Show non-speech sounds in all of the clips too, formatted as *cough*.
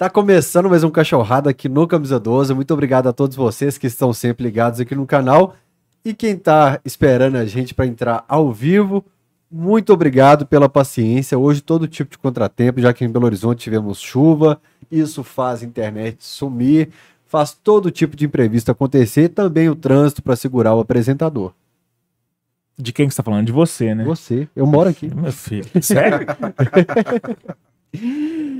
Tá começando mais um Cachorrada aqui no Camisa 12. Muito obrigado a todos vocês que estão sempre ligados aqui no canal. E quem tá esperando a gente para entrar ao vivo, muito obrigado pela paciência. Hoje todo tipo de contratempo, já que em Belo Horizonte tivemos chuva, isso faz a internet sumir, faz todo tipo de imprevisto acontecer, e também o trânsito para segurar o apresentador. De quem que você tá falando? De você, né? Você, eu moro aqui. Meu filho. Sério? *laughs*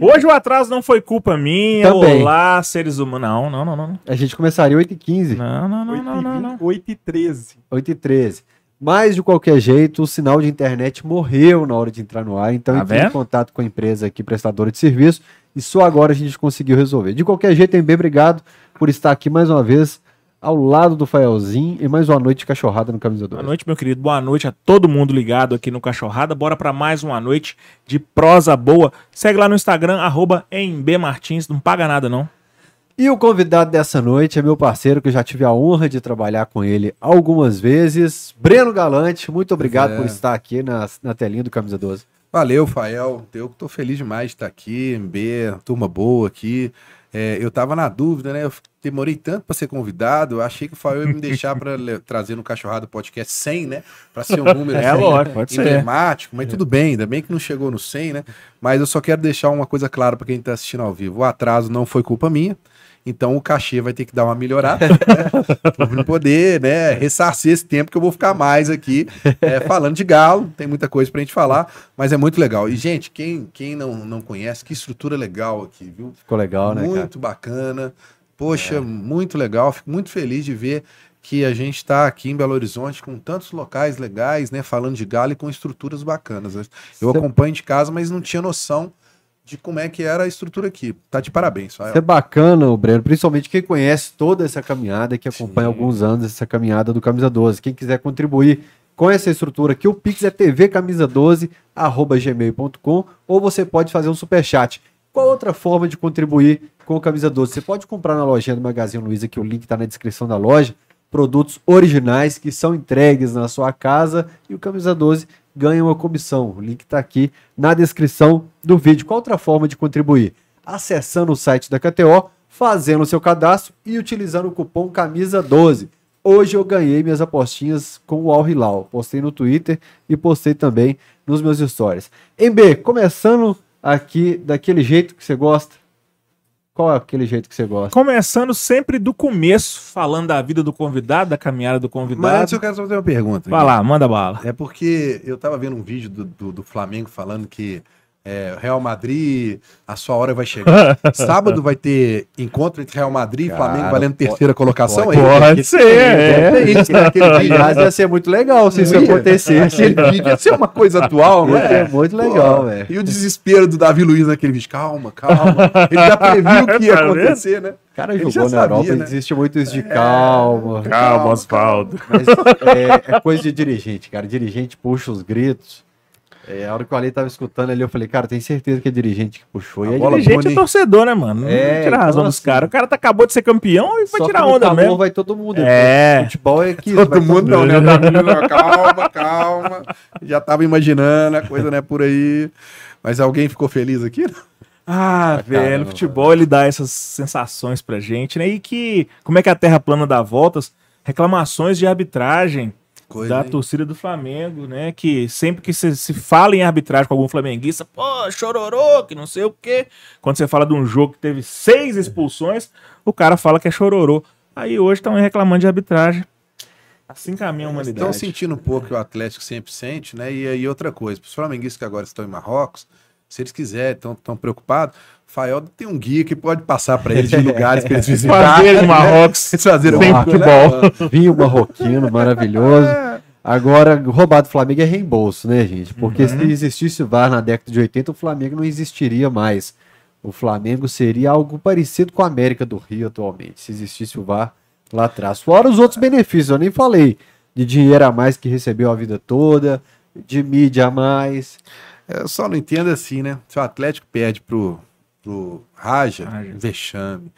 Hoje o atraso não foi culpa minha. Também. Olá, seres humanos. Não, não, não, não. A gente começaria 8h15. Não, não, não, não, não, não. 8 e 13. 8 e 13. Mas, de qualquer jeito, o sinal de internet morreu na hora de entrar no ar. Então, Tá entrei em contato com a empresa aqui, prestadora de serviço. E só agora a gente conseguiu resolver. De qualquer jeito, bem obrigado por estar aqui mais uma vez, ao lado do Faelzinho, e mais uma noite de cachorrada no Camisa 2. Boa noite, meu querido. Boa noite a todo mundo ligado aqui no Cachorrada. Bora pra mais uma noite de prosa boa. Segue lá no Instagram, arroba Martins. Não paga nada, não. E o convidado dessa noite é meu parceiro, que eu já tive a honra de trabalhar com ele algumas vezes. Breno Galante, muito obrigado É. por estar aqui na, na telinha do Camisa 12. Valeu, Fael. Eu que tô feliz demais de estar aqui, MB, turma boa aqui. É, eu tava na dúvida, né? Eu demorei tanto para ser convidado. Eu achei que o Fael ia me deixar para trazer no Cachorrado Podcast 100, né? Para ser um *laughs* número É, assim, lógico, pode ser. emblemático, mas tudo bem, ainda bem que não chegou no 100, né? Mas eu só quero deixar uma coisa clara para quem tá assistindo ao vivo. O atraso não foi culpa minha. Então o cachê vai ter que dar uma melhorada, *laughs* né? Eu poder, né, ressarcir esse tempo que eu vou ficar mais aqui é, falando de galo. Tem muita coisa pra gente falar, mas é muito legal. E, gente, quem, quem não, não conhece, que estrutura legal aqui, viu? Ficou legal, né, cara? muito bacana. Poxa, muito legal. Fico muito feliz de ver que a gente está aqui em Belo Horizonte com tantos locais legais, né? Falando de galo e com estruturas bacanas. Eu Cê- acompanho de casa, mas não tinha noção de como é que era a estrutura aqui. Tá de parabéns. Isso é bacana, o Breno, principalmente quem conhece toda essa caminhada, que acompanha Sim. alguns anos essa caminhada do Camisa 12. Quem quiser contribuir com essa estrutura aqui, o Pix é tvcamisa12, arroba gmail.com, ou você pode fazer um superchat. Qual outra forma de contribuir com o Camisa 12? Você pode comprar na lojinha do Magazine Luiza, que o link está na descrição da loja, produtos originais que são entregues na sua casa e o Camisa 12 ganha uma comissão. O link está aqui na descrição do vídeo. Qual outra forma de contribuir? Acessando o site da KTO, fazendo o seu cadastro e utilizando o cupom Camisa12. Hoje eu ganhei minhas apostinhas com o Al Hilal. Postei no Twitter e postei também nos meus stories. MB, começando aqui daquele jeito que você gosta. Qual é aquele jeito que você gosta? Começando sempre do começo, falando da vida do convidado, da caminhada do Mas antes convidado. eu quero só fazer uma pergunta. Vai lá, manda bala. É porque eu tava vendo um vídeo do, do, do Flamengo falando que é, Real Madrid, a sua hora vai chegar. *laughs* Sábado vai ter encontro entre Real Madrid e Cara, Flamengo valendo pode- terceira colocação. pode- aí. Pode ser, é. É isso, né? Aquele vídeo, Aliás, ia ser muito legal se isso acontecesse. Aquele vídeo ia ser uma coisa atual, Ia é? ser muito legal, velho. E o desespero do Davi Luiz naquele vídeo. Calma, calma. Ele já previu o que ia *laughs* Tá acontecer, né? O cara Ele jogou já na sabia, Europa, né? existe muito isso de calma. Calma, Osvaldo. Mas é, é coisa de dirigente, cara. Dirigente puxa os gritos. É, a hora que o Ali tava escutando ali, eu falei, cara, tem certeza que é dirigente que puxou. A E aí, bola Dirigente boa, é né? torcedor, né, mano? Não É, tira a razão então, dos assim, caras. O cara tá, acabou de ser campeão e vai tirar onda calor mesmo. vai todo mundo. É. Futebol é que Todo mundo não, né? *laughs* Calma, calma. Já tava imaginando, a coisa não é por aí. Mas alguém ficou feliz aqui? Ah, Ah, velho, futebol ele dá essas sensações pra gente, né? E que, como é que a Terra plana dá voltas? Reclamações de arbitragem Coisa, da hein? torcida do Flamengo, né? Que sempre que se, se fala em arbitragem com algum flamenguista, pô, chororô, que não sei o quê. Quando você fala de um jogo que teve seis expulsões, o cara fala que é chororô. Aí hoje estão reclamando de arbitragem. Assim caminha a humanidade. Estão sentindo um pouco que o Atlético sempre sente, né? E aí outra coisa, para os flamenguistas que agora estão em Marrocos, se eles quiserem, estão tão preocupados, Fael tem um guia que pode passar para *laughs* eles de lugares para eles visitarem. Fazer Marrocos. Eles fazerem um futebol. Vinho marroquino, maravilhoso. Agora, roubado do Flamengo é reembolso, né, gente? Porque se existisse o VAR na década de 80, o Flamengo não existiria mais. O Flamengo seria algo parecido com a América do Rio atualmente, se existisse o VAR lá atrás. Fora os outros benefícios, eu nem falei de dinheiro a mais que recebeu a vida toda, de mídia a mais. Eu só não entendo assim, né? Se o Atlético perde pro, pro Raja, Raja. vexame.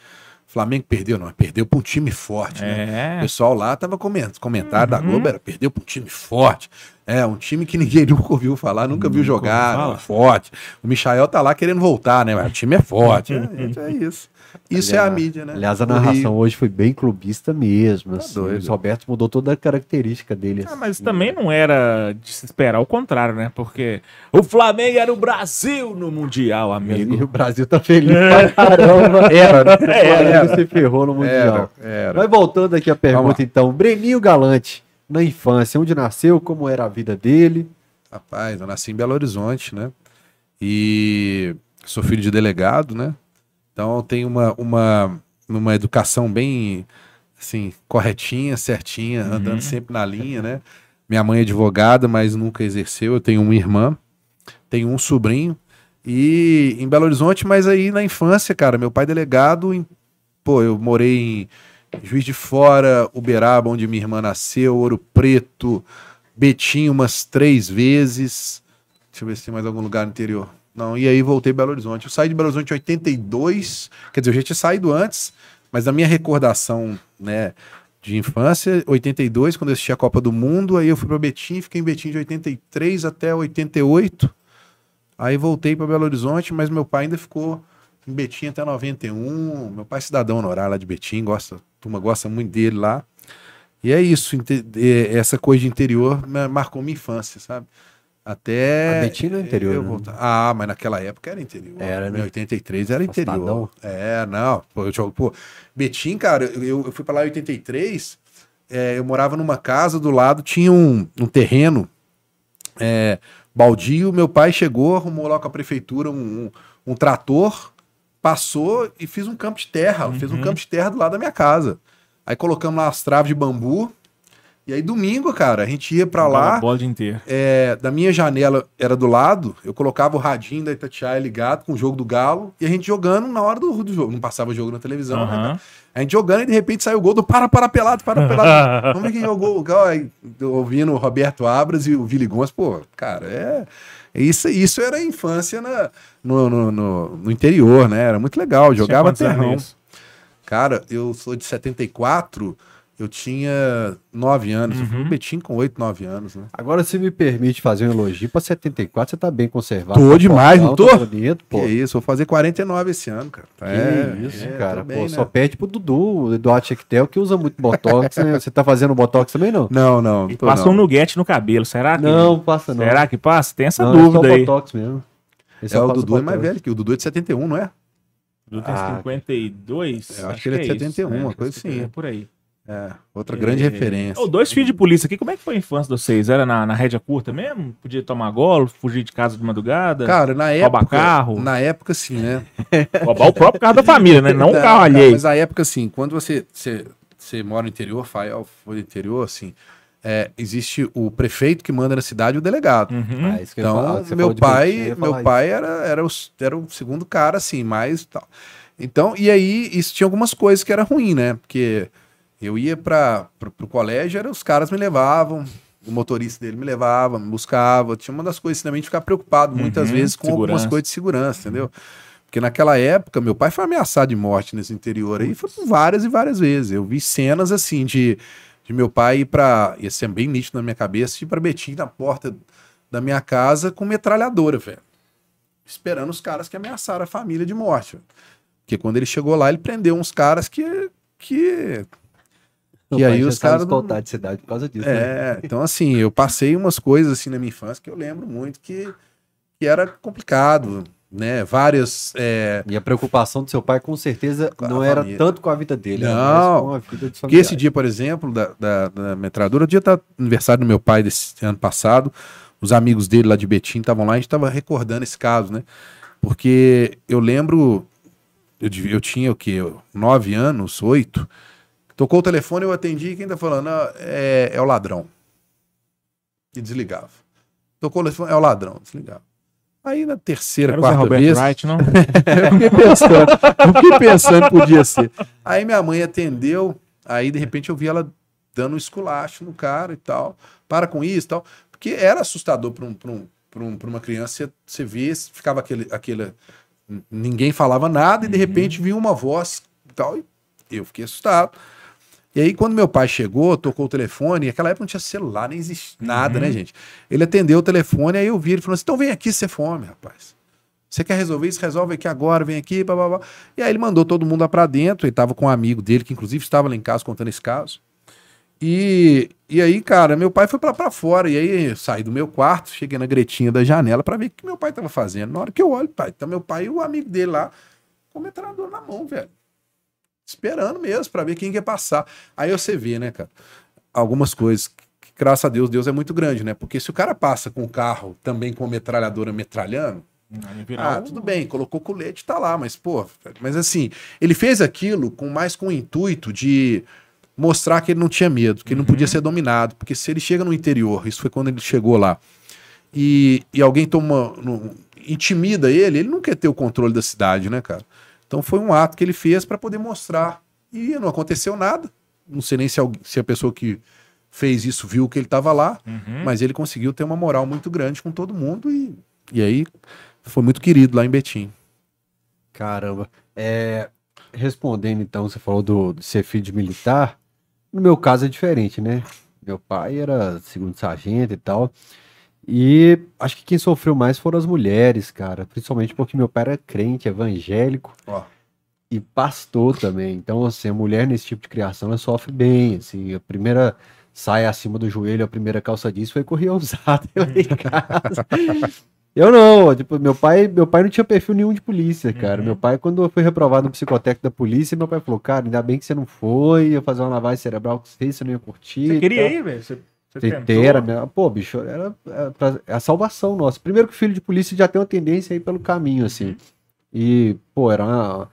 O Flamengo perdeu, não, perdeu para um time forte, né? O É. pessoal lá tava comentando, comentário da Uhum. Globo era perdeu para um time forte. É, um time que ninguém *laughs* nunca ouviu falar, nunca viu Nunca jogar, forte. O Michael tá lá querendo voltar, né? Mas o time é forte. *laughs* é, é isso. Isso é a mídia, né? Aliás, a narração hoje foi bem clubista mesmo. Assim. doido. O Roberto mudou toda a característica dele. Ah, assim. mas também não era de se esperar o contrário, né? Porque o Flamengo era o Brasil no Mundial, E o amigo. Brasil tá feliz pra caramba. *laughs* Era, né? O Flamengo se ferrou no Mundial. Era, era. Mas voltando aqui a Vamos pergunta, então. Breninho Galante, na infância, onde nasceu, como era a vida dele? Rapaz, eu nasci em Belo Horizonte, né? E sou filho de delegado, né? Então tenho uma, uma, uma educação bem, assim, corretinha, certinha, andando sempre na linha, né? Minha mãe é advogada, mas nunca exerceu. Eu tenho uma irmã, tenho um sobrinho. E em Belo Horizonte, mas aí na infância, cara, meu pai é delegado, em, pô, eu morei em Juiz de Fora, Uberaba, onde minha irmã nasceu, Ouro Preto, Betim umas três vezes. Deixa eu ver se tem mais algum lugar no interior. Não, e aí voltei Belo Horizonte. Eu saí de Belo Horizonte em 82, quer dizer, eu já tinha saído antes, mas a minha recordação, né, de infância, 82, quando eu assisti a Copa do Mundo, aí eu fui para Betim, fiquei em Betim de 83 até 88. Aí voltei para Belo Horizonte, mas meu pai ainda ficou em Betim até 91. Meu pai é cidadão honorário lá de Betim, gosta, a turma gosta muito dele lá. E é isso, é, essa coisa de interior ma- marcou minha infância, sabe? Até. A Betim não é interior, né? Ah, mas naquela época era interior. Era, né? Em 83 era interior. É, não. Pô, eu, jogo- pô, Betim, cara, eu, eu fui pra lá em 83. é, eu morava numa casa do lado, tinha um, um terreno é, baldio. Meu pai chegou, arrumou lá com a prefeitura um, um, um trator, passou e fiz um campo de terra. Fez um campo de terra do lado da minha casa. Aí colocamos lá as traves de bambu. E aí, domingo, cara, a gente ia pra lá. Bola de inteiro. É, da minha janela era do lado, eu colocava o radinho da Itatiaia ligado com o jogo do Galo e a gente jogando na hora do, do jogo. Não passava jogo na televisão, né? Aham. A gente jogando e de repente saiu o gol do para, para, pelado, para, pelado. *laughs* Vamos ver quem jogou o gol. Aí, ouvindo o Roberto Abras e o Vili Gomes, pô, cara, é. Isso, isso era a infância na, no, no, no- no interior, né? Era muito legal, jogava terrão. Cara, eu sou de 74, eu tinha 9 anos. Eu fui Uhum. pro Betim com 8, 9 anos, né? Agora, se me permite fazer um elogio, pra 74 você tá bem conservado. Tô Tá demais, não fortão, tô? Tá bonito, pô. Que isso, vou fazer 49 esse ano, cara. Que isso, é, cara. tô bem, pô, né? só perde pro Dudu, o Eduardo Chectel, que usa muito Botox, né? Você tá fazendo Botox também, não? Não, não, tô não. um nuguete no cabelo, será que? Não, passa não. Será que passa? Tem essa não, dúvida é só aí. Botox mesmo. Esse É, o só Dudu é mais velho que o Dudu é de 71, não é? Dudu tem Ah, 52? eu acho que ele é de isso, 71, uma coisa assim. É por aí. É, outra grande referência. Ô, dois filhos de polícia aqui, como é que foi a infância de vocês? Era na, na rédea curta mesmo? Podia tomar golo, fugir de casa de madrugada? Cara, na época. carro? Na época, sim, né? *laughs* roubar o próprio carro da família, né? Não o *laughs* carro alheio. Mas na época, assim, quando você, você, você mora no interior, foi do interior, assim, é, existe o prefeito que manda na cidade e o delegado. Uhum. Ah, falar, Então, você meu pai, falar meu isso. pai era, era, o, era o segundo cara, assim, mais tal. Então, e aí, isso tinha algumas coisas que era ruim, né? Porque eu ia para o colégio, era, os caras me levavam, o motorista dele me levava, me buscava. Tinha uma das coisas também de ficar preocupado, muitas Uhum, vezes, com algumas segurança. coisas de segurança, entendeu? Porque naquela época, meu pai foi ameaçado de morte nesse interior aí, foi várias e várias vezes. Eu vi cenas assim de, de meu pai ir pra. ia ser bem nítido na minha cabeça, ir pra Betim na porta da minha casa com metralhadora, velho. Esperando os caras que ameaçaram a família de morte. velho. Porque quando ele chegou lá, ele prendeu uns caras que. que Meu E aí os caras não- de cidade por causa disso. né? é, então assim, eu passei umas coisas assim na minha infância que eu lembro muito que, que era complicado, né? Várias. é, E a preocupação do seu pai, com certeza, Com não era família. tanto com a vida dele, Não. com a vida dos Porque esse dia, por exemplo, da, da, da metralhadora, o dia tá aniversário do meu pai desse ano passado. Os amigos dele lá de Betim estavam lá, a gente tava recordando esse caso, né? Porque eu lembro, eu, eu tinha o quê? Nove anos, oito. Tocou o telefone, eu atendi, e quem tá falando? "Ah, É, é o ladrão. E desligava. Tocou o telefone, é o ladrão, desligava. Aí na terceira, Era o quarta Roberto vez. Wright, não? *laughs* Eu fiquei pensando, eu fiquei pensando que podia ser. Aí minha mãe atendeu, aí de repente eu vi ela dando um esculacho no cara e tal. Para com isso e tal. Porque era assustador para um, pra um, pra um, pra uma criança, você, você vê, ficava aquele, aquele. Ninguém falava nada e de repente vinha uma voz e tal. E eu fiquei assustado. E aí, quando meu pai chegou, tocou o telefone, naquela época não tinha celular, nem existia nada, né, gente? Ele atendeu o telefone, aí eu vi, ele falou assim: então vem aqui se você fome, rapaz. Você quer resolver isso? Resolve aqui agora, vem aqui, blá, blá, blá. E aí ele mandou todo mundo lá pra dentro, ele tava com um amigo dele, que inclusive estava lá em casa contando esse caso. E, e aí, cara, meu pai foi pra, pra fora. E aí eu saí do meu quarto, cheguei na gretinha da janela pra ver o que meu pai tava fazendo. Na hora que eu olho, pai, tá meu pai e o amigo dele lá com metralhador na mão, velho. Esperando mesmo pra ver quem quer passar. Aí você vê, né, cara, algumas coisas. que, graças a Deus, Deus é muito grande, né? Porque se o cara passa com o carro também com a metralhadora metralhando, ah, tudo bem, colocou colete, tá lá, mas, pô, mas assim, ele fez aquilo com mais com o intuito de mostrar que ele não tinha medo, que ele não podia ser dominado, porque se ele chega no interior, isso foi quando ele chegou lá, e, e alguém toma, no- intimida ele, ele não quer ter o controle da cidade, né, cara? Então foi um ato que ele fez para poder mostrar, e não aconteceu nada, não sei nem se, alguém- se a pessoa que fez isso viu que ele estava lá, Uhum. mas ele conseguiu ter uma moral muito grande com todo mundo, e, e aí foi muito querido lá em Betim. Caramba. É, respondendo então, você falou do, de ser filho de militar. No meu caso é diferente, né? Meu pai era segundo sargento e tal. E acho que quem sofreu mais foram as mulheres, cara. Principalmente porque meu pai era crente, evangélico Ó. e pastor também. Então, assim, a mulher nesse tipo de criação, ela sofre bem. Assim, a primeira saia acima do joelho, a primeira calça jeans foi correr usada *laughs* lá em casa. Eu não, tipo, meu pai, meu pai não tinha perfil nenhum de polícia, cara. Uhum. Meu pai, quando eu fui reprovado no psicotécnico da polícia, meu pai falou, cara, ainda bem que você não foi, ia fazer uma lavagem cerebral com você, você não ia curtir. Você queria tal." ir, velho? Você, tentou? Inteira, minha... pô, bicho, era, era é a salvação nossa. Primeiro que filho de polícia já tem uma tendência aí pelo caminho, assim. E, pô, era uma,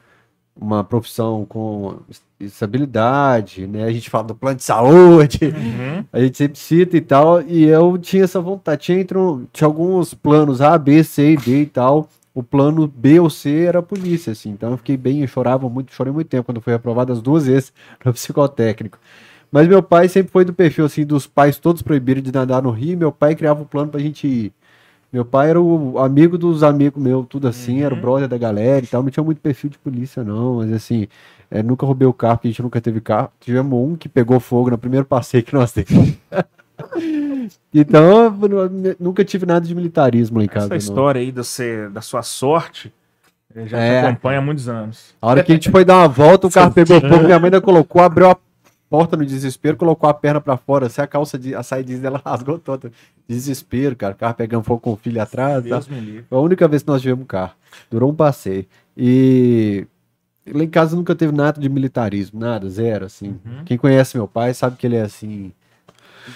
uma profissão com estabilidade, né? A gente fala do plano de saúde, Uhum. *laughs* a gente sempre cita e tal, e eu tinha essa vontade. Tinha, entre tinha alguns planos A, B, C e D e tal. O plano B ou C era a polícia, assim. Então eu fiquei bem, eu chorava muito, chorei muito tempo quando fui aprovado as duas vezes *laughs* no psicotécnico. Mas meu pai sempre foi do perfil, assim, dos pais todos proibiram de nadar no rio. Meu pai criava um plano pra gente ir. Meu pai era o amigo dos amigos meus, tudo assim, era o Uhum. brother da galera e tal. Não tinha muito perfil de polícia, não. Mas assim, é, nunca roubei o carro, porque a gente nunca teve carro. Tivemos um que pegou fogo no primeiro passeio que nós temos. *laughs* então, nunca tive nada de militarismo lá em casa. Essa não. história aí da, você, da sua sorte eh, já É. acompanha há muitos anos. A hora que a gente foi dar uma volta, o carro pegou fogo, minha mãe ainda colocou, abriu a porta no desespero, colocou a perna pra fora, assim, a calça, de, a saia jeans dela *laughs* rasgou toda. Desespero, cara, o carro pegando fogo com o filho atrás. tá? Deus me livre. Foi a única vez que nós tivemos um carro. Durou um passeio. E lá em casa nunca teve nada de militarismo, nada, zero, assim. Uhum. Quem conhece meu pai sabe que ele é assim.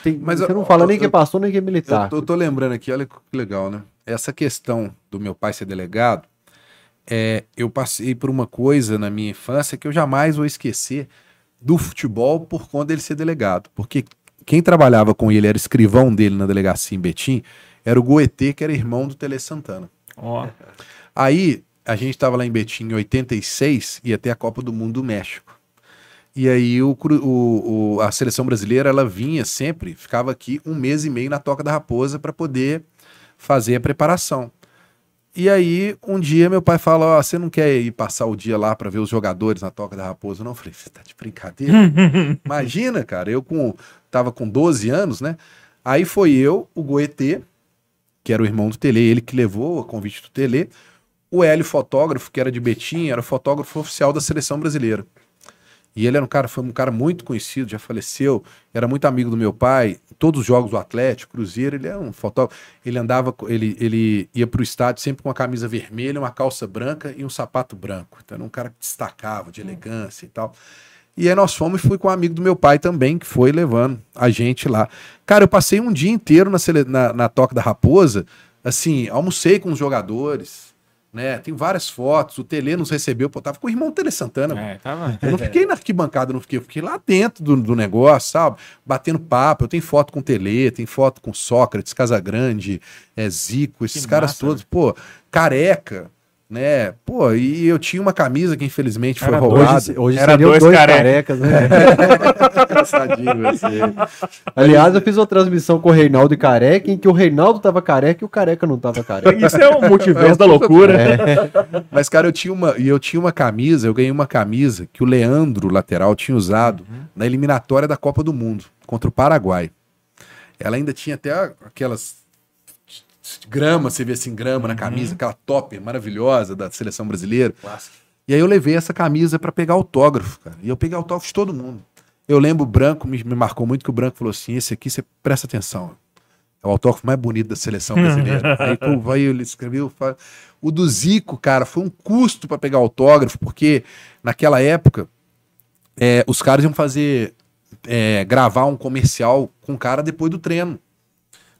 Tem- Mas você eu- não fala nem eu- que é pastor, nem que é militar. Eu tô, tô lembrando aqui, olha que legal, né? Essa questão do meu pai ser delegado, é, eu passei por uma coisa na minha infância que eu jamais vou esquecer do futebol por conta dele ser delegado. Porque quem trabalhava com ele, era escrivão dele na delegacia em Betim, era o Goetê, que era irmão do Tele Santana. Ó, Aí a gente estava lá em Betim em 86, ia ter a Copa do Mundo do México. E aí o, o- o- a seleção brasileira ela vinha sempre, ficava aqui um mês e meio na Toca da Raposa para poder fazer a preparação. E aí um dia meu pai fala: Ó, você não quer ir passar o dia lá para ver os jogadores na Toca da Raposa? Não, eu falei: você tá de brincadeira? *laughs* Imagina, cara, eu com tava com 12 anos, né? Aí foi eu, o Goetê, que era o irmão do Tele, ele que levou o convite do Tele. O Hélio, fotógrafo, que era de Betim, era o fotógrafo oficial da seleção brasileira. E ele era um cara, foi um cara muito conhecido, já faleceu, era muito amigo do meu pai, todos os jogos do Atlético, Cruzeiro, ele era um fotógrafo. Ele andava, ele, ele ia pro estádio sempre com uma camisa vermelha, uma calça branca e um sapato branco. Então era um cara que destacava de elegância e tal. E aí nós fomos e fui com um amigo do meu pai também, que foi levando a gente lá. Cara, eu passei um dia inteiro na, na, na Toca da Raposa, assim, almocei com os jogadores, né? Tem várias fotos, o Tele nos recebeu, pô, tava com o irmão Tele Santana. é, tava. Eu não fiquei na arquibancada, não fiquei, eu fiquei lá dentro do, do negócio, sabe? Batendo papo. Eu tenho foto com o Tele, tenho foto com Sócrates, Casagrande, é, Zico, esses Que caras massa, todos, pô, careca, né? Pô, e eu tinha uma camisa que infelizmente foi Era roubada. Hoje, hoje Era dois dois, carecas. carecas, né? *laughs* Engraçadinho *laughs* você. Aliás, eu fiz uma transmissão com o Reinaldo e Careca, em que o Reinaldo tava careca e o Careca não tava careca. *laughs* Isso é um multiverso da loucura. É. Mas, cara, eu tinha uma. E eu tinha uma camisa, eu ganhei uma camisa que o Leandro, lateral, tinha usado na eliminatória da Copa do Mundo contra o Paraguai. Ela ainda tinha até aquelas grama, você vê assim, grama na camisa, aquela top maravilhosa da seleção brasileira. E aí eu levei essa camisa pra pegar autógrafo, cara. E eu peguei autógrafo de todo mundo. Eu lembro o Branco, me, me marcou muito que o Branco falou assim: esse aqui você presta atenção. É o autógrafo mais bonito da seleção brasileira. *laughs* aí, pô, aí ele escreveu. fa- O do Zico, cara, foi um custo pra pegar autógrafo, porque naquela época é, os caras iam fazer. é, gravar um comercial com o cara depois do treino.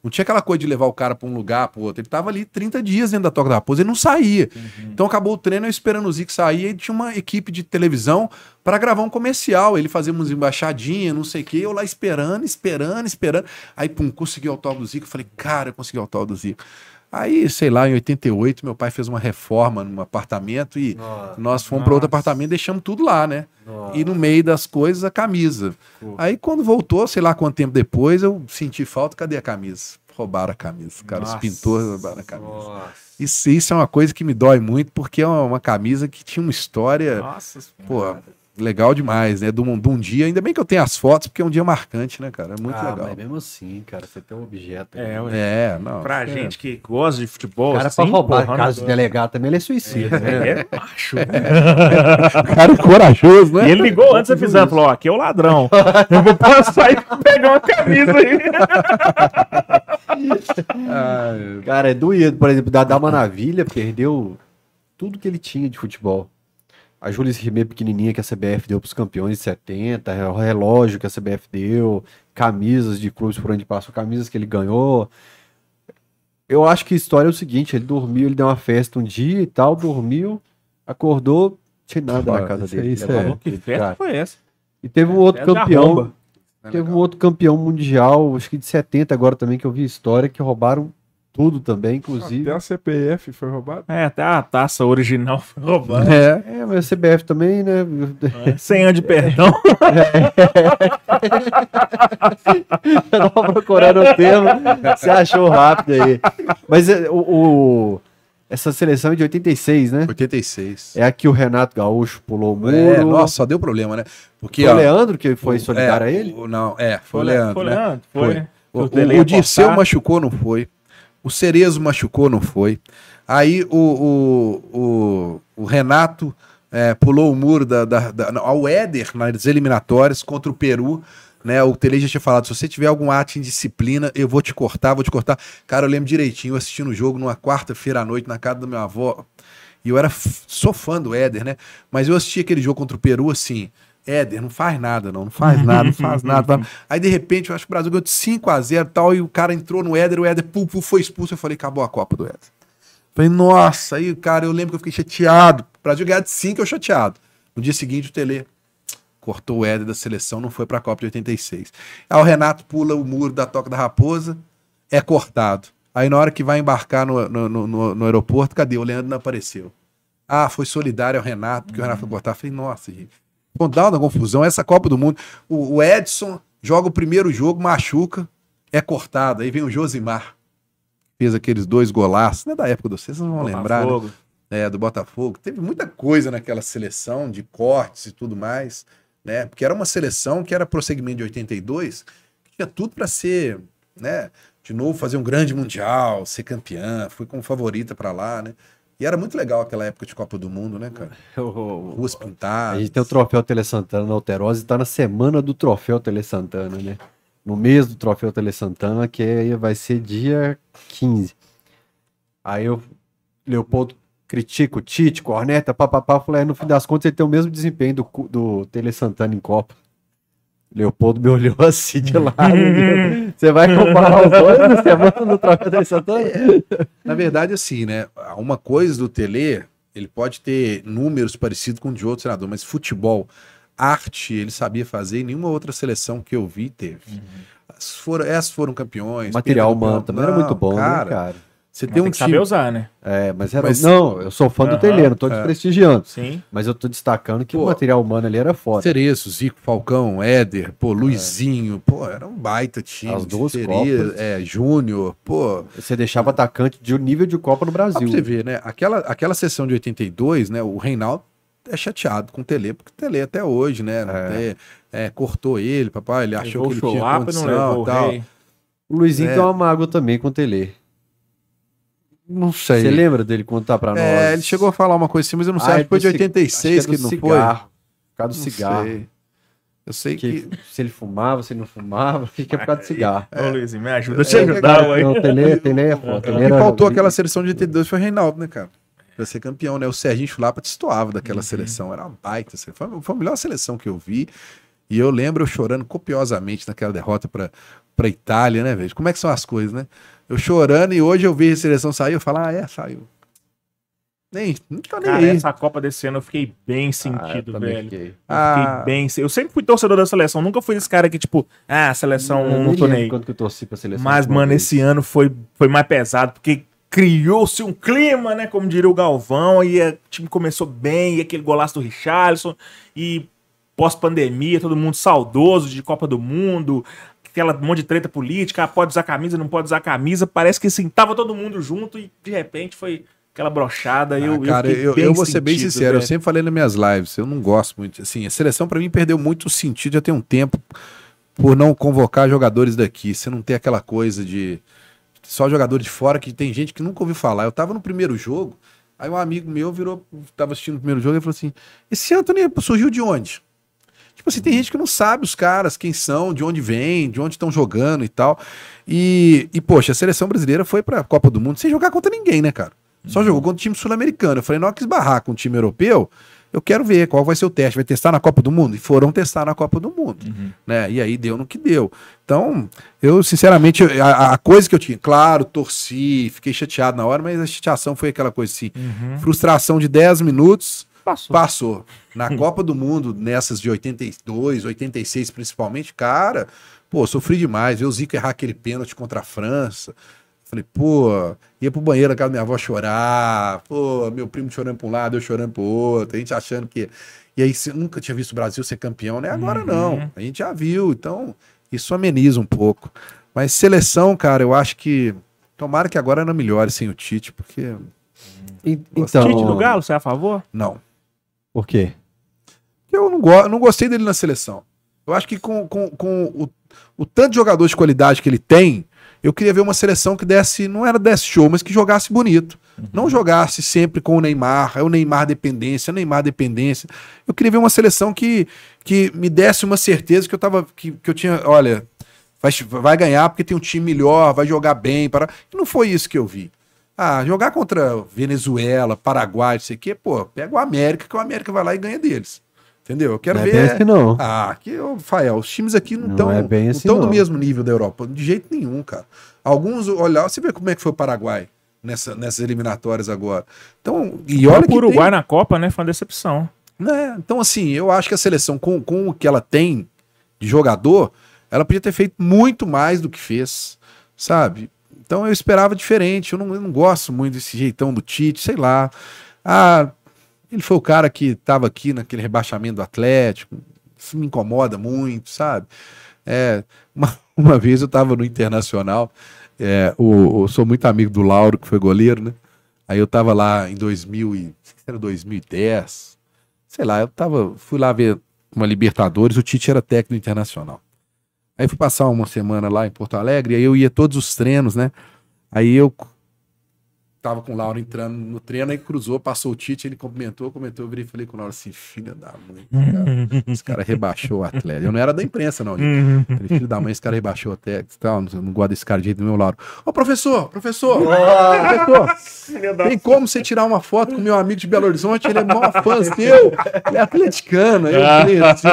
Não tinha aquela coisa de levar o cara pra um lugar, pro outro. Ele tava ali 30 dias dentro da Toca da Raposa e não saía. Então acabou o treino, eu esperando o Zico sair, e tinha uma equipe de televisão para gravar um comercial. Ele fazia umas embaixadinhas, não sei o quê, eu lá esperando, esperando, esperando. Aí, pum, consegui o autógrafo do Zico. Eu falei, cara, eu consegui o autógrafo do Zico. Aí, sei lá, em 88, meu pai fez uma reforma num apartamento e nós fomos para outro Nossa. apartamento e deixamos tudo lá, né? E no meio das coisas, a camisa. Aí quando voltou, sei lá quanto tempo depois, eu senti falta, cadê a camisa? Roubaram a camisa, cara. Os Nossa. pintores roubaram a camisa. Isso, isso é uma coisa que me dói muito, porque é uma, uma camisa que tinha uma história, Nossa pô, legal demais, né? De um, de um dia, ainda bem que eu tenho as fotos, porque é um dia marcante, né, cara? É muito ah, legal. mas mesmo assim, cara, você tem um objeto. É, ué. É, não. Pra é. gente que gosta de futebol, O cara, assim, pra roubar porra, a casa de delegado também, ele é suicida. né? É macho. *laughs* cara corajoso, né? E ele ligou antes avisando, falou, ó, aqui é o ladrão. Eu vou passar e pegar uma camisa aí. Cara, é doído. Por exemplo, da Dama Navilha perdeu tudo que ele tinha de futebol. A Júlia Ribeiro pequenininha que a CBF deu pros campeões de 70, o relógio que a CBF deu, camisas de clubes por onde passou, camisas que ele ganhou. Eu acho que a história é o seguinte, ele dormiu, ele deu uma festa um dia e tal, dormiu, acordou, tinha nada na casa dele. isso é- Que festa cara. foi essa? E teve um outro Festa de campeão. Teve um outro campeão mundial, acho que de 70 agora também, que eu vi história, que roubaram tudo também, inclusive. Até a CPF foi roubada. É, até a taça original foi roubada. É. É, mas a CBF também, né? Sem ano de perdão. *laughs* Eu tava procurando o termo, você achou rápido aí. Mas é, o, o- essa seleção é de 86, né? 86. É a que o Renato Gaúcho pulou o muro. É, nossa, só deu problema, né? Porque, Foi o Leandro que foi o- solidário é, a ele? o- não, é, foi, o Leandro, Foi né? Leandro, foi. Foi. né? O, O o, o Dirceu machucou, não foi. O Cerezo machucou, não foi. Aí o, o, o, o Renato é, pulou o muro da, da, da, ao Éder nas eliminatórias contra o Peru. Né, o Tele já tinha falado: se você tiver algum ato em disciplina, eu vou te cortar, vou te cortar. Cara, eu lembro direitinho, eu assistindo o jogo numa quarta-feira à noite na casa da minha avó. E eu era sou fã do Éder, né? Mas eu assisti aquele jogo contra o Peru assim. Éder, não faz nada, não. Não faz nada, não faz nada. *laughs* Aí, de repente, eu acho que o Brasil ganhou de 5x0 e tal, e o cara entrou no Éder, o Éder pum, pum, foi expulso. Eu falei, acabou a Copa do Éder. Falei, nossa, aí, cara, eu lembro que eu fiquei chateado. O Brasil ganhar de 5, eu chateado. No dia seguinte, o Tele cortou o Éder da seleção, não foi pra Copa de 86. Aí o Renato pula o muro da Toca da Raposa, é cortado. Aí na hora que vai embarcar no, no, no- no- aeroporto, cadê? O Leandro não apareceu. Ah, foi solidário ao Renato, porque o Renato foi cortar. Eu Falei, nossa, gente. Pô, dá uma confusão, essa Copa do Mundo. O, o Edson joga o primeiro jogo, machuca, é cortado. Aí vem o Josimar, fez aqueles dois golaços. Não é da época de vocês, vocês não vão lembrar. né? É, do Botafogo. Teve muita coisa naquela seleção de cortes e tudo mais, né? Porque era uma seleção que era prosseguimento de 82, que tinha tudo para ser, né? De novo fazer um grande mundial, ser campeã, foi como favorita para lá, né? E era muito legal aquela época de Copa do Mundo, né, cara? *laughs* Ruas A pintadas. gente tem o troféu Tele Santana na Alterose, tá na semana do troféu Tele Santana, né? No mês do troféu Tele Santana, que aí vai ser dia 15. Aí eu, Leopoldo critica o Tite, corneta, papapá, falei, "É, no fim das contas ele tem o mesmo desempenho do, do Tele Santana em Copa. Leopoldo me olhou assim de lado. *laughs* Você vai comparar os dois na semana do troféu Tele Santana? Na verdade, assim, né? Uma coisa do Tele, ele pode ter números parecidos com o de outro senador, mas futebol, arte, ele sabia fazer e nenhuma outra seleção que eu vi teve. As foram, essas foram campeões. O material humano também era muito bom, cara, né, cara? Você Mas tem um tem que saber time. usar, né? É, mas era. Mas- Não, eu sou fã do Tele, não tô desprestigiando. Sim. Mas eu tô destacando que Pô, o material humano ali era foda. Cereço, Zico, Falcão, Éder, pô, Luizinho, pô, era um baita time. As duas Copas. É, Júnior, pô. Você deixava atacante de um nível de Copa no Pra Brasil. você ver, né? Aquela, aquela sessão de 82, né? O Reinaldo é chateado com o Tele, porque o Tele até hoje, né? até, é, cortou ele, papai, ele achou Levou que o ele tinha e condição não levou e o tal. rei. O Luizinho É. tem uma mágoa também com o Tele. Não sei. Você lembra dele contar pra nós? É, ele chegou a falar uma coisa assim, mas eu não sei, Ah, acho que foi de do ci- 86 acho que, é do ele não cigarro. foi. Por causa do Não cigarro. sei. Eu sei Que, que... se ele fumava, se ele não fumava, *laughs* fica por causa do cigarro. Ô, Luizinho, me ajuda a te É, ajudar, ué. Não, *laughs* o Tele, Tele é foda. O Tele que era- faltou aquela seleção de 82 foi o Reinaldo, né, cara? Pra ser campeão, né? O Serginho Chulapa destoava daquela Uhum. seleção. Era uma baita. Foi, foi a melhor seleção que eu vi. E eu lembro eu chorando copiosamente naquela derrota pra, pra Itália, né, velho? Como é que são as coisas, né? Eu chorando e hoje eu vi a seleção sair, eu falo, ah, é, saiu. Nem, não tô nem Cara, aí. essa Copa desse ano eu fiquei bem Ah, eu sentido, também velho. fiquei. Eu Ah. fiquei bem. Eu sempre fui torcedor da seleção, nunca fui esse cara que, tipo, ah, a seleção Eu não nem tô nem. Quando que eu torci pra seleção. Mas, mano, vez. esse ano foi, foi mais pesado, porque criou-se um clima, né? Como diria o Galvão, e o time começou bem, e aquele golaço do Richarlison, e pós-pandemia, todo mundo saudoso de Copa do Mundo, aquela monte de treta política, ah, pode usar camisa, não pode usar camisa, parece que assim, tava todo mundo junto e de repente foi aquela brochada. Ah, eu, cara, eu, bem eu vou ser bem sentido, sincero, eu velho. sempre falei nas minhas lives, eu não gosto muito. Assim, a seleção pra mim perdeu muito sentido já tem um tempo por não convocar jogadores daqui. Você não tem aquela coisa de só jogador de fora que tem gente que nunca ouviu falar. Eu tava no primeiro jogo, aí um amigo meu virou, tava assistindo o primeiro jogo e falou assim: esse Anthony surgiu de onde? Tipo assim, tem gente que não sabe os caras, quem são, de onde vêm, de onde estão jogando e tal. E, e, poxa, a seleção brasileira foi pra Copa do Mundo sem jogar contra ninguém, né, cara? Só jogou contra o time sul-americano. Eu falei, não, quis barrar com o time europeu. Eu quero ver qual vai ser o teste. Vai testar na Copa do Mundo? E foram testar na Copa do Mundo. Né? E aí deu no que deu. Então, eu, sinceramente, a, a coisa que eu tinha, claro, torci, fiquei chateado na hora, mas a chateação foi aquela coisa assim: frustração de 10 minutos, Passou. Passou. Na *laughs* Copa do Mundo, nessas de 82, 86 principalmente, cara, pô, sofri demais. Ver o Zico errar aquele pênalti contra a França. Falei, pô, ia pro banheiro na casa da minha avó chorar. Pô, meu primo chorando pra um lado, eu chorando pro outro. A gente achando que. E aí, você nunca tinha visto o Brasil ser campeão, né? Agora Uhum. não. A gente já viu. Então, isso ameniza um pouco. Mas seleção, cara, eu acho que. Tomara que agora não melhore sem o Tite, porque. E- Então, Tite do Galo, você é a favor? Não. Por quê? Eu não, go não gostei dele na seleção. Eu acho que com, com, com o, o tanto de jogador de qualidade que ele tem, eu queria ver uma seleção que desse, não era desse show, mas que jogasse bonito. Não jogasse sempre com o Neymar, é o Neymar dependência, é o Neymar dependência. Eu queria ver uma seleção que, que me desse uma certeza que eu tava. Que, que eu tinha, olha, vai, vai ganhar porque tem um time melhor, vai jogar bem. Para... E não foi isso que eu vi. Ah, jogar contra Venezuela, Paraguai, não sei o quê, pô, pega o América, que o América vai lá e ganha deles. Entendeu? Eu quero Não é ver. bem assim, não. Ah, que, ô, Fael, os times aqui não Não estão é bem assim, no não. mesmo nível da Europa. De jeito nenhum, cara. Alguns, olha, você vê como é que foi o Paraguai nessa, nessas eliminatórias agora. Então, e olha o que Uruguai tem, na Copa, né? Foi uma decepção. né? Então, assim, eu acho que a seleção, com, com o que ela tem de jogador, ela podia ter feito muito mais do que fez, sabe? Então eu esperava diferente. Eu não, eu não gosto muito desse jeitão do Tite, sei lá. Ah, ele foi o cara que estava aqui naquele rebaixamento do Atlético. Isso me incomoda muito, sabe? É, uma, *laughs* uma vez eu estava no Internacional, é, o, eu sou muito amigo do Lauro, que foi goleiro, né? Aí eu tava lá em 2000 e, *laughs* era 2010, sei lá, eu tava, fui lá ver uma Libertadores, o Tite era técnico internacional. Aí fui passar uma semana lá em Porto Alegre, aí eu ia todos os treinos, né? Aí eu tava com o Lauro entrando no treino, aí cruzou, passou o Tite, ele cumprimentou, comentou, eu virei e falei com o Lauro assim, filha da mãe, cara, esse cara rebaixou o atleta. Eu não era da imprensa, não, gente. Falei, filho da mãe, esse cara rebaixou até, tal, não, não gosto desse cara de jeito do meu Lauro. Ô, professor, professor, professor, tem como você tirar uma foto com meu amigo de Belo Horizonte? Ele é maior fã seu, ele é atleticano. Aí eu falei assim,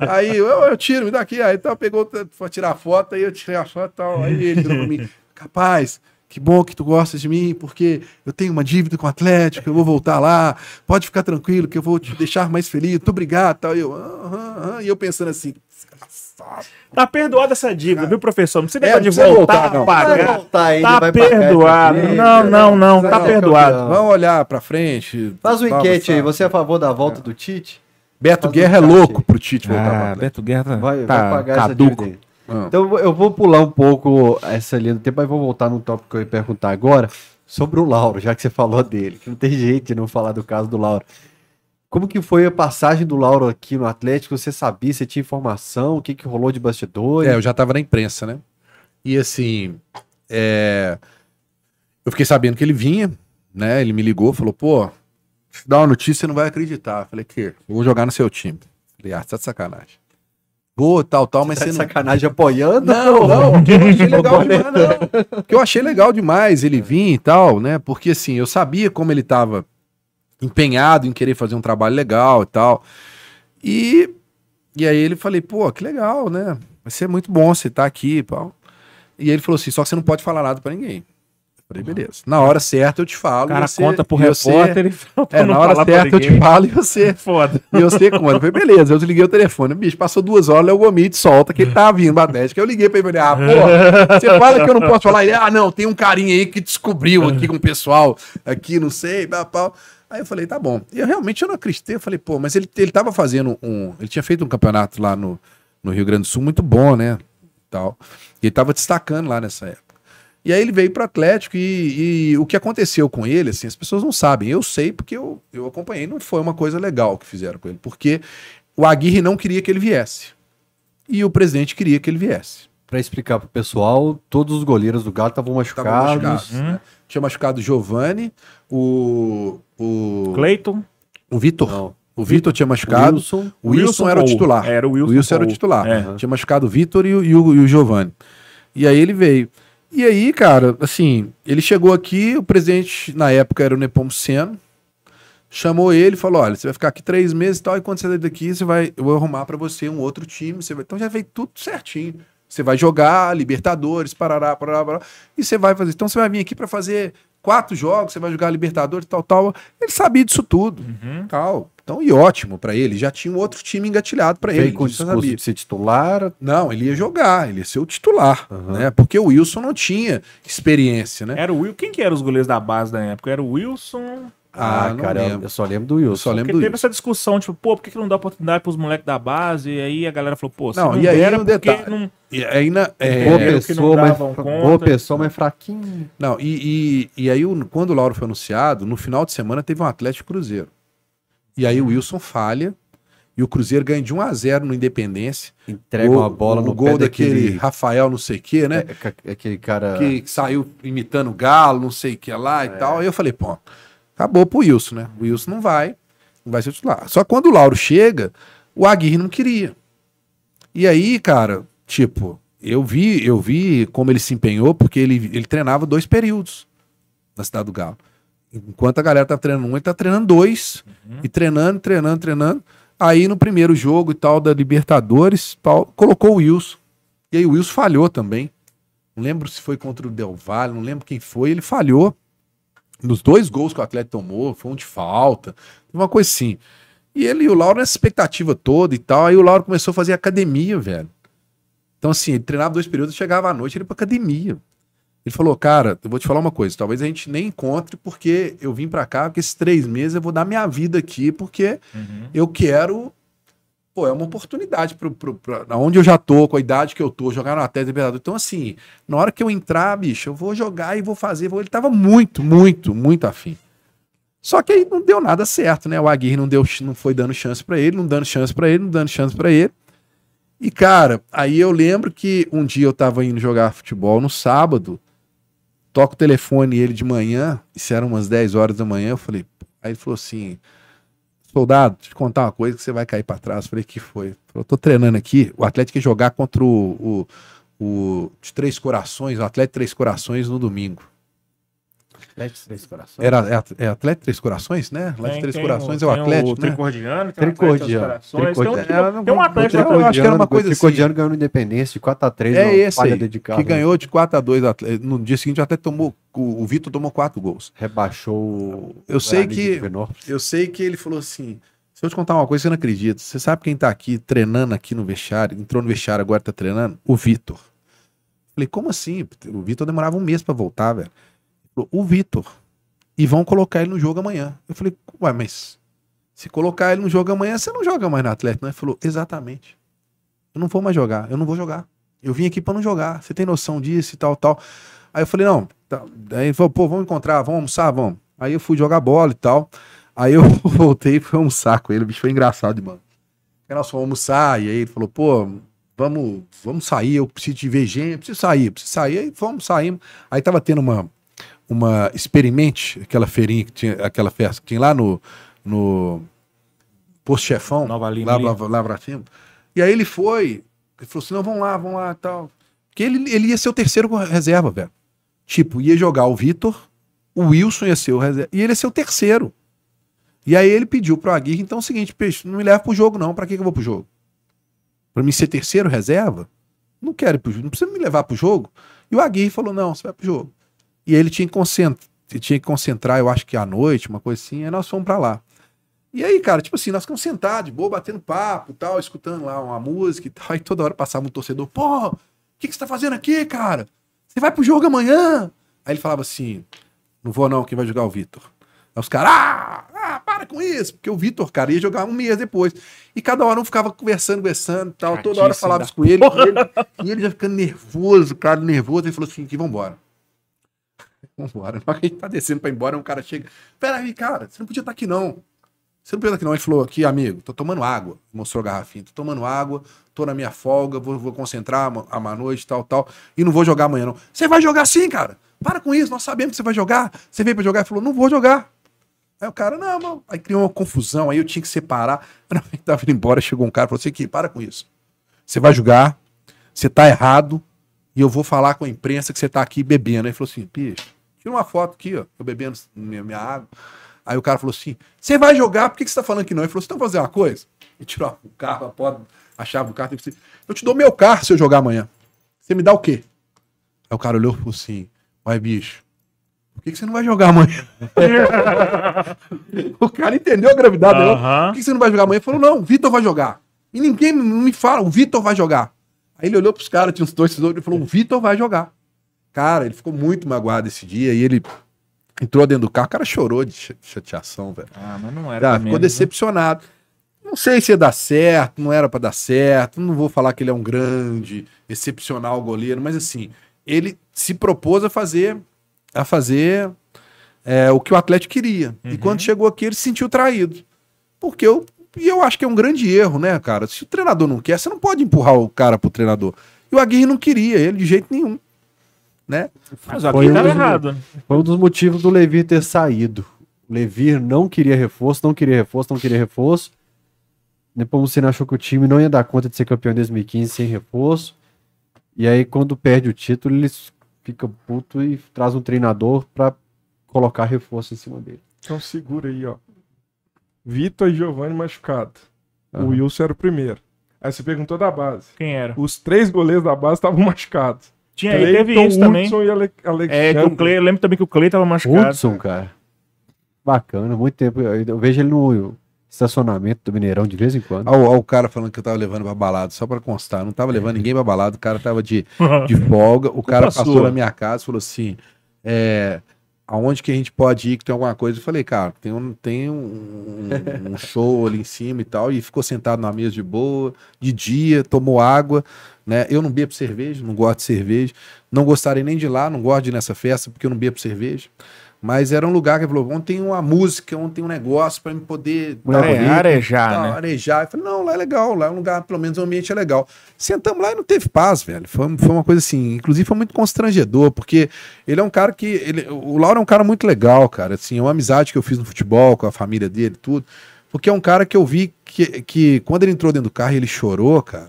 aí eu, eu tiro, me dá aqui. Aí então, pegou, foi tirar a foto, aí eu tirei a foto e tal. Aí ele mim, capaz, que bom que tu gostas de mim, porque eu tenho uma dívida com o Atlético, eu vou voltar lá, pode ficar tranquilo que eu vou te deixar mais feliz, muito obrigado, tal. E eu, aham, aham. e eu pensando assim, desgraçado. Tá perdoada essa dívida, viu, professor? Não precisa É, de não voltar, voltar, não. pagar. voltar ainda, Tá vai pagar perdoado. dívida. Não, não, não, tá Vai, perdoado. campeão. Vamos olhar pra frente. Faz uma Vamos, enquete aí, você é a favor da volta do Tite? Beto faz um Guerra é louco pro Tite voltar Ah. Beto Guerra Vai, tá vai pagar essa caduco. Ah. Então eu vou- pular um pouco essa linha do tempo, mas vou voltar num tópico que eu ia perguntar agora sobre o Lauro, já que você falou dele, que não tem *laughs* jeito de não falar do caso do Lauro. Como que foi a passagem do Lauro aqui no Atlético? Você sabia, você tinha informação, o que, que rolou de bastidores? É, eu já tava na imprensa, né? E assim, é, eu fiquei sabendo que ele vinha, né? Ele me ligou, falou, pô, te dar uma notícia, você não vai acreditar. Eu falei, que? Eu vou jogar no seu time. Eu falei, ah, tá de sacanagem. Vou, tal, tal, mas Tá você de não... sacanagem apoiando? Não, não, porque eu achei *laughs* legal demais, não. Porque eu achei legal demais ele vir e tal, né? Porque assim, eu sabia como ele tava empenhado em querer fazer um trabalho legal e tal. E, e aí ele falei, pô, que legal, né? Vai ser muito bom você estar aqui e tal. E ele falou assim, só que você não pode falar nada pra ninguém. Falei, beleza. Na hora certa eu te falo. O cara você- conta pro e você- repórter e É, na hora certa eu te falo e você *laughs* Foda. e sei quando. Eu falei, beleza, eu desliguei o telefone. Bicho, passou duas horas, Léo Gomide solta que ele tá vindo pra Atlético. Eu liguei pra ele e falei, ah, pô, você fala que eu não posso falar. Ele, ah, não, tem um carinha aí que descobriu aqui com o pessoal, aqui, não sei, pá. Aí eu falei, tá bom. E eu realmente eu não acreditei. Eu falei, pô, mas ele, ele tava fazendo um. Ele tinha feito um campeonato lá no, no Rio Grande do Sul muito bom, né? Tal. E ele tava destacando lá nessa época. E aí ele veio pro Atlético e, e o que aconteceu com ele, assim, as pessoas não sabem. Eu sei porque eu, eu acompanhei, não foi uma coisa legal que fizeram com ele. Porque o Aguirre não queria que ele viesse. E o presidente queria que ele viesse. Pra explicar pro pessoal, todos os goleiros do Galo estavam machucados. machucados, né? Tinha machucado o Giovanni, o. O, Cleiton. o Vitor. O Vitor tinha machucado. Wilson. O Wilson, era o titular. Era o Wilson. O Wilson era o titular. É. Tinha machucado o Vitor e, o- e o, e o Giovanni. E aí ele veio. E aí, cara, assim, ele chegou aqui, o presidente, na época, era o Nepomuceno, chamou ele e falou: olha, você vai ficar aqui três meses e tal, e quando você sair daqui, você vai, eu vou arrumar pra você um outro time. Você vai... Então já veio tudo certinho. Você vai jogar Libertadores, parará, parará, parará, e você vai fazer. Então você vai vir aqui pra fazer quatro jogos, você vai jogar Libertadores, tal, tal. Ele sabia disso tudo, Uhum. tal. Então, e ótimo pra ele. Já tinha um outro time engatilhado pra ele. Veio com discurso sabia. de ser titular. Não, ele ia jogar, ele ia ser o titular, Aham. né? Porque o Wilson não tinha experiência, né? Era o Will. Quem que era os goleiros da base da época? Era o Wilson. Ah, não cara, eu- lembro. eu só lembro do Wilson. Eu só lembro Porque do teve Wilson. essa discussão, tipo, pô, por que, que não dá oportunidade pros moleques da base? E aí a galera falou, pô, se Não, não, e aí era um detalhe. não... E aí, na, é, boa, pessoa, não mas, boa pessoa, mas fraquinho. não, e, e, e aí, quando o Lauro foi anunciado, no final de semana teve um Atlético Cruzeiro. E aí o Wilson falha e o Cruzeiro ganha de 1 a 0 no Independência. Entrega uma bola o no gol daquele daquele... Rafael, não sei o quê, né? É, é, aquele cara... que saiu imitando o Galo, não sei o que lá e tal. Aí eu falei, pô, acabou pro Wilson, né? O Wilson não vai, não vai ser titular. Só que quando o Lauro chega, o Aguirre não queria. E aí, cara, tipo, eu vi, eu vi como ele se empenhou, porque ele, ele treinava dois períodos na cidade do Galo. Enquanto a galera tá treinando um, ele tá treinando dois. E treinando, treinando, treinando. Aí no primeiro jogo e tal da Libertadores, tal, colocou o Wilson. E aí o Wilson falhou também. Não lembro se foi contra o Del Valle, não lembro quem foi. Ele falhou nos dois gols que o Atlético tomou, foi um de falta, uma coisa assim. E ele e o Lauro nessa expectativa toda e tal. Aí o Lauro começou a fazer academia, velho. Então, assim, ele treinava dois períodos, chegava à noite, ele ia pra academia. Ele falou, cara, eu vou te falar uma coisa, talvez a gente nem encontre, porque eu vim pra cá, porque esses três meses eu vou dar minha vida aqui, porque Uhum. eu quero. Pô, é uma oportunidade pra onde eu já tô, com a idade que eu tô, jogar no Atlético Libertadores. Então, assim, na hora que eu entrar, bicho, eu vou jogar e vou fazer. vou- Ele tava muito, muito, muito afim. Só que aí não deu nada certo, né? O Aguirre não, deu, não foi dando chance pra ele, não dando chance pra ele, não dando chance pra ele. E, cara, aí eu lembro que um dia eu tava indo jogar futebol no sábado, toco o telefone ele de manhã, isso era umas 10 horas da manhã, eu falei, aí ele falou assim, soldado, eu te contar uma coisa que você vai cair pra trás. Eu falei, que foi? Ele falou, eu tô treinando aqui, o Atlético ia jogar contra o, o, o de Três Corações, o Atlético Três Corações no domingo. Atlético Três Corações. Era, é, é Atlético Três Corações, né? Atlético Tem- Três Corações é o- Atlético, o né? Tricordiano, tem o Tricordiano. Tem um- Tricordiano. Tem um Atlético Eu acho que era uma coisa O assim. Tricordiano ganhou no Independência de 4x3. É esse aí, dedicada. que ganhou de 4 a 2 No dia seguinte, até tomou. O, o Vitor tomou quatro gols. Rebaixou o Eu sei de que-. Eu sei que ele falou assim: eu te contar uma coisa que você não acredita. Você sabe quem tá aqui treinando aqui no vestiário, entrou no vestiário agora tá treinando? O Vitor. Falei, como assim? O Vitor demorava um mês pra voltar, velho. Ele falou, O Vitor. E vão colocar ele no jogo amanhã. Eu falei, ué, mas se colocar ele no jogo amanhã, você não joga mais no Atlético, não? Ele falou, exatamente. Eu não vou mais jogar, eu não vou jogar. Eu vim aqui pra não jogar. Você tem noção disso e tal, tal. Aí eu falei, não. Tá. Aí ele falou, pô, vamos encontrar, vamos almoçar, vamos. Aí eu fui jogar bola e tal. Aí eu *laughs* voltei fui almoçar com ele. O bicho foi engraçado, mano. Aí nós fomos almoçar, e aí ele falou, pô, vamos, vamos sair, eu preciso te ver gente, eu preciso sair, eu preciso sair. Aí fomos, saímos. Aí tava tendo uma, uma experimente, aquela feirinha que tinha, aquela festa que tinha lá no, no Posto Chefão, Nova Lima lá, lá, lá pra cima. E aí ele foi, ele falou assim, não, vamos lá, vamos lá tal. Porque ele, ele ia ser o terceiro reserva, velho. Tipo, ia jogar o Vitor, o Wilson ia ser o reserva, e ele ia ser o terceiro. E aí ele pediu pro Aguirre, então é o seguinte, peixe, não me leva pro jogo não, pra que que eu vou pro jogo? Pra mim ser terceiro reserva? Não quero ir pro jogo, não precisa me levar pro jogo. E o Aguirre falou, não, você vai pro jogo. E aí ele tinha que concentrar, tinha que concentrar, eu acho que à noite, uma coisa assim, aí nós fomos pra lá. E aí, cara, tipo assim, nós ficamos sentados, de boa, batendo papo e tal, escutando lá uma música e tal, aí toda hora passava um torcedor, pô, o que, que você tá fazendo aqui, cara? Você vai pro jogo amanhã? Aí ele falava assim, não vou não, quem vai jogar é o Vitor. Aí os caras, ah, ah, para com isso, porque o Vitor, cara, ia jogar um mês depois. E cada hora um ficava conversando, conversando e tal, toda hora falava isso com ele, e ele, e ele já ficando nervoso, cara, nervoso, ele falou assim, que vambora. Vambora. Na a gente tá descendo pra ir embora, um cara chega, peraí, cara, você não podia estar aqui não. Você não podia estar aqui não. Ele falou, aqui, amigo, tô tomando água. Mostrou a garrafinha, tô tomando água, tô na minha folga, vou, vou concentrar à noite, tal, tal, e não vou jogar amanhã não. Você vai jogar sim, cara. Para com isso, nós sabemos que você vai jogar. Você veio pra jogar e falou, não vou jogar. Aí o cara, não, não. Aí criou uma confusão, aí eu tinha que separar. Na hora que tava indo embora, chegou um cara e falou assim: aqui, para com isso. Você vai jogar, você tá errado, e eu vou falar com a imprensa que você tá aqui bebendo. Aí falou assim: bicho, tira uma foto aqui, ó, eu bebendo minha, minha água. Aí o cara falou assim: você vai jogar, por que, que você tá falando que não? Ele falou: você tá fazendo uma coisa? E tirou o carro, a porta, a chave do carro. Assim, eu te dou meu carro se eu jogar amanhã. Você me dá o quê? Aí o cara olhou e falou assim: Uai, bicho, por que, que você não vai jogar amanhã? *laughs* o cara entendeu a gravidade dela. Aham. Por que você não vai jogar amanhã? Ele falou, não, o Vitor vai jogar. E ninguém me fala, o Vitor vai jogar. Aí ele olhou pros caras, tinha uns dois tesouros, ele falou, o Vitor vai jogar. Cara, ele ficou muito magoado esse dia e ele entrou dentro do carro, o cara chorou de cha- chateação, velho. Ah, mas não era. Também, ficou né? decepcionado. Não sei se ia dar certo, não era pra dar certo. Não vou falar que ele é um grande, excepcional goleiro, mas assim, ele se propôs a fazer a fazer é, o que o Atlético queria. E quando chegou aqui, ele se sentiu traído. Porque eu, e eu acho que é um grande erro, né, cara? Se o treinador não quer, você não pode empurrar o cara pro treinador. E o Aguirre não queria ele de jeito nenhum. Né? Mas o Foi um dos- errado. Foi um dos motivos do Levir ter saído. O Levir não queria reforço, não queria reforço, não queria reforço. Depois você achou que o time não ia dar conta de ser campeão em 2015 sem reforço. E aí, quando perde o título, ele fica puto e traz um treinador pra colocar reforço em cima dele. Então segura aí, ó. Vitor e Giovanni machucado. O Aham. Wilson era o primeiro. Aí você perguntou da base. Quem era? Os três goleiros da base estavam machucados. Tinha aí, teve isso também. Hudson e Ale Alexandre. É, que o Clay, eu lembro também que o Clay tava machucado. Hudson, cara. Bacana, muito tempo. Eu, eu vejo ele no estacionamento do Mineirão de vez em quando. Olha, o- cara falando que eu tava levando pra balada, só pra constar. Eu não tava levando ninguém pra balada, o cara tava de, *laughs* de folga. O cara passou na minha casa e falou assim: é, aonde que a gente pode ir que tem alguma coisa? Eu falei, cara, tem um, tem um, um show ali em cima e tal. E ficou sentado na mesa de boa, de dia, tomou água. Né? Eu não bebo cerveja, não gosto de cerveja. Não gostaria nem de ir lá, não gosto de ir nessa festa porque eu não bebo cerveja. Mas era um lugar que ele falou: ontem tem uma música, ontem tem um negócio pra me poder. Bonita. arejar, Tá, né? arejar. Eu falei, não, lá é legal, lá é um lugar, pelo menos o ambiente é legal. Sentamos lá e não teve paz, velho. Foi, foi uma coisa assim, inclusive foi muito constrangedor, porque ele é um cara que. Ele, o Lauro é um cara muito legal, cara. Assim, é uma amizade que eu fiz no futebol, com a família dele e tudo. Porque é um cara que eu vi que, que quando ele entrou dentro do carro e ele chorou, cara,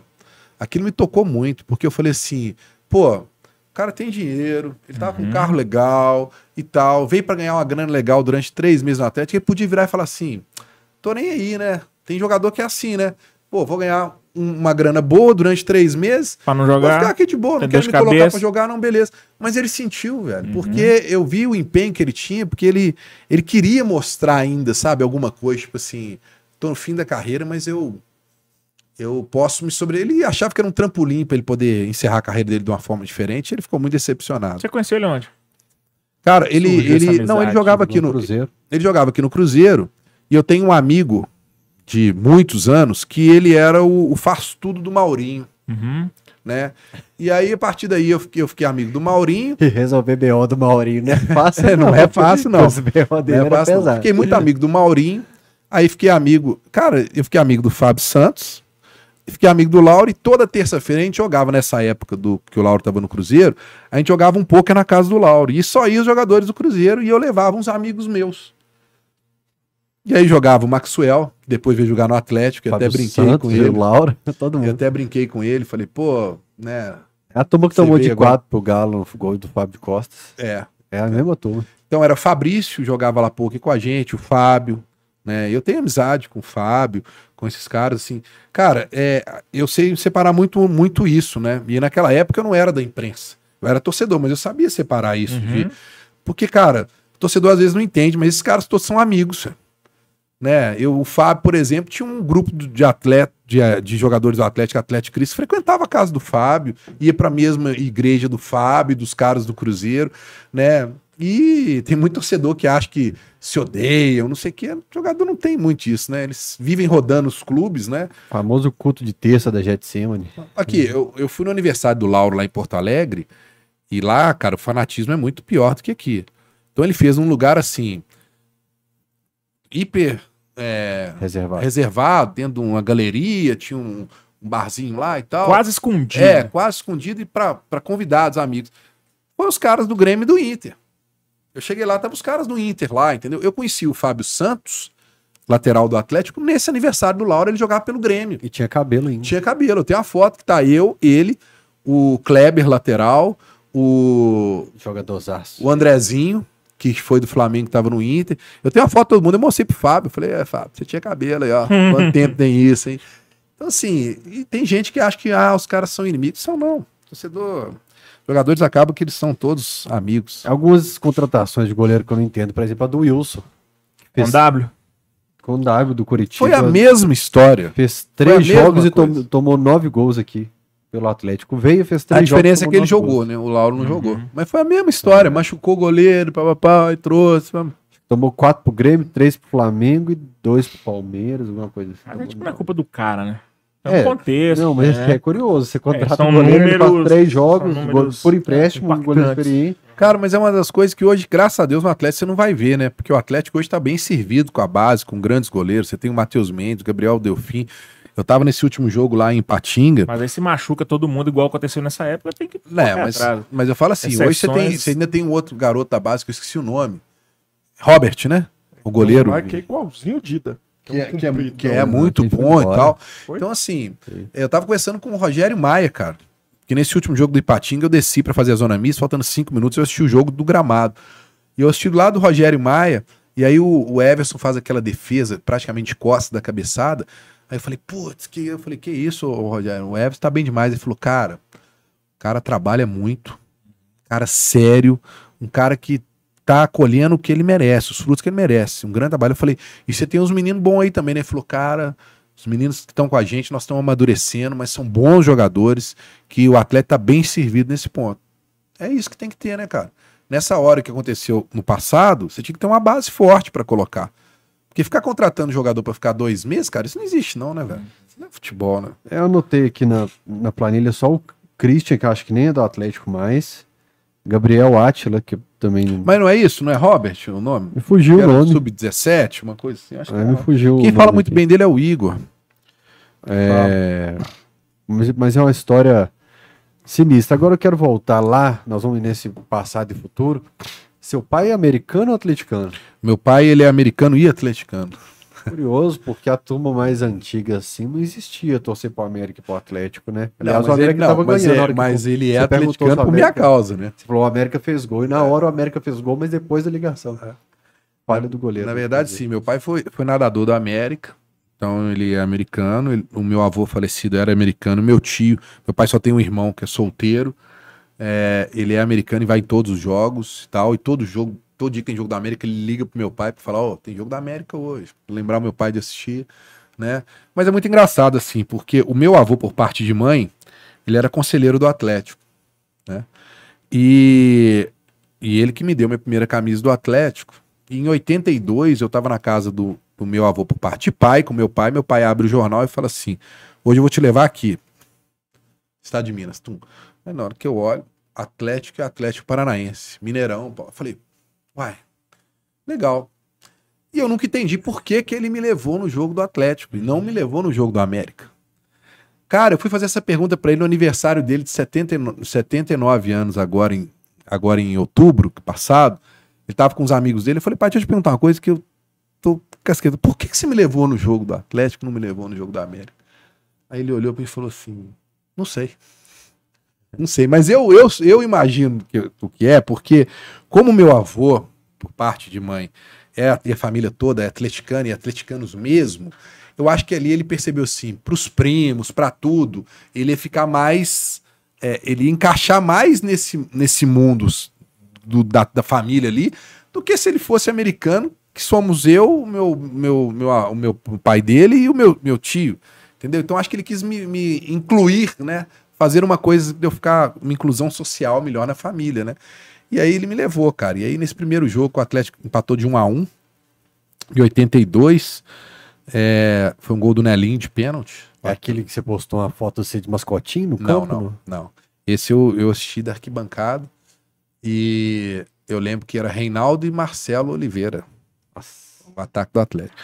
aquilo me tocou muito, porque eu falei assim, pô, o cara tem dinheiro, ele tava com um carro legal e tal, veio pra ganhar uma grana legal durante três meses no Atlético, ele podia virar e falar assim, tô nem aí, né? Tem jogador que é assim, né? Pô, vou ganhar um- uma grana boa durante três meses, Pra não vou ficar jogar. aqui de boa, não tem quero me de colocar cabeça. pra jogar, não, beleza. Mas ele sentiu, velho, Uhum. porque eu vi o empenho que ele tinha, porque ele, ele queria mostrar ainda, sabe, alguma coisa, tipo assim, tô no fim da carreira, mas eu eu posso me sobre ele achava que era um trampolim para ele poder encerrar a carreira dele de uma forma diferente. Ele ficou muito decepcionado. Você conheceu ele onde? Cara, ele Surgiu ele não, ele jogava aqui no Cruzeiro. ele jogava aqui no Cruzeiro e eu tenho um amigo de muitos anos que ele era o, o faz tudo do Maurinho, Uhum. né? E aí a partir daí eu fiquei, eu fiquei amigo do Maurinho. E resolver BO do Maurinho não é fácil. *laughs* É, não é fácil, não. Os BO dele Não é era fácil, não. pesado. Fiquei muito amigo do Maurinho. Aí fiquei amigo. Cara, eu fiquei amigo do Fábio Santos. Fiquei amigo do Lauro e toda terça-feira a gente jogava nessa época do que o Lauro tava no Cruzeiro. A gente jogava um pouco na casa do Lauro. E só ia os jogadores do Cruzeiro e eu levava uns amigos meus. E aí jogava o Maxwell, que depois veio jogar no Atlético, eu até Fábio brinquei Santos com ele. o Laura, *laughs* todo Eu mundo. até brinquei com ele, falei, pô, né? É a turma que tomou de agora. 4 pro Galo no gol do Fábio Costas. É. É a mesma turma. Então era Fabrício, jogava lá pouco com a gente, o Fábio, né? Eu tenho amizade com o Fábio, com esses caras, assim. Cara, é, eu sei separar muito, muito isso, né? E naquela época eu não era da imprensa. Eu era torcedor, mas eu sabia separar isso. de- Porque, cara, torcedor às vezes não entende, mas esses caras todos são amigos, né? Eu, o Fábio, por exemplo, tinha um grupo de de atleta, de, eh, de jogadores do Atlético, Atlético Cristo, frequentava a casa do Fábio, ia para a mesma igreja do Fábio, dos caras do Cruzeiro, né? E tem muito torcedor que acha que se odeiam, não sei o que. O jogador não tem muito isso, né? Eles vivem rodando os clubes, né? Famoso culto de terça da Getsemane. Aqui, eu, eu fui no aniversário do Lauro lá em Porto Alegre, e lá, cara, o fanatismo é muito pior do que aqui. Então ele fez um lugar assim, hiper é, Reservado. reservado, dentro de uma galeria, tinha um, um barzinho lá e tal. Quase escondido. É, quase escondido e para convidados, amigos. Foi os caras do Grêmio e do Inter. Eu cheguei lá, tava os caras do Inter lá, entendeu? Eu conheci o Fábio Santos, lateral do Atlético, nesse aniversário do Lauro, ele jogava pelo Grêmio. E tinha cabelo ainda. Tinha cabelo. Eu tenho uma foto que tá eu, ele, o Kleber lateral, o, Jogadorzaço. o Andrezinho, que foi do Flamengo, que tava no Inter. Eu tenho uma foto de todo mundo, eu mostrei pro Fábio. Eu falei, é, Fábio, você tinha cabelo aí, ó. *laughs* Quanto tempo tem isso, hein? Então, assim, e tem gente que acha que ah, os caras são inimigos. São não. Torcedor. Jogadores acabam que eles são todos amigos. Algumas contratações de goleiro que eu não entendo, por exemplo, a do Wilson. Com Fez W. com o W do Curitiba. Foi a mesma história. Fez a três jogos e tom- tomou nove gols aqui pelo Atlético. Veio, fez três A diferença é jogos, que ele jogou, gols. né? O Lauro não jogou. Mas foi a mesma história. Machucou o goleiro, papapá, e trouxe. vamos. Tomou quatro pro Grêmio, três pro Flamengo e dois pro Palmeiras, alguma coisa assim. Mas é tipo, não é culpa do cara, né? É É, um contexto. Não, mas né? é curioso. Você contrata são um goleiro, números- três jogos, números, por empréstimo, é, um goleiro experiente. Cara, mas é uma das coisas que hoje, graças a Deus, no Atlético você não vai ver, né? Porque o Atlético hoje tá bem servido com a base, com grandes goleiros. Você tem o Matheus Mendes, o Gabriel Delfim. Eu tava nesse último jogo lá em Patinga. Mas aí se machuca todo mundo, igual aconteceu nessa época, tem que. Correr mas, atrás. mas eu falo assim, hoje você, tem, Exceções. você ainda tem um outro garoto da base que eu esqueci o nome. Robert, né? O goleiro. Vai que é igualzinho o Dida. Que é, que é- que é né? muito Ele foi bom e tal. Foi? Então, assim, eu tava conversando com o Rogério Maia, cara. Que nesse último jogo do Ipatinga eu desci pra fazer a zona mista, faltando cinco minutos, eu assisti o jogo do gramado. E eu assisti do lado do Rogério Maia, e aí o, o Everson faz aquela defesa, praticamente de costas da cabeçada. Aí eu falei, putz, que eu falei, que isso, Rogério? O Everson tá bem demais. Ele falou, cara, o cara trabalha muito, cara sério, um cara que tá colhendo o que ele merece, os frutos que ele merece. Um grande trabalho. Eu falei, e você tem uns meninos bons aí também, né? Ele falou, cara, os meninos que estão com a gente, nós estamos amadurecendo, mas são bons jogadores, que o atleta tá bem servido nesse ponto. É isso que tem que ter, né, cara? Nessa hora que aconteceu no passado, você tinha que ter uma base forte para colocar. Porque ficar contratando jogador para ficar dois meses, cara, isso não existe, não, né, velho? Isso não é futebol, né? É, Eu anotei aqui na, na planilha só o Christian, que acho que nem é do Atlético mais. Gabriel Átila, que também. Mas não é isso, não é Robert o nome? me fugiu o nome. Sub-17, uma coisa assim. Acho que É, é. me fugiu. Quem fala muito aqui. bem dele é o Igor. É, mas, mas é uma história sinistra. Agora eu quero voltar lá, nós vamos nesse passado e futuro. Seu pai é americano ou atleticano? Meu pai, ele é americano e atleticano. Curioso, porque a turma mais antiga assim não existia torcer pro América e pro Atlético, né? Não, Aliás, o mas ele, América não, mas, ganhando. é, mas ele é atleticano por minha América- causa, né? Você falou o América fez gol e na hora o América fez gol, mas depois da ligação. Falha do goleiro. Na verdade, sim. Meu pai foi, foi nadador da América. Então, ele é americano. ele- o meu avô falecido era americano. Meu tio, meu pai só tem um irmão que é solteiro. É, ele é americano e vai em todos os jogos e tal. E todo jogo todo dia que tem jogo da América, ele liga pro meu pai pra falar, ó, tem jogo da América hoje. Lembrar meu pai de assistir, né? Mas é muito engraçado, assim, porque o meu avô, por parte de mãe, ele era conselheiro do Atlético, né? E, e ele que me deu minha primeira camisa do Atlético. E em 82, eu tava na casa do, do meu avô por parte de pai, com meu pai. Meu pai abre o jornal e fala assim: hoje eu vou te levar aqui. Estado de Minas. Tum. Aí na hora que eu olho, Atlético e Atlético Paranaense. Mineirão. Eu falei, uai, legal. E eu nunca entendi por que, que ele me levou no jogo do Atlético e não me levou no jogo do América. Cara, eu fui fazer essa pergunta pra ele no aniversário dele de 79, 79 anos, agora em, agora em outubro passado. Ele tava com os amigos dele. Eu falei, pai, deixa eu te perguntar uma coisa que eu tô casqueta. Por que, que você me levou no jogo do Atlético não me levou no jogo do América? Aí ele olhou pra mim e falou assim: Não sei. Não sei, mas eu, eu, eu imagino que- o que é, porque como meu avô, por parte de mãe, é, e a família toda é atleticana e atleticanos mesmo, eu acho que ali ele percebeu assim, pros primos, pra tudo, ele ia ficar mais, é, ele ia encaixar mais nesse, nesse mundo do- da, da família ali, do que se ele fosse americano, que somos eu, meu, meu, meu, o meu pai dele e o meu, meu tio. Entendeu? Então acho que ele quis me, me incluir, né? Fazer uma coisa de eu ficar, uma inclusão social melhor na família, né? E aí ele me levou, cara. E aí nesse primeiro jogo o Atlético empatou de 1 a 1 em 82. É, foi um gol do Nelinho de pênalti. É aquele que você postou uma foto você de mascotinho no Não, campo? não, não. Esse eu, eu assisti da arquibancada e eu lembro que era Reinaldo e Marcelo Oliveira, o ataque do Atlético.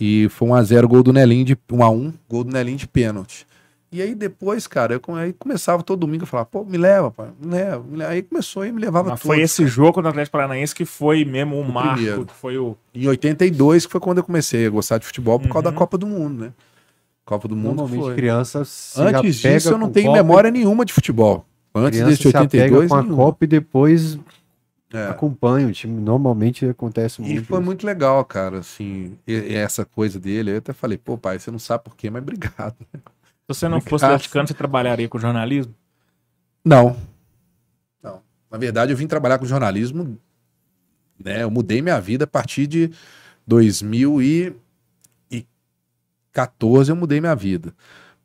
E foi 1x0 gol do Nelinho de 1x1, gol do Nelinho de pênalti. E aí depois, cara, eu aí começava todo domingo a falar, pô, me leva, pai, me leva, me leva. Aí começou e me levava Mas tudo. foi esse jogo contra o Atlético Paranaense que foi mesmo um O marco, primeiro. que foi o. Em 82, que foi quando eu comecei a gostar de futebol por causa Uhum. da Copa do Mundo, né? Copa do Mundo Normalmente foi. criança se Antes disso, eu não tenho Copa, memória nenhuma de futebol. Antes criança desse se apega 82, com a. Copa e depois É. acompanha o time. Normalmente acontece muito. E foi isso. muito legal, cara, assim, e- e essa coisa dele. Eu até falei, pô, pai, você não sabe por quê, mas obrigado. *laughs* Se você não fosse Obrigado. atleticano, você trabalharia com jornalismo? Não. Não. Na verdade, eu vim trabalhar com jornalismo, né? Eu mudei minha vida a partir de 2014, eu mudei minha vida.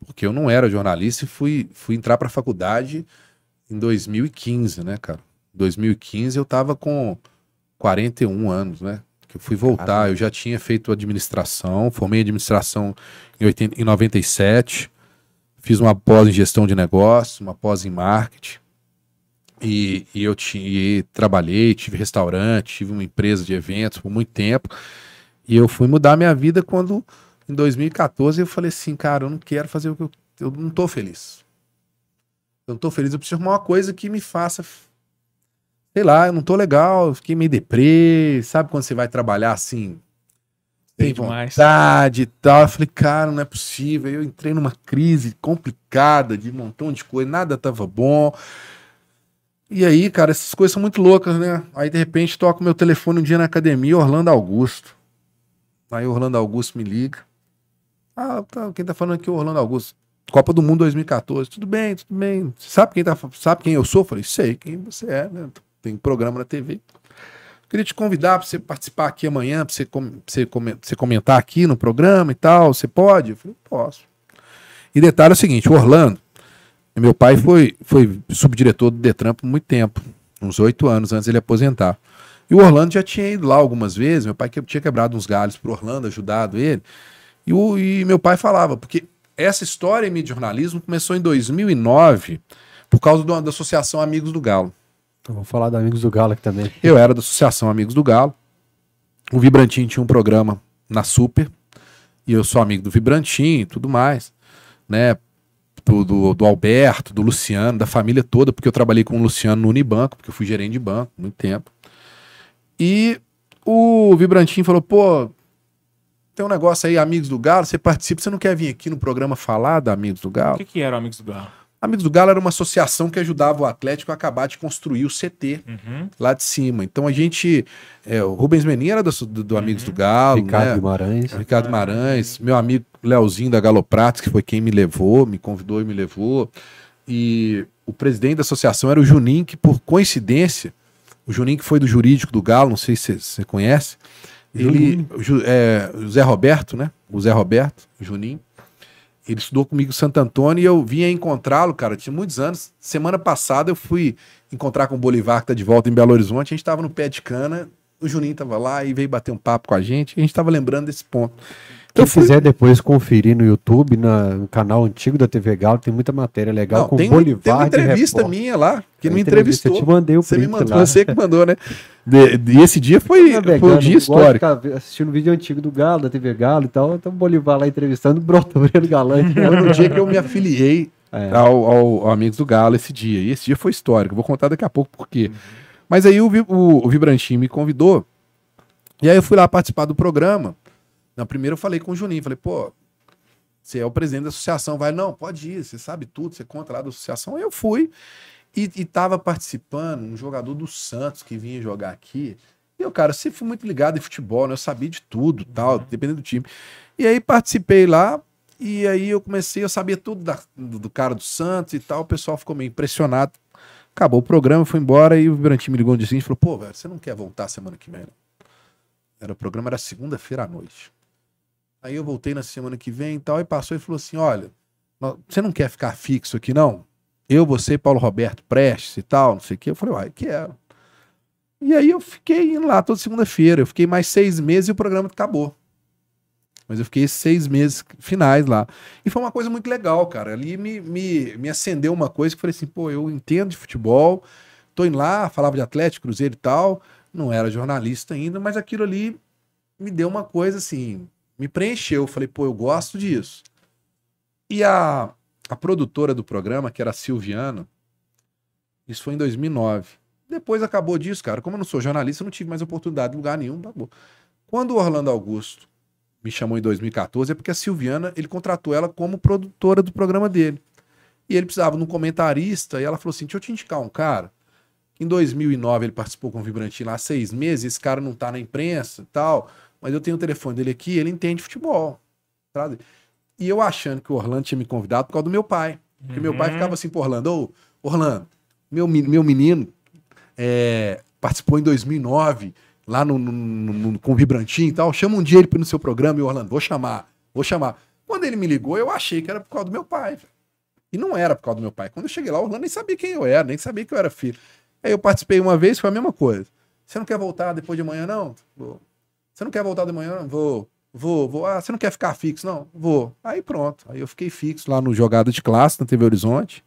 Porque eu não era jornalista e fui, fui entrar pra faculdade em 2015, né, cara? 2015 eu tava com 41 anos, né? Que eu fui voltar, eu já tinha feito administração, formei em administração em, 80, em 97, fiz uma pós em gestão de negócio, uma pós em marketing. E, e eu ti- e trabalhei, tive restaurante, tive uma empresa de eventos por muito tempo. E eu fui mudar minha vida quando, em 2014, eu falei assim, cara, eu não quero fazer o que eu. Eu não tô feliz. Eu não tô feliz, eu preciso arrumar uma coisa que me faça. Sei lá, eu não tô legal, eu fiquei meio deprê. Sabe quando você vai trabalhar assim? Tem vontade e tal. Eu falei, cara, não é possível. Eu entrei numa crise complicada de um montão de coisa, nada tava bom. E aí, cara, essas coisas são muito loucas, né? Aí, de repente, toca o meu telefone um dia na academia, Orlando Augusto. Aí, Orlando Augusto me liga. Ah, tá, quem tá falando aqui é o Orlando Augusto. Copa do Mundo 2014. Tudo bem, tudo bem. Sabe quem, tá, sabe quem eu sou? Eu falei, sei quem você é, né? Tem programa na TV. Queria te convidar para você participar aqui amanhã, para você, com- você, pra você comentar aqui no programa e tal. Você pode? Eu falei, posso. E detalhe é o seguinte: o Orlando, meu pai foi, foi subdiretor do Detran por muito tempo uns oito anos antes de ele aposentar. E o Orlando já tinha ido lá algumas vezes. Meu pai que- tinha quebrado uns galhos pro Orlando, ajudado ele. E, o, e meu pai falava, porque essa história em mídia jornalismo começou em 2009 por causa da Associação Amigos do Galo. Então, vou falar da Amigos do Galo aqui também. Eu era da Associação Amigos do Galo. O Vibrantinho tinha um programa na Super. E eu sou amigo do Vibrantinho e tudo mais. Né? Do, do, do Alberto, do Luciano, da família toda, porque eu trabalhei com o Luciano no Unibanco, porque eu fui gerente de banco muito tempo. E o Vibrantinho falou: pô, tem um negócio aí, Amigos do Galo, você participa, você não quer vir aqui no programa falar da Amigos do O Galo? que, que era o Amigos do Galo? Amigos do Galo era uma associação que ajudava o Atlético a acabar de construir o CT Uhum. lá de cima. Então a gente. é, o Rubens Menin era do, do- do Amigos do Galo, Ricardo né? Guimarães. Ricardo Marães, meu amigo Leozinho da Galo Pratos, que foi quem me levou, me convidou e me levou. E o presidente da associação era o Juninho, que por coincidência, O Juninho que foi do jurídico do Galo, não sei se você conhece. Ele, o Ju- é, o Zé Roberto, né? O Zé Roberto, o Juninho. Ele estudou comigo em Santo Antônio e eu vinha encontrá-lo, cara, tinha muitos anos. Semana passada eu fui encontrar com o Bolivar, que tá de volta em Belo Horizonte. A gente tava no pé de cana, o Juninho tava lá e veio bater um papo com a gente. A gente tava lembrando desse ponto. Quem Eu fui- quiser depois conferir no YouTube, na- no canal antigo da TV Galo, tem muita matéria legal Não, com tem, Bolivar tem uma entrevista minha lá, que Tem me entrevistou. Eu te mandei o Você me mandou, lá. você que mandou, né? De- de- e esse dia foi, foi Navegando, um dia histórico. assistindo vídeo antigo do Galo, da TV Galo e tal. Então Bolivar lá entrevistando, brotou o Galante. *laughs* Foi no dia que eu me afiliei É. ao, ao- ao Amigos do Galo esse dia. E esse dia foi histórico. Vou contar daqui a pouco por quê. Mas aí o, o, o Vibrantinho me convidou. E aí eu fui lá participar do programa. Na primeira eu falei com o Juninho. Falei, pô, você é o presidente da associação. Vai, não, pode ir. Você sabe tudo. Você conta lá da associação. Eu fui. E, e tava participando um jogador do Santos que vinha jogar aqui. E eu, cara, sempre fui muito ligado em futebol, né? Eu sabia de tudo, tal, dependendo do time. E aí participei lá, e aí eu comecei, eu sabia tudo da- do, do cara do Santos e tal, o pessoal ficou meio impressionado. Acabou o programa, foi embora, e o Vibrantinho me ligou no dia seguinte e falou, pô, velho, você não quer voltar semana que vem? não?" Era, o programa era segunda-feira à noite. Aí eu voltei na semana que vem e tal, e passou e falou assim, olha, você não quer ficar fixo aqui, não? Eu, você, Paulo Roberto Prestes e tal, não sei o quê. Eu falei, uai, quero. E aí eu fiquei indo lá toda segunda-feira. Eu fiquei mais seis meses e o programa acabou. Mas eu fiquei esses seis meses finais lá. E foi uma coisa muito legal, cara. Ali me, me, me acendeu uma coisa que eu falei assim, pô, eu entendo de futebol, tô indo lá, falava de Atlético, Cruzeiro e tal, não era jornalista ainda, mas aquilo ali me deu uma coisa assim, me preencheu. Eu falei, pô, eu gosto disso. E a, a produtora do programa, que era a Silviana, isso foi em 2009. Depois acabou disso, cara. Como eu não sou jornalista, eu não tive mais oportunidade em lugar nenhum. Quando o Orlando Augusto me chamou em 2014, é porque a Silviana, ele contratou ela como produtora do programa dele. E ele precisava de um comentarista, e ela falou assim: deixa eu te indicar um cara. Em 2009 ele participou com o Vibrantinho lá seis meses, esse cara não tá na imprensa e tal, mas eu tenho o telefone dele aqui, ele entende futebol. sabe? E eu achando que o Orlando tinha me convidado por causa do meu pai. Porque meu pai ficava assim pro Orlando, ô, Orlando, meu, meu menino é, participou em 2009, lá no, no- no- no- com o Vibrantinho e tal, chama um dia ele no seu programa e o Orlando, vou chamar, vou chamar. Quando ele me ligou, eu achei que era por causa do meu pai. E não era por causa do meu pai. Quando eu cheguei lá, o Orlando nem sabia quem eu era, nem sabia que eu era filho. Aí eu participei uma vez, foi a mesma coisa. Você não quer voltar depois de amanhã, não? Você não quer voltar de manhã? Vou. Vou, vou. Ah, você não quer ficar fixo? Não? Vou. Aí pronto. Aí eu fiquei fixo lá no Jogada de Classe, na TV Horizonte.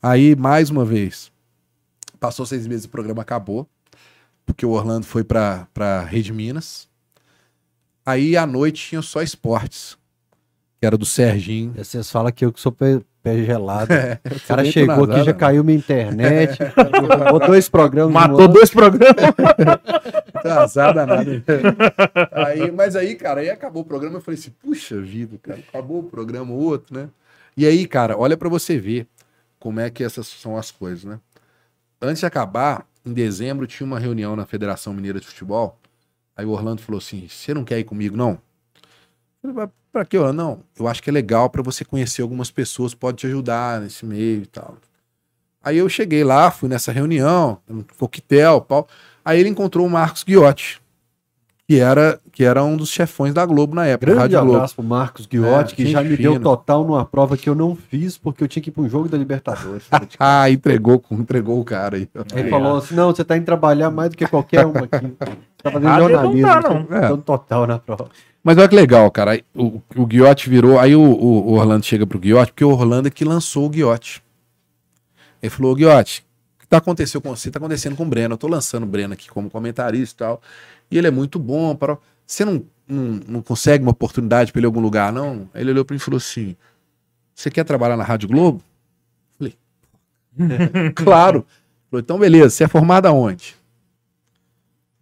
Aí, mais uma vez, passou seis meses, o programa acabou, porque o Orlando foi pra, pra Rede Minas. Aí, à noite, tinha só esportes, que era do Serginho. Vocês falam que eu que sou pé, gelado. *laughs* É, o cara chegou aqui, atrasado, já né? caiu minha internet, *laughs* derrubou dois programas. Matou dois programas. *laughs* Atrasada nada. aí, mas aí, cara, aí acabou o programa. Eu falei assim, puxa vida, cara, acabou o programa, o outro, né? E aí, cara, olha pra você ver como é que essas são as coisas, né? Antes de acabar, em dezembro, tinha uma reunião na Federação Mineira de Futebol. Aí o Orlando falou assim: você não quer ir comigo, não? Eu falei, "Mas pra quê, Orlando? Não, eu acho que é legal pra você conhecer algumas pessoas, pode te ajudar nesse meio e tal. Aí eu cheguei lá, fui nessa reunião, um coquetel, pau. Aí ele encontrou o Marcos Guiotti, que era, que era um dos chefões da Globo na época, Grande Rádio Globo. abraço pro Marcos Guiotti, É, que já me fina. deu total numa prova que eu não fiz, porque eu tinha que ir para um jogo da Libertadores. *laughs* Ah, entregou, entregou o cara aí. Ele falou assim: não, você tá indo trabalhar mais do que qualquer um aqui. *laughs* Tá fazendo Ah, ele não jornalismo. tá, não. É. Dando total na prova. Mas olha que legal, cara. O, o Guiotti virou. Aí o, o- o Orlando chega pro Guiotti, porque o Orlando é que lançou o Guiotti. Ele falou: Guiotti, tá acontecendo com você? Tá acontecendo com o Breno. Eu tô lançando o Breno aqui como comentarista e tal. E ele é muito bom. Para... Você não, não, não consegue uma oportunidade pra ele em algum lugar, não? Ele olhou pra mim e falou assim: Você quer trabalhar na Rádio Globo? Falei: *laughs* Claro. Falou, então, beleza, você é formado aonde?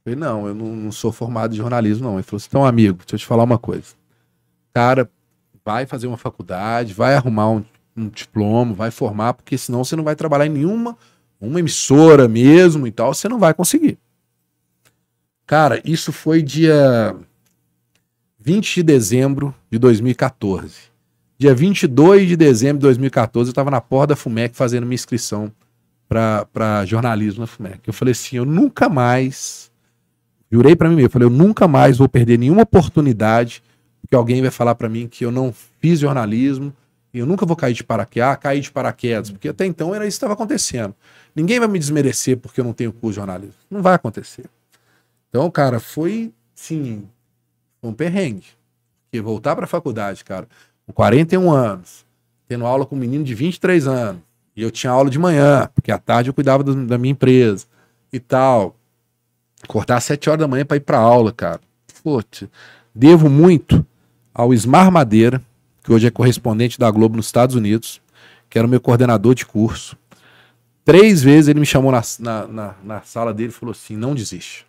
Falei, não, eu não, não sou formado em jornalismo, não. Ele falou assim, então, amigo, deixa eu te falar uma coisa. Cara, vai fazer uma faculdade, vai arrumar um, um diploma, vai formar, porque senão você não vai trabalhar em nenhuma uma emissora mesmo e tal, você não vai conseguir. Cara, isso foi dia 20 de dezembro de 2014. Dia 22 de dezembro de 2014, eu estava na porta da FUMEC fazendo minha inscrição para jornalismo na FUMEC. Eu falei assim, eu nunca mais, jurei para mim mesmo, eu falei, eu nunca mais vou perder nenhuma oportunidade que alguém vai falar para mim que eu não fiz jornalismo, eu nunca vou cair de paraquedas, ah, cair de paraquedas, porque até então era isso que estava acontecendo. Ninguém vai me desmerecer porque eu não tenho curso de jornalismo. Não vai acontecer. Então, cara, foi, sim, um perrengue. Porque voltar para a faculdade, cara, com 41 anos, tendo aula com um menino de 23 anos, e eu tinha aula de manhã, porque à tarde eu cuidava do, da minha empresa e tal. Cortar às 7 horas da manhã para ir para aula, cara. Putz, devo muito ao Ismar Madeira, que hoje é correspondente da Globo nos Estados Unidos, que era o meu coordenador de curso. Três vezes ele me chamou na, na, na, na sala dele e falou assim: não desiste.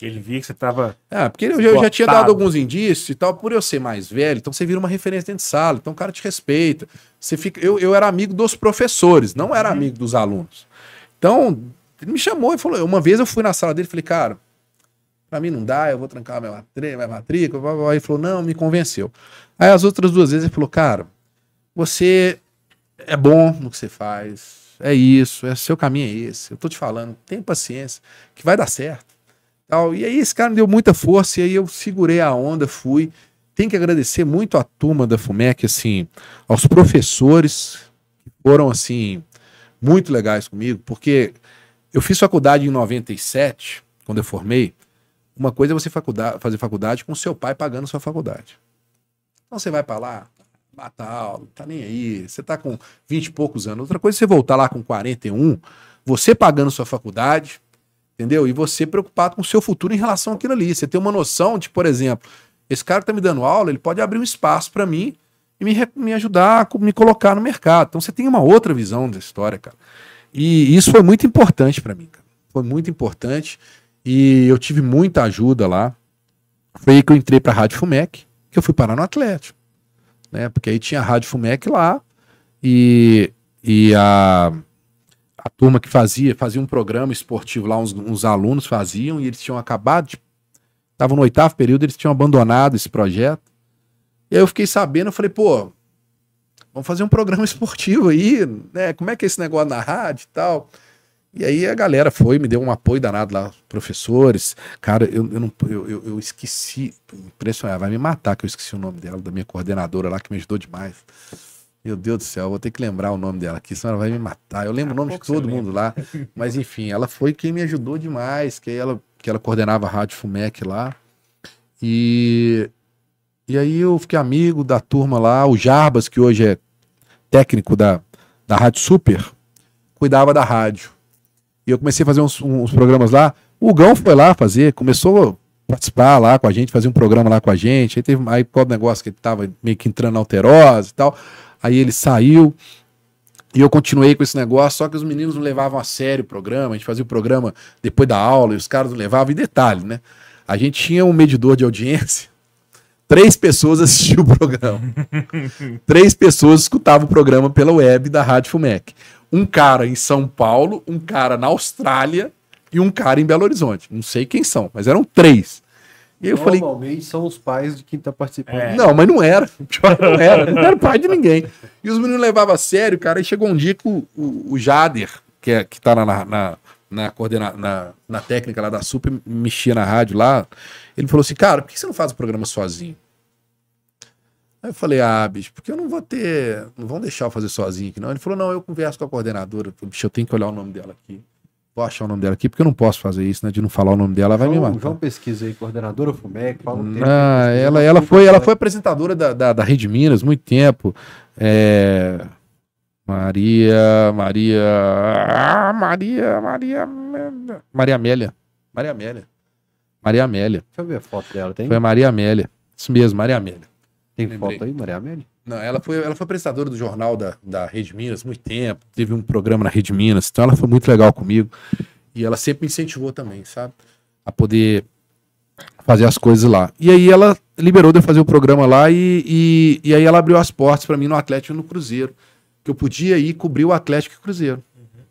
Ele via que você tava. É, porque eu, eu já tinha dado alguns indícios e tal, por eu ser mais velho, então você vira uma referência dentro de sala, então o cara te respeita. Você fica, eu, eu era amigo dos professores, não era uhum. amigo dos alunos. Então, ele me chamou e falou: uma vez eu fui na sala dele e falei, cara, pra mim não dá, eu vou trancar minha, matrícula, minha matrícula. Aí ele falou: não, me convenceu. Aí as outras duas vezes ele falou, cara, você é bom no que você faz, é isso, é seu caminho é esse. Eu tô te falando, tem paciência, que vai dar certo. Tal. E aí esse cara me deu muita força e aí eu segurei a onda, fui. Tem que agradecer muito a turma da FUMEC, assim, aos professores que foram, assim, muito legais comigo, porque eu fiz faculdade em 97, quando eu formei. Uma coisa é você faculdade, fazer faculdade com seu pai pagando sua faculdade. Então você vai para lá, a aula, tá nem aí, você tá com 20 e poucos anos. Outra coisa é você voltar lá com 41, você pagando sua faculdade, Entendeu? E você preocupado com o seu futuro em relação àquilo ali. Você tem uma noção de, por exemplo, esse cara que tá me dando aula, ele pode abrir um espaço para mim e me, me ajudar a me colocar no mercado. Então você tem uma outra visão da história, cara. E isso foi muito importante para mim, cara. Foi muito importante. E eu tive muita ajuda lá. Foi aí que eu entrei pra Rádio Fumec, que eu fui parar no Atlético. Né? Porque aí tinha a Rádio Fumec lá e, e a a turma que fazia, fazia um programa esportivo lá, uns, uns alunos faziam, e eles tinham acabado de. Estavam no oitavo período, eles tinham abandonado esse projeto. E aí eu fiquei sabendo, eu falei, pô, vamos fazer um programa *laughs* esportivo aí, né? Como é que é esse negócio na rádio e tal? E aí a galera foi, me deu um apoio danado lá, professores. Cara, eu, eu, não, eu, eu, eu esqueci, impressionante, vai me matar que eu esqueci o nome dela, da minha coordenadora lá, que me ajudou demais. Meu Deus do céu, vou ter que lembrar o nome dela aqui, senão ela vai me matar. Eu lembro o nome de todo mundo lá. *laughs* Mas enfim, ela foi quem me ajudou demais, que ela, que ela coordenava a Rádio Fumec lá. E, e aí eu fiquei amigo da turma lá, o Jarbas, que hoje é técnico da, da Rádio Super, cuidava da rádio. E eu comecei a fazer uns, uns programas lá. O Gão foi lá fazer, começou a participar lá com a gente, fazer um programa lá com a gente. Aí teve aí qual negócio que ele tava meio que entrando na alterosa e tal. Aí ele saiu e eu continuei com esse negócio, só que os meninos não levavam a sério o programa, a gente fazia o programa depois da aula e os caras não levavam. E detalhe, né? A gente tinha um medidor de audiência, três pessoas assistiam o programa. *laughs* três pessoas escutavam o programa pela web da Rádio Fumec. Um cara em São Paulo, um cara na Austrália e um cara em Belo Horizonte. Não sei quem são, mas eram três. E eu falei. Normalmente são os pais de quem tá participando. É. Não, mas não era. *laughs* Não era. Não era pai de ninguém. E os meninos levavam a sério, cara. E chegou um dia que o, o, o Jader, que, é, que tá na, na, na, coordena, na, na técnica lá da Super, mexia na rádio lá. Ele falou assim: Cara, por que você não faz o programa sozinho? Aí eu falei: Ah, bicho, porque eu não vou ter. Não vão deixar eu fazer sozinho aqui, não. Ele falou: Não, eu converso com a coordenadora. bicho, eu tenho que olhar o nome dela aqui. Vou achar o nome dela aqui, porque eu não posso fazer isso, né? De não falar o nome dela, vai João, me matar. João pesquisa aí, coordenadora FUMEC, fala um tempo. Ah, ela, ela, foi, ela foi apresentadora da, da, da Rede Minas muito tempo. É... Maria, Maria, ah, Maria, Maria, Maria Amélia. Maria Amélia. Maria Amélia. Deixa eu ver a foto dela, tem? Foi a Maria Amélia. Isso mesmo, Maria Amélia. Tem Lembrei. foto aí, Maria Amélia? Não, ela foi, ela foi apresentadora do jornal da, da Rede Minas muito tempo, teve um programa na Rede Minas, então ela foi muito legal comigo. E ela sempre me incentivou também, sabe? A poder fazer as coisas lá. E aí ela liberou de eu fazer o programa lá e, e, e aí ela abriu as portas para mim no Atlético e no Cruzeiro. Que eu podia ir cobrir o Atlético e o Cruzeiro. Uhum.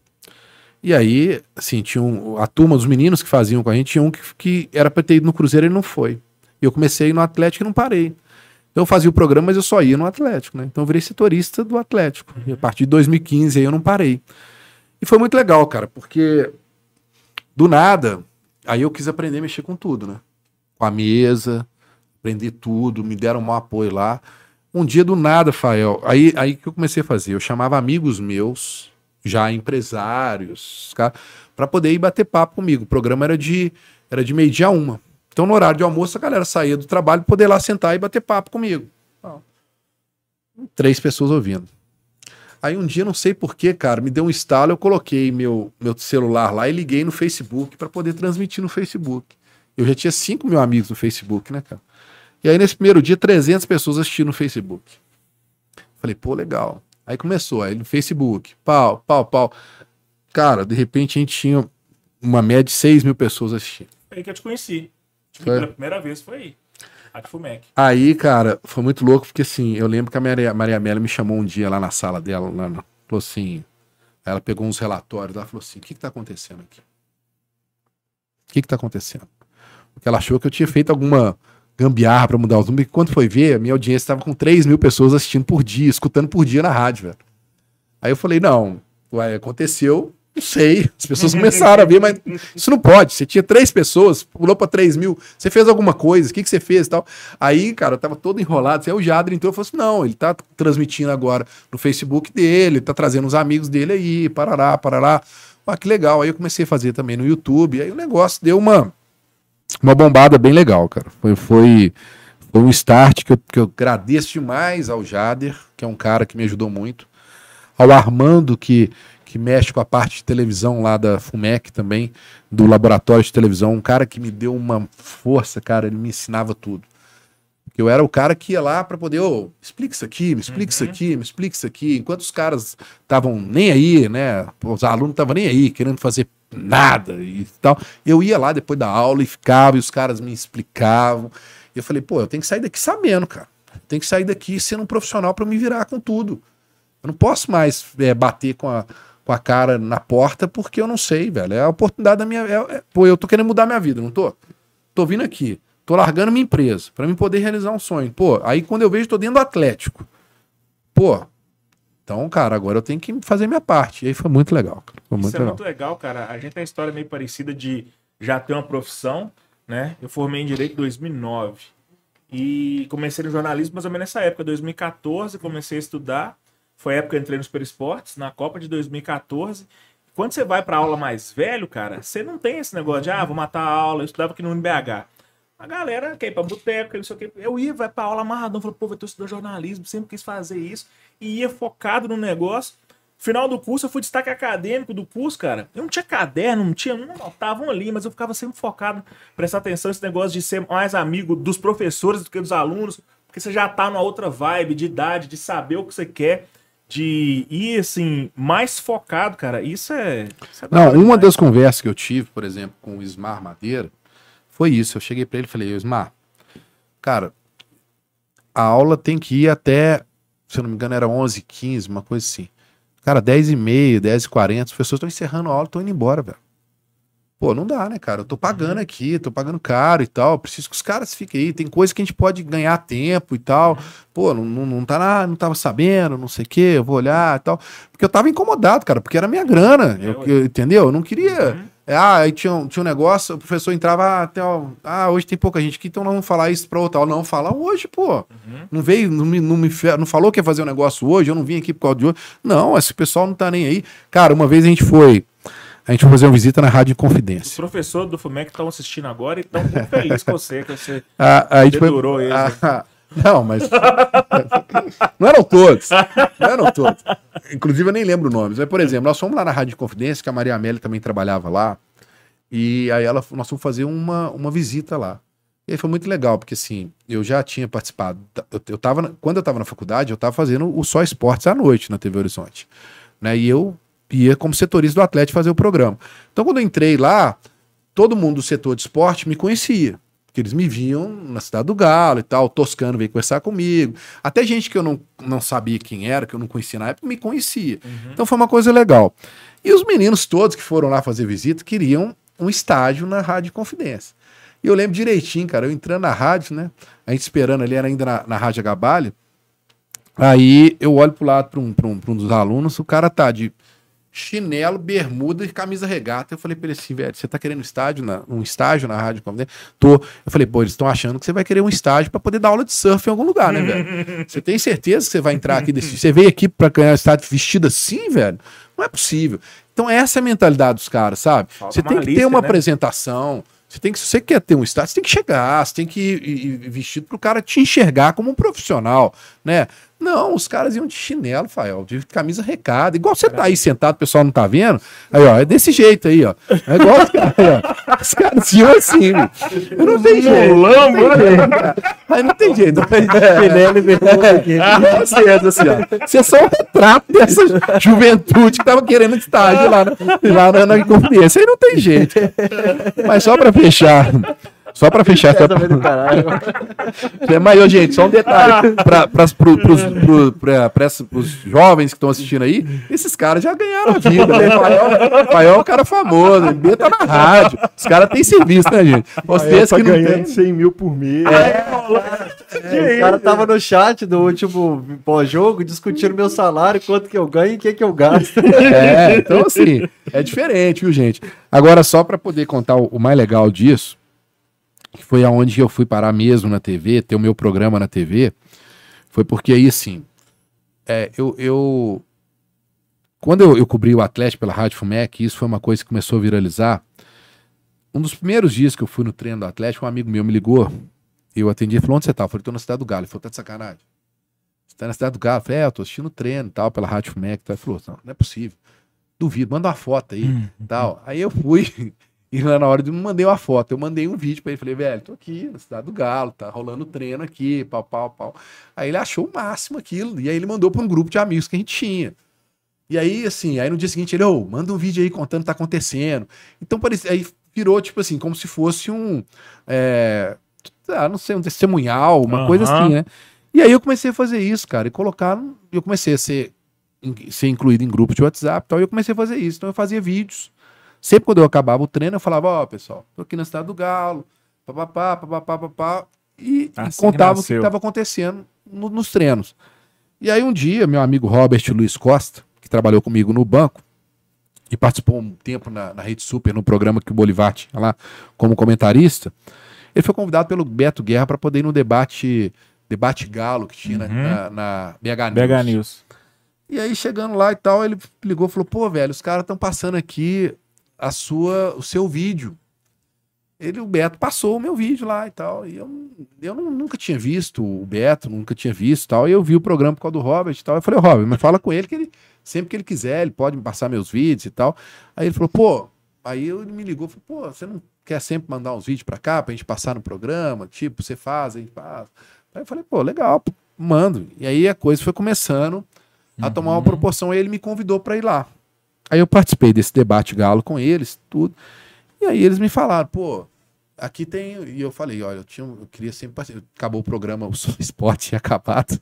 E aí, assim, tinha um, a turma dos meninos que faziam com a gente, tinha um que, que era pra ter ido no Cruzeiro e ele não foi. E eu comecei no Atlético e não parei. Eu fazia o programa, mas eu só ia no Atlético, né? Então eu virei setorista do Atlético. E a partir de 2015 aí eu não parei. E foi muito legal, cara, porque do nada, aí eu quis aprender a mexer com tudo, né? Com a mesa, aprendi tudo, me deram um apoio lá. Um dia do nada, Fael, aí, aí que eu comecei a fazer, eu chamava amigos meus, já empresários, para poder ir bater papo comigo. O programa era de, era de meio-dia a uma. Então, no horário de almoço, a galera saía do trabalho para poder lá sentar e bater papo comigo. Três pessoas ouvindo. Aí um dia, não sei porquê, cara, me deu um estalo, eu coloquei meu, meu celular lá e liguei no Facebook para poder transmitir no Facebook. Eu já tinha 5 mil amigos no Facebook, né, cara? E aí, nesse primeiro dia, 300 pessoas assistindo no Facebook. Falei, pô, legal. Aí começou, aí no Facebook, pau, pau, pau. Cara, de repente a gente tinha uma média de 6 mil pessoas assistindo. Foi aí que eu te conheci. Foi? Pela primeira vez foi aí. Aí, cara, foi muito louco, porque assim, eu lembro que a Maria, Maria Amélia me chamou um dia lá na sala dela, lá, falou assim, ela pegou uns relatórios, ela falou assim, o que que tá acontecendo aqui? O que que tá acontecendo? Porque ela achou que eu tinha feito alguma gambiarra para mudar os números, e quando foi ver, a minha audiência estava com 3 mil pessoas assistindo por dia, escutando por dia na rádio, velho. Aí eu falei, não, ué, aconteceu, não sei. As pessoas *laughs* começaram a ver, mas isso não pode. Você tinha três pessoas, pulou para três mil. Você fez alguma coisa? O que, que você fez e tal? Aí, cara, eu tava todo enrolado. Aí o Jadre então eu falei assim: não, ele tá transmitindo agora no Facebook dele, tá trazendo os amigos dele aí, parará, parará. Ah, que legal. Aí eu comecei a fazer também no YouTube. Aí o negócio deu uma, uma bombada bem legal, cara. Foi, foi, foi um start que eu, que eu agradeço demais ao Jader, que é um cara que me ajudou muito. Ao Armando, que que mexe com a parte de televisão lá da FUMEC também, do laboratório de televisão, um cara que me deu uma força, cara, ele me ensinava tudo. Eu era o cara que ia lá para poder, ô, oh, explica isso aqui, me explica uhum. isso aqui, me explica isso aqui. Enquanto os caras estavam nem aí, né? Os alunos estavam nem aí, querendo fazer nada e tal. Eu ia lá depois da aula e ficava, e os caras me explicavam. E eu falei, pô, eu tenho que sair daqui sabendo, cara. Tenho que sair daqui sendo um profissional para me virar com tudo. Eu não posso mais é, bater com a, com a cara na porta porque eu não sei, velho. É a oportunidade da minha. É, é, pô, eu tô querendo mudar minha vida, não tô? Tô vindo aqui. Tô largando minha empresa para mim poder realizar um sonho. Pô, aí quando eu vejo, tô dentro do Atlético. Pô, então, cara, agora eu tenho que fazer minha parte. E aí foi muito legal. Cara. Foi muito Isso legal. é muito legal, cara. A gente tem uma história meio parecida de já ter uma profissão, né? Eu formei em Direito em 2009. E comecei no jornalismo mais ou menos nessa época, 2014, comecei a estudar. Foi a época que eu entrei no Super Esportes, na Copa de 2014. Quando você vai para aula mais velho, cara, você não tem esse negócio de, ah, vou matar a aula. Eu estudava aqui no UNBH. A galera quer ir pra boteco, não sei o que. Eu ia, vai pra aula amarradão, falei, pô, eu tô estudando jornalismo, sempre quis fazer isso. E ia focado no negócio. Final do curso, eu fui destaque acadêmico do curso, cara. Eu não tinha caderno, não tinha, não estavam ali, mas eu ficava sempre focado, prestar atenção nesse negócio de ser mais amigo dos professores do que dos alunos, porque você já tá numa outra vibe de idade, de saber o que você quer de ir assim, mais focado, cara, isso é. Isso é Não, uma das conversas que eu tive, por exemplo, com o Ismar Madeira, foi isso. Eu cheguei para ele e falei, Ismar, cara, a aula tem que ir até, se eu não me engano, era 11, 15, uma coisa assim. Cara, 10 e meia, 10 e 40, as pessoas estão encerrando a aula, estão indo embora, velho. Pô, não dá, né, cara? Eu tô pagando aqui, tô pagando caro e tal. Preciso que os caras fiquem aí. Tem coisa que a gente pode ganhar tempo e tal. Pô, não, não, não tá na, não tava sabendo, não sei o quê, eu vou olhar e tal. Porque eu tava incomodado, cara, porque era minha grana. Eu, eu, entendeu? Eu não queria. Uhum. É, ah, aí tinha, tinha um negócio, o professor entrava, ah, até, ó, ah, hoje tem pouca gente aqui, então não vamos falar isso pra outra. Não, fala hoje, pô. Uhum. Não veio, não me, não me não falou que ia fazer um negócio hoje, eu não vim aqui por causa de hoje. Não, esse pessoal não tá nem aí. Cara, uma vez a gente foi a gente vai fazer uma visita na Rádio Confidência. Os professores do FUMEC estão assistindo agora e estão muito felizes com você, que você a, a gente foi, eles. A, não, mas. *laughs* não eram todos. Não eram todos. Inclusive, eu nem lembro nomes. Mas, por exemplo, nós fomos lá na Rádio Confidência, que a Maria Amélia também trabalhava lá. E aí ela, nós fomos fazer uma, uma visita lá. E aí foi muito legal, porque assim, eu já tinha participado. Eu, eu tava, quando eu estava na faculdade, eu estava fazendo o Só Esportes à noite na TV Horizonte. Né? E eu ia como setorista do Atlético fazer o programa. Então, quando eu entrei lá, todo mundo do setor de esporte me conhecia. Porque eles me viam na cidade do Galo e tal, Toscano veio conversar comigo. Até gente que eu não, não sabia quem era, que eu não conhecia na época, me conhecia. Uhum. Então foi uma coisa legal. E os meninos todos que foram lá fazer visita queriam um estágio na Rádio Confidência. E eu lembro direitinho, cara, eu entrando na rádio, né? A gente esperando ali, era ainda na, na Rádio Agabalho. Aí eu olho pro lado para um, um, um dos alunos, o cara tá de chinelo, bermuda e camisa regata. Eu falei pra ele assim, velho, você tá querendo um estágio na, um estágio na rádio? Tô. Eu falei, pô, eles estão achando que você vai querer um estágio pra poder dar aula de surf em algum lugar, né, velho? *laughs* Você tem certeza que você vai entrar aqui desse... Você veio aqui pra ganhar um estágio vestido assim, velho? Não é possível. Então essa é a mentalidade dos caras, sabe? Falta você tem que ter malícia, uma né? apresentação. Você tem que, se você quer ter um estágio, você tem que chegar, você tem que ir, ir- ir vestido pro cara te enxergar como um profissional, né? Não, os caras iam de chinelo, Fael, de camisa recada. Igual você tá aí sentado, o pessoal não tá vendo. Aí, ó, é desse jeito aí, ó. É igual os caras, ó. Os caras iam assim, meu. não tem jeito. Não tem jeito, cara. Aí não tem jeito. *laughs* E bermuda aqui. Você, é assim, ó. Você é só um retrato dessa juventude que tava querendo estágio lá, na- lá na, na Inconfidência. Aí não tem jeito. Mas só pra fechar. Só pra fechar essa. É, *laughs* mas, ô, gente, só um detalhe. Pra, pras, pro, pros, pro, pra, pros jovens que estão assistindo aí, esses caras já ganharam a vida. Né? Fael, Fael é um cara famoso, ele tá na rádio. Os caras têm serviço, né, gente? Vocês tá que não ganhando têm. 100 mil por mês. O cara tava no chat do último pós-jogo discutindo meu salário, quanto que eu ganho e o que que eu gasto. É, então assim, é diferente, viu, gente? Agora, só pra poder contar o, o mais legal disso, que foi aonde eu fui parar mesmo na TV, ter o meu programa na TV, foi porque aí, assim, é, eu, eu- Quando eu, eu cobri o Atlético pela Rádio Fumec, isso foi uma coisa que começou a viralizar. Um dos primeiros dias que eu fui no treino do Atlético, um amigo meu me ligou, eu atendi e falou: onde você tá? Eu falei, tô na cidade do Galo. Ele falou, tá de sacanagem. Você tá na cidade do Galo? Eu falei, é, eu tô assistindo o treino e tal, pela Rádio Fumec. Ele falou, não, não é possível. Duvido, manda uma foto aí tal. Aí eu fui, e lá na hora de mandei uma foto, eu mandei um vídeo pra ele, falei, velho, tô aqui na cidade do Galo, tá rolando treino aqui, pau, pau, pau. Aí ele achou o máximo aquilo, e aí ele mandou pra um grupo de amigos que a gente tinha. E aí, assim, aí no dia seguinte ele, ô, manda um vídeo aí contando o que tá acontecendo. Então, parecia, aí virou, tipo assim, como se fosse um, é, ah, não sei, um testemunhal, uma Aham. coisa assim, né? E aí eu comecei a fazer isso, cara, e colocar, eu comecei a ser, ser incluído em grupos de WhatsApp e tal, e eu comecei a fazer isso. Então eu fazia vídeos. Sempre quando eu acabava o treino, eu falava, ó, pessoal, tô aqui na cidade do Galo, papapá, papapá, papapá, e, e Assim que contava o que estava acontecendo no- nos treinos. E aí um dia, meu amigo Robert Luiz Costa, que trabalhou comigo no banco, e participou um tempo na, na Rede Super, no programa que o Bolivar tinha lá como comentarista, ele foi convidado pelo Beto Guerra para poder ir no debate, debate galo que tinha na- Uhum. na, na BH News. BH News. E aí, chegando lá e tal, ele ligou e falou: pô, velho, os caras estão passando aqui a sua, o seu vídeo. Ele, o Beto, passou o meu vídeo lá e tal. E eu, eu não- nunca tinha visto o Beto, nunca tinha visto e tal. E eu vi o programa por causa do Robert e tal. Eu falei, Robert, mas fala com ele que ele, sempre que ele quiser, ele pode me passar meus vídeos e tal. Aí ele falou, pô, aí ele me ligou, falou, pô, você não quer sempre mandar uns vídeos pra cá pra gente passar no programa? Tipo, você faz, a gente faz. Aí eu falei, pô, legal, mando. E aí a coisa foi começando a tomar uma proporção. Aí ele me convidou para ir lá. Aí eu participei desse debate galo com eles, tudo. E aí eles me falaram, pô, aqui tem. E eu falei, olha, eu, tinha, eu queria sempre. participar. Acabou o programa, *laughs* o Só Esporte tinha acabado.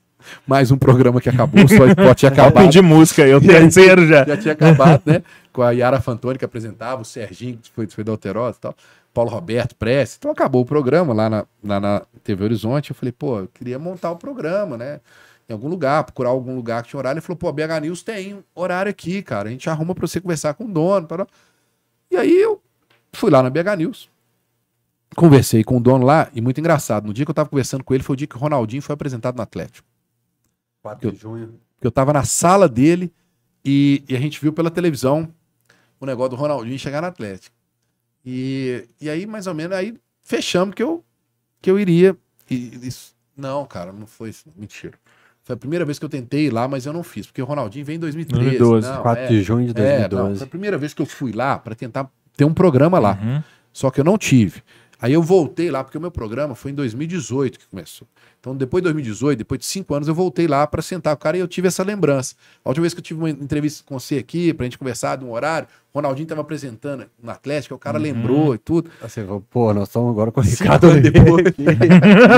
Mais um programa que acabou, o Só Esporte tinha *laughs* acabado. de música o *laughs* terceiro já. Já tinha acabado, né? Com a Yara Fantoni que apresentava, o Serginho, que foi, foi da Alterosa e tal, Paulo Roberto Prestes. Então acabou o programa lá na, na, na TV Horizonte. Eu falei, pô, eu queria montar o programa, né? Em algum lugar, procurar algum lugar que tinha horário. Ele falou, pô, BH News tem horário aqui, cara. A gente arruma pra você conversar com o dono. Tal. E aí eu fui lá na BH News. Conversei com o dono lá, e muito engraçado. No dia que eu tava conversando com ele, foi o dia que o Ronaldinho foi apresentado no Atlético. 4 de junho. que eu tava na sala dele e, e a gente viu pela televisão o negócio do Ronaldinho chegar no Atlético. E, e aí, mais ou menos, aí fechamos que eu, que eu iria. E, e isso- não, cara, não foi isso. Mentira. Foi a primeira vez que eu tentei ir lá, mas eu não fiz, porque o Ronaldinho vem em 2013. 2012. Não, 4 é, de junho de é, não, 2012. foi a primeira vez que eu fui lá para tentar ter um programa lá. Uhum. Só que eu não tive. Aí eu voltei lá, porque o meu programa foi em 2018 que começou. Então, depois de 2018, depois de cinco anos, eu voltei lá para sentar com o cara e eu tive essa lembrança. A última vez que eu tive uma entrevista com você aqui, pra gente conversar de um horário, o Ronaldinho tava apresentando no Atlético, o cara lembrou e tudo. Você falou, pô, nós estamos agora com o Ricardo depois.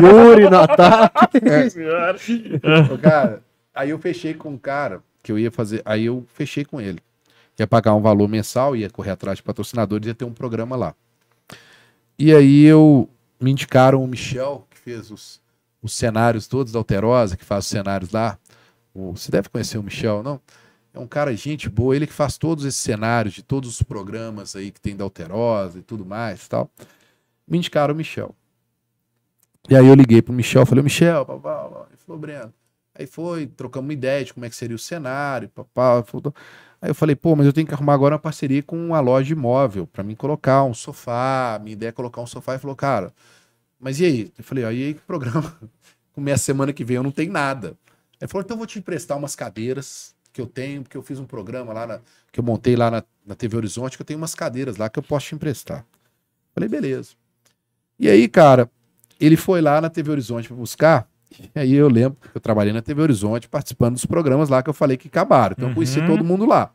Yuri no ataque. *laughs* Cara, aí eu fechei com um cara que eu ia fazer. Aí eu fechei com ele. Ia pagar um valor mensal, ia correr atrás de patrocinadores, ia ter um programa lá. E aí eu me indicaram o Michel, que fez os, os cenários todos da Alterosa, que faz os cenários lá. Você deve conhecer o Michel, não? É um cara gente boa, ele que faz todos esses cenários de todos os programas aí que tem da Alterosa e tudo mais tal. Me indicaram o Michel. E aí eu liguei pro Michel, falei, Michel, papá, papá. ele falou, Breno. Aí foi, trocamos uma ideia de como é que seria o cenário, papá. falou- Aí eu falei, pô, mas eu tenho que arrumar agora uma parceria com uma loja de imóvel pra mim colocar um sofá. Minha ideia é colocar um sofá. E falou, cara, mas e aí? Eu falei, aí que programa? *laughs* Começa semana que vem, eu não tenho nada. Ele falou, então eu vou te emprestar umas cadeiras que eu tenho, porque eu fiz um programa lá, na- que eu montei lá na, na TV Horizonte, que eu tenho umas cadeiras lá que eu posso te emprestar. Falei, beleza. E aí, cara, ele foi lá na TV Horizonte pra buscar. E aí eu lembro que eu trabalhei na TV Horizonte participando dos programas lá que eu falei que acabaram. Então eu conheci Uhum. todo mundo lá.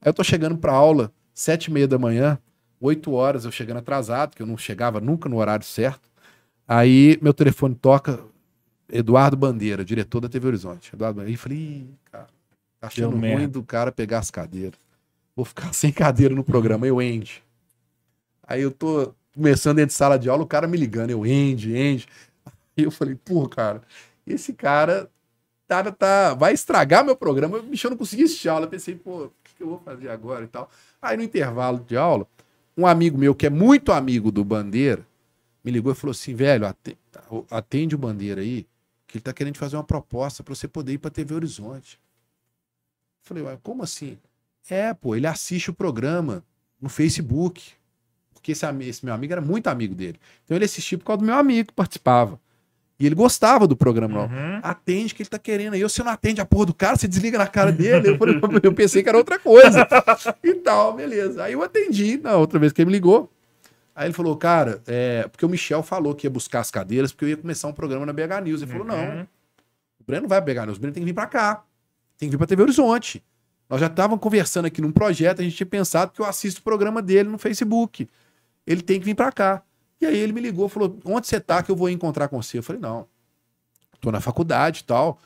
Aí eu tô chegando pra aula, sete e meia da manhã, oito horas, eu chegando atrasado, que eu não chegava nunca no horário certo. Aí meu telefone toca, Eduardo Bandeira, diretor da TV Horizonte. Eduardo Bandeira. E falei, Ih, cara, tá achando ruim merda. do cara pegar as cadeiras. Vou ficar *laughs* sem cadeira no programa, eu Andy. Aí eu tô começando dentro de sala de aula, o cara me ligando, eu Andy, Andy. Aí eu falei, pô, cara, esse cara tá, tá, vai estragar meu programa. Bicho, eu não consegui assistir aula. Eu pensei, pô, o que que eu vou fazer agora e tal. Aí no intervalo de aula, um amigo meu que é muito amigo do Bandeira me ligou e falou assim, velho, ate- atende o Bandeira aí, que ele tá querendo fazer uma proposta pra você poder ir pra TV Horizonte. Falei, ué, como assim? É, pô, ele assiste o programa no Facebook. Porque esse, esse meu amigo era muito amigo dele. Então ele assistia por causa do meu amigo que participava. E ele gostava do programa. Uhum. Atende que ele tá querendo. Aí você não atende a porra do cara, você desliga na cara dele. *laughs* Eu, falei, eu pensei que era outra coisa. E tal, beleza. Aí eu atendi na outra vez que ele me ligou. Aí ele falou, cara, é, porque o Michel falou que ia buscar as cadeiras, porque eu ia começar um programa na BH News. Ele falou, não, Uhum. o Breno não vai pra BH News, o Breno tem que vir pra cá. Tem que vir pra TV Horizonte. Nós já estávamos conversando aqui num projeto, a gente tinha pensado que eu assisto o programa dele no Facebook. Ele tem que vir pra cá. E aí ele me ligou, falou: onde você tá que eu vou encontrar com você? Eu falei, não, tô na faculdade e tal.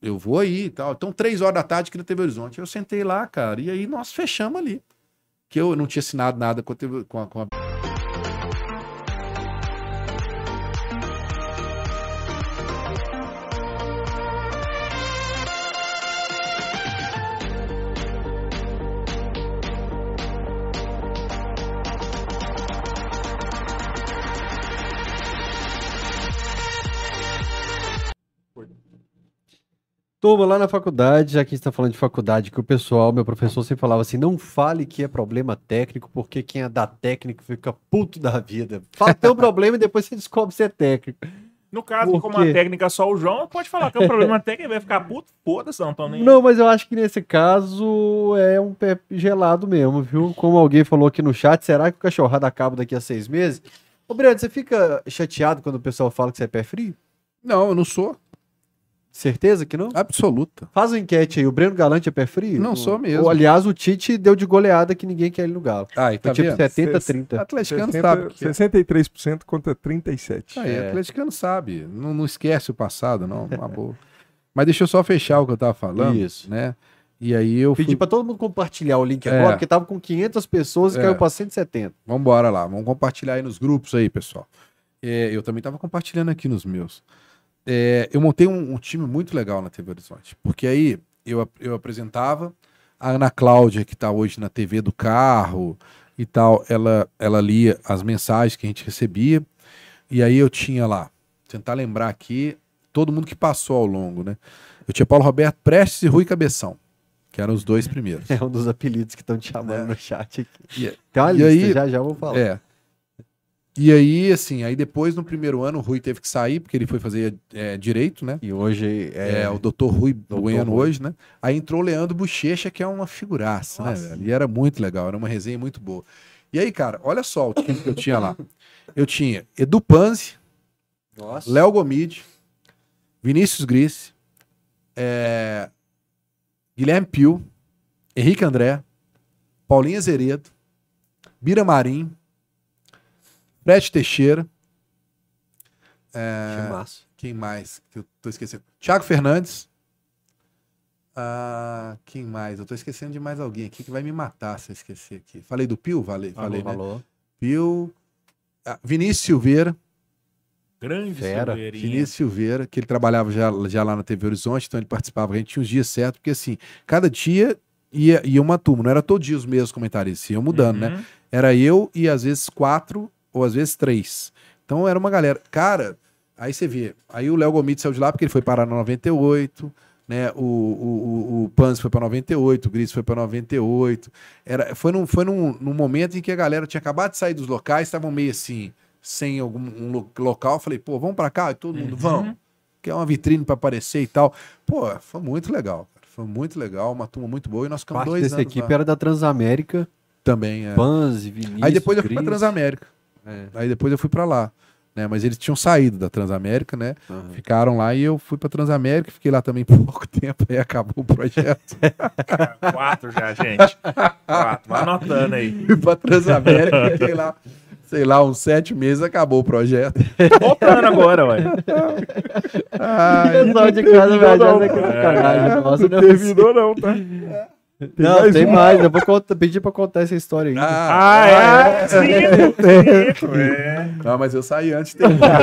Eu vou aí e tal. Então, três horas da tarde aqui na TV Horizonte. Eu sentei lá, cara, e aí nós fechamos ali. Que eu não tinha assinado nada com a, TV, com a, com a Turma, lá na faculdade, já que a gente está falando de faculdade, que o pessoal, meu professor sempre falava assim, não fale que é problema técnico, porque quem é da técnico fica puto da vida. Fala que tem um problema e depois você descobre se é técnico. No caso, Por como a técnica é só o João, pode falar que é um problema técnico, vai ficar puto, foda-se, não tô nem. Não, mas eu acho que nesse caso é um pé gelado mesmo, viu? Como alguém falou aqui no chat, será que o cachorrado acaba daqui a seis meses? Ô, Breno, você fica chateado quando o pessoal fala que você é pé frio? Não, eu não sou. Certeza que não? Absoluta. Faz uma enquete aí, o Breno Galante é pé frio? Não O- sou mesmo. o- aliás, o Tite deu de goleada que ninguém quer ele no Galo. Aí, Foi tipo 70, 30. Atleticano 60, sabe. que é. 63% contra 37%. Aí, É. atleticano sabe. Não, não esquece o passado, não. Uma boa. Mas deixa eu só fechar o que eu tava falando. Isso. Né? E aí eu fui... Pedi pra todo mundo compartilhar o link É. agora, porque tava com 500 pessoas e É. caiu pra 170. Vamos embora lá. Vamos compartilhar aí nos grupos aí, pessoal. É, eu também tava compartilhando aqui nos meus. É, eu montei um, um time muito legal na TV Horizonte. Porque aí eu, eu apresentava a Ana Cláudia, que tá hoje na TV do carro e tal, ela, ela lia as mensagens que a gente recebia. E aí eu tinha lá, tentar lembrar aqui, todo mundo que passou ao longo, né? Eu tinha Paulo Roberto Prestes e Rui Cabeção, que eram os dois primeiros. *laughs* É um dos apelidos que estão te chamando no chat aqui. E- Tem uma e lista, aí- já já vou falar. É. E aí, assim, aí depois no primeiro ano o Rui teve que sair, porque ele foi fazer é, direito, né? E hoje é, É, o doutor Rui Doutor Bueno Rui. hoje, né? Aí entrou o Leandro Bochecha, que é uma figuraça, né, Nossa. velho? E era muito legal, era uma resenha muito boa. E aí, cara, olha só o time que eu tinha lá. Eu tinha Edu Panzi. Léo Gomide, Vinícius Gris, é, Guilherme Pio, Henrique André, Paulinho Azeredo, Bira Marim, Fred Teixeira, é, quem mais que eu tô esquecendo? Thiago Fernandes. Ah, quem mais? Eu tô esquecendo de mais alguém aqui que vai me matar se eu esquecer aqui. Falei do Pio? Falei, falei, né? Falou. Pio. Ah, Vinícius Silveira. Grande Fera. Silveirinha. Vinícius Silveira, que ele trabalhava já, já lá na TV Horizonte, então ele participava, a gente tinha os dias certos, porque assim, cada dia ia, ia uma turma, não era todo dia os mesmos comentaristas, iam mudando, né? Uhum. Era eu e às vezes quatro, ou às vezes três. Então era uma galera. Cara, aí você vê, aí o Léo Gomit saiu de lá porque ele foi parar no 98, né? O, o, o, o Pans foi para 98, o Gris foi para 98. Era, foi num, foi num, num momento em que a galera tinha acabado de sair dos locais, estavam meio assim, sem algum um lo- local. Falei, pô, vamos para cá? E todo mundo, vamos. Quer uma vitrine para aparecer e tal. Pô, foi muito legal, cara. Foi muito legal, uma turma muito boa e nós ficamos Parte dois dessa equipe lá. era da Transamérica, também. É. Pans Vinícius. Aí depois eu fui Gris. Transamérica. É. Aí depois eu fui pra lá. Né? Mas eles tinham saído da Transamérica, né? Aham. Ficaram lá e eu fui pra Transamérica, fiquei lá também por *laughs* pouco tempo, aí acabou o projeto. Quatro já, gente. Quatro. Vai anotando aí. fui pra Transamérica, *laughs* fiquei lá, sei lá, uns sete meses, acabou o projeto. Voltando agora, ué. Ai, O pessoal de casa viajando aqui no sacanagem. Nossa, não não, é terminou, não, tá? *laughs* não, mais tem um. mais. Eu vou contar- pedir pra contar essa história aí. Ah, é? Sim, sim, é. Não, mas eu saí antes de terminar.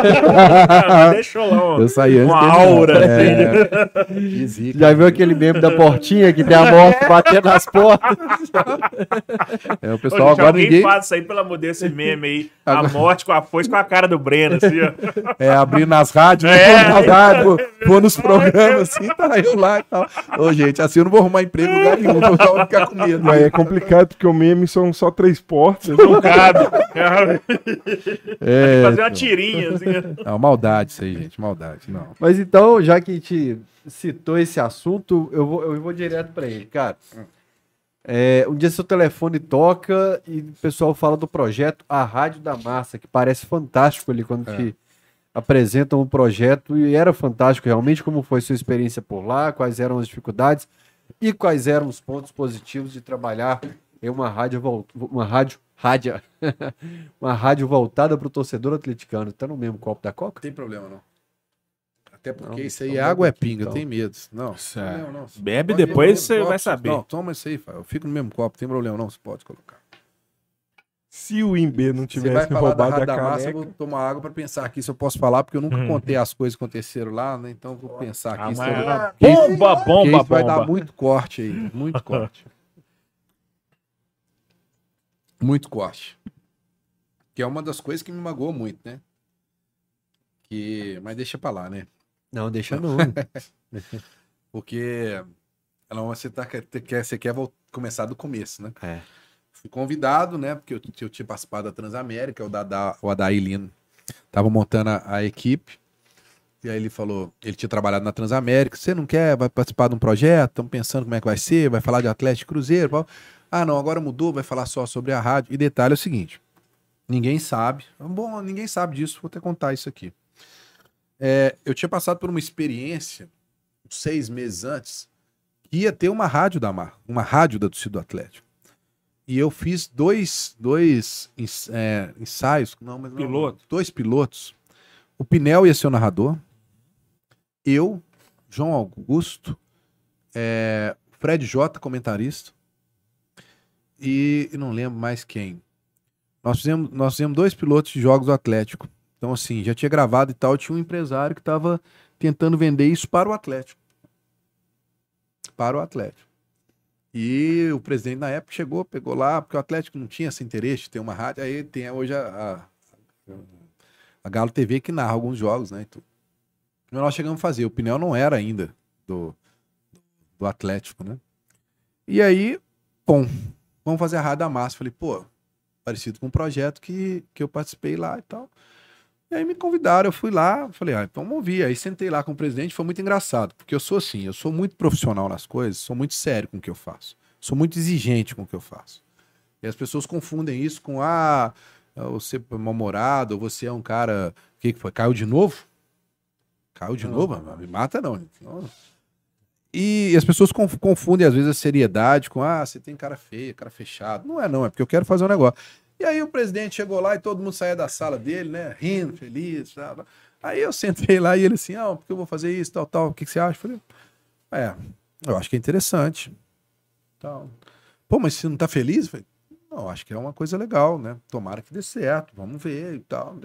Ah, Deixou lá um- Eu saí antes uma aura. É, zica. Já viu aquele meme da portinha que tem a morte *laughs* batendo nas portas? É, o Ô, pessoal gente, agora ninguém... faz isso aí, pelo amor desse meme aí. A Agora- morte com a foice com a cara do Breno, assim, ó. É, abrindo nas rádios, É. pô, nas rádios, pô, nos programas, assim, tá eu lá e tal. Ô, gente, assim eu não vou arrumar emprego em lugar nenhum, o ficar com medo. Mas é complicado porque o meme são só três portas. Não cabe. *laughs* É, Fazer uma tirinha, assim. não, maldade isso aí, gente, maldade, não. Mas então, já que a gente citou esse assunto, eu vou, eu vou direto pra ele, cara. É, um dia seu telefone toca e o pessoal fala do projeto A Rádio da Massa, que parece fantástico ali quando te apresentam o projeto e era fantástico realmente como foi sua experiência por lá, quais eram as dificuldades e quais eram os pontos positivos de trabalhar em uma rádio uma rádio rádia *laughs* uma rádio voltada para o torcedor atleticano. Tá no mesmo copo da Coca? Não tem problema, não. Até porque Não, isso aí é água é pinga, então. tenho medo. Não, não é. tem problema, não. Bebe depois, você vai saber. Não, toma isso aí, eu fico no mesmo copo, não tem problema não, você pode colocar. Se o Imbe não Você vai tivesse falar da roubado a da Massa, eu caneca... vou tomar água pra pensar aqui se eu posso falar, porque eu nunca Uhum. contei as coisas que aconteceram lá, né? Então eu vou pensar Ah, aqui. mas- sobre- ah, Porque isso- Bomba, bomba, isso vai dar bomba. muito corte aí, muito corte. muito corte. Que é uma das coisas que me magoou muito, né? Que... Mas deixa pra lá, né? Não, deixa não. *laughs* Porque ela, você, tá, quer, quer- você quer vol- começar do começo, né? É. Fui convidado, né? Porque eu, eu tinha participado da Transamérica, o, Dada, o Adair Lino tava montando a, a equipe. E aí ele falou, ele tinha trabalhado na Transamérica, você não quer, vai participar de um projeto, estamos pensando como é que vai ser, vai falar de Atlético Cruzeiro. pau. Ah, não, agora mudou, vai falar só sobre a rádio. E detalhe é o seguinte, ninguém sabe, bom, ninguém sabe disso, vou até contar isso aqui. É, eu tinha passado por uma experiência, seis meses antes, que ia ter uma rádio da Mar, uma rádio da torcida do Atlético. E eu fiz dois, dois é, ensaios, não, mas não, Piloto. dois pilotos. O Pinel ia ser o narrador, eu, João Augusto, é, Fred J, comentarista, e, e não lembro mais quem. Nós fizemos, nós fizemos dois pilotos de jogos do Atlético. Então, assim, já tinha gravado e tal, tinha um empresário que estava tentando vender isso para o Atlético. Para o Atlético. E o presidente na época chegou, pegou lá, porque o Atlético não tinha esse interesse de ter uma rádio, aí tem hoje a, a, a Galo TV que narra alguns jogos, né? e. Mas nós chegamos a fazer, o Pinel não era ainda do, do Atlético, né? E aí, bom, vamos fazer a Rádio da Massa. Falei, pô, parecido com um projeto que, que eu participei lá e tal. E aí me convidaram, eu fui lá, falei, ah, então vamos ouvir. Aí sentei lá com o presidente, foi muito engraçado, porque eu sou assim, eu sou muito profissional nas coisas, sou muito sério com o que eu faço, sou muito exigente com o que eu faço. E as pessoas confundem isso com, ah, você é mal-humorado, ou você é um cara, o que, que foi? Caiu de novo? Caiu de novo? Não me mata não. Não. E as pessoas conf- confundem às vezes a seriedade com, ah, você tem cara feio, cara fechado. Não é não, é porque eu quero fazer um negócio. E aí o presidente chegou lá e todo mundo saía da sala dele, né? Rindo, feliz. Tal. Aí eu sentei lá e ele assim, ah, porque eu vou fazer isso, tal, tal. O que, que você acha? Eu falei, é, eu acho que é interessante. Tal. Pô, mas você não tá feliz? Eu falei, não, acho que é uma coisa legal, né? Tomara que dê certo, vamos ver e tal.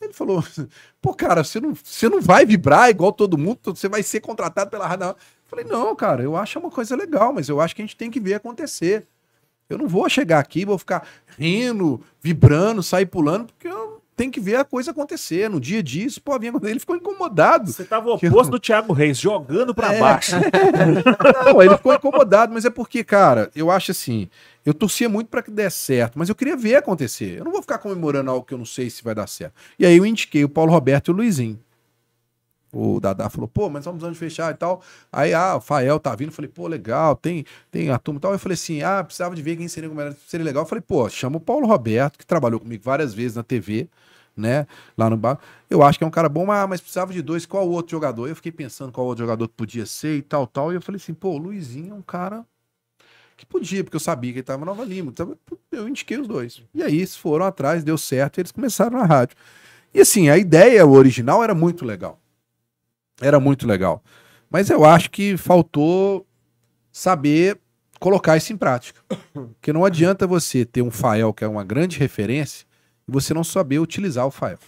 Ele falou: *laughs* pô, cara, você não, você não vai vibrar igual todo mundo, você vai ser contratado pela rádio. Falei: não, cara, eu acho uma coisa legal, mas eu acho que a gente tem que ver acontecer. Eu não vou chegar aqui, vou ficar rindo, vibrando, sair pulando, porque eu tenho que ver a coisa acontecer. No dia a dia, isso pode vir. Ele ficou incomodado. Você tava o oposto do Thiago Reis, jogando pra É. baixo. *laughs* Não, ele ficou incomodado, mas é porque, cara, eu acho assim, eu torcia muito pra que desse certo, mas eu queria ver acontecer. Eu não vou ficar comemorando algo que eu não sei se vai dar certo. E aí eu indiquei o Paulo Roberto e o Luizinho. O Dadá falou, pô, mas de fechar e tal. Aí, ah, o Fael tá vindo. Falei, pô, legal, tem, tem a turma e tal. Eu falei assim, ah, precisava de ver quem seria, seria legal. Eu falei, pô, chama o Paulo Roberto, que trabalhou comigo várias vezes na TV, né, lá no bar. Eu acho que é um cara bom, mas, mas precisava de dois. Qual outro jogador? Eu fiquei pensando qual outro jogador podia ser e tal, tal. E eu falei assim, pô, o Luizinho é um cara que podia, porque eu sabia que ele tava em Nova Lima. Então eu indiquei os dois. E aí eles foram atrás, deu certo, e eles começaram na rádio. E assim, a ideia original era muito legal. Era muito legal. Mas eu acho que faltou saber colocar isso em prática. Porque não adianta você ter um Fael que é uma grande referência e você não saber utilizar o Fael.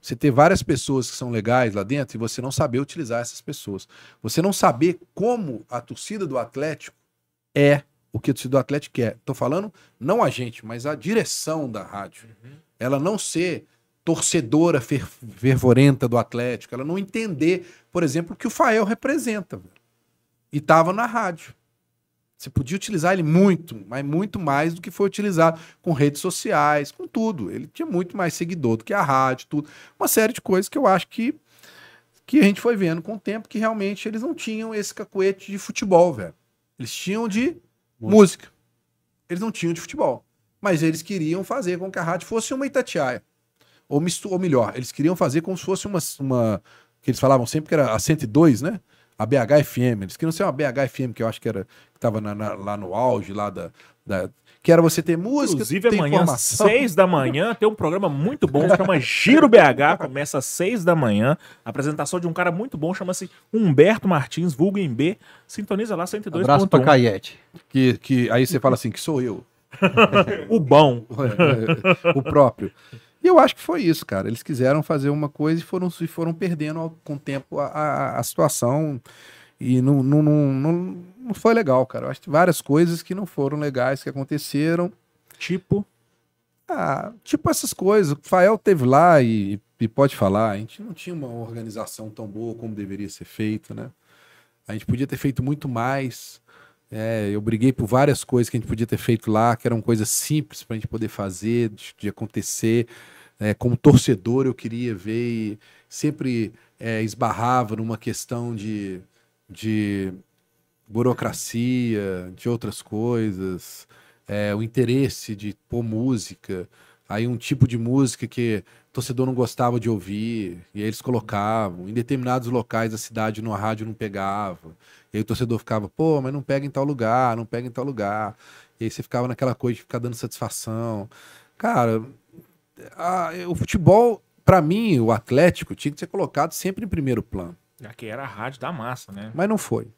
Você ter várias pessoas que são legais lá dentro e você não saber utilizar essas pessoas. Você não saber como a torcida do Atlético é o que a torcida do Atlético quer. Tô falando não a gente, mas a direção da rádio. Ela não ser torcedora fer- fervorenta do Atlético, ela não entender, por exemplo, o que o Fael representa. velho. E tava na rádio. Você podia utilizar ele muito, mas muito mais do que foi utilizado com redes sociais, com tudo. Ele tinha muito mais seguidor do que a rádio, tudo. Uma série de coisas que eu acho que, que a gente foi vendo com o tempo que realmente eles não tinham esse cacuete de futebol, velho. Eles tinham de música. Eles não tinham de futebol. Mas eles queriam fazer com que a rádio fosse uma Itatiaia. Ou, mistu, ou melhor, eles queriam fazer como se fosse uma, uma. que eles falavam sempre que era a 102, né? A BH FM. Eles queriam ser uma BH FM, que eu acho que era. que tava na- na- lá no auge, lá da, da- Que era você ter música, Inclusive, ter amanhã, informação. seis da manhã, tem um programa muito bom, chama Giro BH, começa às seis da manhã. Apresentação de um cara muito bom, chama-se Humberto Martins, vulgo em B. Sintoniza lá, 102.1. Abraço pra Caiete. Que, que aí você fala assim, que sou eu. *laughs* O bom. *laughs* o próprio. E eu acho que foi isso, cara. Eles quiseram fazer uma coisa e foram, e foram perdendo ao- com o tempo a, a, a situação. E não, não, não, não, foi legal, cara. Eu acho que várias coisas que não foram legais que aconteceram. Tipo, Ah, tipo essas coisas. O Fael teve lá e, e pode falar. A gente não tinha uma organização tão boa como deveria ser feita, né? A gente podia ter feito muito mais. É, eu briguei por várias coisas que a gente podia ter feito lá, que eram coisas simples para a gente poder fazer, de, de acontecer. É, como torcedor, eu queria ver e sempre é, esbarrava numa questão de, de burocracia, de outras coisas, é, o interesse de pôr música, aí um tipo de música que o torcedor não gostava de ouvir, e aí eles colocavam. Em determinados locais da cidade, no rádio, não pegava. E aí o torcedor ficava, pô, mas não pega em tal lugar, não pega em tal lugar. E aí você ficava naquela coisa de ficar dando satisfação. Cara, a- o futebol, pra mim, o Atlético, tinha que ser colocado sempre em primeiro plano. aqui era a rádio da massa, né? Mas não foi.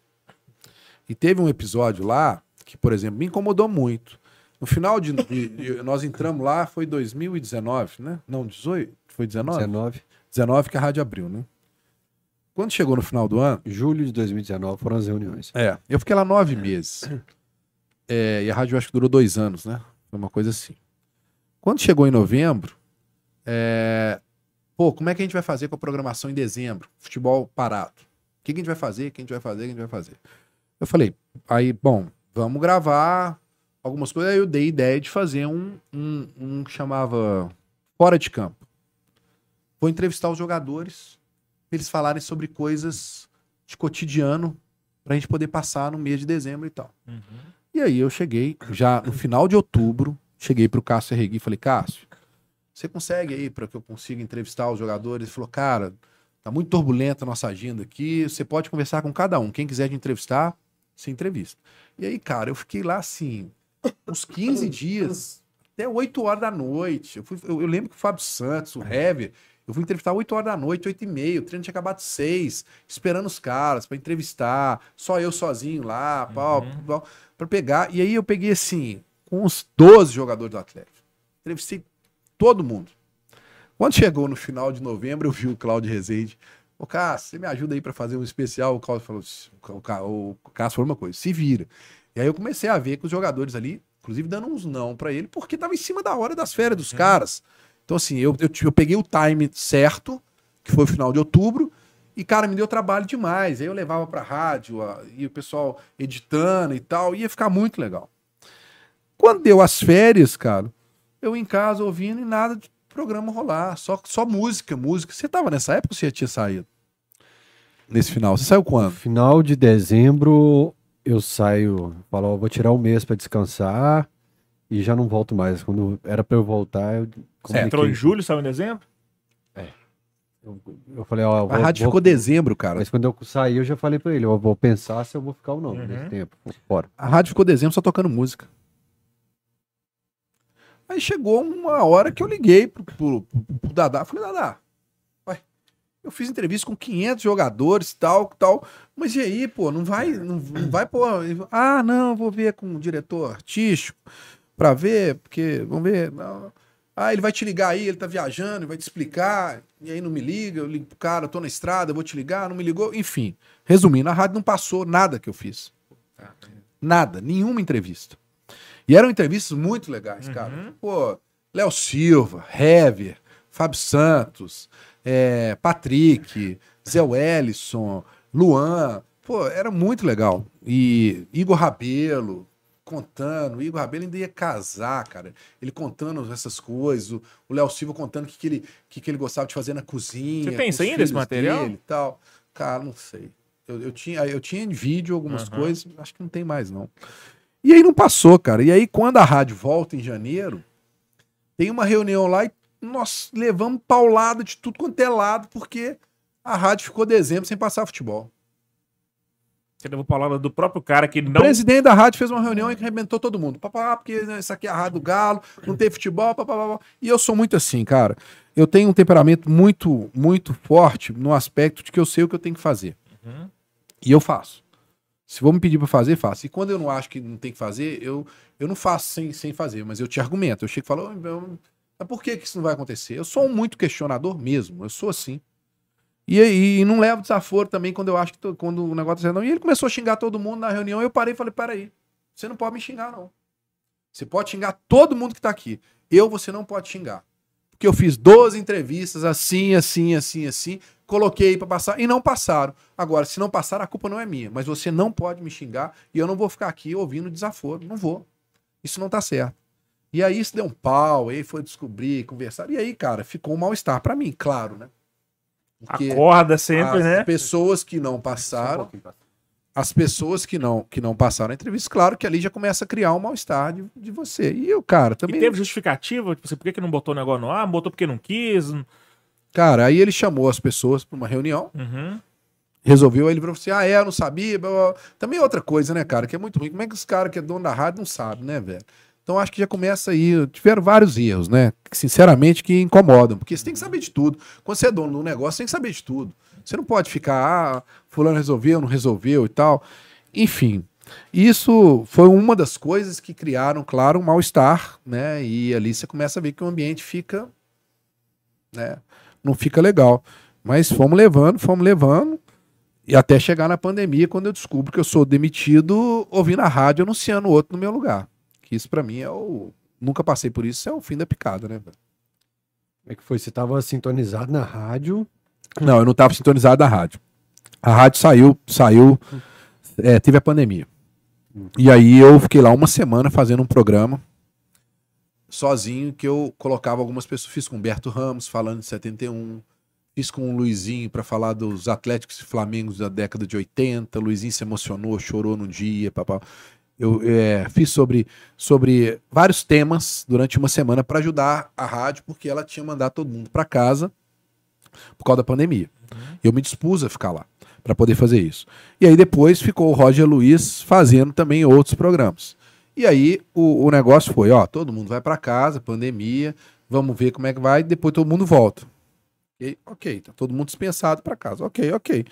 E teve um episódio lá que, por exemplo, me incomodou muito. No final de, de- de- *laughs* nós entramos lá, foi 2019, né? Não, 18? Foi 19? 19. 19 que a rádio abriu, né? Quando chegou no final do ano, Julho de 2019 foram as reuniões. é, eu fiquei lá nove meses. É, e a rádio acho que durou dois anos, né? Foi uma coisa assim. Quando chegou em novembro, é, pô, como é que a gente vai fazer com a programação em dezembro? Futebol parado. O que, que a gente vai fazer? O que a gente vai fazer? O que a gente vai fazer? Eu falei, aí, bom, vamos gravar algumas coisas. Aí eu dei ideia de fazer um, um, um que chamava Fora de Campo. Vou entrevistar os jogadores, eles falarem sobre coisas de cotidiano pra gente poder passar no mês de dezembro e tal. E aí eu cheguei, já no final de outubro, cheguei pro Cássio Arregui e falei, Cássio, você consegue aí para que eu consiga entrevistar os jogadores? Ele falou, cara, tá muito turbulenta a nossa agenda aqui, você pode conversar com cada um. Quem quiser te entrevistar, você entrevista. E aí, cara, eu fiquei lá assim, uns 15 dias, até 8 horas da noite. Eu, fui- eu- eu lembro que o Fábio Santos, o Hever, eu fui entrevistar 8 horas da noite, 8 e meia. O treino tinha acabado 6, esperando os caras para entrevistar, só eu sozinho lá, pau, pau, pra pegar. E aí eu peguei assim, com uns 12 jogadores do Atlético. Entrevistei todo mundo. Quando chegou no final de novembro, eu vi o Cláudio Rezende. Ô, Cássio, você me ajuda aí pra fazer um especial? O Cláudio falou, o Cássio falou uma coisa, se vira. E aí eu comecei a ver que os jogadores ali, inclusive dando uns não pra ele, porque tava em cima da hora das férias dos caras. Então, assim, eu, eu, eu peguei o time certo, que foi o final de outubro, e, cara, me deu trabalho demais. Aí eu levava pra rádio, a- e o pessoal editando e tal, ia ficar muito legal. Quando deu as férias, cara, eu em casa ouvindo e nada de programa rolar, só, só música, música. Você tava nessa época ou você já tinha saído? Nesse final. Você saiu No quando? final de dezembro eu saio, falo, ó, vou tirar um mês pra descansar e já não volto mais. Quando era pra eu voltar, eu Você entrou em julho, saiu em dezembro? Eu, eu falei, ó, eu A vou- rádio vou- ficou dezembro, cara. Mas quando eu saí, eu já falei pra ele, eu vou pensar se eu vou ficar ou não Uhum. nesse tempo. Bora. A rádio ficou dezembro só tocando música. Aí chegou uma hora que eu liguei pro, pro, pro, pro Dadá. Falei, Dadá, ué, eu fiz entrevista com 500 jogadores tal, tal. Mas e aí, pô, não vai, não, não vai, pô. Ah, não, vou ver com o diretor artístico pra ver, porque, vamos ver. Não. Ah, ele vai te ligar aí, ele tá viajando, ele vai te explicar, e aí não me liga, eu ligo pro cara, eu tô na estrada, eu vou te ligar, não me ligou. Enfim, resumindo, a rádio não passou nada que eu fiz. Nada, nenhuma entrevista. E eram entrevistas muito legais, cara. Pô, Léo Silva, Hever, Fábio Santos, é, Patrick, Zé Wellison, Luan. Pô, era muito legal. E Igor Rabelo contando. O Igor Rabelo ainda ia casar, cara. Ele contando essas coisas. O Léo Silva contando o que, que, ele, que, que ele gostava de fazer na cozinha. Você os ainda, esse material? dele e tal. Cara, não sei. Eu, eu, tinha, eu tinha em vídeo algumas Aham. coisas, acho que não tem mais, não. E aí não passou, cara. E aí, quando a rádio volta em janeiro, tem uma reunião lá e nós levamos paulada de tudo quanto é lado, porque a rádio ficou dezembro sem passar futebol. Você levou palavra do próprio cara que O não. presidente da rádio fez uma reunião e arrebentou todo mundo. Papá, porque né, isso aqui é a rádio do Galo, não tem futebol, papá, E eu sou muito assim, cara. Eu tenho um temperamento muito, muito forte no aspecto de que eu sei o que eu tenho que fazer. Uhum. E eu faço. Se vou me pedir pra fazer, faço. E quando eu não acho que não tem que fazer, eu, eu não faço sem, sem fazer, mas eu te argumento. Eu chego e falo, "Ô, eu- mas por que, que isso não vai acontecer? Eu sou um muito questionador mesmo, eu sou assim. E, aí não levo desaforo também quando eu acho que tô- quando o negócio tá não. E ele começou a xingar todo mundo na reunião, eu parei e falei, peraí, você não pode me xingar, não. Você pode xingar todo mundo que tá aqui. Eu, você não pode xingar. Porque eu fiz 12 entrevistas assim, assim, assim, assim, coloquei pra passar e não passaram. Agora, se não passaram, a culpa não é minha. Mas você não pode me xingar e eu não vou ficar aqui ouvindo desaforo. Não vou. Isso não tá certo. E aí isso deu um pau, aí foi descobrir, conversar. E aí, cara, ficou um mal-estar pra mim, claro, né? Porque Acorda sempre, as né? pessoas que não passaram, as pessoas que não, que não passaram a entrevista, claro que ali já começa a criar um mal-estar de, de você. E eu, cara, E também. teve justificativa? Tipo, você, por que, que não botou o negócio no ar? Botou porque não quis? Cara, aí ele chamou as pessoas pra uma reunião, Uhum. resolveu, aí ele falou assim: ah, é, eu não sabia. blá, blá. Também é outra coisa, né, cara, que é muito ruim. Como é que os caras que é dono da rádio não sabem, né, velho? Então acho que já começa aí. Tiveram vários erros, né? Que, sinceramente, que incomodam. Porque você tem que saber de tudo. Quando você é dono do negócio, você tem que saber de tudo. Você não pode ficar, ah, fulano resolveu, não resolveu e tal. Enfim. Isso foi uma das coisas que criaram, claro, um mal-estar, né? E ali você começa a ver que o ambiente fica, né? Não fica legal. Mas fomos levando, fomos levando. E até chegar na pandemia, quando eu descubro que eu sou demitido ouvindo a rádio anunciando outro no meu lugar. Que isso pra mim é o. Nunca passei por isso, é o fim da picada, né? velho? Como é que foi? Você tava sintonizado na rádio. Não, eu não estava sintonizado da rádio. A rádio saiu, saiu, é, teve a pandemia. E aí eu fiquei lá uma semana fazendo um programa sozinho que eu colocava algumas pessoas. Fiz com o Humberto Ramos falando de 71. Fiz com o Luizinho para falar dos Atléticos e Flamengos da década de 80. O Luizinho se emocionou, chorou no dia. Papá. Eu é, fiz sobre, sobre vários temas durante uma semana para ajudar a rádio, porque ela tinha mandado todo mundo para casa por causa da pandemia. Eu me dispus a ficar lá para poder fazer isso. E aí depois ficou o Roger Luiz fazendo também outros programas. E aí o, o negócio foi, ó, todo mundo vai para casa, pandemia, vamos ver como é que vai, depois todo mundo volta. E, ok, tá todo mundo dispensado para casa. Ok, ok.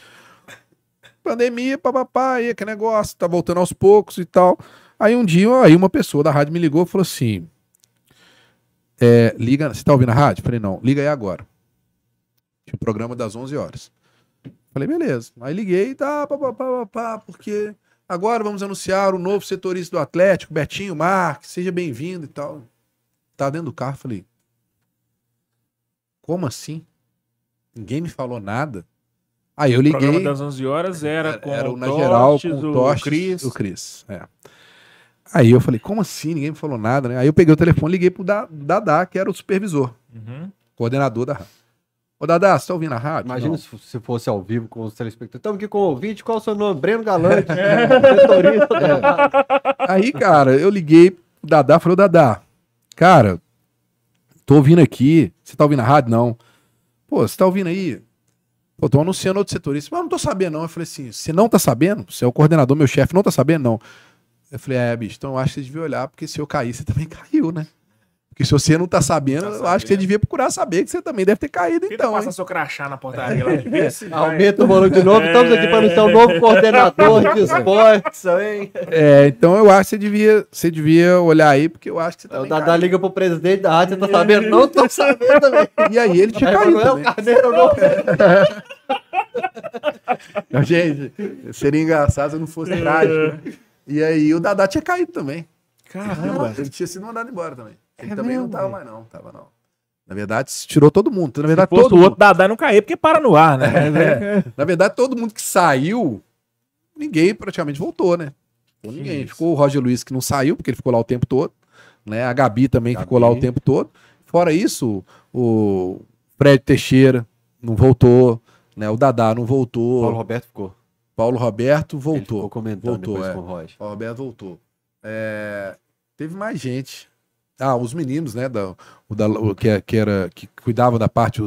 Pandemia, papapá, aí que negócio, tá voltando aos poucos e tal. Aí um dia, aí uma pessoa da rádio me ligou e falou assim: é, liga, você tá ouvindo a rádio? Falei, não, liga aí agora. Tinha um programa das 11 horas. Falei, beleza. Aí liguei, tá, pá, pá, pá, pá, pá, porque agora vamos anunciar o novo setorista do Atlético, Betinho Marques, seja bem-vindo e tal. Tá dentro do carro, falei, como assim? Ninguém me falou nada. Aí eu O programa liguei. das 11 horas era com Era o o na geral, com o o Tostes, Cris. o Cris. É. Aí eu falei, como assim? Ninguém me falou nada, né? Aí eu peguei o telefone e liguei pro Da- Dadá, que era o supervisor, Uhum. coordenador da rádio. Ô, Dadá, você tá ouvindo a rádio? Imagina Não. se se fosse ao vivo com os telespectadores. Estamos aqui com o ouvinte, qual é o seu nome? Breno Galante, *laughs* setorista. É. Aí, cara, eu liguei pro Dadá, falei, ô Dadá, cara, tô ouvindo aqui, você tá ouvindo a rádio? Não. Pô, você tá ouvindo aí? Pô, tô anunciando outro setorista. Mas eu não tô sabendo, não. Eu falei assim, você não tá sabendo? Você é o coordenador, meu chefe, não tá sabendo, não. Eu falei, é, bicho, então eu acho que você devia olhar, porque se eu cair, você também *laughs* caiu, né? Porque se você não tá sabendo, Tá eu acho que você sabendo. devia procurar saber que você também deve ter caído, Tenta então. passar hein? seu crachá na portaria lá de ver se vai- Aumenta o volume de novo. Estamos aqui para anunciar o novo *laughs* coordenador de *laughs* esportes. Hein? É, então eu acho que você devia, você devia olhar aí, porque eu acho que você O também Dadá caiu. liga pro presidente da rádio, você tá sabendo? Não tô sabendo também. E aí ele tinha Aí caído falou, é o. Carneiro, não. Não, Gente, seria engraçado se não fosse trágico, né? E aí o Dadá tinha caído também. Caramba. Ele tinha sido mandado embora também. Ele É também não mesmo, tava velho? mais, não. Tava não. Na verdade, se tirou todo mundo. Na verdade, Se fosse todo o mundo, outro Dadá não cair, porque para no ar, né? *laughs* É. na verdade, todo mundo que saiu, ninguém praticamente voltou, né? Ficou ninguém. Isso. Ficou o Roger Luiz que não saiu, porque ele ficou lá o tempo todo. Né? A Gabi também Gabi. ficou lá o tempo todo. Fora isso, o Fred Teixeira não voltou. Né? O Dadá não voltou. Paulo Roberto ficou. Paulo Roberto Ele ficou voltou. comentando Voltou, depois é. com o Roger. Paulo Roberto voltou. É, teve mais gente. Ah, os meninos, né? Da, o da, o que, que, era, que cuidavam da parte.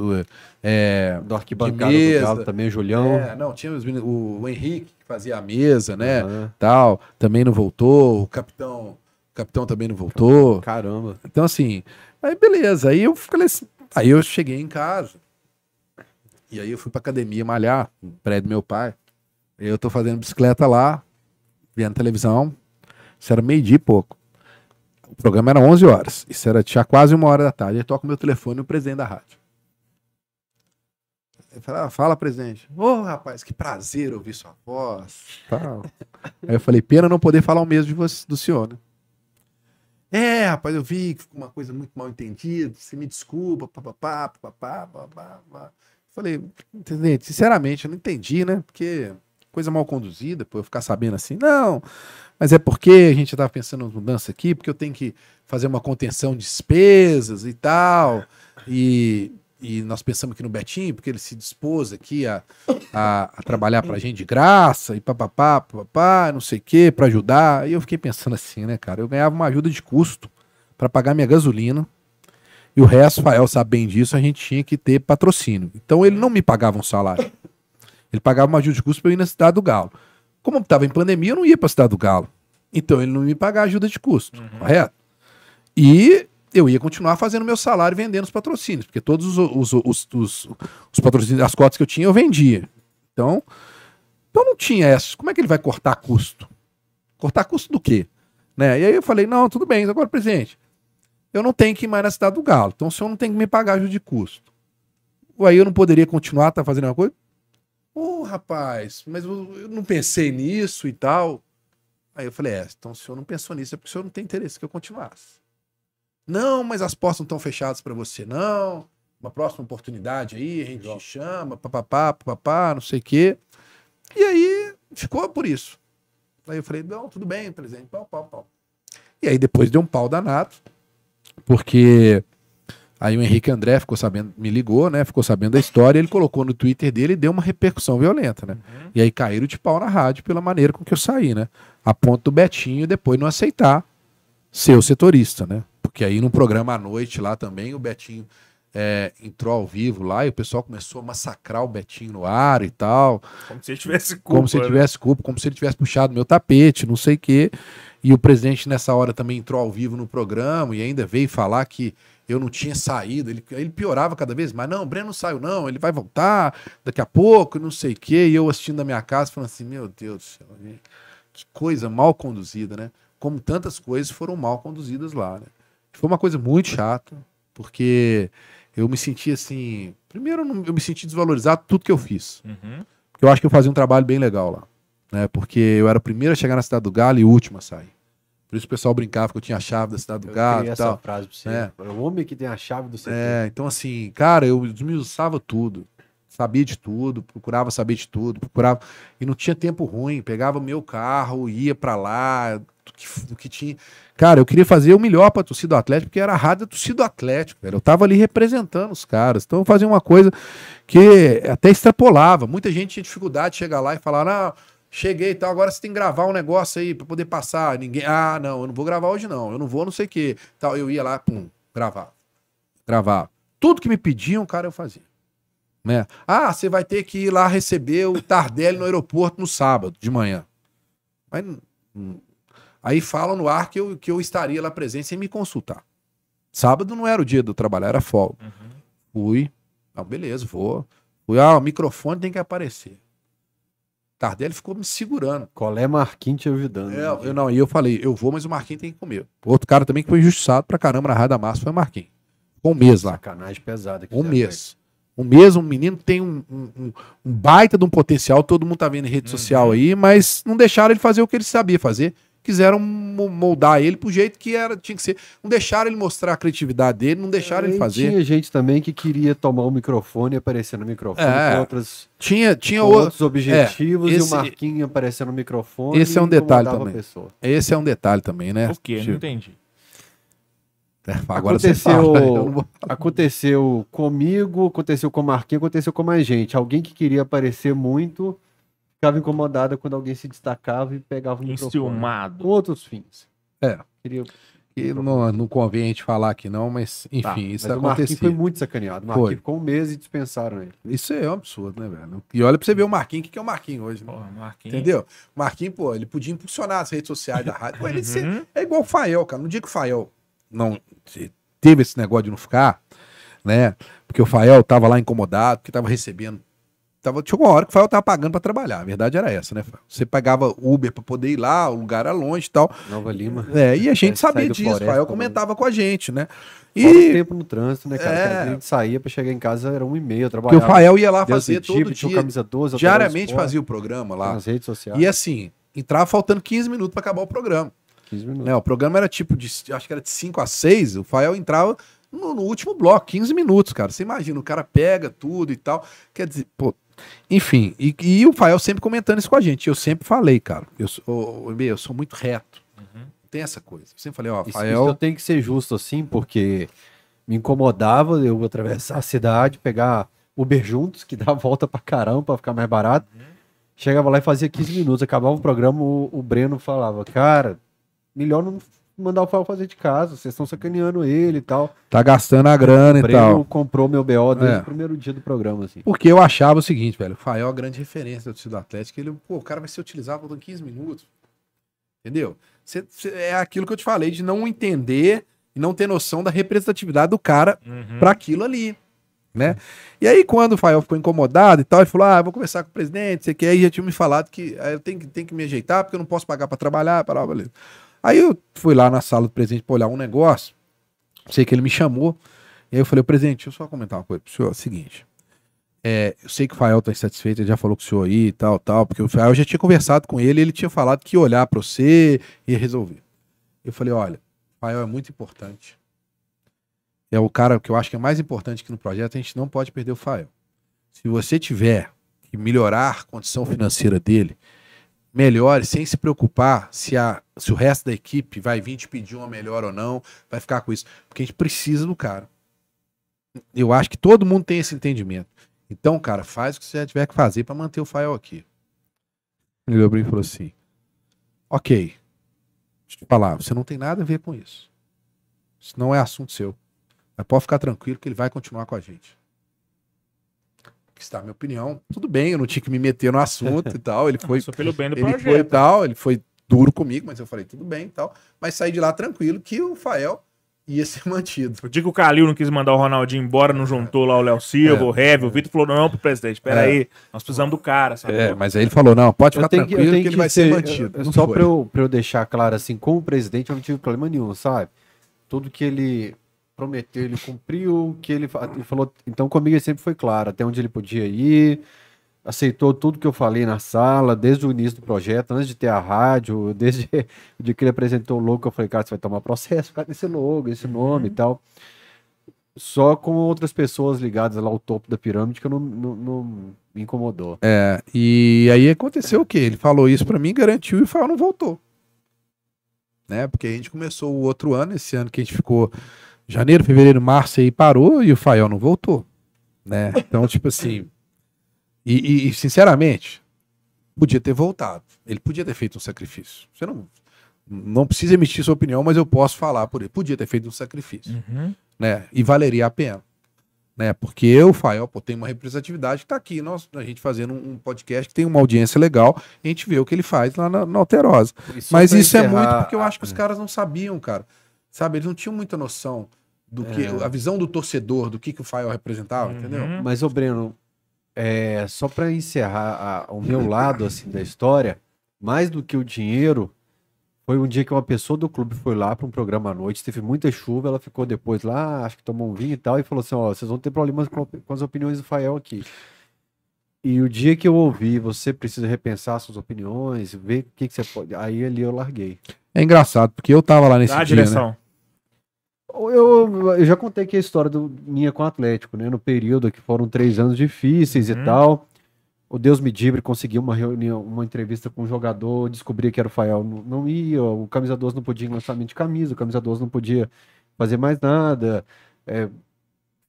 É, Do arquibancada De do mesa. Galo também, o Julião. é, não, tinha os meninos, o, o Henrique, que fazia a mesa, né? Aham. Tal, também não voltou. O capitão, o capitão também não voltou. Caramba. Então, assim, aí beleza. Aí eu falei assim, aí eu cheguei em casa. E aí eu fui pra academia malhar, no prédio do meu pai. Eu tô fazendo bicicleta lá, vendo televisão. Isso era meio-dia e pouco. O programa era 11 horas. Isso era tinha quase uma hora da tarde. Aí toca o meu telefone e o presidente da rádio. Ele fala, ah, fala, presidente. Ô, rapaz, que prazer ouvir sua voz. Tal. Aí eu falei, pena não poder falar o mesmo de você, do senhor, né? É, rapaz, eu vi que ficou uma coisa muito mal entendida. Você me desculpa, papapá, papapá, papapá. papá. Falei, sinceramente, eu não entendi, né? Porque coisa mal conduzida, pô, eu ficar sabendo assim, não, mas é porque a gente estava pensando em mudança aqui, porque eu tenho que fazer uma contenção de despesas e tal, e, e nós pensamos aqui no Betinho, porque ele se dispôs aqui a, a, a trabalhar pra gente de graça, e papapá, papapá, não sei o quê, pra ajudar, e eu fiquei pensando assim, né, cara, eu ganhava uma ajuda de custo para pagar minha gasolina, e o resto, Fael sabe bem disso, a gente tinha que ter patrocínio. Então ele não me pagava um salário. Ele pagava uma ajuda de custo para eu ir na Cidade do Galo. Como estava em pandemia, eu não ia para a Cidade do Galo. Então ele não me pagava ajuda de custo, correto? E eu ia continuar fazendo meu salário vendendo os patrocínios, porque todos os, os, os, os, os patrocínios, as cotas que eu tinha, eu vendia. Então, então não tinha essa. Como é que ele vai cortar custo? Cortar custo do quê? Né? E aí eu falei, não, tudo bem, agora, presidente, eu não tenho que ir mais na cidade do Galo. Então o senhor não tem que me pagar ajuda de custo. Aí eu não poderia continuar tá fazendo uma coisa? Ô, rapaz, mas eu, não pensei nisso e tal. Aí eu falei, é, então o senhor não pensou nisso, é porque o senhor não tem interesse que eu continuasse. Não, mas as portas não estão fechadas para você, não. Uma próxima oportunidade aí, a gente te chama, papapá, papapá, não sei o quê. E aí ficou por isso. Aí eu falei, não, tudo bem, presidente, pau, pau, pau. E aí depois deu um pau danado, porque aí o Henrique André ficou sabendo, me ligou, né? Ficou sabendo da história, ele colocou no Twitter dele e deu uma repercussão violenta, né? E aí caíram de pau na rádio pela maneira com que eu saí, né? A ponto do Betinho depois não aceitar ser o setorista, né? Porque aí no programa à noite lá também o Betinho é, entrou ao vivo lá e o pessoal começou a massacrar o Betinho no ar e tal Como se ele tivesse culpa. como se ele né? tivesse culpa, como se ele tivesse puxado meu tapete, não sei o quê. E o presidente nessa hora também entrou ao vivo no programa e ainda veio falar que eu não tinha saído. Ele, ele piorava cada vez mais. Não, o Breno não saiu, não. Ele vai voltar daqui a pouco, não sei o quê. E eu assistindo da minha casa, falando assim: Meu Deus do céu, gente, que coisa mal conduzida, né? Como tantas coisas foram mal conduzidas lá, né? Foi uma coisa muito chata. Porque eu me senti assim. Primeiro, eu me senti desvalorizado tudo que eu fiz. Uhum. Eu acho que eu fazia um trabalho bem legal lá. Né? Porque eu era o primeiro a chegar na Cidade do Galo e o último a sair. Por isso o pessoal brincava que eu tinha a chave da Cidade do Eu criei e essa tal. frase pra você. É. O homem que tem a chave do CT. É, então assim, cara, eu esmiuçava tudo. Sabia de tudo, procurava saber de tudo, procurava. E não tinha tempo ruim. Pegava meu carro, ia pra lá, do que, do que tinha. Cara, eu queria fazer o melhor pra torcida do Atlético, porque era a rádio da torcida do Atlético, velho. Eu tava ali representando os caras. Então eu fazia uma coisa que até extrapolava. Muita gente tinha dificuldade de chegar lá e falar, não. Cheguei e tal, agora você tem que gravar um negócio aí pra poder passar. Ninguém. Ah, não, eu não vou gravar hoje, não. Eu não vou, não sei o quê. Tal, eu ia lá, pum, gravava. Gravava. Tudo que me pediam, cara, eu fazia. Né? Ah, você vai ter que ir lá receber o Tardelli no aeroporto no sábado, de manhã. Mas, hum, aí falam no ar que eu, que eu estaria lá presente sem me consultar. Sábado não era o dia do trabalho, era folga. Fui. Não, beleza, vou. Fui, ah, o microfone tem que aparecer. Tardelli ficou me segurando. Colé Marquinhos te ajudando. É, eu não, e eu falei, eu vou, mas o Marquinhos tem que comer. Outro cara também que foi injustiçado pra caramba na Rádio da Massa foi o Marquinhos. Ficou um mês lá. Sacanagem pesada. Um mês. Um mês, um menino tem um, um- um- um baita de um potencial, todo mundo tá vendo em rede social aí, mas não deixaram ele fazer o que ele sabia fazer. Quiseram mo- moldar ele pro jeito que era, tinha que ser. Não deixaram ele mostrar a criatividade dele, não deixaram ele E fazer. Tinha gente também que queria tomar o microfone e aparecer no microfone É. com, outras, Tinha, tinha com o- outros objetivos e esse- o Marquinhos aparecendo no microfone. esse é um e detalhe também. Esse é um detalhe também, né? O quê? Não Tipo, entendi. Agora você aconteceu, fala, *laughs* não vou- aconteceu comigo, aconteceu com o Marquinhos, aconteceu com mais gente. Alguém que queria aparecer muito ficava incomodada quando alguém se destacava e pegava o microfone. Com Enciumado. outros fins. É. Queria... que não, não convém a gente falar aqui não, mas enfim, Tá, isso Mas o foi muito sacaneado. O Marquinhos Foi. ficou um mês e dispensaram ele. Isso é um absurdo, né, velho? E olha pra você ver o Marquinhos, o que que é o Marquinhos hoje, né? Porra, Marquinhos. Entendeu? O Marquinhos, pô, ele podia impulsionar as redes sociais da rádio. Pô, ele Uhum. é igual o Fael, cara. No dia que o Fael não teve esse negócio de não ficar, né? Porque o Fael tava lá incomodado, porque tava recebendo. Tava, chegou uma hora que o Fael tava pagando pra trabalhar. A verdade era essa, né, Fael? Você pagava Uber pra poder ir lá, o lugar era longe e tal. Nova Lima. É, e a gente É, sair sabia disso. O Floresta, Fael comentava com a gente, né? Fora o E tempo no trânsito, né, cara? É. A gente saía pra chegar em casa, era um e meio, eu que o. Fael ia lá fazer todo tipo, tinha o dia. camisa 12, alterar o Diariamente fazia o programa lá. nas redes sociais. E assim, entrava faltando 15 minutos pra acabar o programa. 15 minutos. Né, o programa era tipo de, acho que era de 5 a 6, o Fael entrava no, no último bloco, 15 minutos, cara. Você imagina, o cara pega tudo e tal. Quer dizer, pô, enfim, e, e o Fael sempre comentando isso com a gente. Eu sempre falei, cara, eu sou, Ebe, eu sou muito reto. Tem essa coisa. Eu sempre falei, ó, Isso, Fael. isso eu tenho que ser justo assim, porque me incomodava eu atravessar a cidade, pegar Uber juntos, que *laughs* dá a volta pra caramba pra ficar mais barato. Chegava lá e fazia 15 minutos, acabava o programa, o, o Breno falava, cara, melhor não mandar o Fael fazer de casa, vocês estão sacaneando ele e tal. Tá gastando a grana O e tal. comprou meu BO desde É. o primeiro dia do programa, assim. Porque eu achava o seguinte, velho, o Fael é a grande referência do do Atlético. Ele, pô, o cara vai ser utilizado faltando 15 minutos. Entendeu? Cê- cê- é aquilo que eu te falei, de não entender e não ter noção da representatividade do cara Uhum. para aquilo ali, né? E aí, quando o Fael ficou incomodado e tal, ele falou: Ah, eu vou conversar com o presidente, sei que aí já tinha me falado que ah, eu tenho que, tenho que me ajeitar, porque eu não posso pagar para trabalhar, para beleza. Aí eu fui lá na sala do presidente para olhar um negócio, sei que ele me chamou, e aí eu falei, presidente, deixa eu só comentar uma coisa pro senhor, é o seguinte. é, eu sei que o Fael tá insatisfeito, ele já falou com o senhor aí e tal, tal, porque o Fael já tinha conversado com ele, ele tinha falado que ia olhar para você e resolver. Eu falei, olha, o Fael é muito importante é o cara que eu acho que é mais importante aqui no projeto, a gente não pode perder o Fael. Se você tiver que melhorar a condição financeira dele, melhore sem se preocupar se, a, se o resto da equipe vai vir te pedir uma melhor ou não, vai ficar com isso. Porque a gente precisa do cara. Eu acho que todo mundo tem esse entendimento. Então, cara, faz o que você tiver que fazer para manter o Fael aqui. Ele mim e falou assim: Ok, deixa eu te falar, você não tem nada a ver com isso. Isso não é assunto seu. Mas pode ficar tranquilo que ele vai continuar com a gente. Que está a minha opinião. Tudo bem, eu não tinha que me meter no assunto e tal. Ele *laughs* foi, Só pelo bem do ele foi projeto. tal, ele foi duro comigo, mas eu falei, tudo bem e tal. Mas saí de lá tranquilo que o Fael ia ser *laughs* mantido. O dia que o Calil não quis mandar o Ronaldinho embora, não juntou lá o Léo Silva, É. o Heavy, o Vitor falou: não, pro presidente, espera É. aí, nós precisamos do cara, sabe? É, mas aí ele falou, não, pode ficar tenho que, eu tranquilo que, tenho ele que vai ser, mantido. eu- Só foi. pra eu, pra eu deixar claro, assim, com o presidente eu não tive problema nenhum, sabe? Tudo que ele prometeu, ele cumpriu o que ele, ele falou. Então comigo ele sempre foi claro, até onde ele podia ir, aceitou tudo que eu falei na sala, desde o início do projeto, antes de ter a rádio, desde *laughs* o dia que ele apresentou o logo, eu falei, cara, você vai tomar processo, cara, esse logo, esse nome e tal. Só com outras pessoas ligadas lá ao topo da pirâmide que eu não, não, não me incomodou. É, e aí aconteceu o quê? Ele falou isso pra mim, garantiu e Fael não voltou. Né? Porque a gente começou o outro ano, esse ano que a gente ficou janeiro, fevereiro, março aí parou e o Fael não voltou. Né? Então, tipo assim. E, e- sinceramente, podia ter voltado. Ele podia ter feito um sacrifício. Você não, não precisa emitir sua opinião, mas eu posso falar por ele. Podia ter feito um sacrifício Uhum. né? E valeria a pena. Né? Porque eu, Fael, pô, tem uma representatividade que tá aqui, nós, a gente fazendo um podcast que tem uma audiência legal, a gente vê o que ele faz lá na, na Alterosa. Só Mas isso é encerrar- muito porque eu acho que os caras não sabiam, cara. Sabe, eles não tinham muita noção do que É. a visão do torcedor, do que, que o Fael representava, entendeu? Uhum. Mas, ô Breno, é, só para encerrar a- o meu lado assim da história, mais do que o dinheiro, foi um dia que uma pessoa do clube foi lá para um programa à noite, teve muita chuva, ela ficou depois lá, acho que tomou um vinho e tal, e falou assim: ó, vocês vão ter problemas com, com as opiniões do Fael aqui. E o dia que eu ouvi, você precisa repensar suas opiniões, ver o que, que você pode. Aí ali eu larguei. É engraçado, porque eu tava lá nesse Dá a dia, né? Eu, eu já contei que a história do, minha com o Atlético, né? No período que foram três anos difíceis Uhum. e tal. O Deus me dibre conseguiu uma reunião, uma entrevista com um jogador, descobri que era o Fael, não, não ia, o Camisa 12 não podia lançamento de camisa, o Camisa 12 não podia fazer mais nada. É,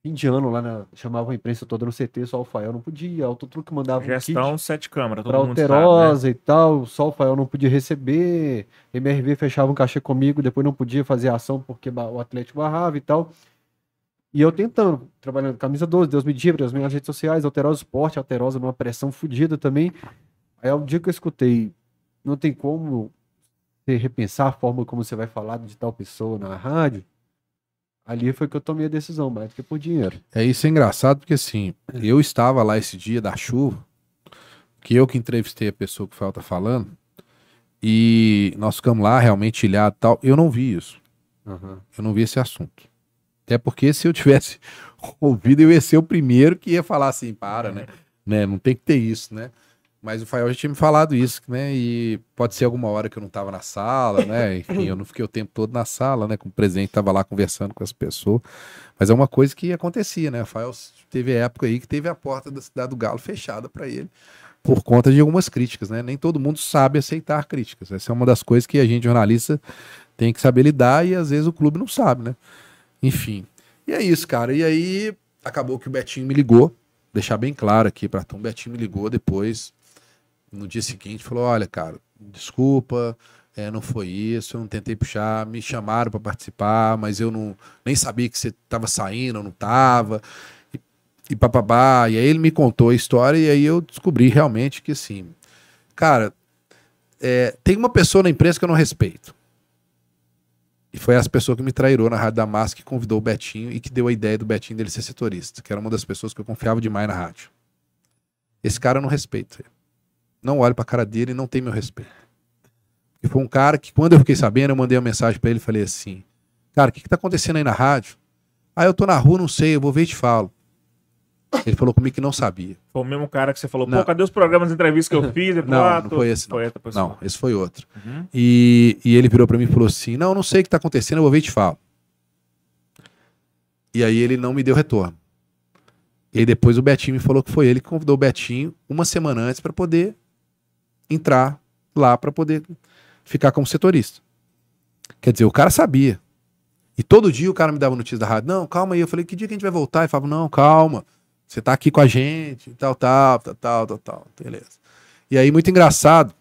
fim de ano lá, na, chamava a imprensa toda no CT, só o Fael não podia, o Tutruque mandava um kit Gestão sete câmeras, todo pra mundo sabe, né? Alterosa e tal, só o Fael não podia receber, MRV fechava um cachê comigo, depois não podia fazer ação porque o Atlético barrava e tal. E eu tentando, trabalhando camisa 12, Deus me livre, as minhas redes sociais, Alterosa Esporte, Alterosa numa pressão fodida também. Aí o dia que eu escutei, não tem como repensar a forma como você vai falar de tal pessoa na rádio, ali foi que eu tomei a decisão, mais do que por dinheiro. É isso é engraçado porque assim, eu estava lá esse dia da chuva, que eu que entrevistei a pessoa que o Fael tá falando, e nós ficamos lá realmente ilhado e tal. Eu não vi isso. Eu não vi esse assunto. Até porque se eu tivesse *laughs* ouvido, eu ia ser o primeiro que ia falar assim, para, né? né? Não tem que ter isso, né? Mas o Fael já tinha me falado isso, né? E pode ser alguma hora que eu não tava na sala, né? *laughs* Enfim, eu não fiquei o tempo todo na sala, né? Com o presidente, tava lá conversando com as pessoas. Mas é uma coisa que acontecia, né? O Fael teve época aí que teve a porta da cidade do Galo fechada para ele por conta de algumas críticas, né? Nem todo mundo sabe aceitar críticas. Essa é uma das coisas que a gente, jornalista, tem que saber lidar e às vezes o clube não sabe, né? Enfim. E é isso, cara. E aí acabou que o Betinho me ligou, deixar bem claro aqui para Tom, o Betinho me ligou depois, no dia seguinte, falou: "Olha, cara, desculpa, é, não foi isso, eu não tentei puxar, me chamaram para participar, mas eu não nem sabia que você tava saindo, ou não tava". E, e papabá, e aí ele me contou a história e aí eu descobri realmente que assim, cara, é, tem uma pessoa na imprensa que eu não respeito. E foi essa pessoa que me trairou na Rádio Damasco, que convidou o Betinho e que deu a ideia do Betinho dele ser setorista, que era uma das pessoas que eu confiava demais na rádio. Esse cara eu não respeito. Não olho pra cara dele e não tem meu respeito. E foi um cara que, quando eu fiquei sabendo, eu mandei uma mensagem pra ele e falei assim: Cara, o que, que tá acontecendo aí na rádio? Ah, eu tô na rua, não sei, eu vou ver e te falo. Ele falou comigo que não sabia. Foi o mesmo cara que você falou, Não. pô, cadê os programas de entrevista que eu *laughs* fiz? Não, ah, não tô- foi esse, não. Foi outra pessoa. Não, esse foi outro. Uhum. E, e ele virou pra mim e falou assim: Não, não sei o que tá acontecendo, eu vou ver e te falo. E aí ele não me deu retorno. E aí depois o Betinho me falou que foi ele que convidou o Betinho uma semana antes pra poder entrar lá pra poder ficar como setorista. Quer dizer, o cara sabia. E todo dia o cara me dava notícia da rádio: Não, calma aí. Eu falei: Que dia que a gente vai voltar? Ele falava: Não, calma. Você tá aqui com a gente, tal, tal, tal, tal, tal, tal. Beleza. E aí, muito engraçado,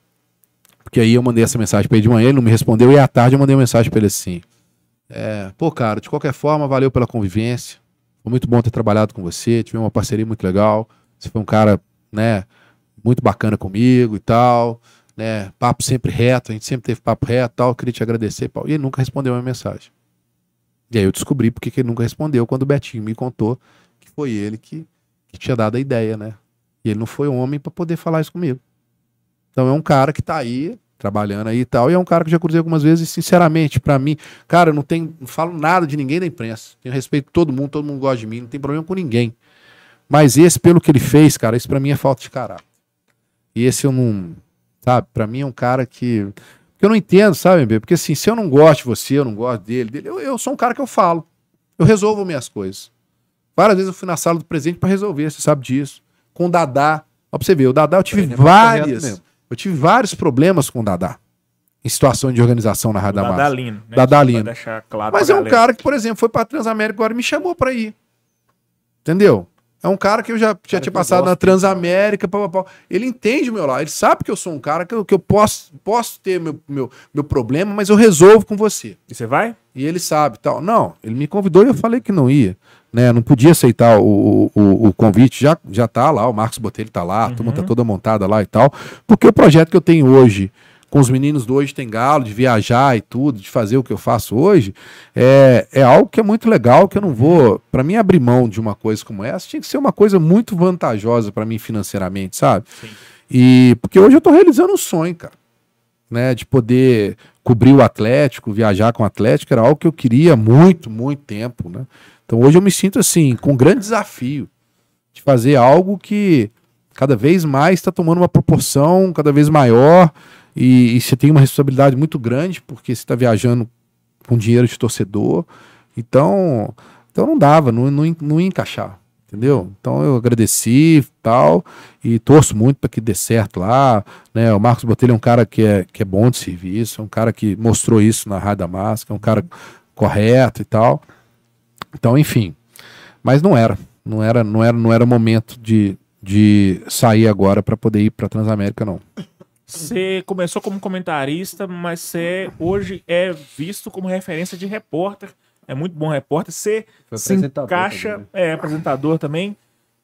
porque aí eu mandei essa mensagem pra ele de manhã, ele não me respondeu, e à tarde eu mandei uma mensagem pra ele assim. É, pô, cara, de qualquer forma, valeu pela convivência. Foi muito bom ter trabalhado com você, tivemos uma parceria muito legal. Você foi um cara, né, muito bacana comigo e tal, né? Papo sempre reto, a gente sempre teve papo reto e tal. Queria te agradecer, Paulo. E ele nunca respondeu a minha mensagem. E aí eu descobri porque que ele nunca respondeu quando o Betinho me contou que foi ele que, que tinha dado a ideia, né? E ele não foi homem pra poder falar isso comigo. Então é um cara que tá aí, trabalhando aí e tal. E é um cara que já cruzei algumas vezes e, sinceramente, pra mim, cara, eu não tenho, não falo nada de ninguém da imprensa. Tenho respeito todo mundo, todo mundo gosta de mim, não tem problema com ninguém. Mas esse, pelo que ele fez, cara, isso pra mim é falta de caráter. E esse eu não, sabe, pra mim é um cara que que eu não entendo, sabe, Bê? Porque assim, se eu não gosto de você, eu não gosto dele, dele eu, eu sou um cara que eu falo. Eu resolvo minhas coisas. Várias vezes eu fui na sala do presidente pra resolver, você sabe disso. Com o Dadá. Ó, pra você ver, o Dadá eu tive é várias. Eu tive vários problemas com o Dadá. Em situação de organização na Rádio da Massa. Dadalino. Né? Dadalino. Só pra deixar claro Mas é um galera. cara que, por exemplo, foi pra Transamérica agora e me chamou pra ir. Entendeu? É um cara que eu já, já tinha passado na. Transamérica. Pá, pá, pá. Ele entende o meu lado. Ele sabe que eu sou um cara que eu, que eu posso, posso ter meu, meu, meu problema, mas eu resolvo com você. E você vai? E ele sabe tal. Não, ele me convidou e eu falei que não ia. Né? Não podia aceitar o, o, o convite. Já, já tá lá, o Marcos Botelho tá lá, a turma tá toda montada lá e tal. Porque o projeto que eu tenho hoje, com os meninos do Hoje Tem Galo, de viajar e tudo, de fazer o que eu faço hoje, é, é algo que é muito legal, que eu não vou. Para mim, abrir mão de uma coisa como essa tinha que ser uma coisa muito vantajosa para mim financeiramente, sabe? Sim. E porque hoje eu tô realizando um sonho, cara né, de poder cobrir o Atlético, viajar com o Atlético, era algo que eu queria há muito, muito tempo, né? Então hoje eu me sinto assim, com um grande desafio de fazer algo que cada vez mais está tomando uma proporção cada vez maior e, e você tem uma responsabilidade muito grande porque você está viajando com dinheiro de torcedor, então, então não dava, não, não, não ia encaixar. Entendeu? Então eu agradeci tal e torço muito para que dê certo lá. Né? O Marcos Botelho é um cara que é, que é bom de serviço, é um cara que mostrou isso na Rádio Máscara, é um cara correto e tal. Então, enfim. Mas não era. Não era, não era, não era momento de, de sair agora para poder ir para Transamérica, não. Você começou como comentarista, mas você hoje é visto como referência de repórter. É muito bom repórter. Você se encaixa, também, né? é apresentador também.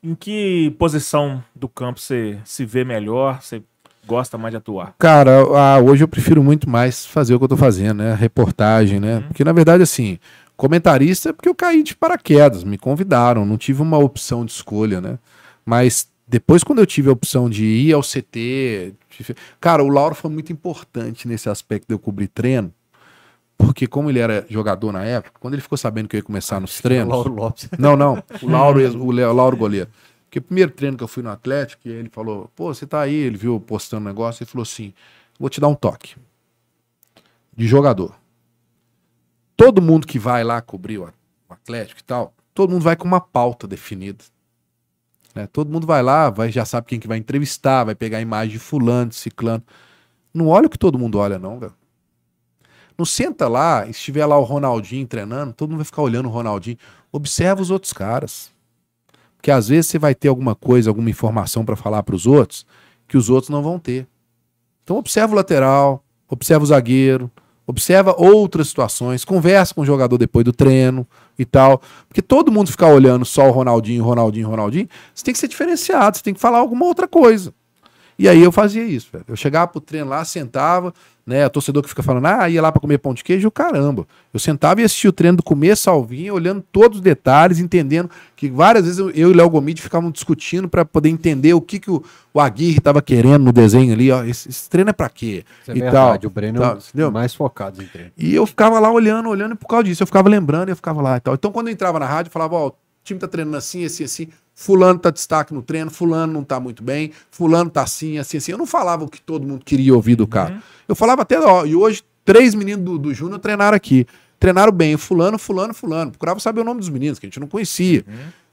Em que posição do campo você se vê melhor? Você gosta mais de atuar? Cara, ah, hoje eu prefiro muito mais fazer o que eu tô fazendo, né? Reportagem, né? Porque na verdade, assim, comentarista é porque eu caí de paraquedas, me convidaram, não tive uma opção de escolha, né? Mas depois, quando eu tive a opção de ir ao CT. Cara, o Lauro foi muito importante nesse aspecto de eu cobrir treino. Porque, como ele era jogador na época, quando ele ficou sabendo que eu ia começar nos *laughs* treinos. Lauro Lopes. *laughs* Não, não. O Lauro, *laughs* o o Lauro goleiro. Porque o primeiro treino que eu fui no Atlético, ele falou, pô, você tá aí, ele viu postando um negócio, ele falou assim, vou te dar um toque. De jogador. Todo mundo que vai lá cobrir o o Atlético e tal, todo mundo vai com uma pauta definida. Né? Todo mundo vai lá, vai, já sabe quem que vai entrevistar, vai pegar a imagem de fulano, de ciclano. Não olha o que todo mundo olha, não, velho. Não senta lá, e estiver lá o Ronaldinho treinando, todo mundo vai ficar olhando o Ronaldinho. Observa os outros caras. Porque às vezes você vai ter alguma coisa, alguma informação para falar para os outros que os outros não vão ter. Então observa o lateral, observa o zagueiro, observa outras situações, conversa com o jogador depois do treino e tal. Porque todo mundo ficar olhando só o Ronaldinho, Ronaldinho, Ronaldinho, você tem que ser diferenciado, você tem que falar alguma outra coisa. E aí eu fazia isso, velho. Eu chegava pro treino lá, sentava, né? O torcedor que fica falando, ah, ia lá pra comer pão de queijo, caramba. Eu sentava e assistia o treino do começo ao fim, olhando todos os detalhes, entendendo que várias vezes eu, eu e o Léo Gomide ficavam discutindo pra poder entender o que, que o, o Aguirre tava querendo no desenho ali, ó. Esse, esse treino é pra quê? Isso é e verdade. tal. O Breno é um mais focados em treino. E eu ficava lá olhando, olhando, e por causa disso, eu ficava lembrando e eu ficava lá e tal. Então, quando eu entrava na rádio, eu falava, ó, o time tá treinando assim, assim, assim, fulano tá destaque no treino, fulano não tá muito bem, fulano tá assim, assim, assim. Eu não falava o que todo mundo queria ouvir do cara. Eu falava até, ó, e hoje, três meninos do, do Júnior treinaram aqui. Treinaram bem, fulano, fulano, fulano. Procurava saber o nome dos meninos, que a gente não conhecia.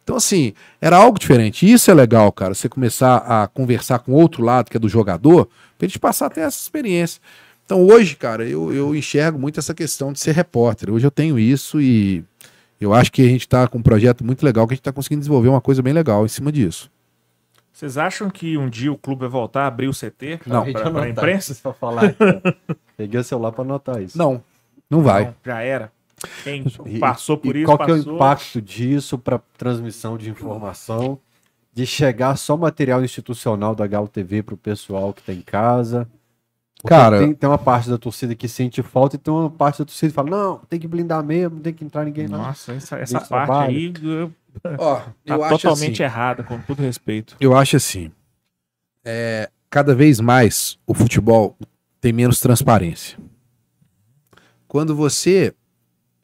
Então, assim, era algo diferente. E isso é legal, cara, você começar a conversar com outro lado, que é do jogador, pra gente passar até essa experiência. Então, hoje, cara, eu, eu enxergo muito essa questão de ser repórter. Hoje eu tenho isso e eu acho que a gente tá com um projeto muito legal, que a gente tá conseguindo desenvolver uma coisa bem legal em cima disso. Vocês acham que um dia o clube vai voltar a abrir o CT pra, pra imprensa? Pra falar. *laughs* Peguei o celular pra anotar isso. Não, não vai. Não, já era. Quem E- passou por e isso, qual que é o passou. impacto disso para transmissão de informação, de chegar só material institucional da Galo TV para o pessoal que está em casa? Porque Cara- tem, tem uma parte da torcida que sente falta e tem uma parte da torcida que fala, não, tem que blindar mesmo, não tem que entrar ninguém lá. Nossa, essa, essa parte trabalho. aí eu- Ó, *laughs* tá eu acho totalmente assim, errada, com todo respeito. Eu acho assim. é, cada vez mais o futebol tem menos transparência. Quando você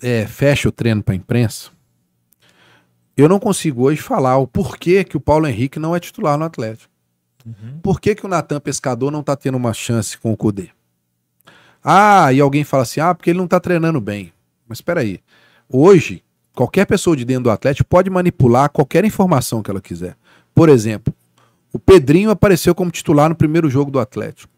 é, fecha o treino para a imprensa, eu não consigo hoje falar o porquê que o Paulo Henrique não é titular no Atlético. Uhum. Por que, que o Natan Pescador não tá tendo uma chance com o Cudê? Ah, e alguém fala assim: ah, porque ele não tá treinando bem. Mas espera aí. Hoje, qualquer pessoa de dentro do Atlético pode manipular qualquer informação que ela quiser. Por exemplo, o Pedrinho apareceu como titular no primeiro jogo do Atlético.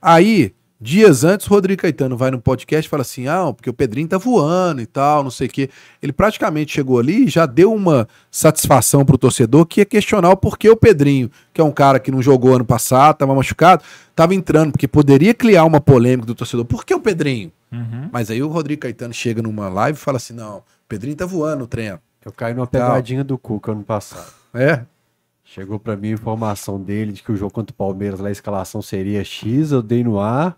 Aí, dias antes, o Rodrigo Caetano vai no podcast e fala assim: ah, porque o Pedrinho tá voando e tal, não sei o quê. Ele praticamente chegou ali e já deu uma satisfação pro torcedor que ia questionar o porquê o Pedrinho, que é um cara que não jogou ano passado, tava machucado, tava entrando, porque poderia criar uma polêmica do torcedor. Por que o Pedrinho? Uhum. Mas aí o Rodrigo Caetano chega numa live e fala assim: não, o Pedrinho tá voando no treino. Eu caí numa pegadinha do Cuca ano passado. É? Chegou pra mim a informação dele de que o jogo contra o Palmeiras, lá a escalação seria X, eu dei no ar.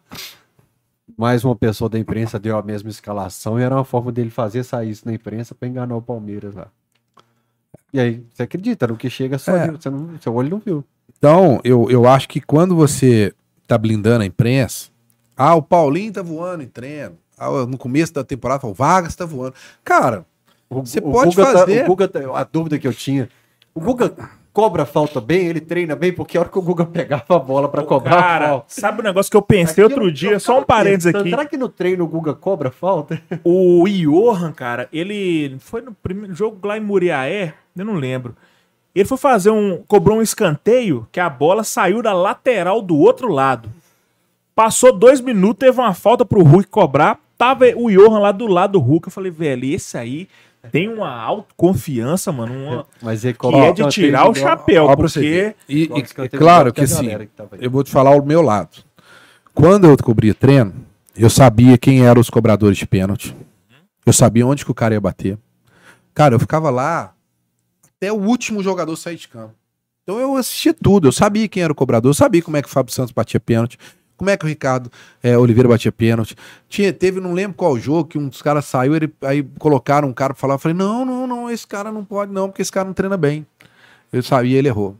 Mais uma pessoa da imprensa deu a mesma escalação e era uma forma dele fazer sair isso na imprensa pra enganar o Palmeiras lá. E aí, você acredita, no que chega só É. você não, seu olho não viu. Então, eu, eu acho que quando você tá blindando a imprensa, ah, o Paulinho tá voando em treino. Ah, no começo da temporada, fala, o Vargas tá voando. Cara, O- Você o pode Guga tá- fazer. o Guga tá- a dúvida que eu tinha. O Guga cobra falta bem, ele treina bem, porque a hora que o Guga pegava a bola pra cobrar Cara, falta. sabe um negócio que eu pensei Aquilo- outro dia? eu Só um parênteses aqui. Será que no treino o Guga cobra falta? *laughs* O Johan, cara, ele foi no primeiro jogo lá em Muriaé, eu não lembro. Ele foi fazer um. cobrou um escanteio que a bola saiu da lateral do outro lado. Passou dois minutos, teve uma falta pro Hulk cobrar. Tava o Johan lá do lado do Hulk. Eu falei, velho, esse aí tem uma autoconfiança, mano. Uma, Mas ele que cobra é de tirar o chapéu, ó porque. E, e- escanteio claro que assim, que aí. eu vou te falar o meu lado. Quando eu cobria treino, eu sabia quem eram os cobradores de pênalti. Eu sabia onde que o cara ia bater. Cara, eu ficava lá até o último jogador sair de campo. Então eu assistia tudo, eu sabia quem era o cobrador, eu sabia como é que o Fábio Santos batia pênalti, como é que o Ricardo eh, Oliveira batia pênalti. Tinha, teve, não lembro qual jogo, que um dos caras saiu, ele, aí colocaram um cara pra falar, eu falei, não, não, não, esse cara não pode não, porque esse cara não treina bem. Eu sabia, ele errou.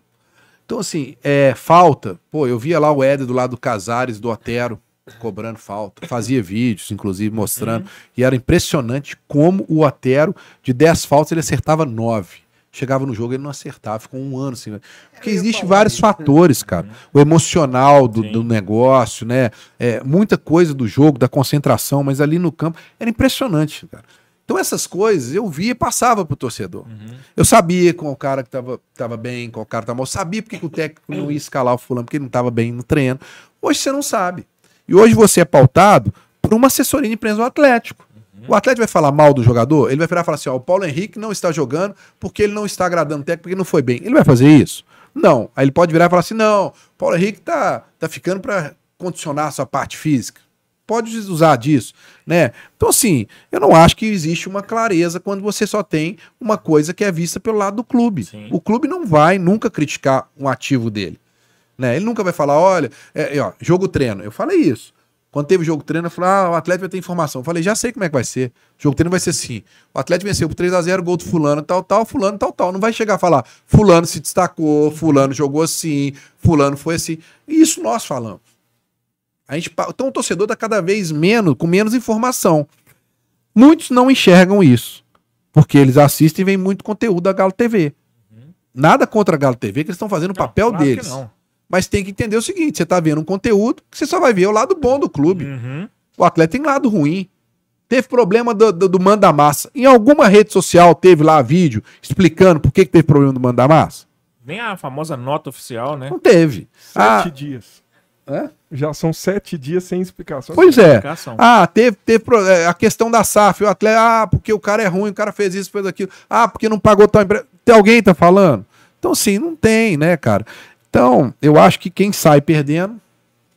Então, assim, é, falta. Pô, eu via lá o Éder do lado do Casares, do Otero, cobrando falta. Fazia vídeos, inclusive, mostrando. E era impressionante como o Otero, de 10 faltas, ele acertava 9. Chegava no jogo, ele não acertava, ficou um ano assim. Porque existem vários fatores, cara. O emocional do, do negócio, né? É, muita coisa do jogo, da concentração, mas ali no campo era impressionante, cara. Então essas coisas eu via e passava pro torcedor. Eu sabia qual cara que tava, tava bem, qual cara tava mal. Eu sabia porque que o técnico não ia escalar o fulano, porque ele não tava bem no treino. Hoje você não sabe. E hoje você é pautado por uma assessoria de imprensa do Atlético. O Atlético vai falar mal do jogador, ele vai virar e falar assim: ó, o Paulo Henrique não está jogando porque ele não está agradando o técnico, porque não foi bem. Ele vai fazer isso? Não. Aí ele pode virar e falar assim: não, o Paulo Henrique tá, tá ficando para condicionar a sua parte física. Pode usar disso, né? Então, assim, eu não acho que existe uma clareza quando você só tem uma coisa que é vista pelo lado do clube. Sim. O clube não vai nunca criticar um ativo dele. Né? Ele nunca vai falar, olha, é, é, ó, jogo treino. Eu falei isso. Quando teve jogo treino, eu falei, ah, o Atlético vai ter informação. Eu falei, já sei como é que vai ser. O jogo treino vai ser assim. O Atlético venceu por 3x0, gol do fulano, tal, tal, fulano, tal, tal. Não vai chegar a falar, fulano se destacou, fulano jogou assim, fulano foi assim. Isso nós falamos. A gente, então o torcedor está cada vez menos, com menos informação. Muitos não enxergam isso. Porque eles assistem e veem muito conteúdo da Galo TV. Nada contra a Galo TV, que eles estão fazendo o papel claro que deles. não. Mas tem que entender o seguinte: você tá vendo um conteúdo que você só vai ver o lado bom do clube. Uhum. O atleta tem lado ruim. Teve problema do, do, do manda massa. Em alguma rede social teve lá vídeo explicando por que, que teve problema do manda massa? Nem a famosa nota oficial, né? Não teve. Sete Ah, dias. hã? Já são sete dias sem explicação. Pois é. Explicação. Ah, teve, teve é, a questão da SAF. O atleta, ah, porque o cara é ruim, o cara fez isso, fez aquilo. Ah, porque não pagou tal empresa. Tem alguém tá falando? Então, sim, não tem, né, cara? Então, eu acho que quem sai perdendo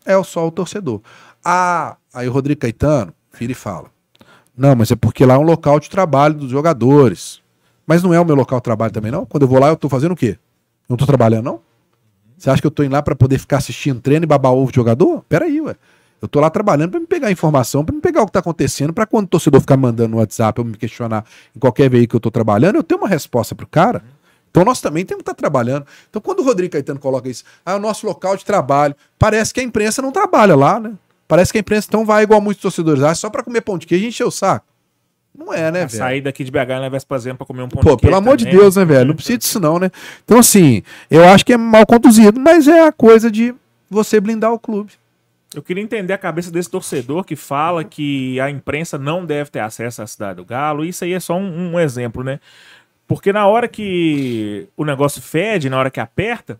é só o torcedor. Ah, aí o Rodrigo Caetano vira e fala. Não, mas é porque lá é um local de trabalho dos jogadores. Mas não é o meu local de trabalho também, não? Quando eu vou lá, eu tô fazendo o quê? Eu não tô trabalhando, não? Você acha que eu tô indo lá pra poder ficar assistindo treino e babar ovo de jogador? Peraí, ué. Eu tô lá trabalhando pra me pegar informação, pra me pegar o que tá acontecendo, pra quando o torcedor ficar mandando no WhatsApp ou me questionar em qualquer veículo que eu tô trabalhando, eu tenho uma resposta pro cara. Então nós também temos que estar trabalhando. Então quando o Rodrigo Caetano coloca isso, ah, é o nosso local de trabalho, parece que a imprensa não trabalha lá, né? Parece que a imprensa então vai igual muitos torcedores. Ah, só pra comer pão de queijo e encher o saco. Não é, né, velho? Sair daqui de BH na Vespasiano pra comer um pão Pô, de pelo amor de também. Deus, né, velho? Não precisa disso não, né? Então, assim, eu acho que é mal conduzido, mas é a coisa de você blindar o clube. Eu queria entender a cabeça desse torcedor que fala que a imprensa não deve ter acesso à cidade do Galo. Isso aí é só um, um exemplo, né? Porque na hora que o negócio fede, na hora que aperta,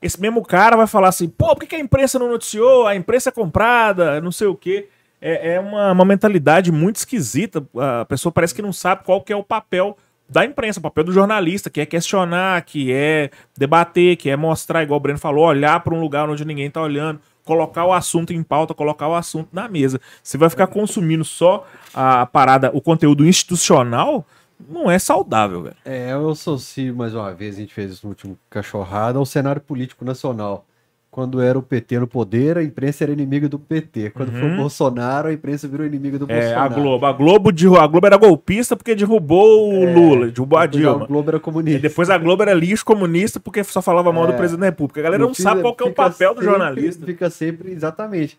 esse mesmo cara vai falar assim: pô, por que, a imprensa não noticiou? A imprensa é comprada, não sei o quê. É, é uma, uma mentalidade muito esquisita. A pessoa parece que não sabe qual que é o papel da imprensa, o papel do jornalista, que é questionar, que é debater, que é mostrar, igual o Breno falou, olhar para um lugar onde ninguém tá olhando, colocar o assunto em pauta, colocar o assunto na mesa. Você vai ficar consumindo só a parada, o conteúdo institucional, não é saudável, velho. É, eu associo mais uma vez, a gente fez isso no último cachorrada, ao cenário político nacional. Quando era o PT no poder, a imprensa era inimiga do PT. Quando foi o Bolsonaro, a imprensa virou inimiga do Uhum. É, a Bolsonaro. Globo. A Globo, derru- a Globo era golpista porque derrubou o Lula, derrubou a Dilma. Globo era E comunista. depois a Globo era lixo comunista porque só falava mal do presidente da República. A galera não sabe qual é o papel do sempre- jornalista. Fica sempre, exatamente.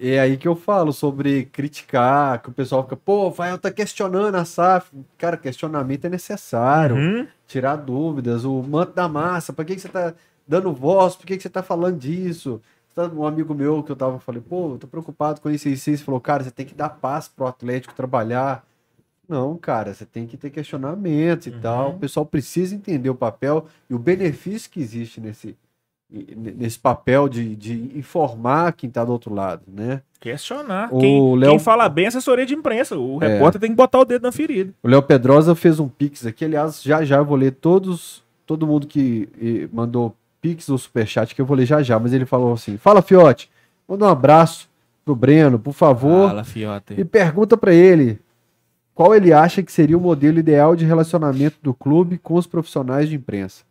É aí que eu falo sobre criticar, que o pessoal fica, pô, Fael tá questionando a SAF. Cara, questionamento é necessário. Uhum. Tirar dúvidas, o manto da massa, pra que, que você tá dando voz? Por que, que você tá falando disso? Tá- Um amigo meu que eu tava, falei, pô, eu tô preocupado com isso e isso. Falou, cara, você tem que dar paz pro Atlético trabalhar. Não, cara, você tem que ter questionamentos e tal. O pessoal precisa entender o papel e o benefício que existe nesse, nesse papel de, de informar quem tá do outro lado, né? Questionar. O Quem, Léo- quem fala bem é assessoria de imprensa. O É. repórter tem que botar o dedo na ferida. O Léo Pedrosa fez um pix aqui, aliás, já já eu vou ler todos, todo mundo que mandou pix ou superchat que eu vou ler já já, mas ele falou assim: "Fala Fiote, manda um abraço pro Breno, por favor, Fala, fiote. e pergunta pra ele qual ele acha que seria o modelo ideal de relacionamento do clube com os profissionais de imprensa."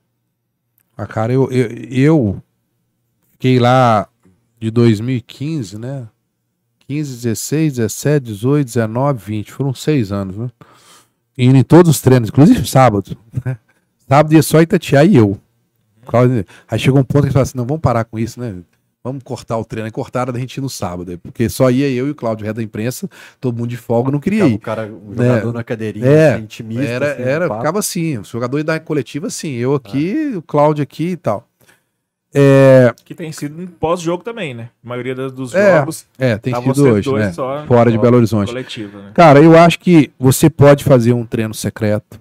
Ah, cara, eu, eu, eu fiquei lá de 2015, né? 15, 16, 17, 18, 19, 20. Foram seis anos, né? Indo em todos os treinos, inclusive sábado. né? Sábado ia só Itatiaia e eu. Aí chegou um ponto que ele falou assim: não, vamos parar com isso, né? Vamos cortar o treino. Aí cortaram da gente ir no sábado. Porque só ia eu e o Cláudio, o resto da imprensa, todo mundo de folga, não queria Ficava ir. o cara, o jogador É. na cadeirinha, É, assim, intimista, Era, assim, era ficava assim, o jogador da coletiva assim, eu aqui, o Cláudio aqui e tal. É, Que tem sido um pós-jogo também, né? A maioria dos É, jogos é, tem tá sido hoje, né? só Fora de Belo Horizonte. Coletivo, né? Cara, eu acho que você pode fazer um treino secreto,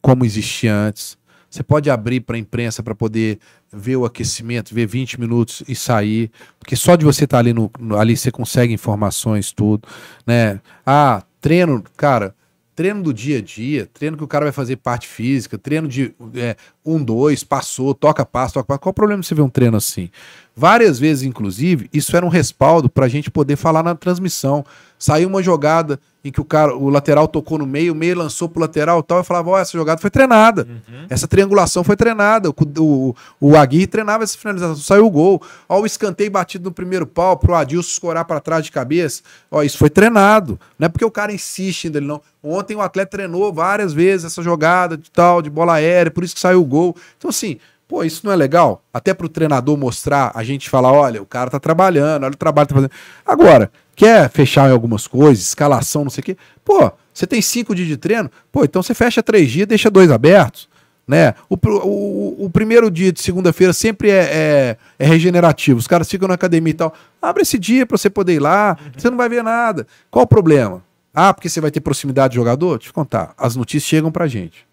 como existia antes. Você pode abrir para a imprensa para poder ver o aquecimento, ver 20 minutos e sair, porque só de você estar ali no, no- ali você consegue informações tudo, né? Ah, treino, cara, treino do dia a dia, treino que o cara vai fazer parte física, treino de é, um, dois, passou, toca passo, toca passo. Qual o problema de você ver um treino assim? Várias vezes, inclusive, isso era um respaldo para a gente poder falar na transmissão. Saiu uma jogada em que o cara, o lateral tocou no meio, o meio lançou pro lateral e tal, eu falava, ó, essa jogada foi treinada. Essa triangulação foi treinada. O, o, o Aguirre treinava essa finalização, saiu o gol. Ó, o escanteio batido no primeiro pau pro Adilson escorar para trás de cabeça. Ó, isso foi treinado. Não é porque o cara insiste ainda, não. Ontem o atleta treinou várias vezes essa jogada de tal, de bola aérea, por isso que saiu o gol. Então, assim, Pô, isso não é legal? Até pro treinador mostrar, a gente falar, olha, o cara tá trabalhando, olha o trabalho que tá fazendo. Agora, quer fechar em algumas coisas, escalação, não sei o quê. Pô, você tem cinco dias de treino? Pô, então você fecha três dias, deixa dois abertos. Né? O, o, o primeiro dia de segunda-feira sempre é, é, é regenerativo. Os caras ficam na academia e tal. Abre esse dia para você poder ir lá, você não vai ver nada. Qual o problema? Ah, porque você vai ter proximidade de jogador? Deixa eu contar. As notícias chegam pra gente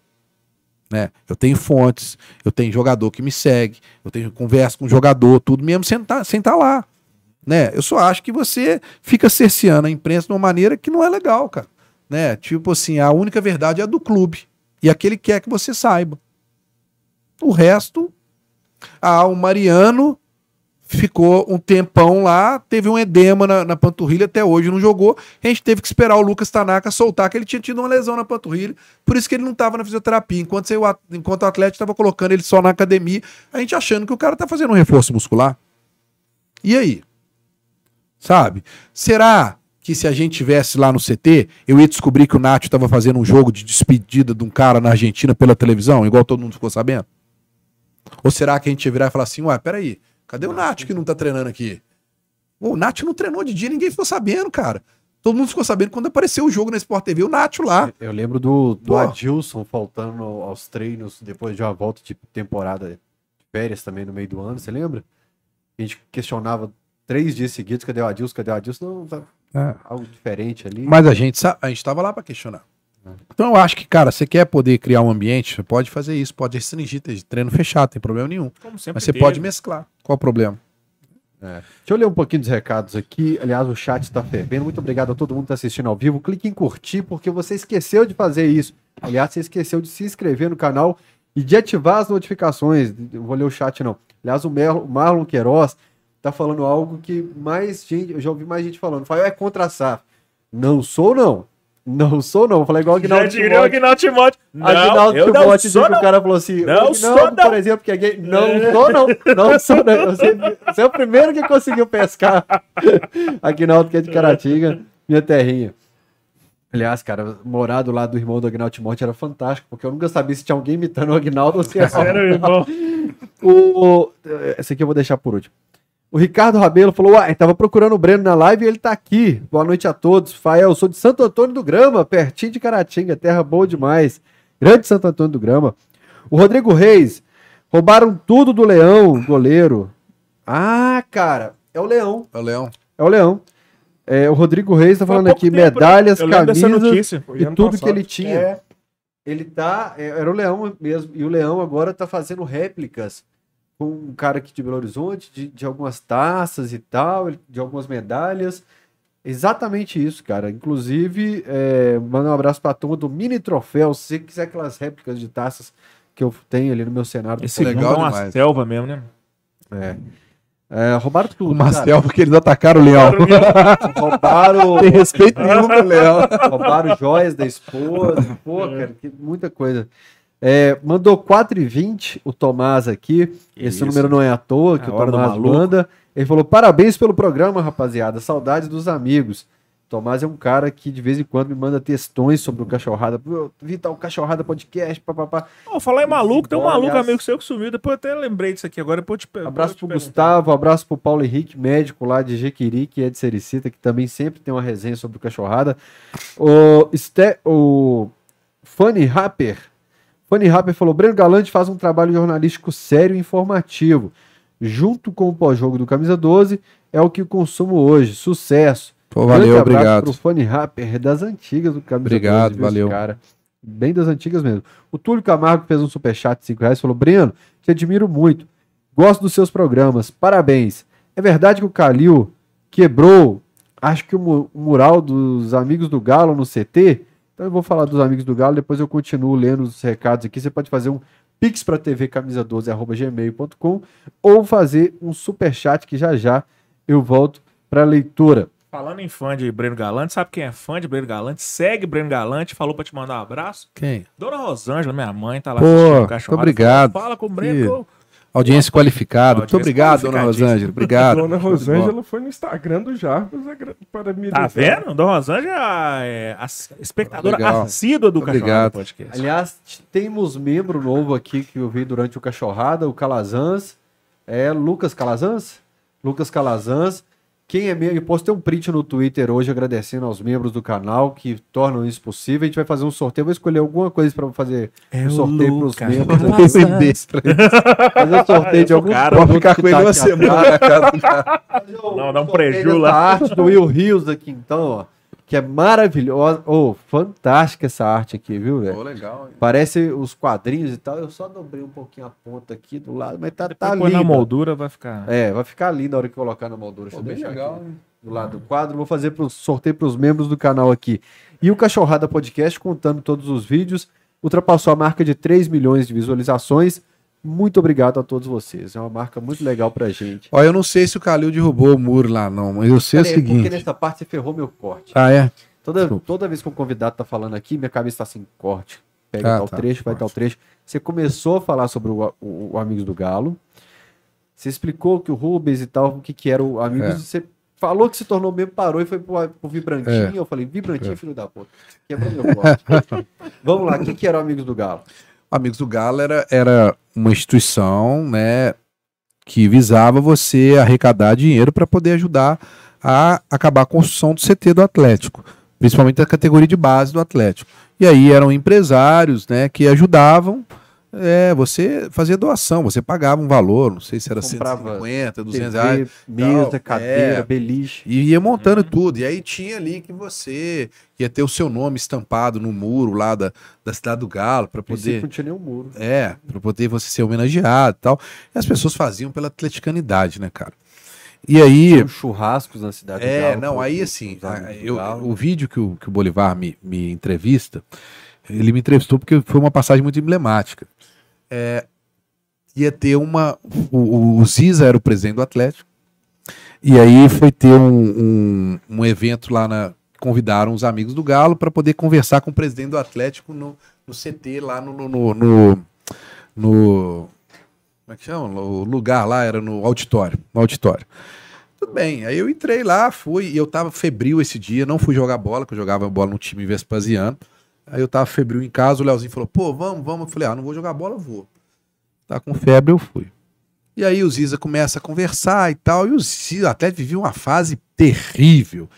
né? Eu tenho fontes, eu tenho jogador que me segue, eu tenho conversa com jogador, tudo mesmo sem estar sem tá lá, né? Eu só acho que você fica cerceando a imprensa de uma maneira que não é legal, cara, né? Tipo assim, a única verdade é a do clube e aquele quer que você saiba. O resto, ah, o Mariano ficou um tempão lá, teve um edema na, na panturrilha, até hoje não jogou. A gente teve que esperar o Lucas Tanaka soltar, que ele tinha tido uma lesão na panturrilha, por isso que ele não estava na fisioterapia. Enquanto, você- enquanto o atleta estava colocando ele só na academia, a gente achando que o cara tá fazendo um reforço muscular. E aí? Sabe? Será que se a gente tivesse lá no CT, eu ia descobrir que o Nacho estava fazendo um jogo de despedida de um cara na Argentina pela televisão, igual todo mundo ficou sabendo? Ou será que a gente ia virar e falar assim, ué, peraí, cadê o Nacho que não tá treinando aqui? Pô, o Nath não treinou de dia, ninguém ficou sabendo, cara. Todo mundo ficou sabendo quando apareceu o jogo na Sport TV, o Nath lá. Eu lembro do, do Pô. Adilson faltando aos treinos depois de uma volta de temporada de férias também no meio do ano, você lembra? A gente questionava três dias seguidos, cadê o Adilson, cadê o Adilson? Não, tá É. algo diferente ali. Mas a gente, a gente tava lá pra questionar. Então eu acho que, cara, você quer poder criar um ambiente, você pode fazer isso, pode restringir, ter treino fechado, tem problema nenhum. Como sempre Mas você teve. pode mesclar. Qual o problema? Deixa eu ler um pouquinho dos recados aqui. Aliás, o chat está fervendo. Muito obrigado a todo mundo que está assistindo ao vivo. Clique em curtir, porque você esqueceu de fazer isso. Aliás, você esqueceu de se inscrever no canal e de ativar as notificações. Eu vou ler o chat, não. Aliás, o Mer- o Marlon Queiroz tá falando algo que mais gente, eu já ouvi mais gente falando. Fala, é contra a SAF. Não sou, não. Não sou, não. Vou falar igual o Já Aguinaldo diria o. Aguinaldo Timóteo. Não, Aguinaldo eu não Timóteo sou, não. o cara falou assim, Não "O sou, não." por exemplo, que é gay. Não sou, não. Não sou, não. Você, você é o primeiro que conseguiu pescar. Aguinaldo, que é de Caratinga, minha terrinha. Aliás, cara, morar do lado do irmão do Aguinaldo Timóteo era fantástico, porque eu nunca sabia se tinha alguém imitando o Aguinaldo ou se era Sério, irmão. o, esse aqui eu vou deixar por último. O Ricardo Rabelo falou: Uai, tava procurando o Breno na live e ele tá aqui. Boa noite a todos. Fael, sou de Santo Antônio do Grama, pertinho de Caratinga, terra boa demais. Grande Santo Antônio do Grama. O Rodrigo Reis, roubaram tudo do Leão, goleiro. Ah, cara, é o Leão. Ô, Leão. É o Leão. É, o Rodrigo Reis tá falando aqui: tempo, né? medalhas, camisas notícia. E tudo que passado. ele tinha. É. Ele tá. é, Era o Leão mesmo. E o Leão agora tá fazendo réplicas com um cara aqui de Belo Horizonte, de, de algumas taças e tal, de algumas medalhas. Exatamente isso, cara. Inclusive, é, manda um abraço pra turma do Mini Troféu. Se você quiser aquelas réplicas de taças que eu tenho ali no meu cenário. Esse Legal legal é uma demais. selva mesmo, né? É. É, roubaram tudo. O cara. Marcel, porque eles atacaram o Leão. Roubaram. *laughs* Tem respeito nenhum pro Leão. Roubaram joias da esposa. Pô, cara, que muita coisa. É, mandou 4,20 o Tomás aqui. Esse isso. número não é à toa que É o Tomás manda. Ele falou: parabéns pelo programa, rapaziada. Saudades dos amigos. Tomás é um cara que de vez em quando me manda textões sobre o Cachorrada. Vital, Cachorrada Podcast, papapá. Ô, falar em maluco, tem um maluco aliás- amigo seu que sumiu. Depois eu até lembrei disso aqui agora. Depois te Abraço depois pro. Gustavo, abraço pro Paulo Henrique, médico lá de Jequiri, que é de Sericita, que também sempre tem uma resenha sobre o cachorrada. O, Ste o Fanny Rapper. Fanny Rapper falou: Breno Galante faz um trabalho jornalístico sério e informativo. Junto com o pós-jogo do Camisa 12, é o que consumo hoje. Sucesso. Pô, Grande valeu, abraço obrigado. Pro Fanny Rapper, das antigas do Camisa Obrigado, 12, viu, esse valeu. Cara. Bem das antigas mesmo. O Túlio Camargo fez um superchat de 5 reais e falou: Breno, te admiro muito. Gosto dos seus programas. Parabéns. É verdade que o Calil quebrou, acho que o mural dos amigos do Galo no CT? Então eu vou falar dos amigos do Galo, depois eu continuo lendo os recados aqui. Você pode fazer um pix para TV camisa 12 gmail.com ou fazer um superchat que já já eu volto para leitura. Falando em fã de Breno Galante, sabe quem é fã de Breno Galante? Segue Breno Galante, falou pra te mandar um abraço. Quem? Dona Rosângela, minha mãe, tá lá Pô, assistindo o Cachorrada, obrigado. Fala, com o Breno. Que- Audiência qualificada. Muito Audiência obrigado, dona. Rosângela. Obrigado. Dona. Rosângela foi no Instagram do Jarbas para me Tá vendo? Dona Rosângela é a espectadora Legal. assídua do. Cachorrada Podcast. Aliás, temos membro novo aqui que eu vi durante o Cachorrada, o Calazans. É Lucas Calazans? Lucas Calazans. Quem é membro, eu postei um print no Twitter hoje agradecendo aos membros do canal que tornam isso possível. A gente vai fazer um sorteio, vou escrever alguma coisa para fazer É um sorteio para os membros. Pra ele. Fazer um sorteio de algum Cara, produto ficar que com ele tá uma semana atrás. na casa do cara. Não, dá um Sorteio preju dessa lá. arte do Will Rios aqui, então, ó. Que é maravilhosa. Oh, fantástica essa arte aqui, viu, velho? Pô, legal. hein? Parece os quadrinhos e tal. Eu só dobrei um pouquinho a ponta aqui do lado, mas tá, tá Depois põe na moldura, vai ficar. É, vai ficar lindo na hora que colocar na moldura. Deixa Pô, eu bem deixar legal. aqui hein? do lado do quadro. Vou fazer pro sorteio para os membros do canal aqui. E o Cachorrada Podcast, contando todos os vídeos, ultrapassou a marca de 3 milhões de visualizações. Muito obrigado a todos vocês. É uma marca muito legal pra gente. Ó, eu não sei se o Calil derrubou o muro lá, não, mas eu sei Pera o porque seguinte. nessa parte você ferrou meu corte. Ah, é? Toda, Desculpa. toda vez que um convidado tá falando aqui, minha cabeça tá assim, corte. Pega Ah, tal tá, trecho, vai corte. tal trecho. Você começou a falar sobre o, o- o Amigos do Galo. Você explicou que o Rubens e tal, o que, que era o Amigos. É. Você falou que se tornou membro, parou e foi pro, pro Vibrantinho. É. Eu falei, Vibrantinho, É. filho da puta. Quebrou meu corte. *laughs* Vamos lá, o que, que era o Amigos do Galo? Amigos do Galo era, era uma instituição, né, que visava você arrecadar dinheiro para poder ajudar a acabar a construção do CT do Atlético, principalmente da categoria de base do Atlético. E aí eram empresários, né, que ajudavam é, você fazia doação, você pagava um valor, não sei se era Comprava 150, 200 TV, reais. mesa, tal, cadeira, é. beliche. E ia montando tudo. E aí tinha ali que você ia ter o seu nome estampado no muro lá da, da Cidade do Galo para poder. não tinha nenhum muro. É, para poder você ser homenageado e tal. E as pessoas faziam pela atleticanidade, né, cara? E aí. Tinha churrascos na cidade do É, Galo, não, aí assim, eu- o vídeo que o, que o Bolivar me, me entrevista, ele me entrevistou porque foi uma passagem muito emblemática. É, ia ter uma. O, o Ziza era o presidente do Atlético, e aí foi ter um, um, um evento lá na. Convidaram os amigos do Galo para poder conversar com o presidente do Atlético no, no CT, lá no- no- no- no, como é que chama? O lugar lá era no auditório. No auditório. Tudo bem. Aí eu entrei lá, fui, e eu tava febril esse dia, não fui jogar bola, que eu jogava bola no time Vespasiano. Aí eu tava febril em casa, o Leozinho falou, pô, vamos, vamos. Eu falei, ah, não vou jogar bola, eu vou. Tá com febre, eu fui. E aí o Ziza começa a conversar e tal, e o Ziza, Atlético vivia uma fase terrível,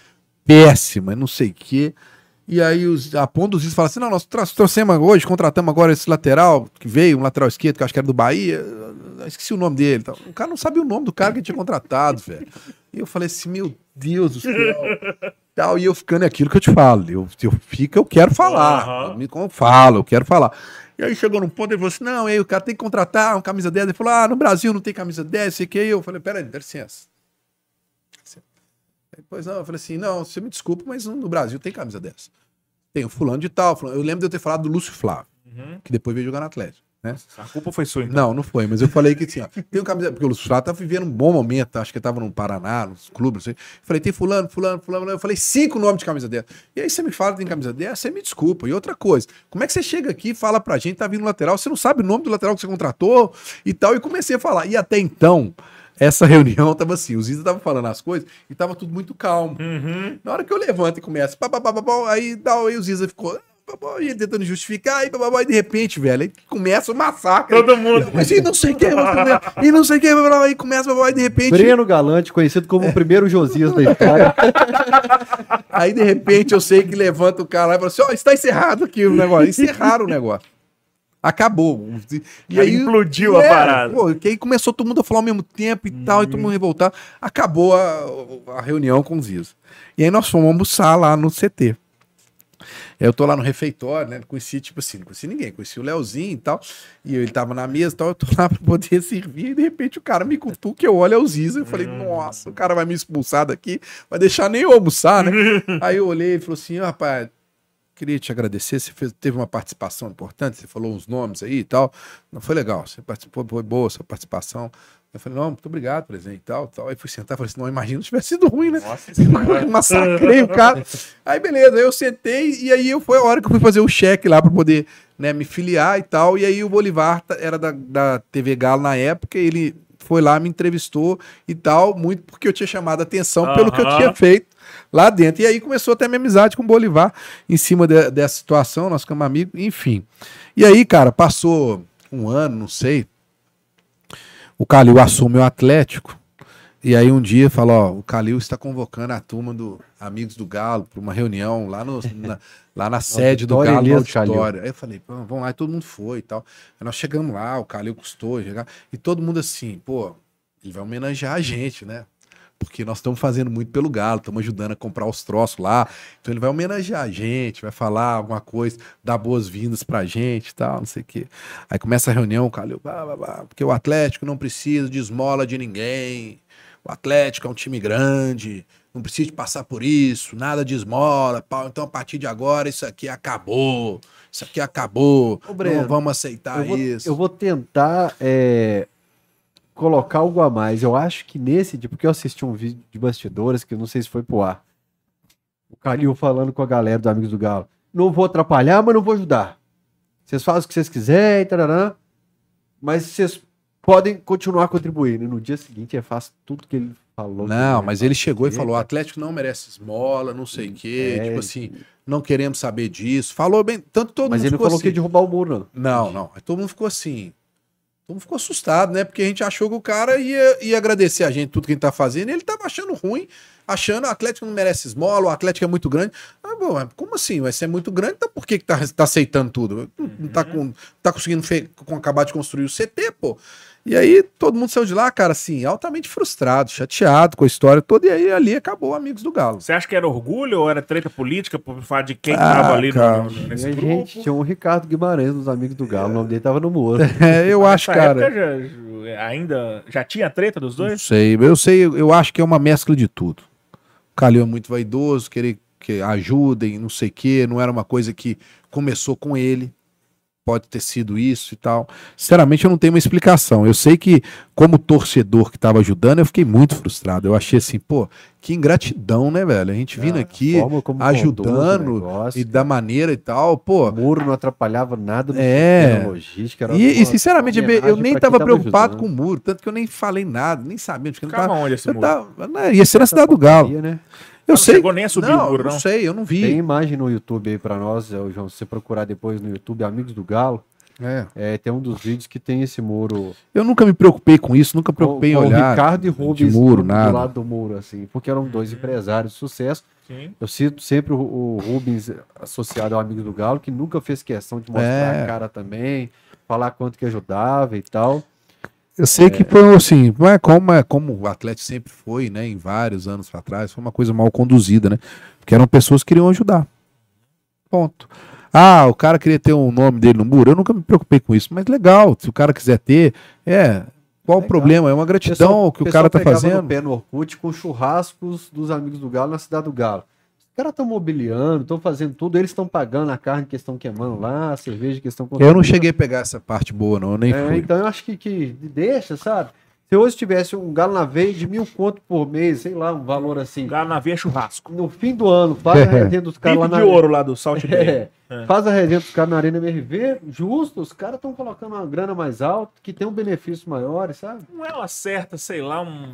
péssima, não sei o quê. E aí os, a ponto do Ziza fala assim, não, nós trouxemos hoje, contratamos agora esse lateral que veio, um lateral esquerdo, que eu acho que era do Bahia, esqueci o nome dele. e tal. O cara não sabia o nome do cara que tinha contratado, velho. E eu falei assim, meu Deus do céu. Tal, e eu ficando é aquilo que eu te falo. Eu, eu fico, eu quero falar. Aham. Eu me falo, eu quero falar. E aí chegou num ponto, ele falou assim: não, aí o cara tem que contratar uma camisa 10. Ele falou: ah, no Brasil não tem camisa 10, sei que. Eu falei: peraí, dá licença. Pois não, eu falei assim: não, você me desculpa, mas no Brasil tem camisa 10. Tem o fulano de tal. fulano- Eu lembro de eu ter falado do Lúcio Flávio, Uhum. que depois veio jogar no Atlético. Né? A culpa foi sua, então. Não, não foi, mas eu falei que tinha. Tem um camisa, porque o Lúcio Flávio tá vivendo um bom momento, acho que tava no Paraná, nos clubes, não sei. Falei, tem fulano, fulano, fulano, eu falei cinco nomes de camisa 10. E aí você me fala que tem camisa 10, você me desculpa. E outra coisa, como é que você chega aqui e fala pra gente, tá vindo lateral, você não sabe o nome do lateral que você contratou e tal, e comecei a falar. E até então, essa *laughs* reunião tava assim, o Ziza tava falando as coisas e tava tudo muito calmo. Uhum. Na hora que eu levanto e começo, pá, pá, pá, pá, pá, aí, dá, aí o Ziza ficou. pá, E tentando justificar, e, pá, e de repente, velho, aí começa o massacre. Todo mundo. Mas e não sei o que, e não sei o que, aí começa, e de repente. Breno Galante, conhecido como o primeiro Josias da história. *laughs* Aí de repente eu sei que levanta o cara lá e fala assim: ó, está encerrado aqui o negócio. Encerraram o negócio. Acabou. E Aí implodiu a parada. Pô, que aí começou todo mundo a falar ao mesmo tempo e tal, e todo mundo revoltado. Acabou a, a reunião com os Ziza. E aí nós fomos almoçar lá no CT. Eu tô lá no refeitório, né? Conheci, tipo assim, não conheci ninguém, conheci o Leozinho e tal. E ele tava na mesa e tal, eu tô lá *laughs* pra poder servir, e de repente o cara me cutuca, eu olho é o Ziza, eu falei, nossa, o cara vai me expulsar daqui, vai deixar nem eu almoçar, né? *laughs* Aí eu olhei e falou assim, "Ó, rapaz, queria te agradecer, você fez- teve uma participação importante, você falou uns nomes aí e tal. Não foi legal, você participou, foi boa a sua participação. Eu falei, não, muito obrigado, presidente, tal, tal. Aí fui sentar, falei assim, não, imagina se tivesse sido ruim, né? Eu *laughs* massacrei o cara. Aí beleza, aí eu sentei e aí eu, foi a hora que eu fui fazer o cheque lá para poder né, me filiar e tal. E aí o Bolivar era da, da TV Galo na época, ele foi lá, me entrevistou e tal, muito porque eu tinha chamado a atenção pelo que eu tinha feito lá dentro. E aí começou até a minha amizade com o Bolivar em cima de- dessa situação, nós ficamos amigos, enfim. E aí, cara, passou um ano, não sei. O Calil assume o Atlético. E aí um dia fala, ó, o Calil está convocando a turma do Amigos do Galo para uma reunião lá, no, na, lá na *laughs* sede do Galo, no auditório. Aí eu falei, pô, vamos lá, e todo mundo foi e tal. Aí nós chegamos lá, o Calil custou, chegar, e todo mundo assim, pô, ele vai homenagear a gente, né? Porque nós estamos fazendo muito pelo Galo, estamos ajudando a comprar os troços lá. Então ele vai homenagear a gente, vai falar alguma coisa, dar boas-vindas pra gente e tal, não sei o quê. Aí começa a reunião, o Calil, blá, blá, blá, porque o Atlético não precisa de esmola de ninguém. O Atlético é um time grande, não precisa de passar por isso, nada de esmola, pau. Então a partir de agora isso aqui acabou. Isso aqui acabou. Ô, Breno, não vamos aceitar eu, vou, isso. eu vou tentar é, colocar algo a mais. Eu acho que nesse dia, porque eu assisti um vídeo de bastidores que eu não sei se foi pro ar. O Calil falando com a galera dos Amigos do Galo. Não vou atrapalhar, mas não vou ajudar. Vocês fazem o que vocês quiserem, tarará, mas vocês podem continuar contribuindo. E no dia seguinte ele faz tudo que ele falou. que Não, mas ele chegou e falou: o. Atlético não merece esmola, não sei o quê. É, tipo assim, não queremos saber disso. Falou bem, tanto todo Mas mundo ele não falou que assim. derrubar o muro, não. Não, não. Todo mundo ficou assim. Todo mundo ficou assustado, né? Porque a gente achou que o cara ia, ia agradecer a gente tudo que a gente tá fazendo e ele tava achando ruim, achando o Atlético não merece esmola, o Atlético é muito grande. Ah, bom, mas como assim? Vai ser muito grande, então por que, que tá, tá aceitando tudo? Não, não tá, com, tá conseguindo fe- com, acabar de construir o CT, pô. E aí todo mundo saiu de lá, cara, assim, altamente frustrado, chateado com a história toda, e aí ali acabou Amigos do Galo. Você acha que era orgulho ou era treta política por fato de quem Ah, tava ali no- cara. no- E nesse a grupo? gente tinha um Ricardo Guimarães nos amigos do Galo. O nome dele tava no muro. *laughs* É, eu acho, cara. época já- ainda já tinha treta dos Não dois? sei, eu sei, eu acho que é uma mescla de tudo. O Calil é muito vaidoso, querer que ajudem, não sei o quê, não era uma coisa que começou com ele. Pode ter sido isso e tal. Sinceramente, eu não tenho uma explicação. Eu sei que, como torcedor que estava ajudando, eu fiquei muito frustrado. Eu achei assim, pô, que ingratidão, né, velho? A gente vindo A aqui forma como ajudando negócio, e da maneira e tal, pô. O muro não atrapalhava nada no É. logística. era E, e, uma sinceramente, eu nem estava tava preocupado com ajudando. o muro, tanto que eu nem falei nada, nem sabia. Porque eu não Ficava tava, onde esse eu muro? tava, né, ia ser na cidade do Galo. Né? Eu não sei. chegou nem a subir não, o muro, não? Não sei, eu não vi. Tem imagem no YouTube aí pra nós, é, o João, se você procurar depois no YouTube, Amigos do Galo, É. é, tem um dos vídeos que tem esse muro. Eu nunca me preocupei com isso, nunca me preocupei com, em olhar. Ricardo e Rubens muro, do, nada. do lado do muro, assim, porque eram dois empresários de sucesso. Sim. Eu cito sempre o, o Rubens associado ao Amigo do Galo, que nunca fez questão de mostrar É. a cara também, falar quanto que ajudava e tal. Eu sei que foi assim, é como, é como o Atlético sempre foi, né, em vários anos pra trás, foi uma coisa mal conduzida, né? Porque eram pessoas que queriam ajudar. Ponto. Ah, o cara queria ter o nome dele no muro. Eu nunca me preocupei com isso, mas legal, se o cara quiser ter, é. Qual o Legal. problema? É uma gratidão que o cara tá fazendo. no pé no Orkut com churrascos dos amigos do Galo na cidade do Galo. Os caras estão mobiliando, estão fazendo tudo, eles estão pagando a carne que eles estão queimando lá, a cerveja que eles estão Eu não cheguei a pegar essa parte boa, não, eu nem É, fui. então eu acho que, que deixa, sabe? Se hoje tivesse um galo na veia de mil conto por mês, sei lá, um valor assim. Galo na veia churrasco. No fim do ano, faz a *laughs* resenha dos caras lá na de ouro lá do Salt Bay. É, Faz a resenha dos caras na Arena MRV, justo, os caras estão colocando uma grana mais alta, que tem um benefício maior, sabe? Não é uma certa, sei lá, um.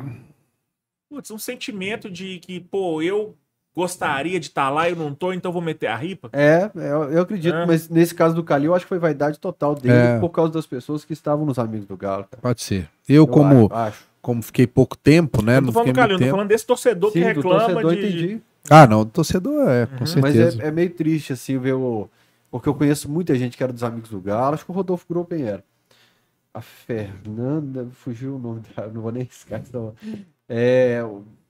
Putz, um sentimento de que, pô, eu gostaria de estar lá e eu não tô, então vou meter a ripa. É, eu, eu acredito, É. mas nesse caso do Calil, eu acho que foi vaidade total dele É. por causa das pessoas que estavam nos amigos do Galo. cara. Pode ser. Eu, Eu como, acho, acho. como fiquei pouco tempo, né? eu Não tô falando do Calil, eu tô tempo. falando desse torcedor que Sim, do reclama torcedor, de, entendi. Ah, não, do torcedor é, com Uhum. Mas certeza. é, é meio triste, assim, ver o. Porque eu conheço muita gente que era dos amigos do Galo, acho que o Rodolfo Gruppen era. A Fernanda, fugiu o nome dela, não vou nem *laughs* esquecer. É,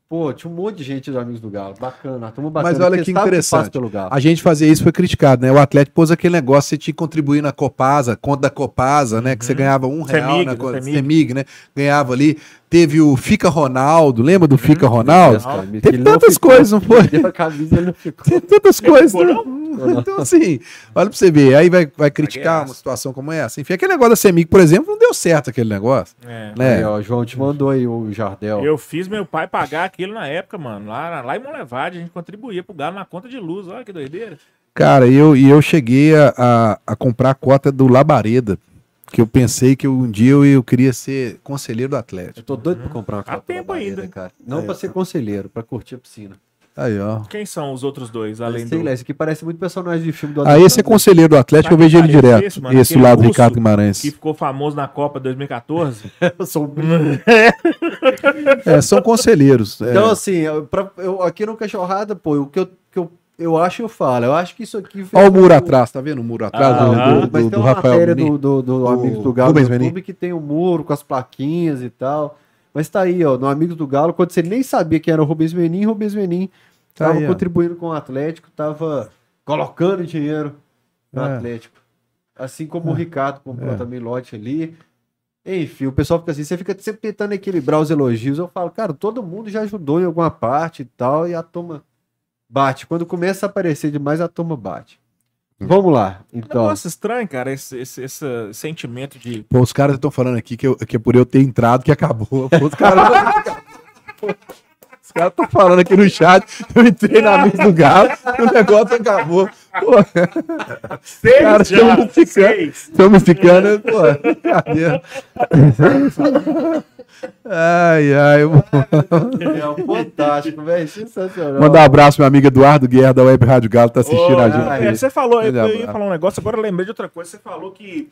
pô, tinha um monte de gente dos amigos do Galo, bacana, a turma bacana. Mas olha que interessante. passa pelo Galo. A gente fazer isso foi criticado, né? O Atlético pôs aquele negócio, você tinha que contribuir na Copasa, conta da Copasa, né? Que você ganhava um real Semig, na co- Semig. Semig, né? Ganhava ali. Teve o Fica Ronaldo, lembra do Fica Ronaldo? Essa camisa, Teve não tantas ficou. coisas, não foi? *laughs* Camisa, não. Tem tantas coisas. ficou, né? Então, assim, olha pra você ver. Aí vai, vai criticar uma situação como essa. Enfim, aquele negócio da Semig, por exemplo, não deu certo aquele negócio. É. Né? Aí, ó, o João te mandou aí o Jardel. Eu fiz meu pai pagar aquilo na época, mano. Lá, lá em Monlevade, a gente contribuía pro Galo na conta de luz. Olha que doideira. Cara, eu, e eu cheguei a, a, a comprar a cota do Labareda. Que eu pensei que um dia eu, eu queria ser conselheiro do Atlético. Eu tô doido pra comprar uma Há tempo ainda. cara. Não pra ser conselheiro, pra curtir a piscina. Aí, ó. Quem são os outros dois, além Sei do... lá, esse aqui parece muito personagem de filme do Aí esse é conselheiro do Atlético, eu vejo ele direto. esse, mano? esse lado do Ricardo Guimarães. que ficou famoso na Copa 2014. *laughs* Eu sou *laughs* É, são conselheiros. é. Então, assim, eu, pra- eu- aqui no Cachorrada, pô, o que eu, que eu, eu acho, eu falo. Eu acho que isso aqui. Olha o muro atrás, tá vendo o muro atrás Ah, do, ah, do, mas do- tem do uma Rafael matéria Menin? do, do, do O Amigos do Galo Rubens Menin. YouTube que tem o muro com as plaquinhas e tal. Mas tá aí, ó, no Amigos do Galo, quando você nem sabia que era o Rubens Menin, Rubens Menin Tá tava aí, ó. contribuindo com o Atlético, tava colocando dinheiro no É. Atlético. Assim como o Ricardo comprou É. também lote ali. Enfim, o pessoal fica assim, você fica sempre tentando equilibrar os elogios. Eu falo, cara, todo mundo já ajudou em alguma parte e tal, e a turma bate. Quando começa a aparecer demais, a turma bate. Vamos lá, então. Negócio estranho, cara, esse, esse, esse sentimento de. Pô, os caras estão falando aqui que, eu- que é por eu ter entrado que acabou. Pô, os caras. Os caras estão falando aqui no chat, eu entrei na mesa do Galo, o negócio acabou. Pô, Seis Cara, já, estamos ficando- seis. estamos ficando, pô, brincadeira. Ai, ai. vou É fantástico, velho. Sensacional. Mandar um abraço minha amiga Eduardo Guerra da Web Rádio Galo, tá assistindo Ô, a gente. é, você falou, eu, eu ia abraço. falar um negócio, agora eu lembrei de outra coisa. Você falou que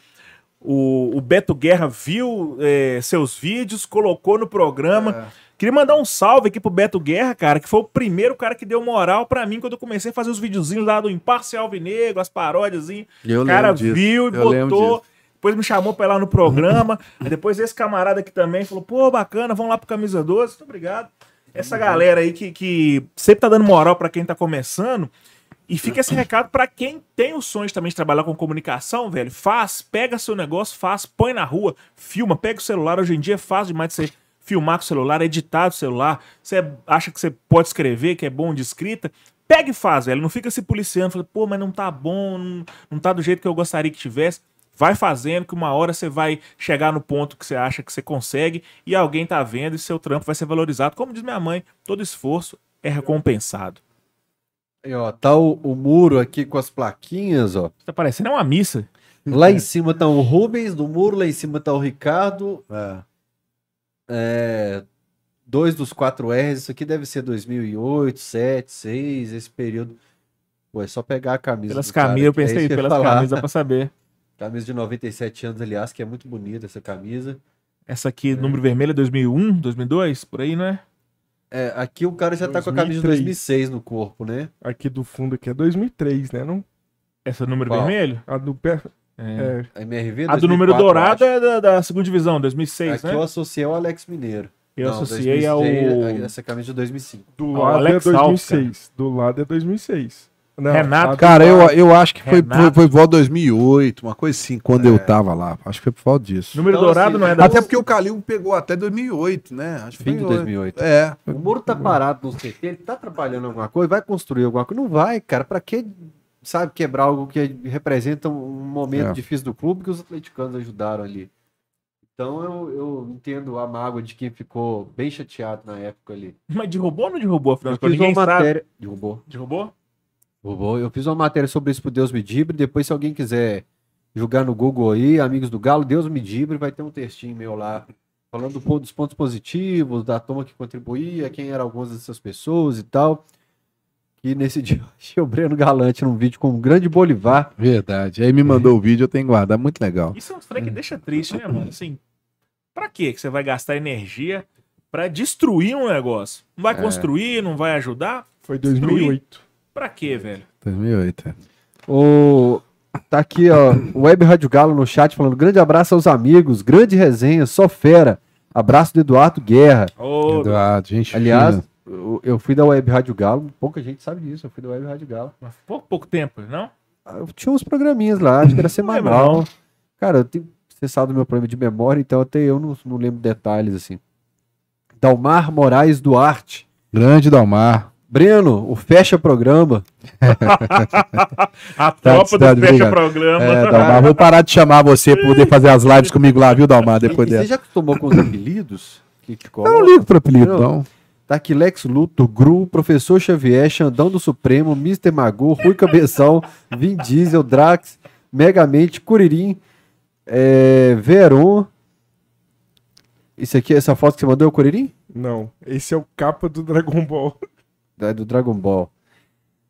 o, o Beto Guerra viu é, seus vídeos, colocou no programa. Queria mandar um salve aqui pro Beto Guerra, cara, que foi o primeiro cara que deu moral pra mim quando eu comecei a fazer os videozinhos lá do Imparcial Alvinegro, as paródias. O cara viu e eu botou. Depois me chamou pra ir lá no programa. *laughs* Aí depois esse camarada aqui também falou: pô, bacana, vamos lá pro Camisa 12. Muito obrigado. Essa galera aí que, que sempre tá dando moral pra quem tá começando. E fica esse recado pra quem tem o sonho também de trabalhar com comunicação, velho. Faz, pega seu negócio, faz, põe na rua, filma, pega o celular. Hoje em dia é fácil demais de você filmar com o celular, editar do celular. Você acha que você pode escrever, que é bom de escrita. Pega e faz, velho. Não fica se policiando, fala, pô, mas não tá bom, não, não tá do jeito que eu gostaria que tivesse. Vai fazendo, que uma hora você vai chegar no ponto que você acha que você consegue e alguém tá vendo e seu trampo vai ser valorizado. Como diz minha mãe, todo esforço é recompensado. Aí, ó, tá o, o muro aqui com as plaquinhas, ó. Tá parecendo uma missa. Lá em cima tá o Rubens do muro, lá em cima tá o Ricardo. É. É, dois dos quatro R's, isso aqui deve ser 2008, 7, 6, esse período. Pô, é só pegar a camisa. Pelas camisas, eu é pensei, ia pelas camisas pra saber. *laughs* Camisa de 97 anos, aliás, que é muito bonita essa camisa. Essa aqui, número vermelho, é 2001, 2002, por aí, não é? É, aqui o cara já tá com a camisa de 2003. 2006 no corpo, né? Aqui do fundo aqui é 2003, né? Não? Essa número Qual? vermelho? A do pé. É. É. A MRV A do número 2004, dourado é da, da segunda divisão, 2006, acho. Aqui né? eu associei ao Alex Mineiro. Eu Não, associei ao. 2006, Essa camisa de 2005. Do Ó, lado Alex é Alves, 2006. do lado é 2006. Não, Renato, a do Cara, eu, lado- eu acho que foi, Renato. foi, foi igual 2008, uma coisa assim, quando eu tava lá. Acho que foi por falta disso. Número Então, dourado assim, não é da. Até porque o Calil pegou até 2008, né? Acho que Fim de foi 2008. É. O muro tá parado no CT, ele tá atrapalhando alguma coisa, vai construir alguma coisa? Não vai, cara. Pra que, sabe, quebrar algo que representa um momento É. difícil do clube que os atleticanos ajudaram ali? Então eu, eu entendo a mágoa de quem ficou bem chateado na época ali. Mas derrubou ou não derrubou, afinal? Eu de contas? fiz uma sabe. matéria. Derrubou. Derrubou? Derrubou. Eu fiz uma matéria sobre isso pro Deus Medibre. Depois, se alguém quiser jogar no Google aí, amigos do Galo, Deus Medibre, vai ter um textinho meu lá. Falando dos pontos positivos, da turma que contribuía, quem eram algumas dessas pessoas e tal. Que nesse *laughs* dia eu achei o Breno Galante num vídeo com um grande Bolivar. Verdade. Aí me mandou o vídeo, eu tenho que guardar. Muito legal. Isso é um trem que deixa triste, né, mano? Assim, pra quê que você vai gastar energia pra destruir um negócio? Não vai construir, não vai ajudar? Foi 2008. Pra quê, velho? 2008. é. O... Tá aqui, ó, o Web Rádio Galo no chat falando grande abraço aos amigos, grande resenha, só fera. Abraço do Eduardo Guerra. Ô, Eduardo, gente. Aliás, fina. Eu, eu fui da Web Rádio Galo, pouca gente sabe disso, eu fui da Web Rádio Galo. mas pouco, pouco tempo, não? Ah, Eu tinha uns programinhas lá, acho que era semanal. Cara, eu tenho cessado meu problema de memória, então até eu não, não lembro detalhes assim. Dalmar Moraes Duarte. grande Dalmar. Breno, o fecha programa. *laughs* A Tá, tropa tá, do Fecha obrigado. Programa. É, Dalmar, vou parar de chamar você pra poder fazer as lives comigo lá, viu, Dalmar? Depois e você dessa. já acostumou com os apelidos? Que te Eu não ligo pro apelido, Não. não. Tá aqui Lex Luthor, Gru, Professor Xavier, Xandão do Supremo, Mr. Magoo, Rui Cabeção, *laughs* Vin Diesel, Drax, Megamente, Curirim, é, Veron. Isso aqui, essa foto que você mandou é o Curirim? Não, esse é o capa do Dragon Ball. *laughs* É do Dragon Ball.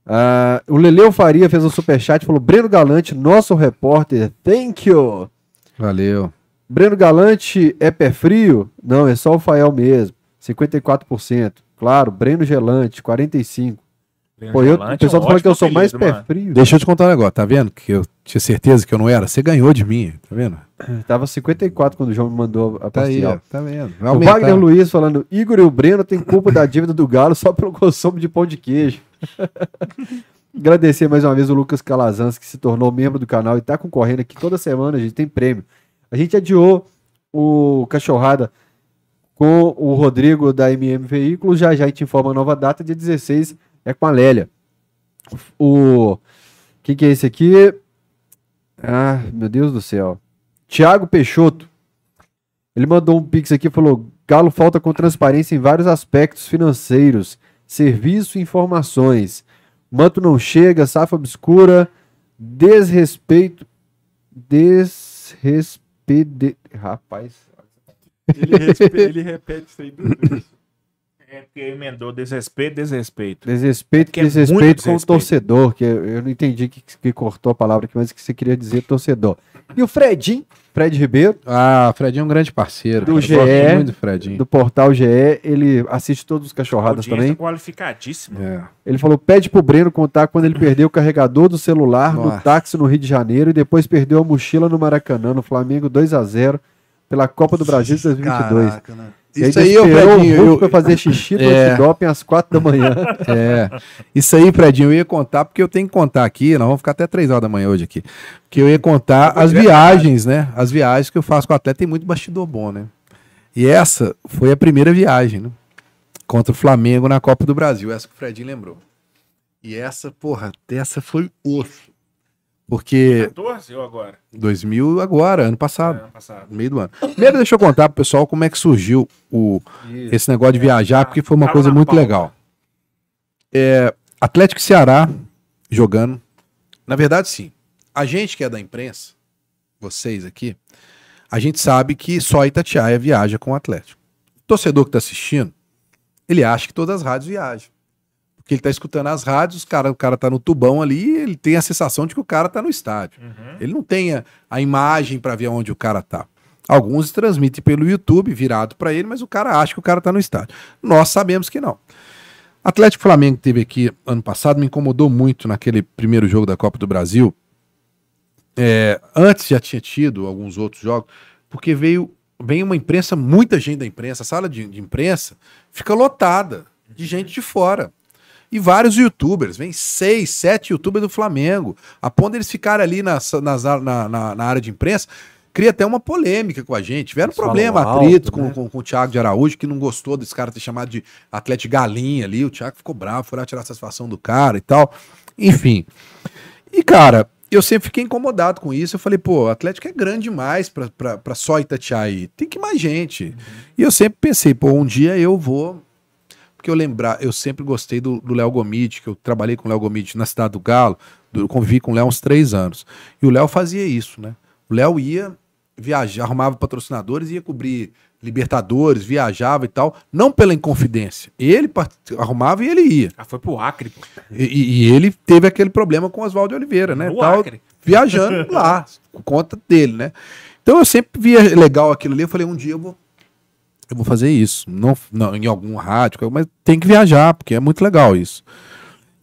Ah, o Leleu Faria fez um superchat e falou: Breno Galante, nosso repórter, thank you. Valeu. Breno Galante é pé frio? Não, é só o Fael mesmo. 54%. Claro, Breno Gelante, 45%. Pô, eu, o pessoal tá falando que eu sou mais pé frio. Deixa eu te contar um negócio, tá vendo? Que eu tinha certeza que eu não era. Você ganhou de mim, tá vendo? Tava 54 quando o João me mandou a Tá aí, parcial. ó, tá vendo? Vai o aumentar. Wagner Luiz falando: Igor e o Breno têm culpa da dívida do Galo só pelo consumo de pão de queijo. *laughs* Agradecer mais uma vez o Lucas Calazans, que se tornou membro do canal e tá concorrendo aqui toda semana. A gente tem prêmio. A gente adiou o Cachorrada com o Rodrigo da MM Veículos. Já já a gente informa a nova data, dia 16 é com a Lélia. O. Quem que é esse aqui? Ah, meu Deus do céu. Tiago Peixoto. Ele mandou um pix aqui falou: Galo falta com transparência em vários aspectos financeiros, serviço e informações. Manto não chega, safa obscura, desrespeito. Desrespeito. Rapaz. Ele, respe- ele repete isso aí. *laughs* É porque emendou desrespeito, desrespeito. Desrespeito, que é desrespeito muito com o torcedor, que eu eu não entendi que, que cortou a palavra aqui, mas que você queria dizer torcedor. E o Fredinho, Fred Ribeiro, Ah, o Fredinho é um grande parceiro. Do cara. GE, muito do Fredinho. do portal GE, ele assiste todos os cachorradas também. qualificadíssima. É. Ele falou: pede pro Breno contar quando ele perdeu o carregador do celular no Nossa. táxi no Rio de Janeiro e depois perdeu a mochila no Maracanã, no Flamengo 2 a 0 pela Copa do Brasil de 2022. Caraca, né? Aí Isso aí, ô esperou Fredinho, o Hulk eu- pra fazer xixi no *laughs* É. antidoping às 4 da manhã. *laughs* É. Isso aí, Fredinho, eu ia contar, porque eu tenho que contar aqui, nós vamos ficar até 3 horas da manhã hoje aqui. Que eu ia contar as viagens, né? As viagens que eu faço com o atleta, tem muito bastidor bom, né? E essa foi a primeira viagem, né? Contra o Flamengo na Copa do Brasil, essa que o Fredinho lembrou. E essa, porra, essa foi osso. Porque 14 ou agora? 2000 agora, ano passado. É, ano passado. Meio do ano. Primeiro, deixa eu contar pro pessoal como é que surgiu o, esse negócio de viajar, porque foi uma coisa muito legal. É, Atlético Ceará jogando. Na verdade, sim. A gente que é da imprensa, vocês aqui, a gente sabe que só Itatiaia viaja com o Atlético. O torcedor que está assistindo, ele acha que todas as rádios viajam. Porque ele está escutando as rádios, o cara, o cara tá no tubão ali, ele tem a sensação de que o cara tá no estádio. Uhum. Ele não tem a, a imagem para ver onde o cara tá. Alguns transmitem pelo YouTube, virado para ele, mas o cara acha que o cara tá no estádio. Nós sabemos que não. Atlético Flamengo que teve aqui ano passado me incomodou muito naquele primeiro jogo da Copa do Brasil. É, antes já tinha tido alguns outros jogos, porque veio, veio uma imprensa, muita gente da imprensa, a sala de, de imprensa fica lotada de gente de fora. E vários youtubers, vem seis, sete youtubers do Flamengo. A ponto deles ficarem ali nas, nas, na, na, na área de imprensa, cria até uma polêmica com a gente. Tiveram Eles problema, alto, atrito com, né? com, com o Thiago de Araújo, que não gostou desse cara ter chamado de atleta galinha ali. O Thiago ficou bravo, foi lá tirar a satisfação do cara e tal. Enfim. E, cara, eu sempre fiquei incomodado com isso. Eu falei, pô, o Atlético é grande demais pra, pra, pra só Itatiaí. Tem que mais gente. E eu sempre pensei, pô, um dia eu vou. Porque eu lembrar, eu sempre gostei do do Léo Gomide, que eu trabalhei com o Léo Gomide na cidade do Galo, do- eu convivi com o Léo uns três anos. E o Léo fazia isso, né? O Léo ia viajar, arrumava patrocinadores, ia cobrir Libertadores, viajava e tal, não pela Inconfidência. Ele arrumava e ele ia. Ah, foi pro Acre, pô. E, e- ele teve aquele problema com Oswaldo Oliveira, né? No Tal, Acre. viajando lá, por conta dele, né? Então eu sempre via legal aquilo ali. Eu falei, um dia eu vou, eu vou fazer isso. Não, não em algum rádio, mas tem que viajar, porque é muito legal isso.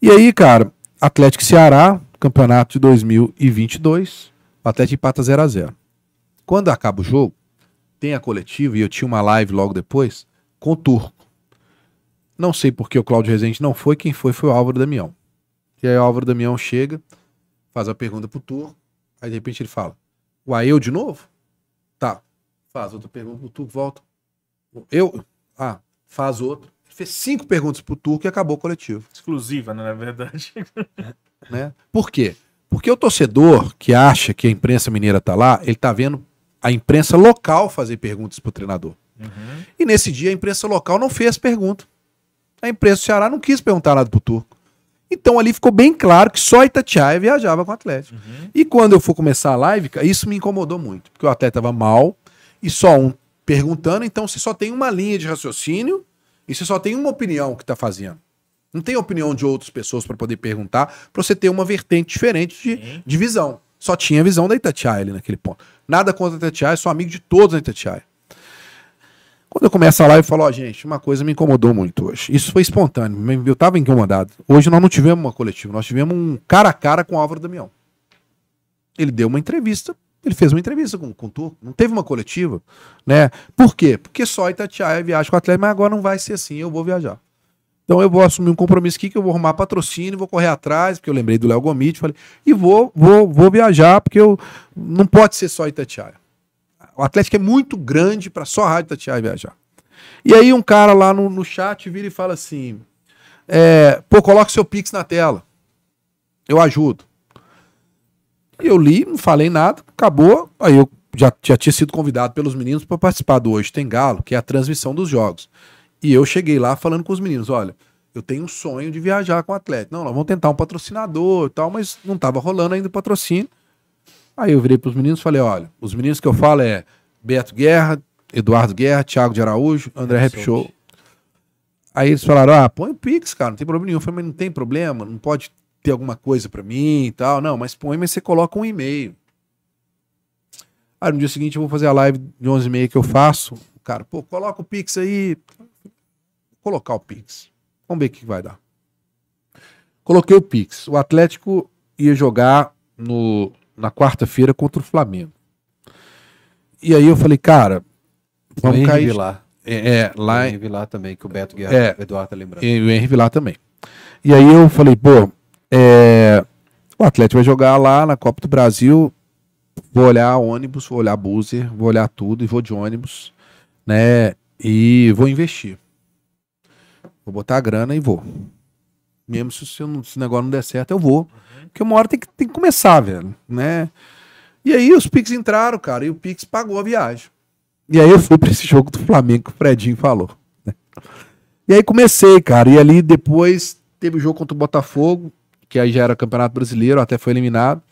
E aí, cara, Atlético Ceará, campeonato de 2022, o Atlético empata 0 a 0 Quando acaba o jogo, tem a coletiva, e eu tinha uma live logo depois, com o Turco. Não sei porque o Cláudio Rezende não foi, quem foi foi o Álvaro Damião. E aí o Álvaro Damião chega, faz a pergunta pro Turco, aí de repente ele fala, uai, eu de novo? Tá, faz outra pergunta pro Turco, volta. Eu? Ah, faz outra. Ele fez cinco perguntas pro Turco e acabou o coletivo. Exclusiva, né, na verdade. *laughs* Né? Por quê? Porque o torcedor que acha que a imprensa mineira tá lá, ele tá vendo a imprensa local fazer perguntas pro treinador. E nesse dia a imprensa local não fez pergunta. A imprensa do Ceará não quis perguntar nada pro Turco. Então ali ficou bem claro que só Itatiaia viajava com o Atlético. E quando eu for começar a live, isso me incomodou muito. Porque o atleta tava mal e só um perguntando, então você só tem uma linha de raciocínio e você só tem uma opinião que tá fazendo. Não tem opinião de outras pessoas para poder perguntar, para você ter uma vertente diferente de, de visão. Só tinha a visão da Itatiaia ali naquele ponto. Nada contra a Itatiaia, sou amigo de todos da Itatiaia. Quando eu começo a live, eu falo, ó, gente, uma coisa me incomodou muito hoje. Isso foi espontâneo, eu estava incomodado. Hoje nós não tivemos uma coletiva, nós tivemos um cara a cara com o Álvaro Damião. Ele deu uma entrevista, ele fez uma entrevista com, com o Turco, não teve uma coletiva, né? Por quê? Porque só Itatiaia viaja com o Atlético, mas agora não vai ser assim, eu vou viajar. Então eu vou assumir um compromisso aqui que eu vou arrumar patrocínio, vou correr atrás, porque eu lembrei do Léo Gomide, falei, e vou, vou, vou viajar, porque eu não pode ser só Itatiaia. O Atlético é muito grande para só a Rádio Itatiaia viajar. E aí um cara lá no, no chat vira e fala assim: é, pô, coloca seu Pix na tela. Eu ajudo. E eu li, não falei nada, acabou. Aí eu já, já tinha sido convidado pelos meninos para participar do Hoje Tem Galo, que é a transmissão dos jogos. E eu cheguei lá falando com os meninos: olha, eu tenho um sonho de viajar com o Atlético. Não, nós vamos tentar um patrocinador e tal, mas não estava rolando ainda o patrocínio. Aí eu virei para os meninos e falei: olha, os meninos que eu falo é Beto Guerra, Eduardo Guerra, Thiago de Araújo, André Rap Show. Aí eles falaram: ah, põe o Pix, cara, não tem problema nenhum. Eu falei: mas não tem problema, não pode ter alguma coisa para mim e tal. Não, mas põe, mas você coloca um e-mail. Aí no dia seguinte eu vou fazer a live de 11h30 que eu faço. O cara, pô, coloca o Pix aí. Vou colocar o Pix. Vamos ver o que vai dar. Coloquei o Pix. O Atlético ia jogar no, na quarta-feira contra o Flamengo. E aí eu falei, cara, vamos Henry cair. Vilar. É, é, lá em, em Vilar também, que o Beto Guerra, É. o Eduardo tá lembrando. e o Henry Vilar também. E aí eu falei, pô, é, o Atlético vai jogar lá na Copa do Brasil. Vou olhar ônibus, vou olhar buzzer, vou olhar tudo e vou de ônibus, né? E vou investir. Vou botar a grana e vou. Mesmo se, o negócio não der certo, eu vou. Porque uma hora tem que, tem que começar, velho, né? E aí os Pix entraram, cara, e o Pix pagou a viagem. E aí eu fui pra esse jogo do Flamengo que o Fredinho falou. né? E aí comecei, cara. E ali depois teve o jogo contra o Botafogo, que aí já era Campeonato Brasileiro, até foi eliminado.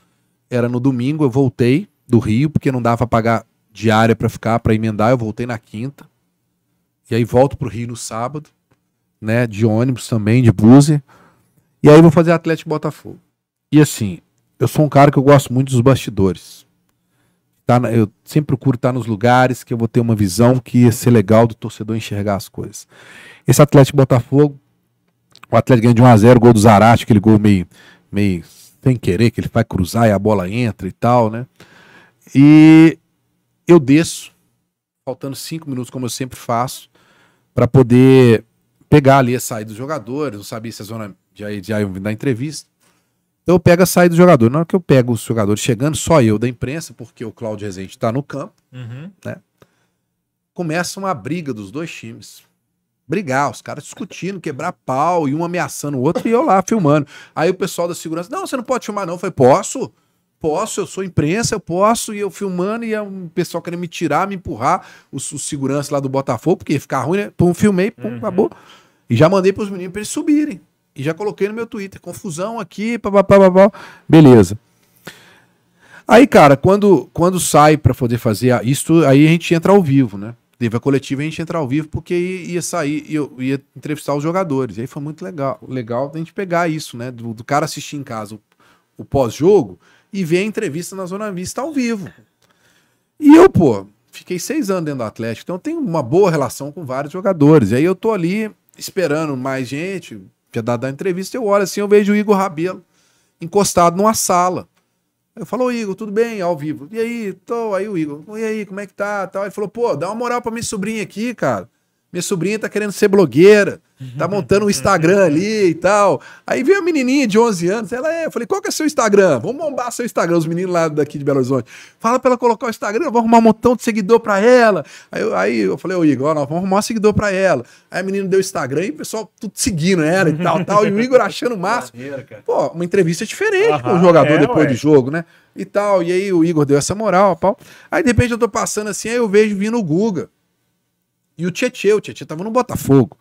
Era no domingo, eu voltei do Rio, porque não dava pra pagar diária pra ficar, pra emendar. Eu voltei na quinta. E aí volto pro Rio no sábado, né? De ônibus também, de buzzer. E aí vou fazer Atlético Botafogo. E assim, eu sou um cara que eu gosto muito dos bastidores. Tá na- eu sempre procuro estar nos lugares que eu vou ter uma visão que ia ser legal do torcedor enxergar as coisas. Esse Atlético Botafogo, o Atlético ganha de 1x0, gol do Zarate, aquele gol meio, meio sem querer, que ele vai cruzar e a bola entra e tal, né? E eu desço, faltando cinco minutos, como eu sempre faço, para poder pegar ali a saída dos jogadores. Não sabia se a zona já, já vir dar entrevista. Então eu pego a saída do jogador. Na hora que eu pego os jogadores chegando, só eu da imprensa, porque o Cláudio Rezende está no campo, Uhum. começa uma briga dos dois times. Brigar, os caras discutindo, quebrar pau, e um ameaçando o outro, e eu lá filmando. Aí o pessoal da segurança, não, você não pode filmar, não. Eu falei, posso? Posso, eu sou imprensa, eu posso, e eu filmando, e o pessoal querendo me tirar, me empurrar, os, os seguranças lá do Botafogo, porque ia ficar ruim, né? Pum, filmei, pum, acabou. E já mandei pros meninos pra eles subirem. E já coloquei no meu Twitter, confusão aqui, papapá, papapá. beleza. Aí, cara, quando, quando sai pra poder fazer isso, aí a gente entra ao vivo, né? Teve a coletiva e a gente entra ao vivo porque ia, sair eu ia entrevistar os jogadores. E aí foi muito legal, legal a gente pegar isso, né? Do, do cara assistir em casa o, o pós-jogo e ver a entrevista na Zona Vista ao vivo. E eu, pô, fiquei seis anos dentro do Atlético, então eu tenho uma boa relação com vários jogadores. E aí eu tô ali esperando mais gente, já dá da entrevista, eu olho assim, eu vejo o Igor Rabelo encostado numa sala. Eu falo, ô Igor, tudo bem? Ao vivo. E aí, tô, aí o Igor, e aí, como é que tá? Tal. Ele falou, pô, dá uma moral pra minha sobrinha aqui, cara. Minha sobrinha tá querendo ser blogueira, tá montando um Instagram ali e tal. Aí veio a menininha de 11 anos, ela é, eu falei, qual que é seu Instagram? Vamos bombar seu Instagram, os meninos lá daqui de Belo Horizonte. Fala pra ela colocar o Instagram, vamos arrumar um montão de seguidor pra ela. Aí, eu- aí eu falei, ô Igor, nós vamos arrumar um seguidor pra ela. Aí a menina deu o Instagram e o pessoal tudo seguindo ela e tal, tal. E o Igor achando o máximo. Pô, uma entrevista diferente com o jogador é, depois ué. do jogo, né? E tal. E aí o Igor deu essa moral, pau. Aí de repente eu tô passando assim, aí eu vejo vindo o Guga. E o Tietê, o Tietê tava no Botafogo.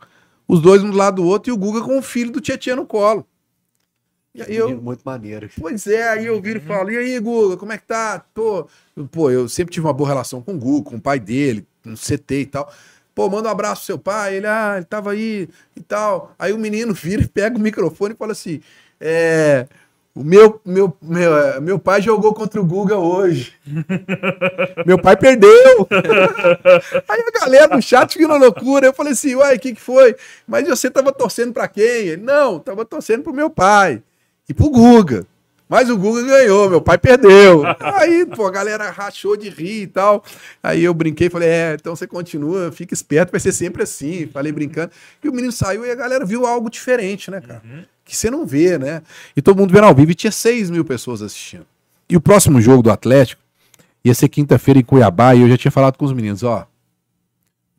Os dois um do lado do outro e o Guga com o filho do Tietê no colo. E aí eu, Muito maneiro. Pois é, aí eu viro e falo, e aí, Guga, como é que tá? Pô, pô, eu sempre tive uma boa relação com o Guga, com o pai dele, com o CT e tal. Pô, manda um abraço pro seu pai. Ele, ah, ele tava aí e tal. Aí o menino *laughs* vira, e pega o microfone e fala assim: é. O meu, meu, meu, é, meu pai jogou contra o Guga hoje. *laughs* meu pai perdeu. Aí a galera no chat fica na loucura. Eu falei assim, uai, o que, que foi? Mas você tava torcendo pra quem? Ele, não, tava torcendo pro meu pai e pro Guga. Mas o Guga ganhou, meu pai perdeu. Aí, pô, a galera rachou de rir e tal. Aí eu brinquei, falei, é, então você continua, fica esperto, vai ser sempre assim. Falei brincando. E o menino saiu e a galera viu algo diferente, né, cara? Que você não vê, né? E todo mundo vendo ao vivo e tinha 6 mil pessoas assistindo. E o próximo jogo do Atlético ia ser quinta-feira em Cuiabá e eu já tinha falado com os meninos, ó,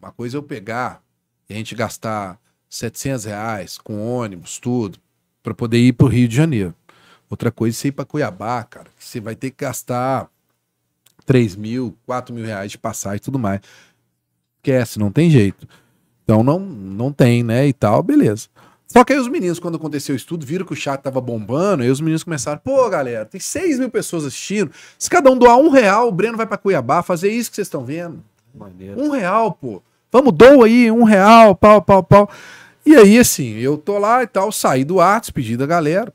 uma coisa é eu pegar e a gente gastar 700 reais com ônibus, tudo, para poder ir pro Rio de Janeiro. Outra coisa é você ir para Cuiabá, cara, que você vai ter que gastar 3 mil, 4 mil reais de passagem e tudo mais. Esquece, não tem jeito. Então não, não tem, né? E tal, beleza. Só que aí os meninos, quando aconteceu o estudo, viram que o chat tava bombando, aí os meninos começaram, pô, galera, tem 6 mil pessoas assistindo. Se cada um doar um real, o Breno vai para Cuiabá fazer isso que vocês estão vendo. Maneiro. Um real, pô. Vamos, doa aí, um real, pau, pau, pau. E aí, assim, eu tô lá e tal, saí do Arts, pedi da galera.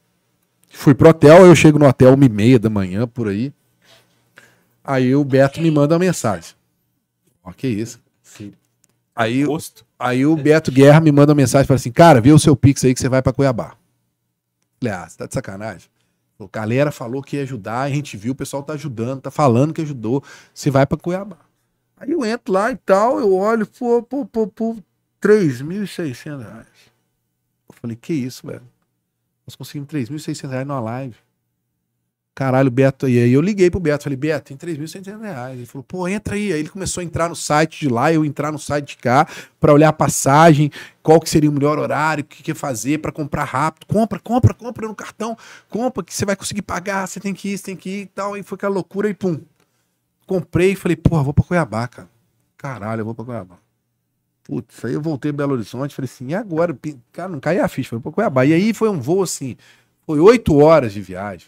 Fui pro hotel, eu chego no hotel uma e meia da manhã, por aí. Aí o Beto me manda uma mensagem. Ó, que isso. Aí, Posto. aí o Beto Guerra me manda uma mensagem e fala assim: Cara, vê o seu Pix aí que você vai pra Cuiabá. Falei, ah, você tá de sacanagem. O galera falou que ia ajudar, a gente viu, o pessoal tá ajudando, tá falando que ajudou. Você vai pra Cuiabá. Aí eu entro lá e tal, eu olho, pô, pô, pô, pô, 3.600 reais. Eu falei, que isso, velho? Nós conseguimos 3.600 reais numa live. Caralho, Beto. E aí eu liguei pro Beto, falei, Beto, tem 3.600 reais. Ele falou, pô, entra aí. Aí ele começou a entrar no site de lá, eu entrar no site de cá, pra olhar a passagem, qual que seria o melhor horário, o que, que ia fazer pra comprar rápido. Compra, compra, compra no cartão, compra que você vai conseguir pagar, você tem que ir, você tem que ir e tal. E foi aquela loucura e pum. Comprei e falei, porra, vou pra Cuiabá, cara. Caralho, eu vou pra Cuiabá. Putz, aí eu voltei Belo Horizonte, falei assim, e agora? Cara, não caía a ficha, foi pra Cuiabá. E aí foi um voo assim, foi oito horas de viagem.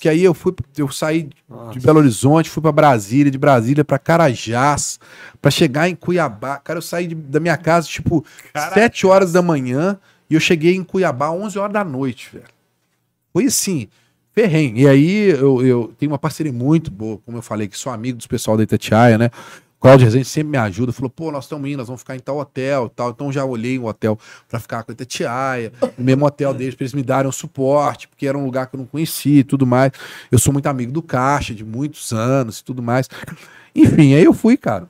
Que aí eu fui, eu saí de Belo Horizonte, fui pra Brasília, de Brasília pra Carajás, pra chegar em Cuiabá. Cara, eu saí de- da minha casa tipo sete horas da manhã e eu cheguei em Cuiabá 11 horas da noite, velho. Foi assim, ferrenho. E aí eu, eu tenho uma parceria muito boa, como eu falei, que sou amigo dos pessoal da Itatiaia, né? O Claudio Rezende sempre me ajuda, falou, pô, nós estamos indo, nós vamos ficar em tal hotel tal. Então já olhei um hotel pra ficar com a Itatiaia, o mesmo hotel deles, pra eles me darem um suporte, porque era um lugar que eu não conhecia e tudo mais. Eu sou muito amigo do Caixa, de muitos anos e tudo mais. Enfim, aí eu fui, cara.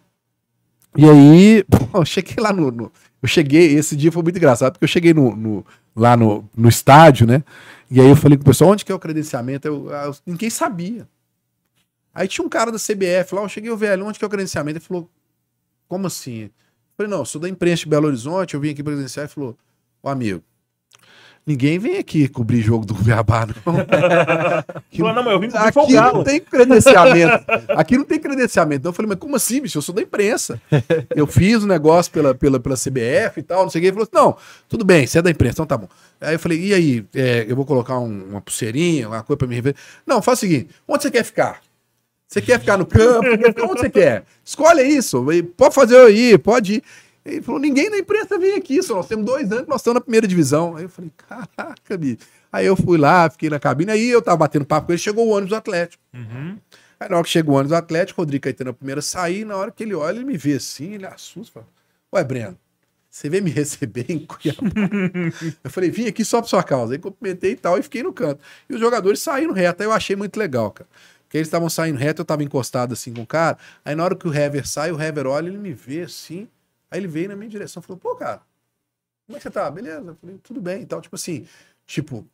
E aí, pô, *laughs* eu cheguei lá no, no- Eu cheguei, esse dia foi muito engraçado, porque eu cheguei no, no- lá no, no estádio, né? E aí eu falei com o pessoal, onde que é o credenciamento? Eu, ah, eu- ninguém sabia. Aí tinha um cara da CBF lá, eu cheguei, o velho, onde que é o credenciamento? Ele falou, como assim? Eu falei, não, eu sou da imprensa de Belo Horizonte, eu vim aqui para credenciar. Ele falou, ô amigo, ninguém vem aqui cobrir jogo do Cuiabá, não. *laughs* Falou, não, mas eu vim Aqui não tem credenciamento. Aqui não tem credenciamento. Então eu falei, mas como assim, bicho? Eu sou da imprensa. *laughs* Eu fiz o negócio pela, pela, pela CBF e tal, não sei o que. Ele falou assim, não, tudo bem, você é da imprensa, então tá bom. Aí eu falei, e aí, é, eu vou colocar um- uma pulseirinha, uma coisa pra me rever. Não, faz o seguinte, onde você quer ficar? Você quer ficar no campo? Quer ficar onde você quer? Escolhe isso. Pode fazer eu ir, pode ir. Ele falou, ninguém da imprensa vem aqui, só nós temos dois anos que nós estamos na primeira divisão. Aí eu falei, caraca, bicho. Aí eu fui lá, fiquei na cabine, aí eu tava batendo papo com ele, chegou o ônibus do Atlético. Uhum. Aí na hora que chegou o ônibus do Atlético, o Rodrigo Caetano na primeira sair, na hora que ele olha, ele me vê assim, ele assusta, fala, ué, Breno, você veio me receber em Cuiabá? *laughs* eu falei, vim aqui só por sua causa. Aí cumprimentei e tal, e fiquei no canto. E os jogadores saíram reto, aí eu achei muito legal, cara. Porque eles estavam saindo reto, eu tava encostado assim com o cara, aí na hora que o Hever sai, o Hever olha, ele me vê assim, aí ele veio na minha direção, falou, pô, cara, como é que você tá? Beleza? Eu falei, tudo bem e tal, tipo assim, tipo,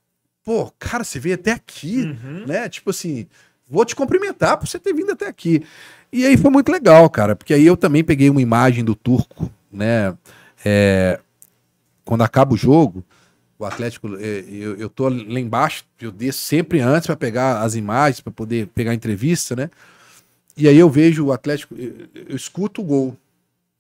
pô, cara, você veio até aqui, Uhum. né? Tipo assim, vou te cumprimentar por você ter vindo até aqui. E aí foi muito legal, cara, porque aí eu também peguei uma imagem do turco, né? É, quando acaba o jogo, o Atlético, é, eu, eu tô lá embaixo, eu desço sempre antes para pegar as imagens, para poder pegar a entrevista, né? E aí eu vejo o Atlético, eu, eu escuto o gol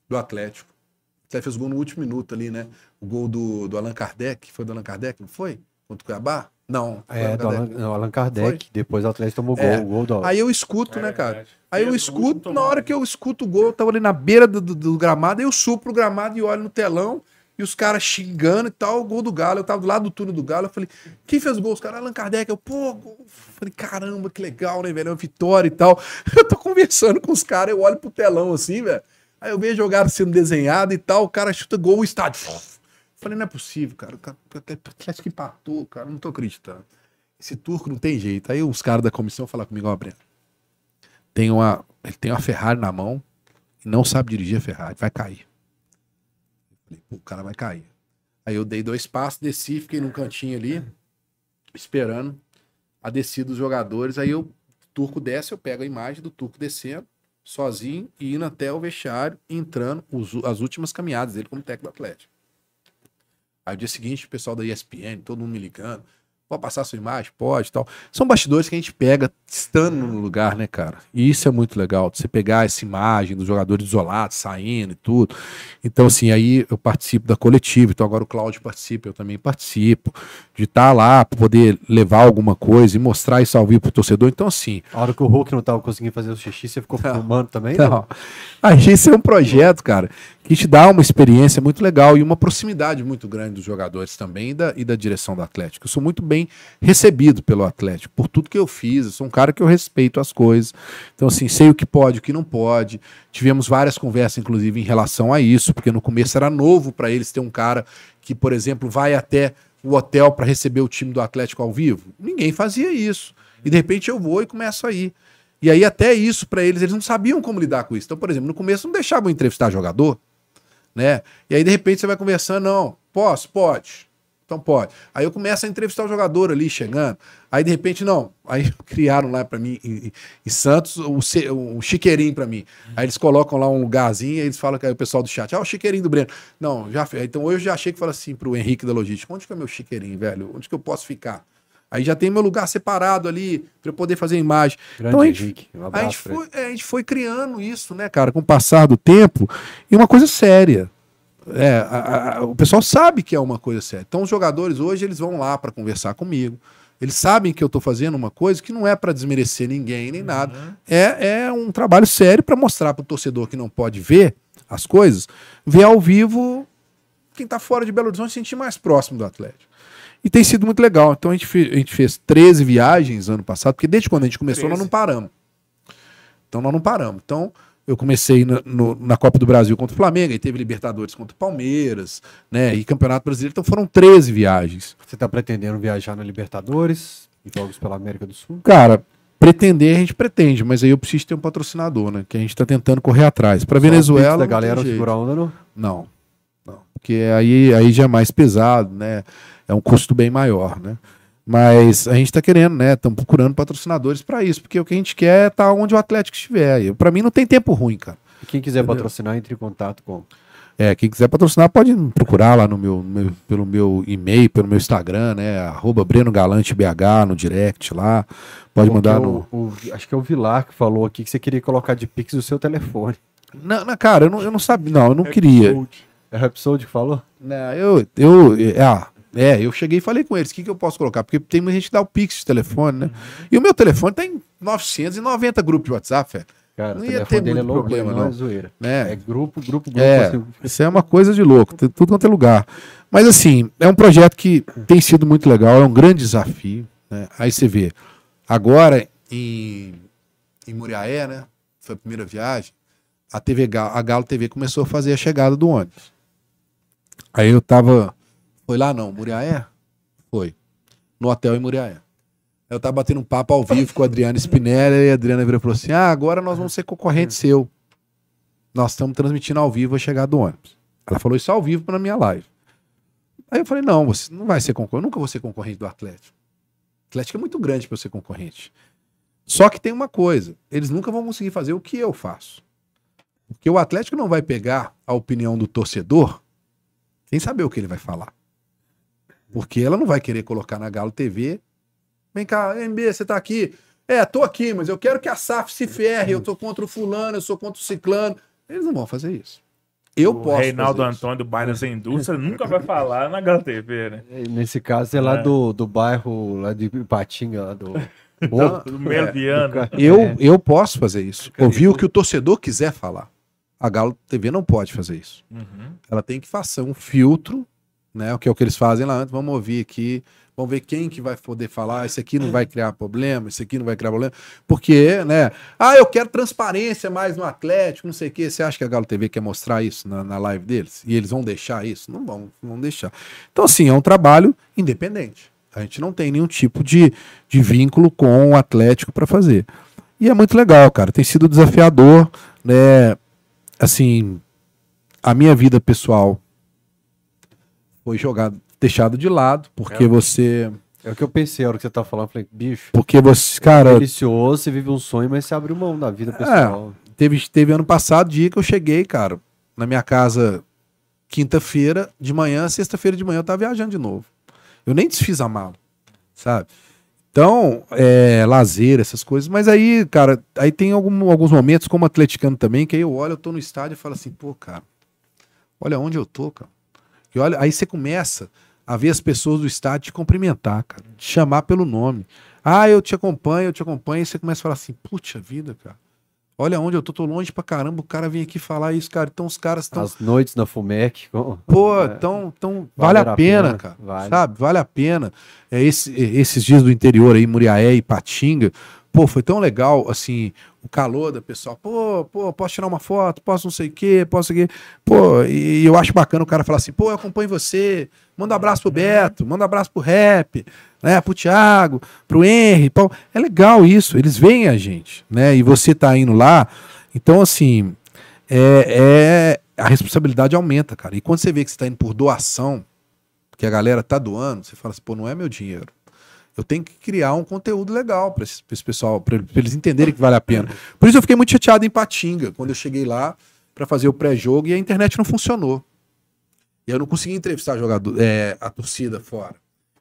do Atlético. O Atlético fez o gol no último minuto ali, né? O gol do, do Allan Kardec, foi do Allan Kardec, não foi? Contra o Cuiabá? Não. foi É, Allan do. Allan, não, Allan Kardec. Depois o Atlético tomou gol. É. O gol do Aí eu escuto, É né, cara? Aí eu escuto, na hora que eu escuto o gol, eu tava ali na beira do, do- do gramado, aí eu supro o gramado e olho no telão, e os caras xingando e tal, gol do Galo. Eu tava do lado do túnel do Galo, eu falei, quem fez o gol? Os caras, Allan Kardec. Eu, pô. Eu falei, caramba, que legal, né, velho? É uma vitória e tal. *laughs* Eu tô conversando com os caras, eu olho pro telão assim, velho. Aí eu vejo jogada sendo desenhada e tal, o cara chuta gol, o estádio. Eu falei, não é possível, cara. O o Atlético empatou, cara, não tô acreditando. Esse turco não tem jeito. Aí os caras da comissão falaram comigo, ó, Breno, tem uma, ele tem uma Ferrari na mão e não sabe dirigir a Ferrari, vai cair. Falei, o cara vai cair. Aí eu dei dois passos, desci, fiquei num cantinho ali, esperando a descida dos jogadores. Aí eu, o turco desce, eu pego a imagem do turco descendo, sozinho, e indo até o vestiário, entrando os- as últimas caminhadas dele como técnico do Atlético. Aí o dia seguinte, o pessoal da ESPN, todo mundo me ligando. Pode passar sua imagem? Pode e tal. São bastidores que a gente pega estando no lugar, né, cara? E isso é muito legal. Você pegar essa imagem dos jogadores isolados, saindo e tudo. Então, assim, aí eu participo da coletiva. Então, agora o Cláudio participa, eu também participo. De estar lá, pra poder levar alguma coisa e mostrar isso ao vivo pro torcedor. Então, assim, A hora que o Hulk não tava conseguindo fazer o xixi, você ficou filmando também? não. A gente é um projeto, cara, que te dá uma experiência muito legal e uma proximidade muito grande dos jogadores também e da, e da direção do Atlético. Eu sou muito bem recebido pelo Atlético, por tudo que eu fiz. Eu sou um cara que eu respeito as coisas. Então, assim, sei o que pode, o que não pode. Tivemos várias conversas, inclusive, em relação a isso, porque no começo era novo para eles ter um cara que, por exemplo, vai até o hotel para receber o time do Atlético ao vivo. Ninguém fazia isso. E de repente eu vou e começo a ir. E aí, até isso, para eles, eles não sabiam como lidar com isso. Então, por exemplo, no começo não deixavam entrevistar jogador né? E aí, de repente, você vai conversando, não, posso? Pode. Então pode. Aí eu começo a entrevistar o jogador ali, chegando. Aí, de repente, não. Aí *laughs* criaram lá para mim, em, em Santos, o, chiqueirinho para mim. Aí eles colocam lá um lugarzinho, e eles falam que é o pessoal do chat, ah, o chiqueirinho do Breno. Não, já Então hoje eu já achei que fala assim pro Henrique da Logística, onde que é meu chiqueirinho, velho? Onde que eu posso ficar? Aí já tem meu lugar separado ali para eu poder fazer imagem. Grande então a gente, Henrique, um a, gente foi, é, a gente foi criando isso, né, cara, com o passar do tempo, e uma coisa séria. É, a- a- o pessoal sabe que é uma coisa séria. Então os jogadores hoje eles vão lá para conversar comigo. Eles sabem que eu estou fazendo uma coisa que não é para desmerecer ninguém nem nada. É, é um trabalho sério para mostrar para o torcedor que não pode ver as coisas, ver ao vivo quem está fora de Belo Horizonte se sentir mais próximo do Atlético. E tem sido muito legal. Então a gente, fe- a gente fez 13 viagens ano passado, porque desde quando a gente começou nós 13. não paramos. Então nós não paramos. Então eu comecei na, no- na Copa do Brasil contra o Flamengo, aí teve Libertadores contra o Palmeiras, né? E Campeonato Brasileiro. Então foram 13 viagens. Você tá pretendendo viajar na Libertadores, em jogos pela América do Sul? Cara, pretender a gente pretende, mas aí eu preciso ter um patrocinador, né? Que a gente tá tentando correr atrás. Para Venezuela. Pix não da tem galera segurar a onda, não? Não, não. Porque aí, aí já é mais pesado, né? É um custo bem maior, né? Mas a gente está querendo, né? Estamos procurando patrocinadores para isso, porque o que a gente quer é estar onde o Atlético estiver. Para mim não tem tempo ruim, cara. E quem quiser Entendeu? patrocinar, entre em contato com. É, quem quiser patrocinar pode procurar lá no meu, meu- pelo meu e-mail, pelo meu Instagram, né? Arroba Breno Galante BH no direct lá. Pode mandar o- no. o- acho que é o Vilar que falou aqui que você queria colocar de Pix o seu telefone. Não, não, cara, eu não, eu não sabia, não, eu não queria. É o Rhapsody que falou? Não, eu, eu, é, ah, é, eu cheguei e falei com eles, o que, que eu posso colocar? Porque tem muita gente que dá o Pix de telefone, né? E o meu telefone tem 990 grupos de WhatsApp, velho. Cara, Não ia ter é muito louco, problema, não é não. zoeira. É né? grupo, grupo, grupo. É, assim, isso é uma coisa de louco, tem tudo quanto é lugar. Mas assim, é um projeto que tem sido muito legal, é um grande desafio. Né? Aí você vê, agora em, em Muriaé, né? Foi a primeira viagem, a TV Galo, a Galo TV começou a fazer a chegada do ônibus. Aí eu tava. Foi lá não, Muriaé? Foi. No hotel em Muriaé. Eu tava batendo um papo ao vivo com a Adriana Spinelli e a Adriana virou e falou assim: Ah, agora nós vamos ser concorrente seu. Nós estamos transmitindo ao vivo a chegada do ônibus. Ela falou isso ao vivo na minha live. Aí eu falei: não, você não vai ser concorrente. Eu nunca vou ser concorrente do Atlético. O Atlético é muito grande para eu ser concorrente. Só que tem uma coisa: eles nunca vão conseguir fazer o que eu faço. Porque o Atlético não vai pegar a opinião do torcedor sem saber o que ele vai falar. Porque ela não vai querer colocar na Galo TV. Vem cá, MB, você tá aqui. É, tô aqui, mas eu quero que a SAF se ferre. Eu tô contra o fulano, eu sou contra o ciclano. Eles não vão fazer isso. Eu o posso. Reinaldo fazer isso. Antônio do Bairro das Indústrias nunca vai falar na Galo TV, né? É, Nesse caso, é lá É. do, do bairro, lá de Ipatinga, lá do. *laughs* Então, Do Melviano. Eu, É. eu posso fazer isso. Ouvir o que o torcedor quiser falar. A Galo TV não pode fazer isso. Uhum. Ela tem que fazer um filtro, né? O que é o que eles fazem lá antes. Vamos ouvir aqui. Vamos ver quem que vai poder falar. Esse aqui não vai criar problema, esse aqui não vai criar problema. Porque, né? Ah, eu quero transparência mais no Atlético, não sei o quê. Você acha que a Galo TV quer mostrar isso na, na live deles? E eles vão deixar isso? Não vão, não vão deixar. Então, assim, é um trabalho independente. A gente não tem nenhum tipo de, de vínculo com o Atlético para fazer. E é muito legal, cara. Tem sido desafiador, né? Assim, a minha vida pessoal foi jogada, deixada de lado, porque É. você. É o que eu pensei a hora que você tá falando. Eu falei, bicho, Porque você, cara, delicioso, você vive um sonho, mas você abriu mão da vida pessoal. teve, teve ano passado dia que eu cheguei, cara, na minha casa quinta-feira de manhã, sexta-feira de manhã eu tava viajando de novo. Eu nem desfiz a mala, sabe? Então, é, lazer, essas coisas. Mas aí, cara, aí tem algum- alguns momentos, como atleticano também, que aí eu olho, eu tô no estádio e falo assim, pô, cara, olha onde eu tô, cara. E olha, aí você começa a ver as pessoas do estádio te cumprimentar, cara, te chamar pelo nome. Ah, eu te acompanho, eu te acompanho, e você começa a falar assim, puxa vida, cara. Olha onde eu tô, tô longe pra caramba, o cara vem aqui falar isso, cara. Então os caras estão. As noites na Fumec. *laughs* Pô, É. tão, tão, vale Valer a a pena, pena, cara. vale. Sabe? Vale a pena. É esse, esses dias do interior aí, Muriaé e Patinga, pô, foi tão legal, assim, o calor da pessoa. Pô, pô, posso tirar uma foto? Posso não sei o quê? Posso o quê? Pô, e eu acho bacana o cara falar assim, pô, eu acompanho você. Manda um abraço pro Beto, manda um abraço pro Rap, né? Pro Thiago, pro Henry. É legal isso, eles veem a gente, né? E você tá indo lá. Então, assim, é, é- a responsabilidade aumenta, cara. E quando você vê que você está indo por doação, que a galera tá doando, você fala assim, pô, não é meu dinheiro. Eu tenho que criar um conteúdo legal para esse, esse pessoal, para eles entenderem que vale a pena. Por isso eu fiquei muito chateado em Patinga, quando eu cheguei lá para fazer o pré-jogo e a internet não funcionou. E eu não consegui entrevistar jogador, é, a torcida fora.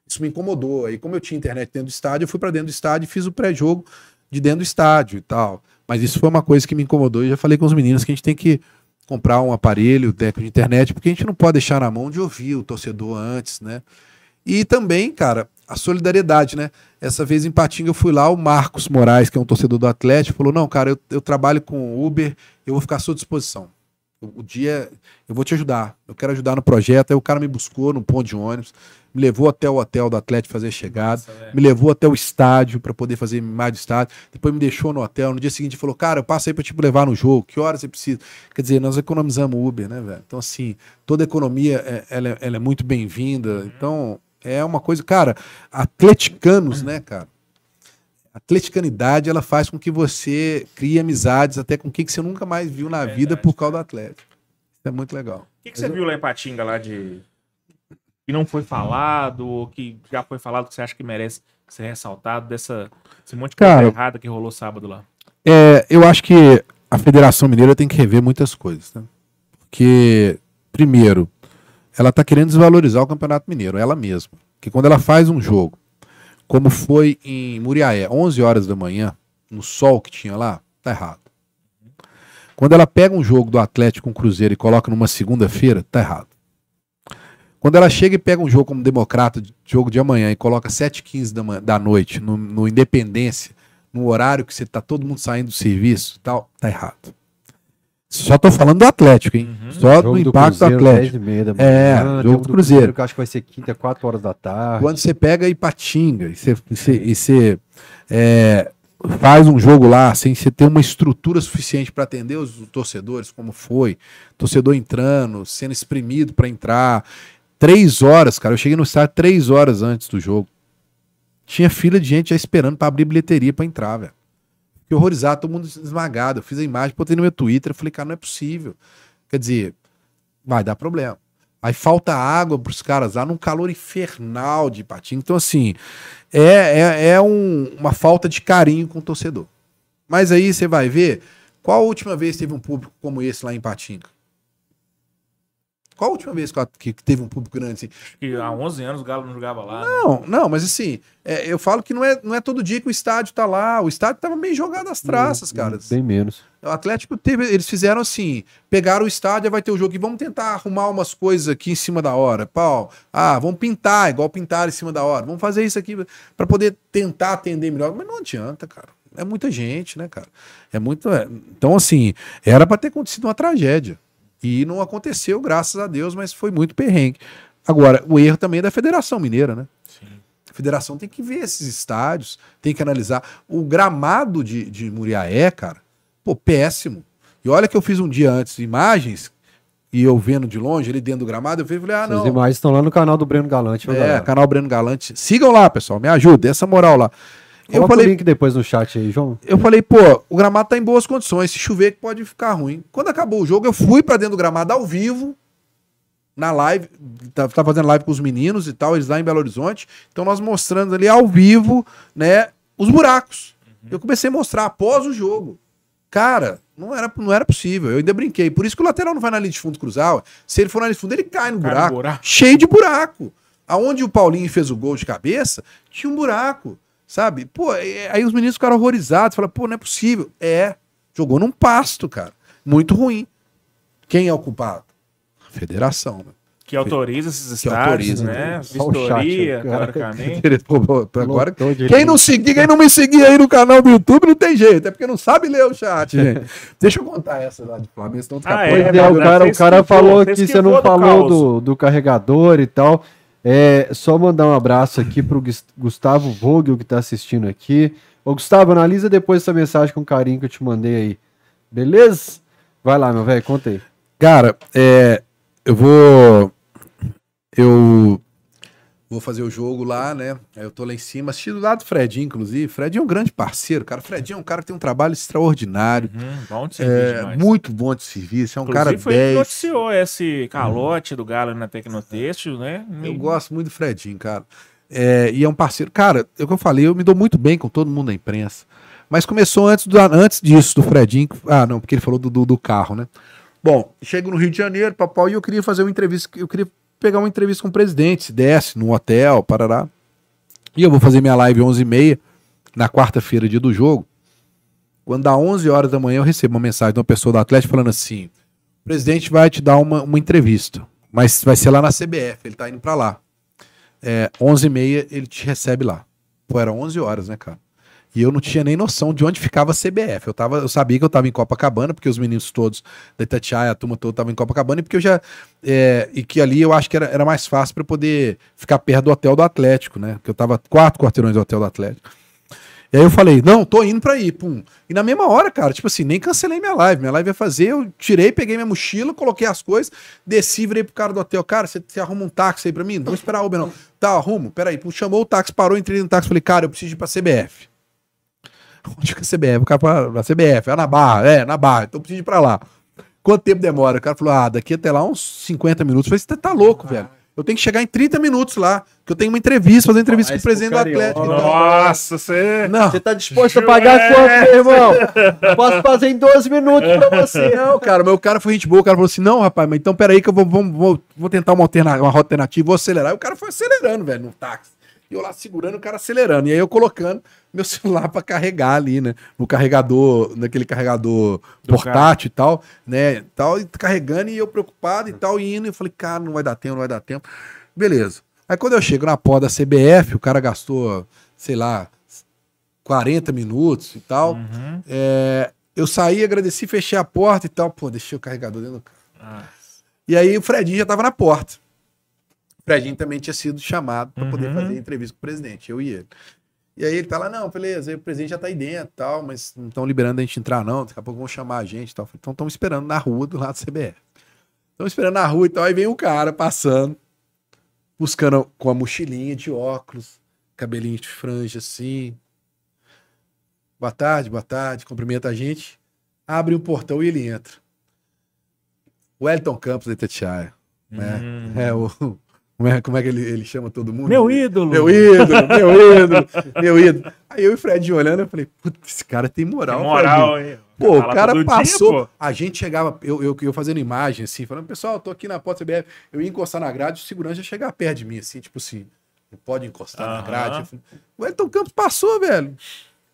Isso me incomodou. Aí, como eu tinha internet dentro do estádio, eu fui para dentro do estádio e fiz o pré-jogo de dentro do estádio e tal. Mas isso foi uma coisa que me incomodou. E já falei com os meninos que a gente tem que comprar um aparelho técnico de internet, porque a gente não pode deixar na mão de ouvir o torcedor antes, né? E também, cara, a solidariedade, né? Essa vez em Patinga eu fui lá, o Marcos Moraes, que é um torcedor do Atlético, falou: Não, cara, eu, eu trabalho com Uber, eu vou ficar à sua disposição. O, dia, eu vou te ajudar, eu quero ajudar no projeto. Aí o cara me buscou no ponto de ônibus, me levou até o hotel do Atlético fazer a chegada, me levou até o estádio para poder fazer imagem do estádio, depois me deixou no hotel. No dia seguinte falou: Cara, eu passo aí para te levar no jogo, que horas você precisa? Quer dizer, nós economizamos Uber, né, velho? Então, assim, toda economia é, ela, é- ela é muito bem-vinda. Então, é uma coisa, cara, atleticanos, né, cara? Atleticanidade ela faz com que você crie amizades até com quem que você nunca mais viu na vida por causa do Atlético. Isso é muito legal. O que, que você viu lá em Patinga lá de. que não foi falado, ou que já foi falado que você acha que merece ser ressaltado dessa. Esse monte de coisa Cara, errada que rolou sábado lá. É, eu acho que a Federação Mineira tem que rever muitas coisas, né? Porque, primeiro, ela está querendo desvalorizar o Campeonato Mineiro, ela mesma. Que quando ela faz um jogo, como foi em Muriaé, 11 horas da manhã, no sol que tinha lá, tá errado. Quando ela pega um jogo do Atlético com o Cruzeiro e coloca numa segunda-feira, tá errado. Quando ela chega e pega um jogo como Democrata, jogo de amanhã, e coloca 7h15 da, da noite, no, no Independência, no horário que você tá todo mundo saindo do serviço tal, tá errado. Só tô falando do Atlético, hein? Só do impacto do Cruzeiro, Atlético. 10h30 da É, jogo tem um do Cruzeiro. Que eu acho que vai ser quinta, 4 horas da tarde. Quando você pega Ipatinga e você, e você, e você, é, faz um jogo lá sem você ter uma estrutura suficiente para atender os torcedores, como foi, torcedor entrando, sendo exprimido para entrar. Três horas, cara. Eu cheguei no estádio três horas antes do jogo. Tinha fila de gente já esperando para abrir bilheteria para entrar, velho. Fiquei horrorizado, todo mundo esmagado. Eu fiz a imagem, botei no meu Twitter. Falei, cara, não é possível. Quer dizer, vai dar problema. Aí falta água pros caras lá num calor infernal de patinho. Então, assim, é, é, é um- uma falta de carinho com o torcedor. Mas aí você vai ver qual a última vez teve um público como esse lá em Patinga? Qual a última vez que, que teve um público grande assim? Acho que há 11 anos o Galo não jogava lá. né? Não, não, mas assim, é, eu falo que não é, não é todo dia que o estádio tá lá. O estádio tava meio jogado às traças, cara. Bem menos. O Atlético teve, eles fizeram assim, pegaram o estádio, vai ter o jogo e vamos tentar arrumar umas coisas aqui em cima da hora. Pau, ah, vamos pintar, igual pintar em cima da hora. Vamos fazer isso aqui para poder tentar atender melhor, mas não adianta, cara. É muita gente, né, cara? É muito, é. então assim, era para ter acontecido uma tragédia. E não aconteceu, graças a Deus, mas foi muito perrengue. Agora, o erro também é da Federação Mineira, né? A federação tem que ver esses estádios, tem que analisar. O gramado de, de Muriaé, cara, pô, péssimo. E olha que eu fiz um dia antes imagens, e eu vendo de longe, ali dentro do gramado, eu vi e falei, ah, não. imagens estão lá no canal do Breno Galante. É, galera? canal Breno Galante. Sigam lá, pessoal, me ajuda, dê essa moral lá. Eu Coloca o falei, link depois no chat aí, João. eu falei, pô, o gramado tá em boas condições. Se chover, que pode ficar ruim. Quando acabou o jogo, eu fui pra dentro do gramado ao vivo, na live, tá, tá fazendo live com os meninos e tal, eles lá em Belo Horizonte. Então nós mostrando ali ao vivo, né, os buracos. Eu comecei a mostrar após o jogo. Cara, não era, não era possível. Eu ainda brinquei. Por isso que o lateral não vai na linha de fundo cruzar. ué. Se ele for na linha de fundo, ele cai no Cai no buraco. buraco. Cheio de buraco. Aonde o Paulinho fez o gol de cabeça, tinha um buraco. Sabe? Pô, é- aí os meninos ficaram horrorizados. Falaram, pô, não é possível. É. Jogou num pasto, cara. Muito ruim. Quem é o culpado? A federação, né? Que autoriza esses estádios, autoriza, né? Chat, Vistoria, teoricamente. Agora, quem não, seguir, quem não me seguir aí no canal do YouTube não tem jeito, é porque não sabe ler o chat, *laughs* gente. Deixa eu contar essa lá de Flamengo, senão Ah, é, é, o cara, o cara falou que você não falou do, do carregador e tal. É só mandar um abraço aqui pro Gus- Gustavo Vogel que tá assistindo aqui. Ô, Gustavo, analisa depois essa mensagem com carinho que eu te mandei aí. Beleza? Vai lá, meu velho, conta aí. Cara, é, eu vou. Eu vou fazer o jogo lá, né? Aí eu tô lá em cima, assistindo lá do Fredinho, inclusive. Fredinho é um grande parceiro, cara. Fredinho é um cara que tem um trabalho extraordinário. Hum, bom de serviço É, demais. muito bom de serviço, é um Inclusive, cara foi ele que 10. noticiou esse calote do Galo na Tecnotextil, né? Eu gosto muito do Fredinho, cara. É, e é um parceiro. Cara, é o que eu falei, eu me dou muito bem com todo mundo da imprensa. Mas começou antes, do, antes disso, do Fredinho. Ah, não, porque ele falou do, do, do carro, né? Bom, chego no Rio de Janeiro, papai, e eu queria fazer uma entrevista. Eu queria pegar uma entrevista com o presidente, se desse, num hotel, parará. E eu vou fazer minha live 11h30, na quarta-feira, dia do jogo. Quando dá 11 horas da manhã, eu recebo uma mensagem de uma pessoa do Atlético falando assim: o presidente vai te dar uma, uma entrevista, mas vai ser lá na CBF, ele tá indo pra lá. É, 11h30 ele te recebe lá. Pô, era 11 horas, né, cara? E eu não tinha nem noção de onde ficava a CBF. Eu, tava, eu sabia que eu tava em Copacabana, porque os meninos todos da Itatiaia, a turma toda tava em Copacabana, e porque eu já. é, e que ali eu acho que era, era mais fácil para poder ficar perto do hotel do Atlético, né? Que eu tava quatro quarteirões do hotel do Atlético. E aí eu falei, não, tô indo pra ir, pum. E na mesma hora, cara, tipo assim, nem cancelei minha live. Minha live ia fazer, eu tirei, peguei minha mochila, coloquei as coisas, desci, virei pro cara do hotel. Cara, você, arruma um táxi aí pra mim? Não vou esperar Uber, não. Tá, arrumo. Peraí, chamou o táxi, parou, entrei no táxi, falei, cara, eu preciso ir pra CBF. Onde que é a CBF? O cara falou, pra CBF, é na Barra, é, na Barra, então eu preciso ir pra lá. Quanto tempo demora? O cara falou, ah, daqui até lá uns 50 minutos. Eu falei, você tá louco, velho. Eu tenho que chegar em 30 minutos lá, que eu tenho uma entrevista, fazer uma entrevista Mas com o presidente do Atlético. então. Nossa, você. Não, Você tá disposto a pagar quanto, meu irmão? Posso fazer em 12 minutos pra você. *laughs* Não, cara, mas o cara foi gente boa, o cara falou assim: não, rapaz, mas então peraí que eu vou, vou, vou, vou tentar uma, alterna uma rota alternativa, vou acelerar. E o cara foi acelerando, velho, no táxi. E eu lá segurando o cara acelerando. E aí eu colocando meu *laughs* celular pra carregar ali, né? No carregador, naquele carregador Do portátil e tal, né? Tal, e carregando e eu preocupado e tal, e indo. E eu falei, cara, não vai dar tempo, não vai dar tempo. Beleza. Aí quando eu chego na porta da CBF, o cara gastou, sei lá, 40 minutos e tal. Uhum. É, eu saí, agradeci, fechei a porta e tal. Pô, deixei o carregador dentro do carro. Ah, E aí o Fredinho já tava na porta. Fredinho também tinha sido chamado para poder Uhum. fazer entrevista com o presidente, eu e ele. E aí ele tá lá, não, beleza, aí o presidente já tá aí dentro e tal, mas não estão liberando a gente entrar, não. Daqui a pouco vão chamar a gente e tal. Então estão esperando na rua do lado do CBF. Estão esperando na rua e tal. Aí vem um cara passando, buscando com a mochilinha de óculos, cabelinho de franja assim. Boa tarde, boa tarde, cumprimenta a gente. Abre o portão e ele entra. O Elton Campos da Itatiaia. né? Hum. É o. Como é, como é que ele, ele chama todo mundo? Meu ídolo. Meu ídolo, meu ídolo, meu ídolo. Aí eu e o Fred olhando, eu falei, puta, esse cara tem moral. Que moral, hein? Pô, o cara dia, passou. pô. a gente chegava, eu, eu, eu fazendo imagem, assim, falando, pessoal, eu tô aqui na porta CBF. Eu ia encostar na grade, o segurança ia chegar perto de mim, assim, tipo assim, não pode encostar na Aham. grade. Falei, o Elton Campos passou, velho.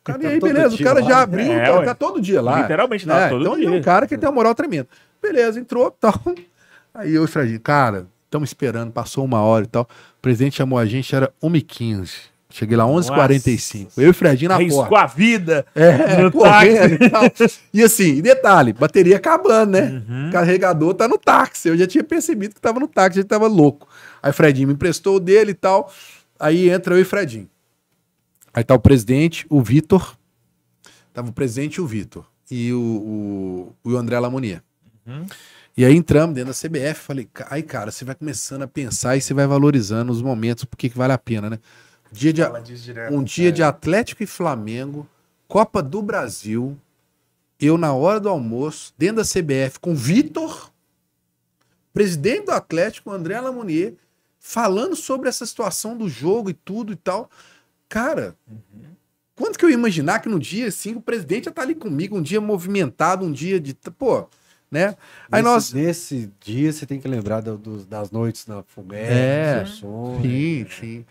O cara, e aí, Tá beleza, o dia cara lá, já né? abriu, É, tá, tá todo dia lá. Literalmente, tá né? todo então ele é dia. um cara que tem uma moral tremenda. Beleza, entrou tal. Aí eu e o Fredinho, cara, estamos esperando, passou uma hora e tal. O presidente chamou a gente, era 1h15. Cheguei lá 11h45. Eu e o Fredinho na Arriscou porta. a vida. É, no correndo e tal. E assim, detalhe, bateria acabando, né? Uhum. Carregador tá no táxi. Eu já tinha percebido que tava no táxi, gente tava louco. Aí o Fredinho me emprestou o dele e tal. Aí entra eu e o Fredinho. Aí tá o presidente, o Vitor. Tava o presidente e o Vitor. E o, o, o André Lamonier. Uhum. E aí entramos dentro da CBF. Falei, aí cara, você vai começando a pensar e você vai valorizando os momentos, porque que vale a pena, né? Dia de, um dia de Atlético e Flamengo, Copa do Brasil, eu na hora do almoço, dentro da CBF, com o Vitor, presidente do Atlético, André Lamonier, falando sobre essa situação do jogo e tudo e tal. Cara, quanto que eu ia imaginar que no dia assim o presidente ia estar ali comigo, um dia movimentado, um dia de. Pô, né? Aí nesse, nós. nesse dia você tem que lembrar do- dos- das noites na fogueira, É, dos sonhos. Sim, sim.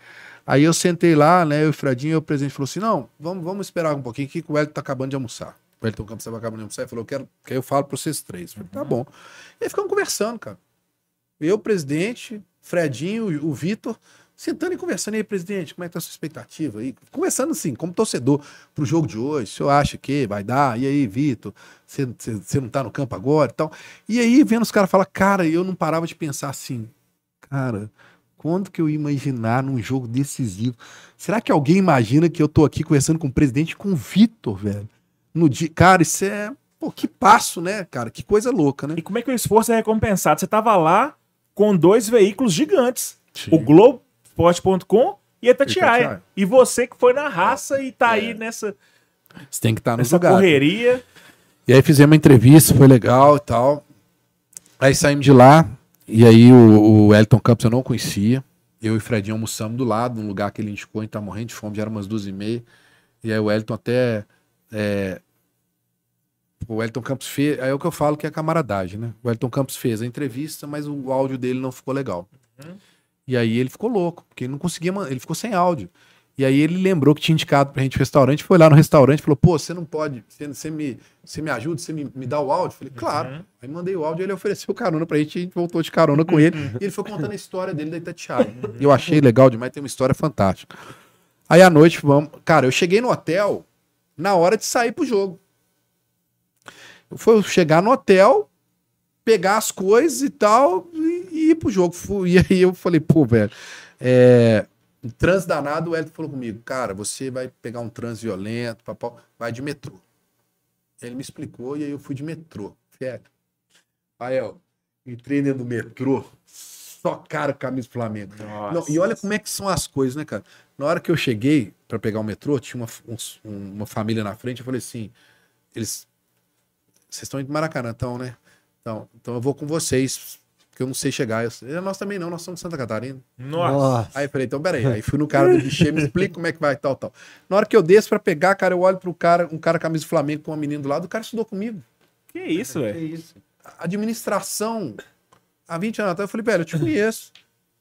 Aí eu sentei lá, né? Eu e o Fredinho, o presidente falou assim: não, vamos, vamos esperar um pouquinho que o Wellington tá acabando de almoçar. O Wellington Campos estava acabando de almoçar e falou: eu quero que eu falo para vocês três. Eu falei, tá bom. E aí ficamos conversando, cara. Eu, presidente, Fredinho, o o Vitor, sentando e conversando. Aí, presidente, como é que tá a sua expectativa aí? Conversando assim, como torcedor, pro jogo de hoje. O senhor acha que vai dar? E aí, Vitor, você- não tá no campo agora e tal? E aí, vendo os caras falar, cara, eu não parava de pensar assim, cara, quando que eu ia imaginar num jogo decisivo? Será que alguém imagina que eu tô aqui conversando com o presidente e com o Vitor, velho? No dia, cara, isso é, pô, que passo, né, cara? Que coisa louca, né? E como é que o esforço é recompensado? Você tava lá com dois veículos gigantes. Sim. O Globoesporte.com e a. Itatiaia. E você que foi na raça e tá aí nessa, Você tem que estar nos nessa lugares. correria. E aí fizemos uma entrevista, foi legal e tal. Aí saímos de lá, e aí o, o Elton Campos eu não conhecia. Eu e o Fredinho almoçamos do lado, num lugar que ele indicou, a gente tá morrendo de fome, já era umas duas e meia. E aí o Elton até. é, o Elton Campos fez. Aí é o que eu falo que é camaradagem, né? O Elton Campos fez a entrevista, mas o áudio dele não ficou legal. E aí ele ficou louco, porque ele não conseguia. Ele ficou sem áudio. E aí ele lembrou que tinha indicado pra gente o restaurante, foi lá no restaurante e falou: pô, você não pode, você, você me, você me ajuda, você me, me dá o áudio? Eu falei, claro. Aí mandei o áudio, ele ofereceu carona pra gente, a gente voltou de carona com ele. e ele foi contando a história dele da Itatiaia. E eu achei legal demais, tem uma história fantástica. Aí à noite, vamos. Cara, eu cheguei no hotel na hora de sair pro jogo. Eu fui chegar no hotel, pegar as coisas e tal, e, e ir pro jogo. E aí eu falei, pô, velho, é, um trânsito danado, o Elton falou comigo, cara, você vai pegar um trânsito violento, papau, vai de metrô. Ele me explicou e aí eu fui de metrô. Velho. Aí, ó, entrei dentro do metrô, só cara camisa do Flamengo. Não, e olha como é que são as coisas, né, cara? Na hora que eu cheguei pra pegar o metrô, tinha uma, um- uma família na frente, eu falei assim, eles... Vocês estão indo Maracanã, então, né? Então, então eu vou com vocês, porque eu não sei chegar. Eu, nós também não, nós somos de Santa Catarina. Nossa. Aí eu falei, então peraí. Aí fui no cara do guichê, me explica como é que vai, tal, tal. Na hora que eu desço pra pegar, cara, eu olho pro cara, um cara camisa do Flamengo com uma menina do lado, o cara estudou comigo. Que isso, velho. isso. Administração, há 20 anos atrás, eu falei, velho, eu te conheço.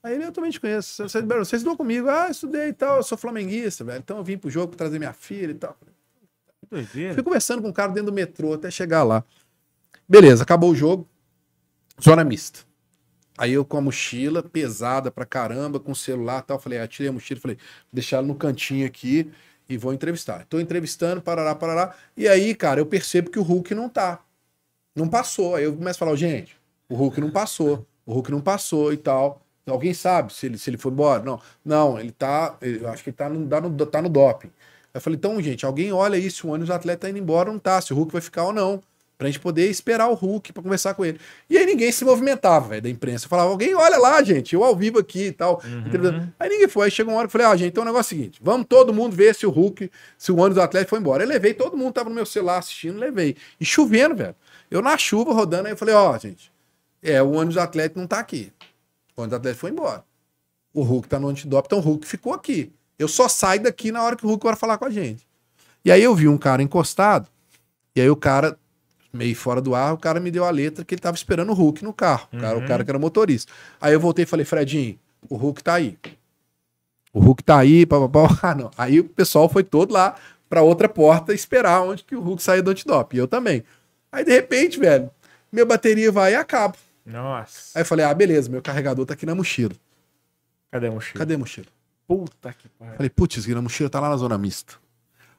Aí ele, eu também te conheço. Você, você você estudou comigo? Ah, estudei e tal, eu sou flamenguista, velho. Então eu vim pro jogo pra trazer minha filha e tal. Que doideira. Fui conversando com o cara dentro do metrô até chegar lá. Beleza, acabou o jogo. Zona mista. Aí eu com a mochila pesada pra caramba, com o celular e tal. Falei, ah, tirei a mochila, falei, deixar no cantinho aqui e vou entrevistar. Tô entrevistando, parará, parará. E aí, cara, eu percebo que o Hulk não tá. Não passou. Aí eu começo a falar, gente, o Hulk não passou. O Hulk não passou e tal. Alguém sabe se ele, se ele foi embora? Não, não, ele tá. Eu acho que ele tá no, tá no, tá no doping. Eu falei, então, gente, alguém olha aí se o ônibus do atleta tá indo embora ou não tá, se o Hulk vai ficar ou não. Pra gente poder esperar o Hulk pra conversar com ele. E aí ninguém se movimentava, velho, da imprensa. Eu falava, alguém olha lá, gente, eu ao vivo aqui e tal. entrevistando. Aí ninguém foi. Aí chegou uma hora que eu falei, ah, gente, então o negócio é o seguinte: vamos todo mundo ver se o Hulk, se o ônibus do Atlético foi embora. Eu levei, todo mundo tava no meu celular assistindo, levei. E chovendo, velho. Eu na chuva rodando, aí eu falei, ó, gente, é, o ônibus do Atlético não tá aqui. O ônibus do Atlético foi embora. O Hulk tá no antidoping, então o Hulk ficou aqui. Eu só saio daqui na hora que o Hulk vai falar com a gente. E aí eu vi um cara encostado, e aí o cara, meio fora do ar, o cara me deu a letra que ele tava esperando o Hulk no carro. O, cara, o cara que era motorista. Aí eu voltei e falei, Fredinho, o Hulk tá aí. O Hulk tá aí, papapá. *laughs* Ah, não. Aí o pessoal foi todo lá pra outra porta esperar onde que o Hulk saía do antidoping. E eu também. Aí, de repente, velho, minha bateria vai e acaba. Nossa. Aí eu falei, ah, beleza, meu carregador tá aqui na mochila. Cadê a mochila? Cadê a mochila? Puta que pariu. Falei, putz, a mochila tá lá na zona mista.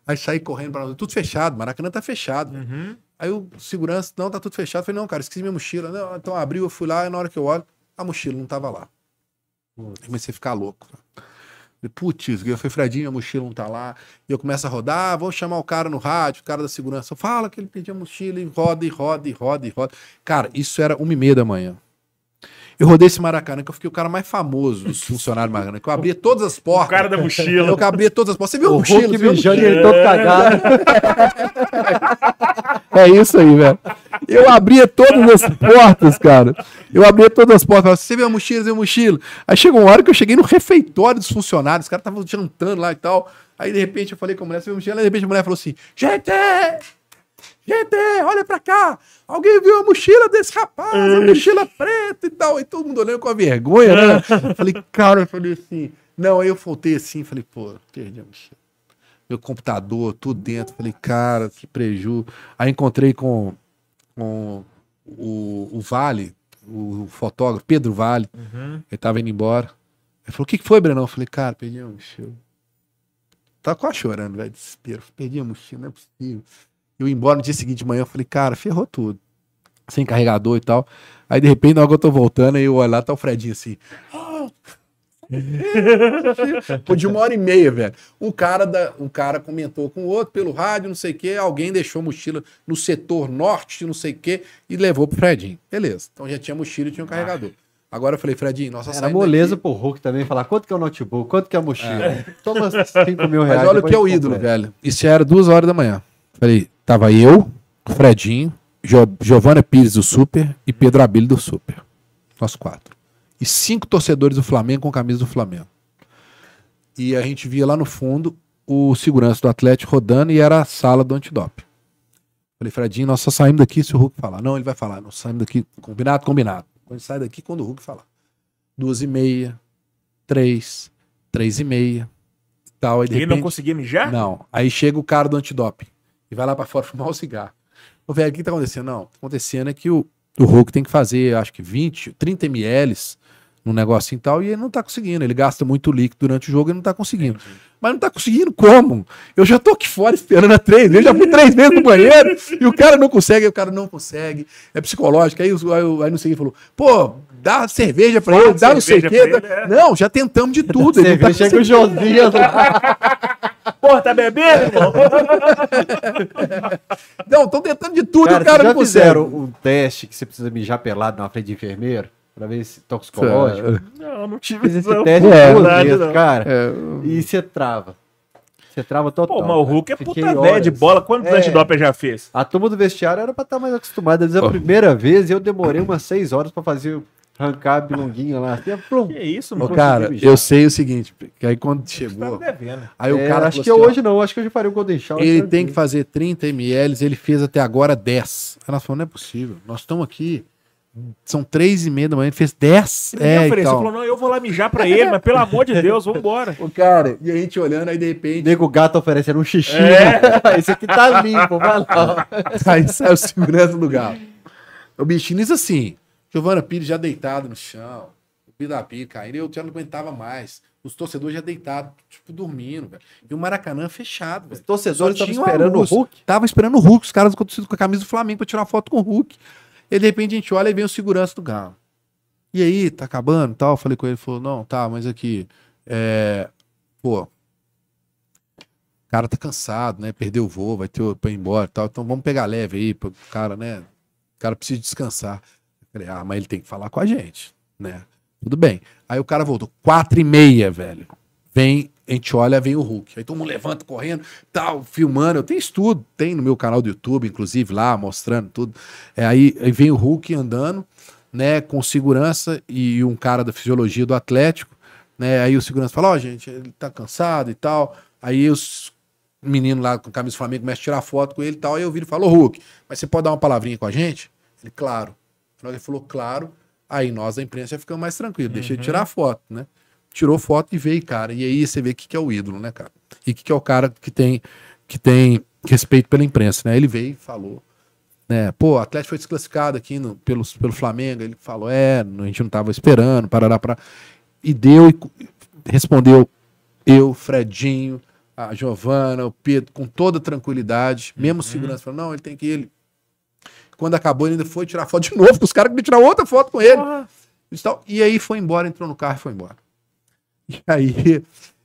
Aí saí correndo pra tudo fechado, Maracanã tá fechado. Uhum. Aí o segurança, não, tá tudo fechado. Falei, não, cara, esqueci minha mochila. Não, então abriu, eu fui lá, e na hora que eu olho, a mochila não tava lá. Comecei a ficar louco. Putz, eu falei, Fredinho, a mochila não tá lá. E eu começo a rodar, vou chamar o cara no rádio, o cara da segurança. Fala que ele pediu a mochila e roda, e roda, e roda, e roda. Cara, isso era uma e meia da manhã. Eu rodei esse Maracanã, que eu fiquei o cara mais famoso *laughs* dos funcionários do Maracanã, que eu abria todas as O portas. cara da mochila. Eu abria todas as portas. Você viu a O mochila? Hulk Você viu a mijando e mochila? ele todo cagado. *laughs* É isso aí, velho. Eu abria todas as portas, cara. Eu abria todas as portas. Falava, você viu a mochila, você viu a mochila? Aí chegou uma hora que eu cheguei no refeitório dos funcionários. Os caras estavam jantando lá e tal. Aí, de repente, eu falei com a mulher, você viu a mochila? Aí, de repente, a mulher falou assim, gente, gente, olha pra cá. Alguém viu a mochila desse rapaz? A mochila preta e tal. E todo mundo olhando com a vergonha, né? *laughs* Falei, cara, eu falei assim... Não, aí eu voltei assim, falei, pô, perdi a mochila meu computador, tudo dentro. Falei, cara, que preju. Aí encontrei com, com o, o Vale, o fotógrafo, Pedro Vale. Ele tava indo embora. Ele falou: O que, que foi, Brenão? Eu falei: Cara, perdi a mochila. Tava quase chorando, velho. Desespero. Perdi a mochila, não é possível. Eu ia embora no dia seguinte de manhã. Eu falei: Cara, ferrou tudo. Sem carregador e tal. Aí, de repente, na hora que eu tô voltando, aí eu olho lá, tá o Fredinho assim. *laughs* Pô, de uma hora e meia, velho. Um cara, da, um cara comentou com o outro pelo rádio, não sei o quê. Alguém deixou a mochila no setor norte, não sei o quê, e levou pro Fredinho. Beleza. Então já tinha mochila e tinha um carregador. Agora eu falei, Fredinho, nossa Era moleza daqui- pro Hulk também falar quanto que é o notebook, quanto que é a mochila. Toma 5 mil reais. Mas olha o que é o ídolo, velho. Isso era duas horas da manhã. Falei, tava eu, Fredinho, jo Giovana Pires do Super e Pedro Abílio do Super. Nós quatro. E cinco torcedores do Flamengo com camisa do Flamengo. E a gente via lá no fundo o segurança do Atlético rodando e era a sala do antidoping. Falei, Fredinho, nós só saímos daqui se o Hulk falar. Não, ele vai falar. Nós saímos daqui, combinado, combinado. A gente sai daqui quando o Hulk falar. Duas e meia, três, três e meia, e tal. Aí, Ele não repente- conseguia mijar? não. Aí chega o cara do antidoping e vai lá pra fora *laughs* fumar o cigarro. Ô, velho, o que tá acontecendo? Não, o que tá acontecendo é que o, o Hulk tem que fazer, acho que 20, 30 ml num negocinho e tal, e ele não tá conseguindo. Ele gasta muito líquido durante o jogo e não tá conseguindo. Mas não tá conseguindo como? Eu já tô aqui fora esperando há três vezes, já fui três vezes no banheiro, e o cara não consegue, aí o cara não consegue. É psicológico. Aí, o- aí, o- aí não sei quem falou, pô, dá cerveja pra Fala ele, dá não sei o quê. ele, é. Não, já tentamos de tudo. tá Cerveja chega o Josias lá. *laughs* Porra, tá bebendo, irmão? *laughs* Não, estão tentando de tudo, Cara, o cara vocês já não consegue. fizeram um teste que você precisa mijar pelado na frente de enfermeiro? Pra ver se toxicológico? Não, não tive Fiz esse não. teste É, duas vezes, cara. É, E você trava. Você trava total. Pô, mas o Hulk é puta Fiquei velho de bola. Quantos É. antidoping já fez? A turma do vestiário era pra estar mais acostumada. Desde a Ó. primeira vez eu demorei umas seis horas pra fazer arrancar a bilonguinha lá. Assim, plum. Que isso, Ô, mano? cara, mijar. eu sei o seguinte, que aí quando Tá chegou, devendo. aí o É, cara acho que assim, ó, hoje não, acho que hoje faria o Golden Shower. ele tranquilo. tem que fazer 30 ml, ele fez até agora 10. Aí nós falamos, não é possível, nós estamos aqui, são três e meia da manhã, ele fez 10. Ele É, me ofereceu, falou, não, eu vou lá mijar pra ele, mas pelo amor de *laughs* Deus, vambora. O cara, e a gente olhando, aí de repente, Nego gato oferecendo um xixi. É. *laughs* Esse aqui tá limpo, vai lá. aí sai o segurança do galo. O bichinho isso assim, Giovana Pires já deitado no chão, o Pidapi caindo, eu já não aguentava mais. Os torcedores já deitados, tipo, dormindo, velho. E o Maracanã fechado, velho. Os torcedores estavam esperando o. Hulk. Tava esperando o Hulk, os caras com com a camisa do Flamengo pra tirar uma foto com o Hulk. E de repente a gente olha e vem o segurança do Galo. E aí, tá acabando e tal? Eu falei com ele, ele falou, não, tá, mas aqui, é... Pô, o cara tá cansado, né? Perdeu o voo, vai ter pra ir embora e tal. Então vamos pegar leve aí, pro cara, né? O cara precisa descansar. Falei, ah, mas ele tem que falar com a gente, né? Tudo bem. Aí o cara voltou, quatro e meia, velho. Vem, a gente olha, vem o Hulk. Aí todo mundo levanta correndo, tal, filmando. Eu tenho isso tudo, tem no meu canal do YouTube, inclusive, lá, mostrando tudo. É, aí, aí vem o Hulk andando, né, com segurança e um cara da fisiologia do Atlético, né? Aí o segurança fala, ó, gente, ele tá cansado e tal. Aí os meninos lá com camisa do Flamengo começam a tirar foto com ele e tal. Aí eu viro e falo, ô Hulk, mas você pode dar uma palavrinha com a gente? Ele, claro. Na hora que ele falou, claro, aí nós da imprensa já ficamos mais tranquilos. Deixa ele tirar a foto, né? Tirou foto e veio, cara. E aí você vê o que, que é o ídolo, né, cara? E o que, que é o cara que tem, que tem respeito pela imprensa, né? Ele veio e falou. Né? Pô, o Atlético foi desclassificado aqui no, pelo, pelo Flamengo. Ele falou, é, a gente não tava esperando, parará, para E deu e respondeu eu, Fredinho, a Giovana, o Pedro, com toda tranquilidade. Mesmo o segurança falou, não, ele tem que ir. Ele... Quando acabou, ele ainda foi tirar foto de *laughs* novo, com os caras queriam tirar outra foto com ele. E tal. E aí foi embora, entrou no carro e foi embora. *laughs* E aí,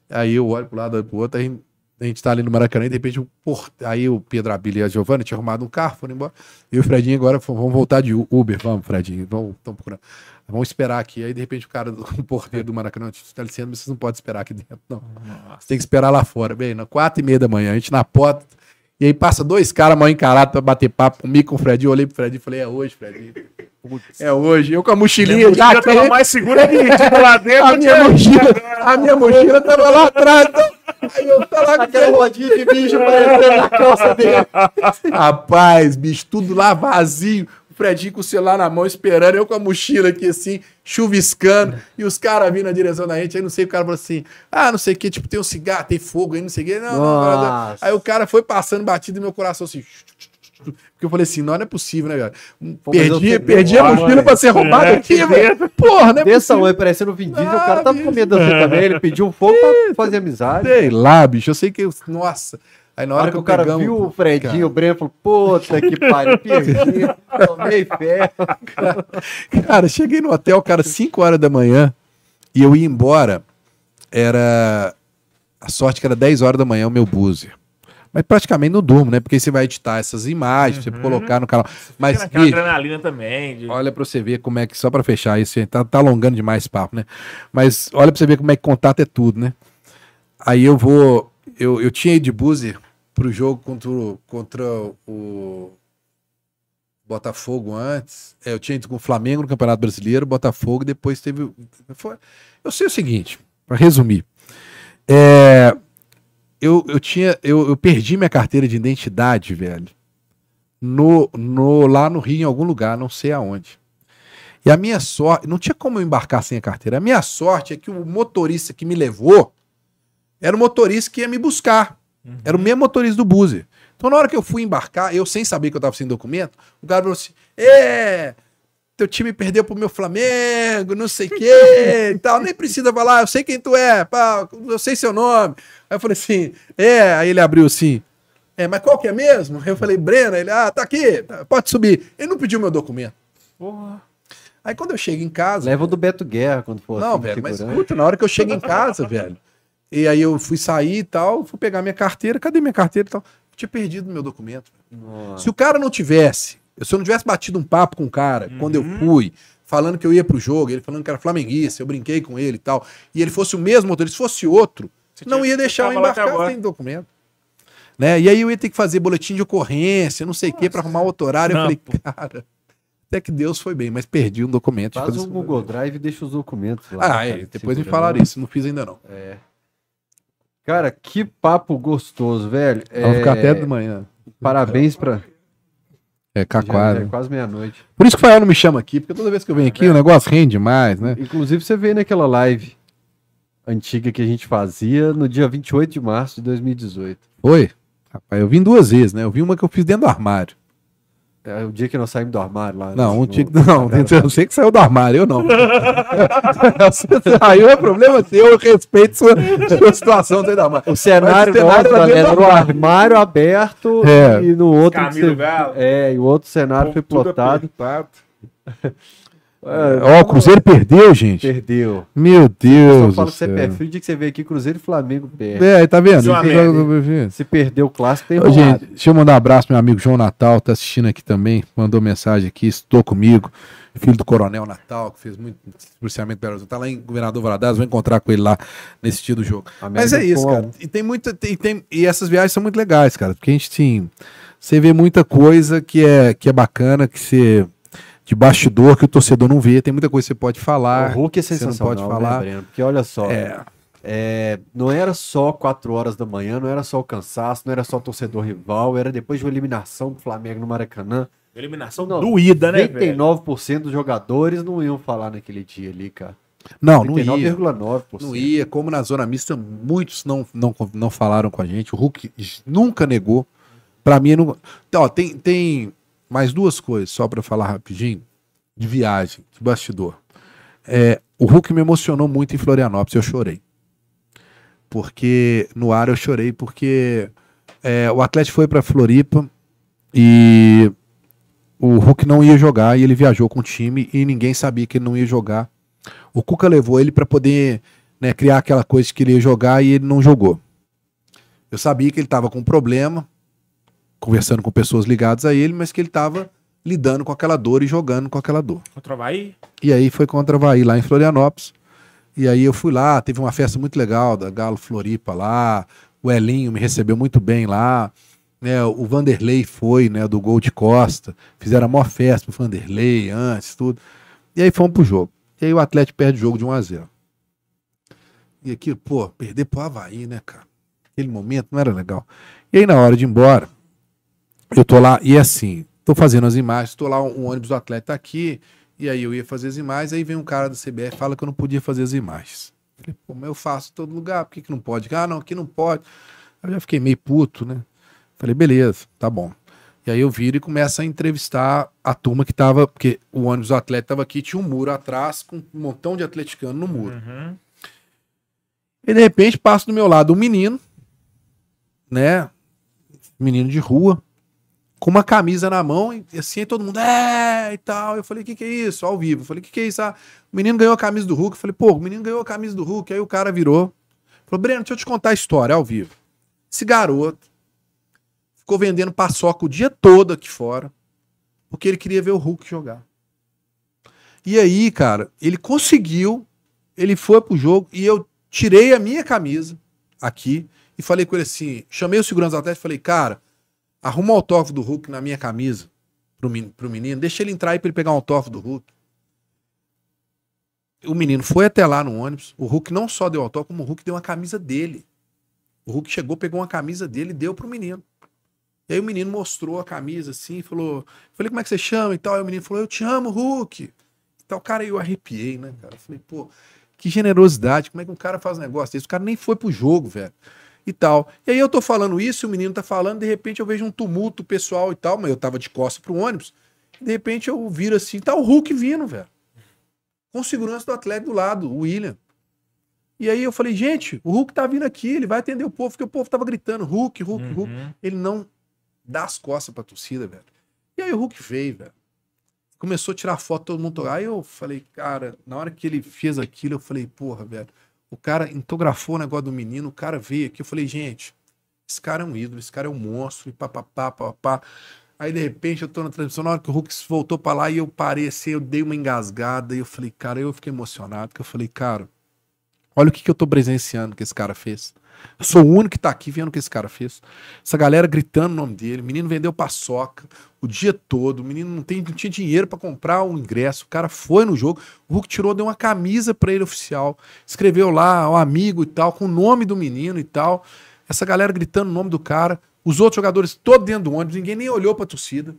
aí eu olho pro lado, olho pro outro, aí a gente tá ali no Maracanã e de repente o por... aí o Pedro Abílio e a Giovana tinham arrumado um carro, foram embora. E o Fredinho agora vamos voltar de Uber, vamos, Fredinho, vamos, tão procurando. Vamos esperar aqui. Aí de repente o cara, do *laughs* o porteiro do Maracanã, tá licença, mas vocês não podem esperar aqui dentro, não. Você tem que esperar lá fora. Bem, na quatro e meia da manhã, a gente na porta. E aí passa dois caras mal encarados pra bater papo comigo, com o Fredinho. Eu olhei pro Fredinho e falei, é hoje, Fredinho. É hoje. Eu com a mochilinha já Já tava mais segura que tipo, lá dentro. A minha tinha- mochila, a minha mochila tava lá atrás. Então, aí eu tava lá com Aquela rodinha de bicho aparecendo na calça dele. *laughs* Rapaz, bicho, tudo lá vazio. Fredinho com o celular na mão esperando, eu com a mochila aqui assim, chuviscando, e os caras vindo na direção da gente. Aí não sei, o cara falou assim: ah, não sei o que, tipo, tem um cigarro, tem fogo aí, não sei o que. Não, não. Aí o cara foi passando batido no meu coração assim. Porque eu falei assim, não, não é possível, né, cara? Pô, mas eu Perdi, perdi a mochila mãe. pra ser roubada É, aqui, que velho. Porra, não é Desse possível. tamanho, parecendo o Vin Diesel, o Ah, cara tava bicho. com medo de você também. Ele pediu um fogo pra fazer amizade. Sei lá, bicho. Eu sei que. eu- Nossa. Aí na Na hora que o cara pegamos- viu o Fredinho, o Breno falou, puta que pariu, perdi, tomei fé. *laughs* Cara, cheguei no hotel, cara, 5 horas da manhã e eu ia embora. Era. A sorte que era 10 horas da manhã o meu buzzer. Mas praticamente não durmo, né? Porque você vai editar essas imagens, você colocar no canal. Mas, Mas aquela bicho, adrenalina também. de- olha pra você ver como é que. Só pra fechar isso, tá, tá alongando demais esse papo, né? Mas olha pra você ver como é que contato é tudo, né? Aí eu vou. Eu, eu tinha ido de buzzer pro jogo contra, o- contra o Botafogo antes. É, eu tinha ido com o Flamengo no Campeonato Brasileiro, Botafogo, depois teve. o- Foi, eu sei o seguinte, para resumir. É, eu, eu tinha. Eu, eu perdi minha carteira de identidade, velho. No, no, lá no Rio, em algum lugar, não sei aonde. E a minha sorte. Não tinha como eu embarcar sem a carteira. A minha sorte é que o motorista que me levou era o motorista que ia me buscar. Era o mesmo motorista do Buzzer. Então, na hora que eu fui embarcar, eu sem saber que eu tava sem documento, o cara falou assim: É, teu time perdeu pro meu Flamengo, não sei o quê e tal. Nem precisa falar, eu sei quem tu é, pá, eu sei seu nome. Aí eu falei assim: É, aí ele abriu assim. É, mas qual que é mesmo? Aí eu falei, Breno, ele, ah, tá aqui, tá, pode subir. Ele não pediu meu documento. Aí quando eu chego em casa. Leva o do Beto Guerra quando for Não, assim, velho, mas escuta, na hora que eu chego em casa, *laughs* velho. E aí eu fui sair e tal, fui pegar minha carteira, cadê minha carteira e tal? Eu tinha perdido meu documento. Nossa. Se o cara não tivesse, se eu não tivesse batido um papo com o cara quando eu fui, falando que eu ia pro jogo, ele falando que era flamenguista, eu brinquei com ele e tal, e ele fosse o mesmo motorista, se fosse outro, Você não ia deixar eu embarcar sem documento. Né? E aí eu ia ter que fazer boletim de ocorrência, não sei o quê, pra arrumar outro horário. Eu Não, falei, pô. cara, até que Deus foi bem, mas perdi um documento. Faz um. Google Drive e deixa os documentos lá. Ah, é, depois me falaram isso, não fiz ainda não. Cara, que papo gostoso, velho. Vamos ficar É, até de manhã. Parabéns pra. É, Já, K4. já é quase meia-noite. Por isso que o Fael não me chama aqui, porque toda vez que eu venho aqui o negócio rende demais, né? Inclusive, você veio naquela live antiga que a gente fazia no dia 28 de março de 2018. Oi? Rapaz, eu vim duas vezes, né? Eu vi uma que eu fiz dentro do armário. É o dia que nós saímos do armário lá. Não, no- um dia que. no- Não, eu sei que saiu do armário, eu não. *laughs* Aí é problema seu, eu respeito sua, sua situação dentro do armário. O cenário, o cenário nosso, era no armário. aberto É. e no outro. Camilo você- Galo. É, e o outro cenário foi plotado. *laughs* apertado. Ó, o Cruzeiro perdeu, gente. Perdeu. Meu Eu Deus. falo que você é céu. pé frio, o dia que você veio aqui, Cruzeiro e Flamengo perde. É, tá vendo? Amigo. Se perdeu o clássico, tem Ô, enrolado. gente, deixa eu mandar um abraço pro meu amigo João Natal, tá assistindo aqui também, mandou mensagem aqui, estou comigo, filho do Coronel Natal, que fez muito policiamento pelo tá lá em Governador Valadares, vou encontrar com ele lá nesse dia do jogo. Mas é isso, cara. E tem muita tem, tem- e essas viagens são muito legais, cara, porque a gente sim, você vê muita coisa que é que é bacana, que você de bastidor que o torcedor não vê, tem muita coisa que você pode falar. O Hulk é você não sensacional, pode né, falar. Breno? Porque olha só, É, é, não era só 4 horas da manhã, não era só o cansaço, não era só o torcedor rival, era depois de uma eliminação do Flamengo no Maracanã. Eliminação Não, doída, né, velho? 99% dos jogadores não iam falar naquele dia ali, cara. não, não ia. 99,9%. Não ia, como na zona mista, muitos não, não, não falaram com a gente. O Hulk nunca negou. Pra mim, não. Então, ó, tem, tem mais duas coisas, só pra falar rapidinho, de viagem, de bastidor. É, o Hulk me emocionou muito em Florianópolis, eu chorei. Porque no ar eu chorei, porque é, o Atlético foi pra Floripa e o Hulk não ia jogar e ele viajou com o time e ninguém sabia que ele não ia jogar. O Cuca levou ele pra poder né, criar aquela coisa que ele ia jogar e ele não jogou. Eu sabia que ele estava com um problema, conversando com pessoas ligadas a ele, mas que ele estava lidando com aquela dor e jogando com aquela dor. Contra o Havaí? E aí foi contra o Havaí lá em Florianópolis. E aí eu fui lá, teve uma festa muito legal da Galo Floripa lá. O Elinho me recebeu muito bem lá. Né, o Vanderlei foi, né, do gol de Costa. Fizeram a maior festa pro Vanderlei antes, tudo. E aí fomos pro jogo. E aí o Atlético perde o jogo de 1 a 0 E aqui, pô, perder pro Havaí, né, cara? Aquele momento não era legal. E aí na hora de ir embora, eu tô lá, e assim, tô fazendo as imagens, tô lá, um ônibus do Atlético tá aqui, e aí eu ia fazer as imagens, aí vem um cara da CBF e fala que eu não podia fazer as imagens. Falei, pô, mas eu faço em todo lugar, por que, que não pode? Ah, não, aqui não pode. Aí eu já fiquei meio puto, né? Falei, beleza, tá bom. E aí eu viro e começo a entrevistar a turma que tava, porque o ônibus do atleta tava aqui, tinha um muro atrás com um montão de atleticano no muro. Uhum. E de repente passa do meu lado um menino, né? Menino de rua, com uma camisa na mão, e assim, todo mundo, é, e tal. Eu falei, o que, que é isso? Ao vivo. Eu falei, o que, que é isso? Ah, o menino ganhou a camisa do Hulk. Eu falei, pô, o menino ganhou a camisa do Hulk. Aí o cara virou. Falou, Breno, deixa eu te contar a história ao vivo. Esse garoto ficou vendendo paçoca o dia todo aqui fora, porque ele queria ver o Hulk jogar. E aí, cara, ele conseguiu, ele foi pro jogo e eu tirei a minha camisa aqui e falei com ele assim, chamei o segurança Atlético e falei, cara, arruma o autógrafo do Hulk na minha camisa pro, men- pro menino, deixa ele entrar aí pra ele pegar um autógrafo do Hulk. O menino foi até lá no ônibus, o Hulk não só deu autógrafo, como o Hulk deu uma camisa dele. O Hulk chegou, pegou uma camisa dele e deu pro menino. E aí o menino mostrou a camisa assim, falou, falei, como é que você chama e tal? Aí o menino falou, eu te amo, Hulk. Então, cara, eu arrepiei, né, cara? Falei, pô, que generosidade, como é que um cara faz um negócio desse? O cara nem foi pro jogo, velho. E tal. E aí eu tô falando isso, o menino tá falando, de repente eu vejo um tumulto pessoal e tal, mas eu tava de costas pro ônibus. De repente eu viro assim, tá o Hulk vindo, velho. Com segurança do atleta do lado, o William. E aí eu falei, gente, o Hulk tá vindo aqui, ele vai atender o povo, porque o povo tava gritando, Hulk, Hulk, Hulk. Uhum. Ele não dá as costas pra torcida, velho. E aí o Hulk veio, velho. Começou a tirar foto, todo mundo. Aí eu falei, cara, na hora que ele fez aquilo, eu falei, porra, velho. O cara entografou o negócio do menino, o cara veio aqui. Eu falei, gente, esse cara é um ídolo, esse cara é um monstro, e papapá, papapá. Aí de repente eu tô na transmissão, na hora que o Hulk voltou pra lá e eu parei assim, eu dei uma engasgada e eu falei, cara, eu fiquei emocionado, porque eu falei, cara, olha o que, que eu tô presenciando que esse cara fez. Eu sou o único que tá aqui vendo o que esse cara fez. Essa galera gritando o nome dele, o menino vendeu paçoca o dia todo, o menino não, tem, não tinha dinheiro pra comprar o ingresso, o cara foi no jogo, o Hulk tirou, deu uma camisa pra ele oficial, escreveu lá, o amigo e tal, com o nome do menino e tal. Essa galera gritando o nome do cara, os outros jogadores todos dentro do ônibus, ninguém nem olhou pra torcida.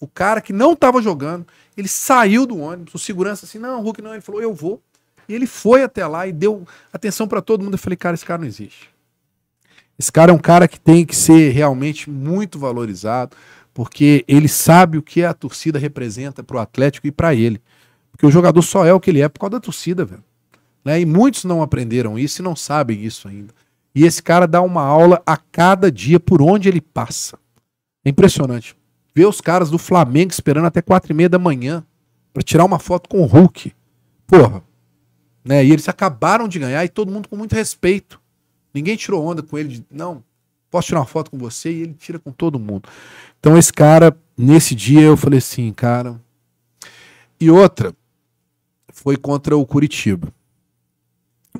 O cara que não tava jogando, ele saiu do ônibus, o segurança assim, não, Hulk não, ele falou, eu vou. E ele foi até lá e deu atenção pra todo mundo. Eu falei, cara, esse cara não existe. Esse cara é um cara que tem que ser realmente muito valorizado, porque ele sabe o que a torcida representa pro Atlético e pra ele. Porque o jogador só é o que ele é por causa da torcida, velho. Né? E muitos não aprenderam isso e não sabem isso ainda. E esse cara dá uma aula a cada dia por onde ele passa. É impressionante. Ver os caras do Flamengo esperando até quatro e meia da manhã pra tirar uma foto com o Hulk. Porra. Né? E eles acabaram de ganhar e todo mundo com muito respeito. Ninguém tirou onda com ele de, não, posso tirar uma foto com você? E ele tira com todo mundo. Então esse cara, nesse dia eu falei assim, cara. E outra, foi contra o Curitiba.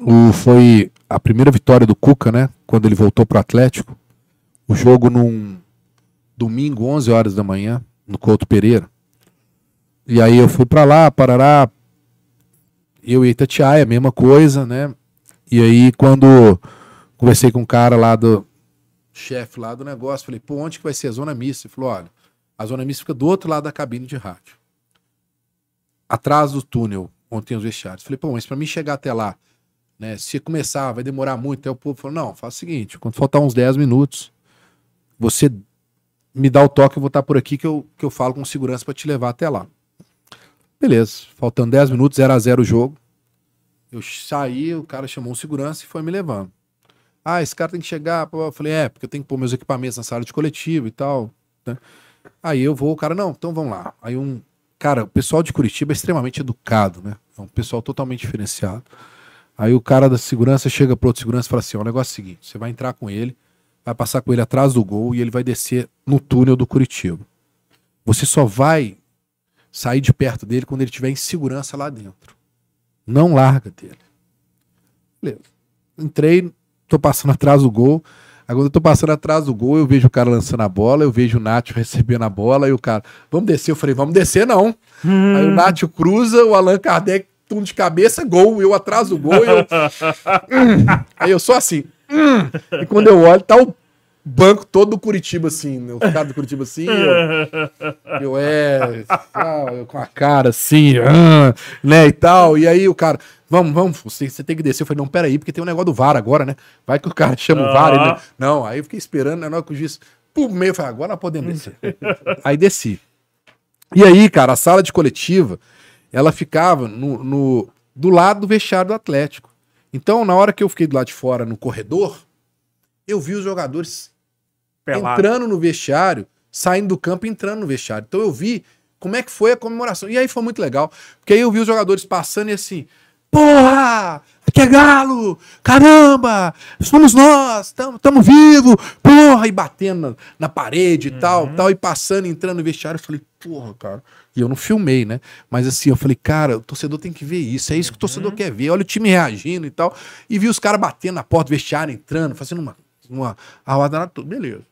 O, foi a primeira vitória do Cuca, né? Quando ele voltou pro Atlético. O jogo num domingo, 11 horas da manhã, no Couto Pereira. E aí eu fui pra lá, Parará. Eu e Itatiaia, mesma coisa, né? E aí quando conversei com um cara lá do chefe lá do negócio, falei, pô, onde que vai ser a zona mista? Ele falou, olha, a zona mista fica do outro lado da cabine de rádio. Atrás do túnel, onde tem os vestiários. Falei, pô, mas pra mim chegar até lá, né, se começar, vai demorar muito, até o povo falou, não, faz o seguinte, quando faltar uns 10 minutos, você me dá o toque, eu vou estar por aqui que eu, que eu falo com segurança pra te levar até lá. Beleza, faltando 10 minutos, 0 a 0 o jogo. Eu saí, o cara chamou um segurança e foi me levando. Ah, esse cara tem que chegar. Eu falei, é, porque eu tenho que pôr meus equipamentos na sala de coletivo e tal. né? Aí eu vou, o cara, não, então vamos lá. Aí um. Cara, o pessoal de Curitiba é extremamente educado, né? É um pessoal totalmente diferenciado. Aí o cara da segurança chega pro outro segurança e fala assim: o negócio é o seguinte: você vai entrar com ele, vai passar com ele atrás do gol e ele vai descer no túnel do Curitiba. Você só vai sair de perto dele quando ele tiver em segurança lá dentro. Não larga dele. Beleza. Entrei, tô passando atrás do gol. Quando eu tô passando atrás do gol, eu vejo o cara lançando a bola, eu vejo o Nacho *laughs* recebendo a bola, e o cara, vamos descer. Eu falei, vamos descer não. Aí o Nacho cruza, o Allan Kardec, tum de cabeça, gol. Eu atrás do gol, eu. *laughs* Hum. Aí eu só assim. hum. E quando eu olho, tá o banco todo do Curitiba assim, né? o cara do Curitiba assim, eu, *laughs* eu é, eu com a cara assim, ah, né, e tal. E aí o cara, vamos, vamos, você, você tem que descer. Eu falei, não, peraí, porque tem um negócio do VAR agora, né? Vai que o cara chama o VAR. Ele, não, aí eu fiquei esperando, né, na hora que o juiz, pro meio. Eu falei, agora nós podemos descer. aí desci. E aí, cara, a sala de coletiva, ela ficava no, no- do lado do vestiário do Atlético. Então, na hora que eu fiquei do lado de fora, no corredor, eu vi os jogadores Pelado. entrando no vestiário, saindo do campo e entrando no vestiário. Então eu vi como é que foi a comemoração. E aí foi muito legal, porque aí eu vi os jogadores passando e assim, porra, aqui é galo, caramba, somos nós, tamo, tamo vivo, porra, e batendo na, na parede e tal, tal, e passando, entrando no vestiário, eu falei, porra, cara. E eu não filmei, né? Mas assim, eu falei, cara, o torcedor tem que ver isso, é isso que o torcedor quer ver. Olha o time reagindo e tal. E vi os caras batendo na porta do vestiário, entrando, fazendo uma, uma tudo, beleza.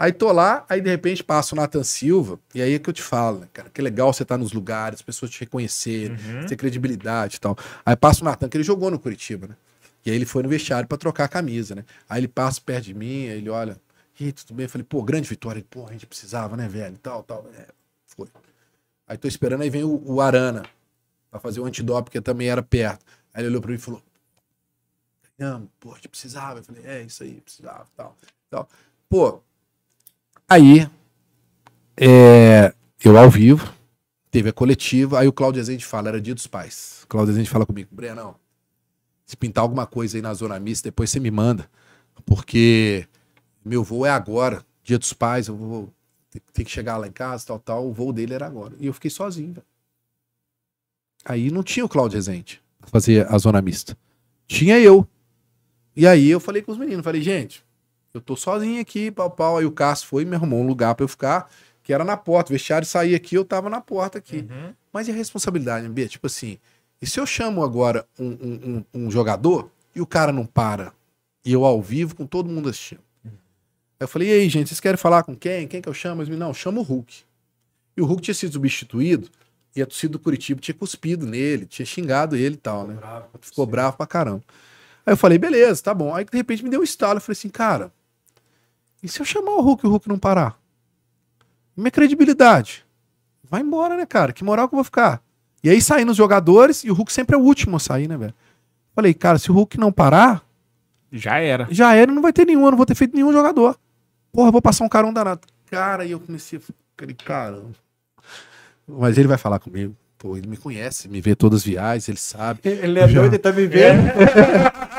Aí tô lá, aí de repente passa o Nathan Silva, e aí é que eu te falo, né, cara? Que legal você estar nos lugares, as pessoas te reconhecerem, ter credibilidade e tal. Aí passa o Nathan, que ele jogou no Curitiba, né? E aí ele foi no vestiário pra trocar a camisa, né? Aí ele passa perto de mim, aí ele olha, e tudo bem? Eu falei, pô, grande vitória. Ele, pô, a gente precisava, né, velho? E tal, tal. É, foi. Aí tô esperando, aí vem o, o Arana pra fazer o antidoping, porque também era perto. Aí ele olhou pra mim e falou, Amo, pô, a gente precisava. Eu falei, é isso aí, precisava, tal, tal. Pô, aí, é, eu ao vivo, teve a coletiva, aí o Cláudio Rezende fala, era dia dos pais. O Cláudio Rezende fala comigo, Brenão, se pintar alguma coisa aí na zona mista, depois você me manda, porque meu voo é agora, dia dos pais, eu vou ter, que chegar lá em casa, tal, tal, o voo dele era agora. E eu fiquei sozinho. Aí não tinha o Cláudio Rezende fazer a zona mista. Tinha eu. E aí eu falei com os meninos, falei, gente, eu tô sozinho aqui, pau, pau. Aí o Cássio foi e me arrumou um lugar pra eu ficar, que era na porta. O vestiário saía aqui, eu tava na porta aqui. Uhum. Mas e a responsabilidade, B? Tipo assim, e se eu chamo agora um, um- um- jogador e o cara não para? E eu ao vivo com todo mundo assistindo. Aí eu falei, e aí, gente, vocês querem falar com quem? Quem que eu chamo? Eles me, não, chama o Hulk. E o Hulk tinha sido substituído e a torcida do Curitiba tinha cuspido nele, tinha xingado ele e tal, né? Ficou bravo pra caramba. Aí eu falei, beleza, tá bom. Aí de repente me deu um estalo. Eu falei assim, cara, e se eu chamar o Hulk e o Hulk não parar? Minha credibilidade? Vai embora, né, cara? Que moral que eu vou ficar? E aí saindo os jogadores e o Hulk sempre é o último a sair, né, velho? Falei, cara, se o Hulk não parar, Já era. já era, não vai ter nenhum, eu não vou ter feito nenhum jogador. Porra, vou passar um carão danado. Cara, e eu comecei a ficar, caramba. Mas ele vai falar comigo. Pô, ele me conhece, me vê todas as viagens, ele sabe. Ele é doido, ele tá me vendo. *laughs*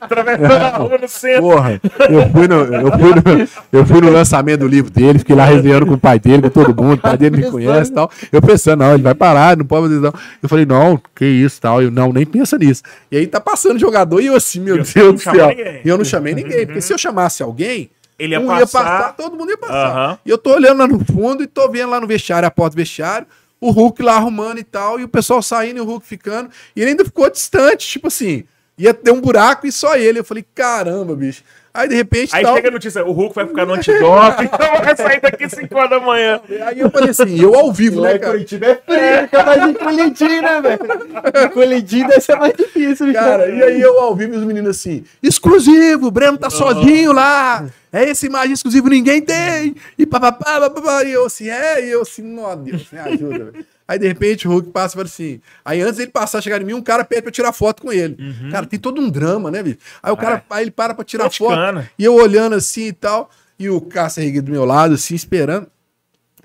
Atravessando a rua no centro. Porra, eu fui, no, eu, fui no, eu fui no lançamento do livro dele, fiquei lá resenhando com o pai dele, com todo mundo, o pai dele me conhece e tal. Eu pensando, não, ele vai parar, não pode fazer não. Eu falei, não, que isso tal. Eu, não, nem pensa nisso. E aí tá passando jogador e eu assim, meu E Deus do céu. ninguém. E eu não chamei ninguém, porque se eu chamasse alguém, Ele ia um passar. todo mundo ia passar. Aham. E eu tô olhando lá no fundo e tô vendo lá no vestiário, a porta do vestiário, o Hulk lá arrumando e tal, e o pessoal saindo e o Hulk ficando. E ele ainda ficou distante, tipo assim, ia ter um buraco e só ele. Eu falei, caramba, bicho. Aí de repente. Aí tal, chega a notícia, o Hulk vai ficar no antidoping, *laughs* então vai sair daqui 5 horas da manhã. Aí eu falei assim, eu ao vivo, né, cara? Curitiba é frio, mais em Colentim, né, velho? Colentim deve ser mais difícil, bicho. Cara, e aí eu ao vivo e os meninos assim, exclusivo, o Breno tá sozinho lá, é essa imagem exclusiva, ninguém tem, e papapá, papapá, e eu assim, é, e eu assim, nossa Deus, me ajuda, velho. Aí de repente o Hulk passa e fala assim, aí antes dele passar, chegar em mim, um cara pede pra tirar foto com ele. Cara, tem todo um drama, né, bicho? Aí o cara, aí ele para pra tirar foto, e eu olhando assim e tal, e o Cássio erguido do meu lado, assim, esperando,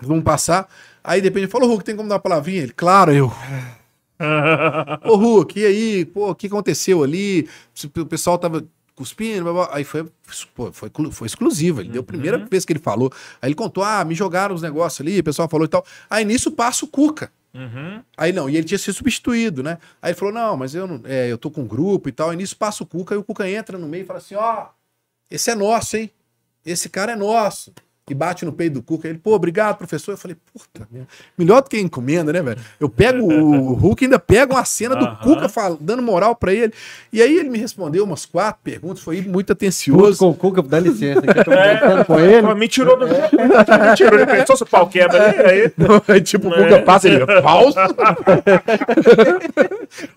vamos passar, aí de repente ele falou, Hulk, tem como dar uma palavrinha? Ele, claro, eu... *laughs* Ô, Hulk, e aí? Pô, o que aconteceu ali? O pessoal tava cuspindo, blá, blá. aí foi, pô, foi, foi exclusivo. Ele deu a primeira vez que ele falou. Aí ele contou: ah, me jogaram os negócios ali, o pessoal falou e tal. Aí nisso passa o Cuca. Uhum. Aí não, e ele tinha sido substituído, né? Aí ele falou: não, mas eu não, é, eu tô com um grupo e tal. Aí nisso passa o Cuca, e o Cuca entra no meio e fala assim: ó, esse é nosso, hein? Esse cara é nosso. E bate no peito do Cuca. Ele, pô, obrigado, professor. Eu falei, puta, merda. melhor do que encomenda, né, velho? Eu pego o *laughs* Hulk, ainda pego uma cena do. Cuca fal- dando moral pra ele. E aí ele me respondeu umas quatro perguntas, foi muito Puto atencioso. com o Cuca, dá licença, que eu tô *laughs* conversando com ele. Me tirou do. Me tirou, ele pensou se o pau quebra ali, aí. *laughs* Aí, tipo, o É. Cuca passa ele, falso.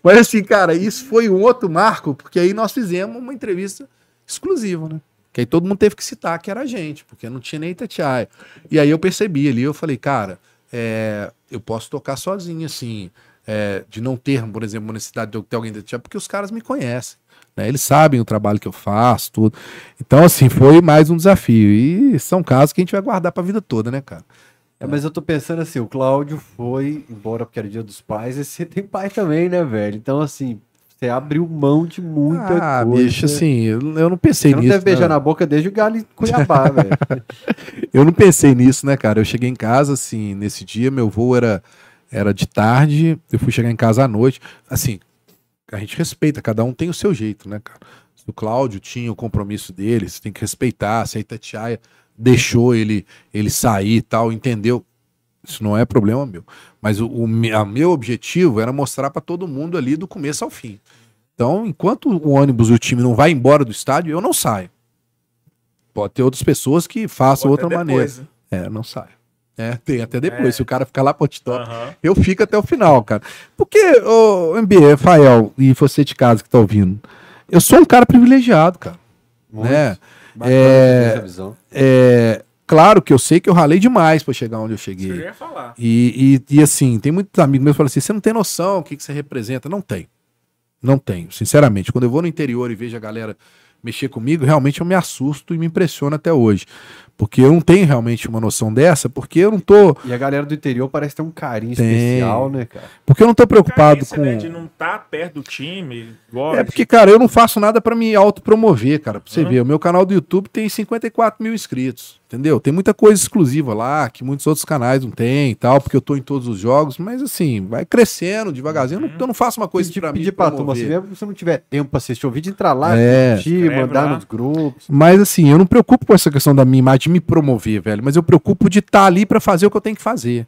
Mas assim, cara, isso foi um outro marco, porque aí nós fizemos uma entrevista exclusiva, né? Que aí todo mundo teve que citar que era a gente, porque não tinha nem Itatiaia. E aí eu percebi ali, eu falei, cara, é, eu posso tocar sozinho, assim, é, de não ter, por exemplo, necessidade de eu ter alguém Itatiaia, porque os caras me conhecem. né? Eles sabem o trabalho que eu faço, tudo. Então, assim, foi mais um desafio. E são casos que a gente vai guardar pra vida toda, né, cara? É, mas eu tô pensando assim, o Cláudio foi embora porque era dia dos pais, e você *laughs* tem pai também, né, velho? Então, assim, você abriu mão de muita ah, coisa. bicho, assim, eu, eu não pensei Você não nisso. deve beijar né? na boca desde o Galo em Cuiabá, *laughs* velho. Eu não pensei nisso, né, cara? Eu cheguei em casa, assim, nesse dia, meu voo era, era de tarde, eu fui chegar em casa à noite. Assim, a gente respeita, cada um tem o seu jeito, né, cara? O Cláudio tinha o compromisso dele, você tem que respeitar. Se a Itatiaia deixou ele, ele sair e tal, entendeu? Isso não é problema meu. Mas o, o meu objetivo era mostrar para todo mundo ali do começo ao fim. Então, enquanto o ônibus e o time não vai embora do estádio, eu não saio. Pode ter outras pessoas que façam até outra depois, maneira. né? É, não sai. É, tem até depois. É. Se o cara ficar lá pro top, Aham. eu fico até o final, cara. Porque, ô, MB, Rafael e você de casa que tá ouvindo, eu sou um cara privilegiado, cara. Né? Bacana É. essa visão. É, claro que eu sei que eu ralei demais pra chegar onde eu cheguei. ia falar. E, e, e, assim, tem muitos amigos meus que falam assim: você não tem noção o que, que você representa. Não tem. Não tenho, sinceramente. Quando eu vou no interior e vejo a galera mexer comigo, realmente eu me assusto e me impressiono até hoje. Porque eu não tenho realmente uma noção dessa, porque eu não tô. E a galera do interior parece ter um carinho Tem. especial, né, cara? Porque eu não tô preocupado Carência, com. né, de não estar perto do time. Igual É porque, cara, eu não faço nada pra me autopromover, cara. Pra você Uhum. ver, o meu canal do YouTube tem 54 mil inscritos, entendeu? Tem muita coisa exclusiva lá, que muitos outros canais não tem e tal, porque eu tô em todos os jogos, mas assim, vai crescendo devagarzinho. Eu não, eu não faço uma coisa Pedir, pra mim pedir pra turma, se você não tiver tempo pra assistir o vídeo, entrar lá, É. Escreve mandar lá. nos grupos. Mas assim, eu não preocupo com essa questão da minha imagem de me promover, velho, mas eu preocupo de estar ali pra fazer o que eu tenho que fazer.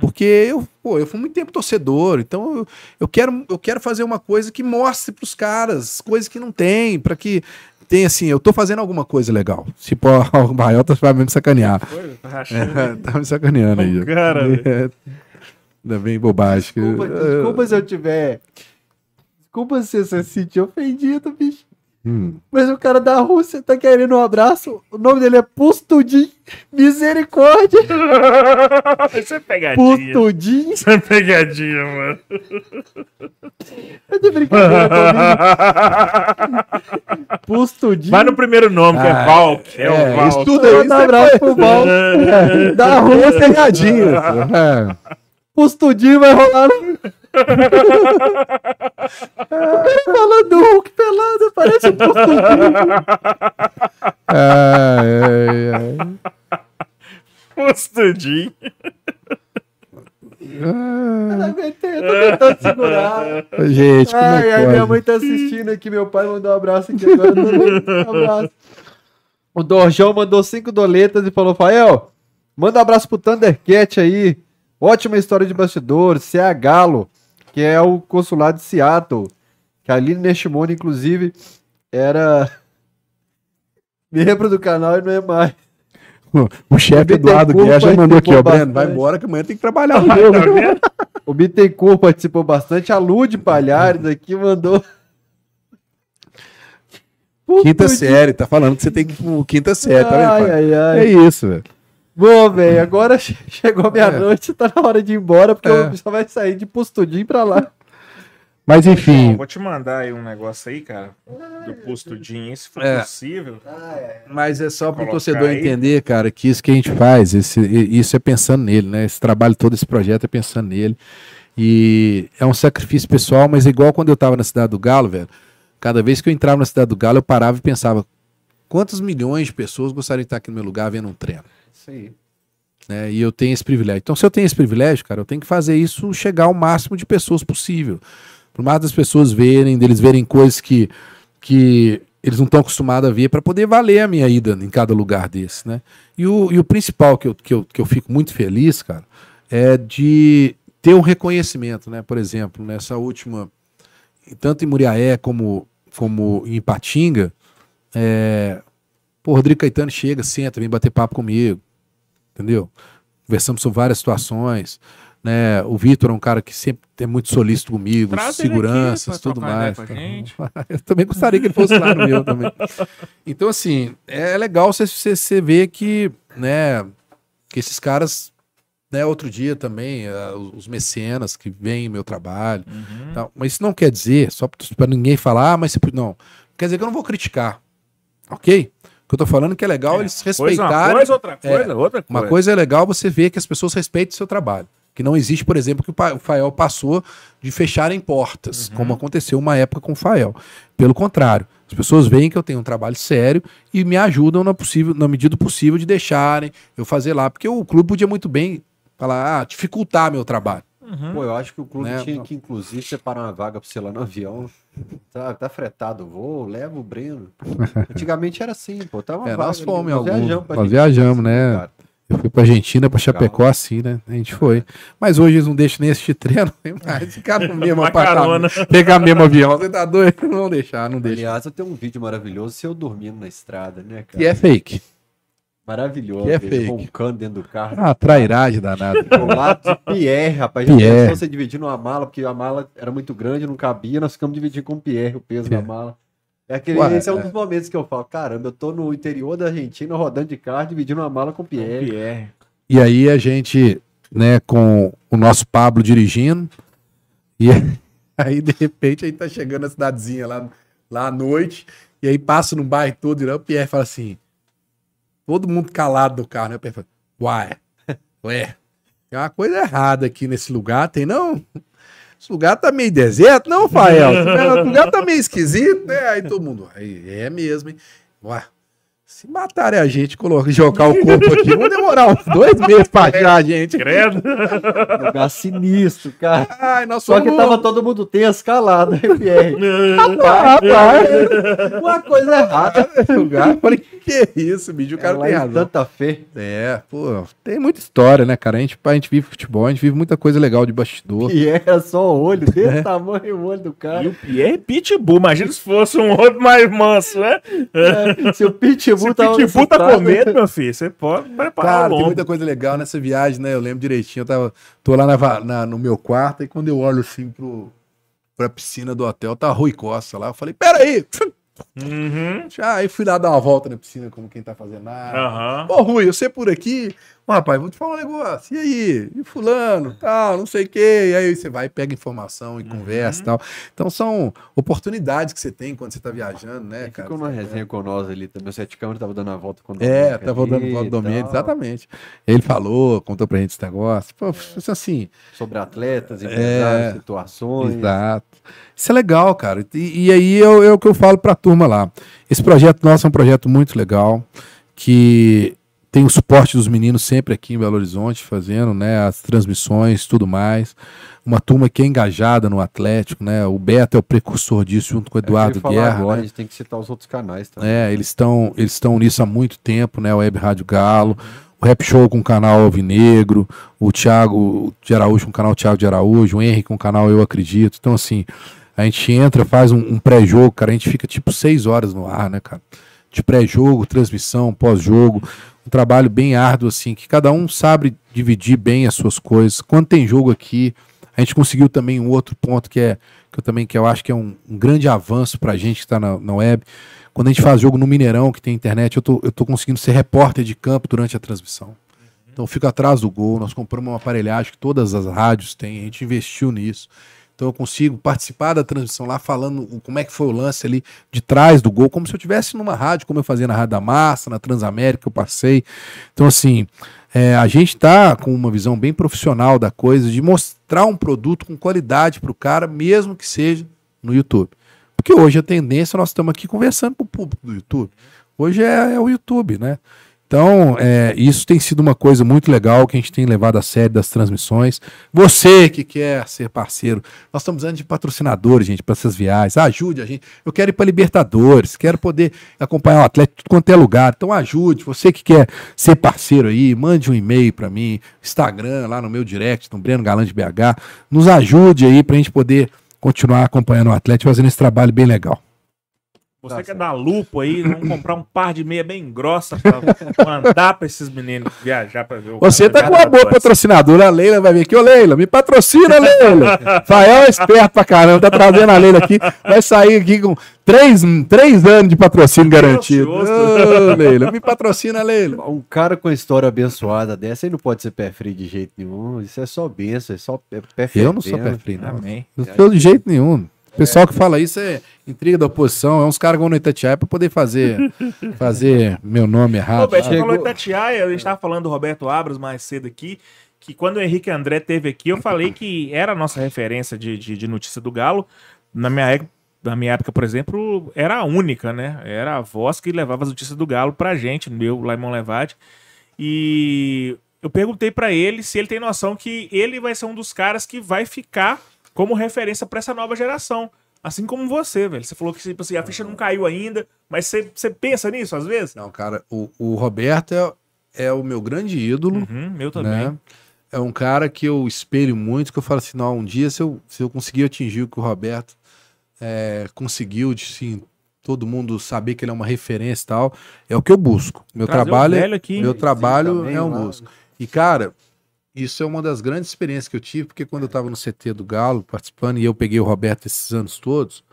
Porque eu, pô, eu fui muito tempo torcedor, então eu, eu quero eu quero fazer uma coisa que mostre pros caras coisas que não tem, pra que tem assim, eu tô fazendo alguma coisa legal. Se *laughs* pô, o Rael tá vai me sacanear. Foi, tá rachando. *laughs* tá me sacaneando aí. Cara, É, Ainda bem bobagem. Desculpa, desculpa se eu tiver. Desculpa se você se sentir ofendido, bicho. Hum. Mas o cara da Rússia tá querendo um abraço. O nome dele é Pustudin. Misericórdia. *laughs* Isso é pegadinha. Pustudin. Isso é pegadinha, mano. É de brincadeira comigo. Pustudin. Vai no primeiro nome, que é Ah, Valk. É, é, o Valk. Eu aí um abraço pro Val. *laughs* Da Rússia. pegadinha. É. Pustudin vai rolar no... O cara falando do Hulk pelado, parece um Pustudin. Ai, ai, ai. Postudinho. Eu não aguentei, eu tô tentando segurar. Gente, como é Ai, que ai, minha mãe tá assistindo aqui, meu pai mandou um abraço aqui agora. eu um abraço. O Dorjão mandou cinco doletas e falou: Fael, manda um abraço pro Thundercat aí. Ótima história de bastidores. CA Galo, que é o consulado de Seattle. Que a Aline Neshimone, inclusive, era *laughs* membro do canal e não é mais. O chefe Eduardo Guerra já mandou aqui, ó. Breno, vai embora que amanhã tem que trabalhar. Tá vendo? O Bittencourt participou bastante. A Lud Palhares aqui mandou. Quinta Puta série, tá falando que você tem que quinta série, tá vendo? Ai, ai, ai. É isso, velho. Bom, velho, agora che- chegou meia-noite, tá na hora de ir embora, porque É. o só vai sair de postudinho pra lá. Mas enfim, vou te mandar aí um negócio aí, cara, do postudinho, se for É. possível. mas é só pro torcedor aí. entender, cara, que isso que a gente faz, esse, isso é pensando nele, né? Esse trabalho todo, esse projeto é pensando nele. E é um sacrifício pessoal, mas é igual quando eu tava na Cidade do Galo, velho. Cada vez que eu entrava na Cidade do Galo, eu parava e pensava: quantos milhões de pessoas gostariam de estar aqui no meu lugar vendo um treino? Isso aí. né? E eu tenho esse privilégio. Então, se eu tenho esse privilégio, cara, eu tenho que fazer isso chegar ao máximo de pessoas possível. Por mais das pessoas verem, deles verem coisas que, que eles não estão acostumados a ver, para poder valer a minha ida em cada lugar desse, né? E o, e o principal que eu, que, eu, que eu fico muito feliz, cara, é de ter um reconhecimento, né? Por exemplo, nessa última, tanto em Muriaé como, como em Ipatinga, é, o Rodrigo Caetano chega, senta, vem bater papo comigo entendeu? Conversamos sobre várias situações, né? O Vitor é um cara que sempre é muito solícito comigo, Traz seguranças, tudo mais. *laughs* Eu também gostaria que ele fosse lá no meu também. *laughs* Então, assim, é legal você, você, você ver que, né, que esses caras né, outro dia também, eh, os mecenas que veem meu trabalho. Uhum. tal. Mas isso não quer dizer, só para ninguém falar, ah, mas você. Não. Quer dizer que eu não vou criticar. Ok? O que eu tô falando é que é legal eles Coisa, uma respeitarem. coisa, outra coisa, outra coisa. Uma coisa é legal você ver que as pessoas respeitem o seu trabalho. Que não existe, por exemplo, que o Fael passou de fecharem portas, como aconteceu uma época com o Fael. Pelo contrário, as pessoas veem que eu tenho um trabalho sério e me ajudam na, possível, na medida possível de deixarem eu fazer lá. Porque o clube podia muito bem falar, ah, dificultar meu trabalho. Pô, eu acho que o clube Né? tinha que, inclusive, separar uma vaga pra você lá no avião. *laughs* Tá, tá fretado o voo, leva o Breno. *laughs* Antigamente era assim, pô. Uma É, nós fomos nós pra gente. viajamos, né? Cara, Eu fui pra Argentina, pra Chapecó, assim, né? A gente foi. Mas hoje eles não deixam nem assistir treino, *laughs* nem mais. Ficar no mesmo apartamento. Pegar mesmo avião. Você tá doido? Não vão deixar, não deixa. Aliás, eu tenho um vídeo maravilhoso seu dormindo na estrada, né, cara? Que é fake. Maravilhoso. que é fake. roncando dentro do carro. Ah, trairagem danada. Do lado de Pierre, rapaz. Já Pierre. pensou você dividindo uma mala, porque a mala era muito grande, não cabia, nós ficamos dividindo com o Pierre o peso da Pierre. mala. É aquele, Ué, esse é um é. dos momentos que eu falo, caramba, eu tô no interior da Argentina rodando de carro, dividindo uma mala com o Pierre. Pierre. E aí a gente, né, com o nosso Pablo dirigindo, e *laughs* aí de repente aí tá chegando a cidadezinha lá, lá à noite, e aí passa no bairro todo, e o Pierre fala assim, todo mundo calado no carro, né? Pierre fala, uai, ué, tem uma coisa errada aqui nesse lugar, tem não? Esse lugar tá meio deserto, não, Fael? Esse lugar tá meio esquisito, né? Aí todo mundo, "Aí, é mesmo, hein? Ué, se matarem a gente, colocar, jogar o corpo aqui, vão demorar uns dois meses pra achar a gente. Credo. Lugar sinistro, cara. Ai, nós Só que somos- tava todo mundo tenso, calado, né, Pierre? *laughs* Ah, tá. Uma coisa errada. Esse lugar. Eu Falei, que isso, bicho, o cara Lá tem em razão. Santa Fé. É, pô, tem muita história, né, cara? A gente, a gente vive futebol, a gente vive muita coisa legal de bastidor. Pierre era só o olho, *laughs* desse É. tamanho o olho do E cara. o Pierre é pitbull. Imagina se fosse um outro mais manso, né? É, Se o Pitbull O tava pitbull tá assustado, comendo, meu filho, você pode preparar Cara, tem muita coisa legal nessa viagem, né? Eu lembro direitinho, eu tava, tô lá na na- no meu quarto, e quando eu olho assim pro, pra piscina do hotel, tá Rui Costa lá. Eu falei, peraí! Uhum. Já, aí fui lá dar uma volta na piscina, como quem tá fazendo nada. Aham. Ô, Rui, você por aqui? Rapaz, vou te falar um negócio. E aí? E fulano? Tal, não sei o quê. E aí você vai, pega informação e conversa e tal. Então são oportunidades que você tem quando você tá viajando, né, Ele cara? ficou numa resenha com nós ali também. O Sete Câmara tava dando a volta com o É, Domênico tava ali dando volta e do domínio, exatamente. Ele falou, contou pra gente esse negócio. Pô, assim, Sobre atletas, empresários, É, situações. Exato. Isso é legal, cara. E, e aí é, o- é o que eu falo pra turma lá. Esse projeto nosso é um projeto muito legal, que tem o suporte dos meninos sempre aqui em Belo Horizonte, fazendo né, as transmissões, tudo mais. Uma turma que é engajada no Atlético, né? O Beto é o precursor disso, junto com o É Eduardo falar Guerra. agora, né? a gente tem que citar os outros canais também. É, eles estão eles estão nisso há muito tempo, né? O Web Rádio Galo, o Rap Show com o canal Alvinegro, o Thiago de Araújo com o canal Thiago de Araújo, o Henry com o canal Eu Acredito. Então, assim, a gente entra, faz um, um pré-jogo, cara, a gente fica tipo seis horas no ar, né, cara? De pré-jogo, transmissão, pós-jogo. Um trabalho bem árduo, assim, que cada um sabe dividir bem as suas coisas. Quando tem jogo aqui, a gente conseguiu também um outro ponto que é que eu também que eu acho que é um, um grande avanço pra gente que está na, na web. Quando a gente faz jogo no Mineirão, que tem internet, eu tô, eu tô conseguindo ser repórter de campo durante a transmissão. Então fico atrás do gol, nós compramos uma aparelhagem que todas as rádios têm, a gente investiu nisso. Então eu consigo participar da transmissão lá falando como é que foi o lance ali de trás do gol, como se eu estivesse numa rádio, como eu fazia na Rádio da Massa, na Transamérica, eu passei. Então, assim, é, a gente está com uma visão bem profissional da coisa, de mostrar um produto com qualidade para o cara, mesmo que seja no YouTube. Porque hoje a tendência, nós estamos aqui conversando com o público do YouTube. Hoje é, é o YouTube, né? Então, é, isso tem sido uma coisa muito legal que a gente tem levado a sério das transmissões. Você que quer ser parceiro, nós estamos precisando de patrocinadores, gente, para essas viagens. Ajude a gente. Eu quero ir para Libertadores, quero poder acompanhar o atleta de tudo quanto é lugar. Então, ajude. Você que quer ser parceiro aí, mande um e-mail para mim, Instagram, lá no meu direct, no Breno Galante BH. Nos ajude aí para a gente poder continuar acompanhando o atleta e fazendo esse trabalho bem legal. Você Tá que é certo. da lupo aí, vamos comprar um par de meia bem grossa pra *laughs* mandar pra esses meninos viajar pra ver o Você tá com uma boa patrocinadora, a Leila vai vir aqui. Ô, Leila, me patrocina, Leila. Fael é esperto pra caramba, tá trazendo a Leila aqui. Vai sair aqui com três, três anos de patrocínio garantido. Ô, Leila, me patrocina, Leila. Um cara com história abençoada dessa aí não pode ser pé frio de jeito nenhum. Isso é só benção, é só pé, pé Eu não sou pé frio, não. Amém. Não sou de jeito nenhum. O pessoal que fala isso é intriga da oposição, é uns caras que vão no Itatiaia pra poder fazer, *laughs* fazer meu nome errado. Roberto, você falou Itatiaia, a gente tava falando do Roberto Abras mais cedo aqui, que quando o Henrique André teve aqui, eu falei que era a nossa referência de, de, de notícia do Galo. Na minha, época, na minha época, por exemplo, era a única, né? Era a voz que levava as notícias do Galo pra gente, meu, Laimon Levade. E eu perguntei pra ele se ele tem noção que ele vai ser um dos caras que vai ficar como referência pra essa nova geração. Assim como você, velho. Você falou que tipo assim, a ficha não caiu ainda, mas você, você pensa nisso às vezes? Não, cara, o, o Roberto é, é o meu grande ídolo. Uhum, meu também. né? É um cara que eu espelho muito, que eu falo assim, não, um dia se eu, se eu conseguir atingir o que o Roberto é, conseguiu, de sim, todo mundo saber que ele é uma referência e tal, é o que eu busco. Meu Trazer trabalho, é- velho aqui. meu Sim, trabalho também, é um busco. E cara, isso é uma das grandes experiências que eu tive, porque quando eu tava no CT do Galo participando e eu peguei o Roberto esses anos todos,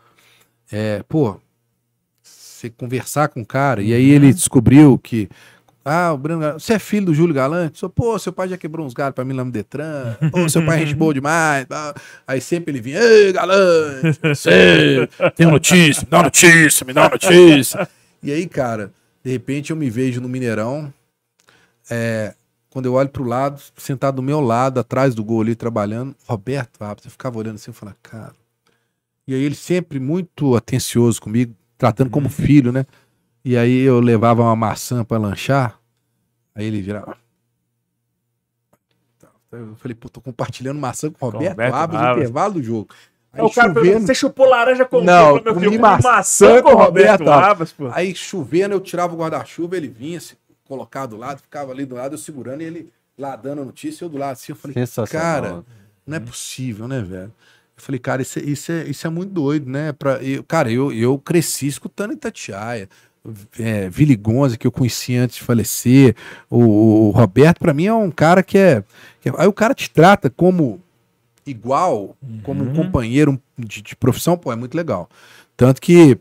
é, pô, você conversar com o cara, e aí ele descobriu que ah, o Breno Galante, você é filho do Júlio Galante? Pô, seu pai já quebrou uns galhos pra mim lá no Detran. Pô, seu pai é gente boa demais. Aí sempre ele vinha, ei, Galante, você tem notícia, me dá notícia, me dá notícia. E aí, cara, de repente eu me vejo no Mineirão, é, quando eu olho pro lado, sentado do meu lado, atrás do gol ali, trabalhando, Roberto Abas, eu ficava olhando assim e falava, cara. E aí ele sempre muito atencioso comigo, tratando como filho, né? E aí eu levava uma maçã pra lanchar, aí ele virava. Eu falei, pô, tô compartilhando maçã com o Roberto, Roberto Abas no intervalo do jogo. Aí É o cara chovendo, você chupou laranja com Não, meu filho? maçã maçã com o Roberto Roberto Abas, pô. Aí chovendo, eu tirava o guarda-chuva, ele vinha, se colocar do lado, ficava ali do lado, eu segurando e ele lá dando a notícia, eu do lado assim, eu falei, cara, não é possível, né, velho? Eu falei, cara, isso é, isso é, isso é muito doido, né? Pra, eu, cara, eu, eu cresci escutando Itatiaia, é, Vili Gonza, que eu conheci antes de falecer, o, o Roberto, pra mim, é um cara que é, que é- Aí o cara te trata como igual, como um companheiro de, de profissão, pô, é muito legal. Tanto que,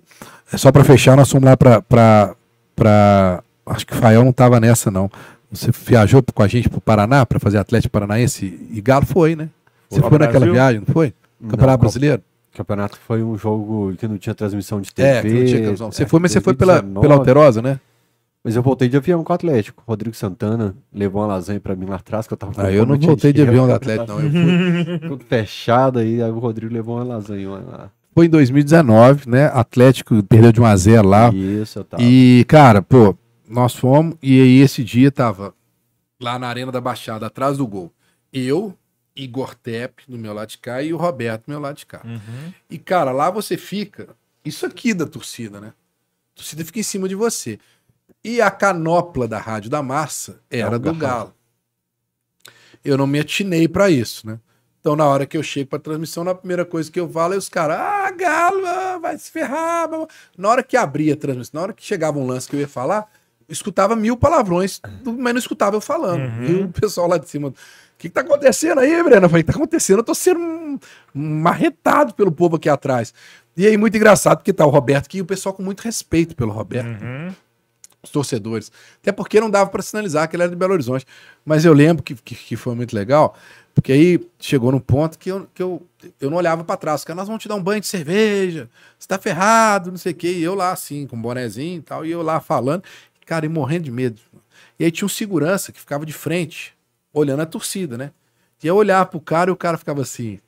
é só pra fechar, nós fomos lá pra, pra, pra acho que o Fael não tava nessa, não. Você viajou com a gente pro Paraná pra fazer Atlético Paranaense e Galo foi, né? Você Foi naquela Brasil? viagem, não foi? Não, Campeonato qual- Brasileiro? O campeonato foi um jogo que não tinha transmissão de TV. É, que não tinha transmissão. Você é, foi, mas você foi pela, 2019. pela Alterosa, né? Mas eu voltei de avião com o Atlético. Rodrigo Santana levou uma lasanha pra mim lá atrás, que eu tava com Ah, eu não voltei de avião do Atlético, não. Eu *laughs* fui, Tudo fechado aí, aí o Rodrigo levou uma lasanha lá. foi em 2019, né? Atlético perdeu de 1 a 0 lá. Isso, eu tava. E, cara, pô, nós fomos e aí esse dia tava lá na Arena da Baixada, atrás do gol. Eu, Igor Tepe, do meu lado de cá, e o Roberto, do meu lado de cá. Uhum. E, cara, lá você fica. Isso aqui da torcida, né? A torcida fica em cima de você. E a canopla da Rádio da Massa era É do Galo. Eu não me atinei pra isso, né? Então, na hora que eu chego pra transmissão, na primeira coisa que eu falo é os caras, ah, Galo, vai se ferrar. blá, blá." Na hora que abria a transmissão, na hora que chegava um lance que eu ia falar, escutava mil palavrões, mas não escutava eu falando. Uhum. E o pessoal lá de cima, o que, que tá acontecendo aí, Breno? Eu falei, o que tá acontecendo? Eu tô sendo marretado pelo povo aqui atrás. E aí, muito engraçado, porque tá o Roberto aqui e o pessoal com muito respeito pelo Roberto, Uhum. os torcedores. Até porque não dava pra sinalizar que ele era de Belo Horizonte. Mas eu lembro que, que, que foi muito legal, porque aí chegou num ponto que eu, que eu, eu não olhava pra trás. Os caras, nós vamos te dar um banho de cerveja, você tá ferrado, não sei o quê. E eu lá, assim, com um bonezinho e tal, e eu lá falando, cara, e morrendo de medo. E aí tinha um segurança que ficava de frente, olhando a torcida, né? E eu olhava pro cara e o cara ficava assim.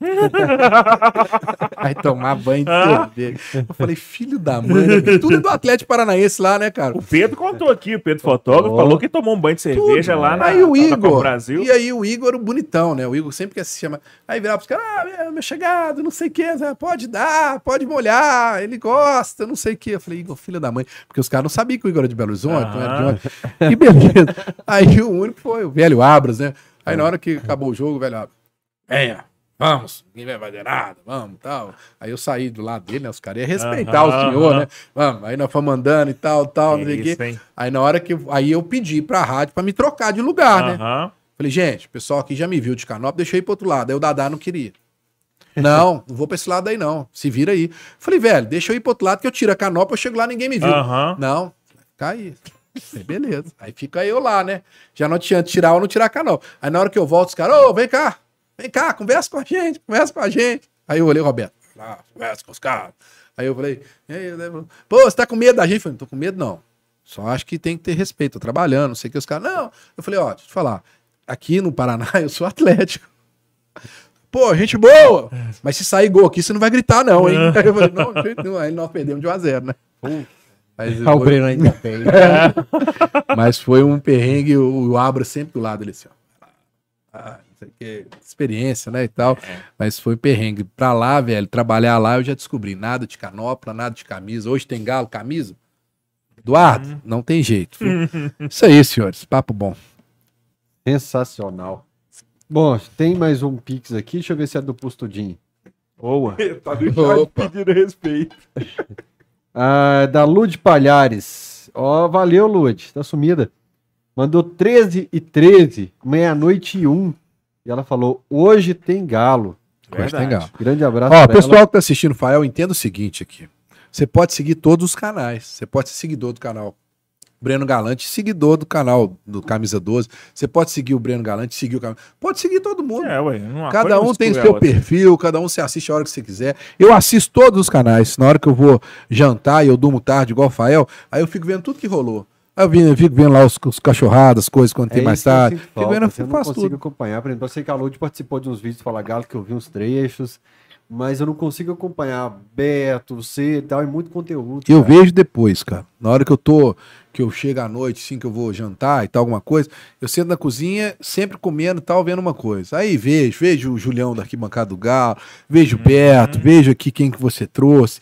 *laughs* Vai tomar banho de cerveja. Eu falei, filho da mãe, né? Tudo é do Atlético Paranaense lá, né, cara? O Pedro contou aqui, o Pedro fotógrafo, Oh. falou que tomou um banho de cerveja lá na, aí o Igor, Brasil. e aí o Igor, o bonitão, né? O Igor sempre quer se chamar. Aí virava pros caras, ah, meu- meu chegado, não sei o que, pode dar, pode molhar, ele gosta, não sei o que. Eu falei, Igor, filha da mãe, porque os caras não sabiam que o Igor era de Belo Horizonte, não era de onde. E beleza. Aí o único foi o velho Abras, né? Aí na hora que acabou o jogo, o velho Abras, venha, vamos, ninguém vai fazer nada, vamos, tal. Aí eu saí do lado dele, né? Os caras iam respeitar o senhor, né? Vamos, aí nós fomos andando e tal, tal, não sei o quê. Aí na hora que. eu- Aí eu pedi pra rádio pra me trocar de lugar, né? Falei, gente, o pessoal aqui já me viu de canopla, deixa eu ir pro outro lado. Aí o Dadá não queria. *laughs* Não, não vou pra esse lado aí, não. Se vira aí. Falei, velho, deixa eu ir pro outro lado que eu tiro a canopla, eu chego lá ninguém me viu. Não, fica aí. Falei, beleza. Aí fica eu lá, né? Já não tinha tirar ou não tirar a canopla. Aí na hora que eu volto, os caras, ô, vem cá, vem cá, conversa com a gente, conversa com a gente. Aí eu olhei o Roberto, lá, conversa com os caras. Aí eu falei, aí, ele falou, pô, você tá com medo da gente? Eu falei, não tô com medo, não. Só acho que tem que ter respeito, tô trabalhando, não sei o que os caras. Não, eu falei, ó, deixa eu te falar, aqui no Paraná *laughs* eu sou atlético. Pô, gente boa! Mas se sair gol aqui, você não vai gritar, não, hein? Aí *laughs* eu falei, não, de jeito nenhum. Aí nós perdemos de 1 a 0 né? Mas, Ah, o foi, Breno ainda tem. *laughs* mas foi um perrengue, o, o Abra sempre do lado dele assim, ó. Ah, o que, experiência, né, e tal. Mas foi perrengue. Pra lá, velho, trabalhar lá, eu já descobri nada de canopla, nada de camisa. Hoje tem galo, camisa? Eduardo, não tem jeito. *laughs* Isso aí, senhores, papo bom. Sensacional. Bom, tem mais um Pix aqui. Deixa eu ver se é do Pustudinho. Boa. *laughs* tá no chat Opa. pedindo respeito. *laughs* Ah, da Lud Palhares. Ó, valeu, Lud. Tá sumida. Mandou 13 e 13, meia-noite e 1. E ela falou: hoje tem galo. Hoje tem galo. Grande abraço. Ó, pra pessoal que tá assistindo o Fael, entenda o seguinte aqui. Você pode seguir todos os canais. Você pode ser seguidor do canal Breno Galante, seguidor do canal do Camisa 12. Você pode seguir o Breno Galante, seguir o canal. Pode seguir todo mundo. É, ué. Cada um tem seu outra. perfil, cada um se assiste a hora que você quiser. Eu assisto todos os canais. Na hora que eu vou jantar e eu durmo tarde, igual o Fael, aí eu fico vendo tudo que rolou. Eu, vi- eu fico vendo lá os, os cachorradas, as coisas quando tem mais eu tarde. Fico falta, vendo, eu eu não consigo tudo. acompanhar. Por exemplo, eu sei que a Lud participou de uns vídeos Fala Galo que eu vi uns trechos, mas eu não consigo acompanhar Beto, você e tal, é muito conteúdo. Eu cara. vejo depois, cara. Na hora que eu tô, que eu chego à noite, assim, que eu vou jantar e tal, alguma coisa, eu sento na cozinha, sempre comendo e tal, vendo uma coisa. Aí vejo, vejo o Julião da arquibancada do Galo, vejo o Beto, vejo aqui quem que você trouxe.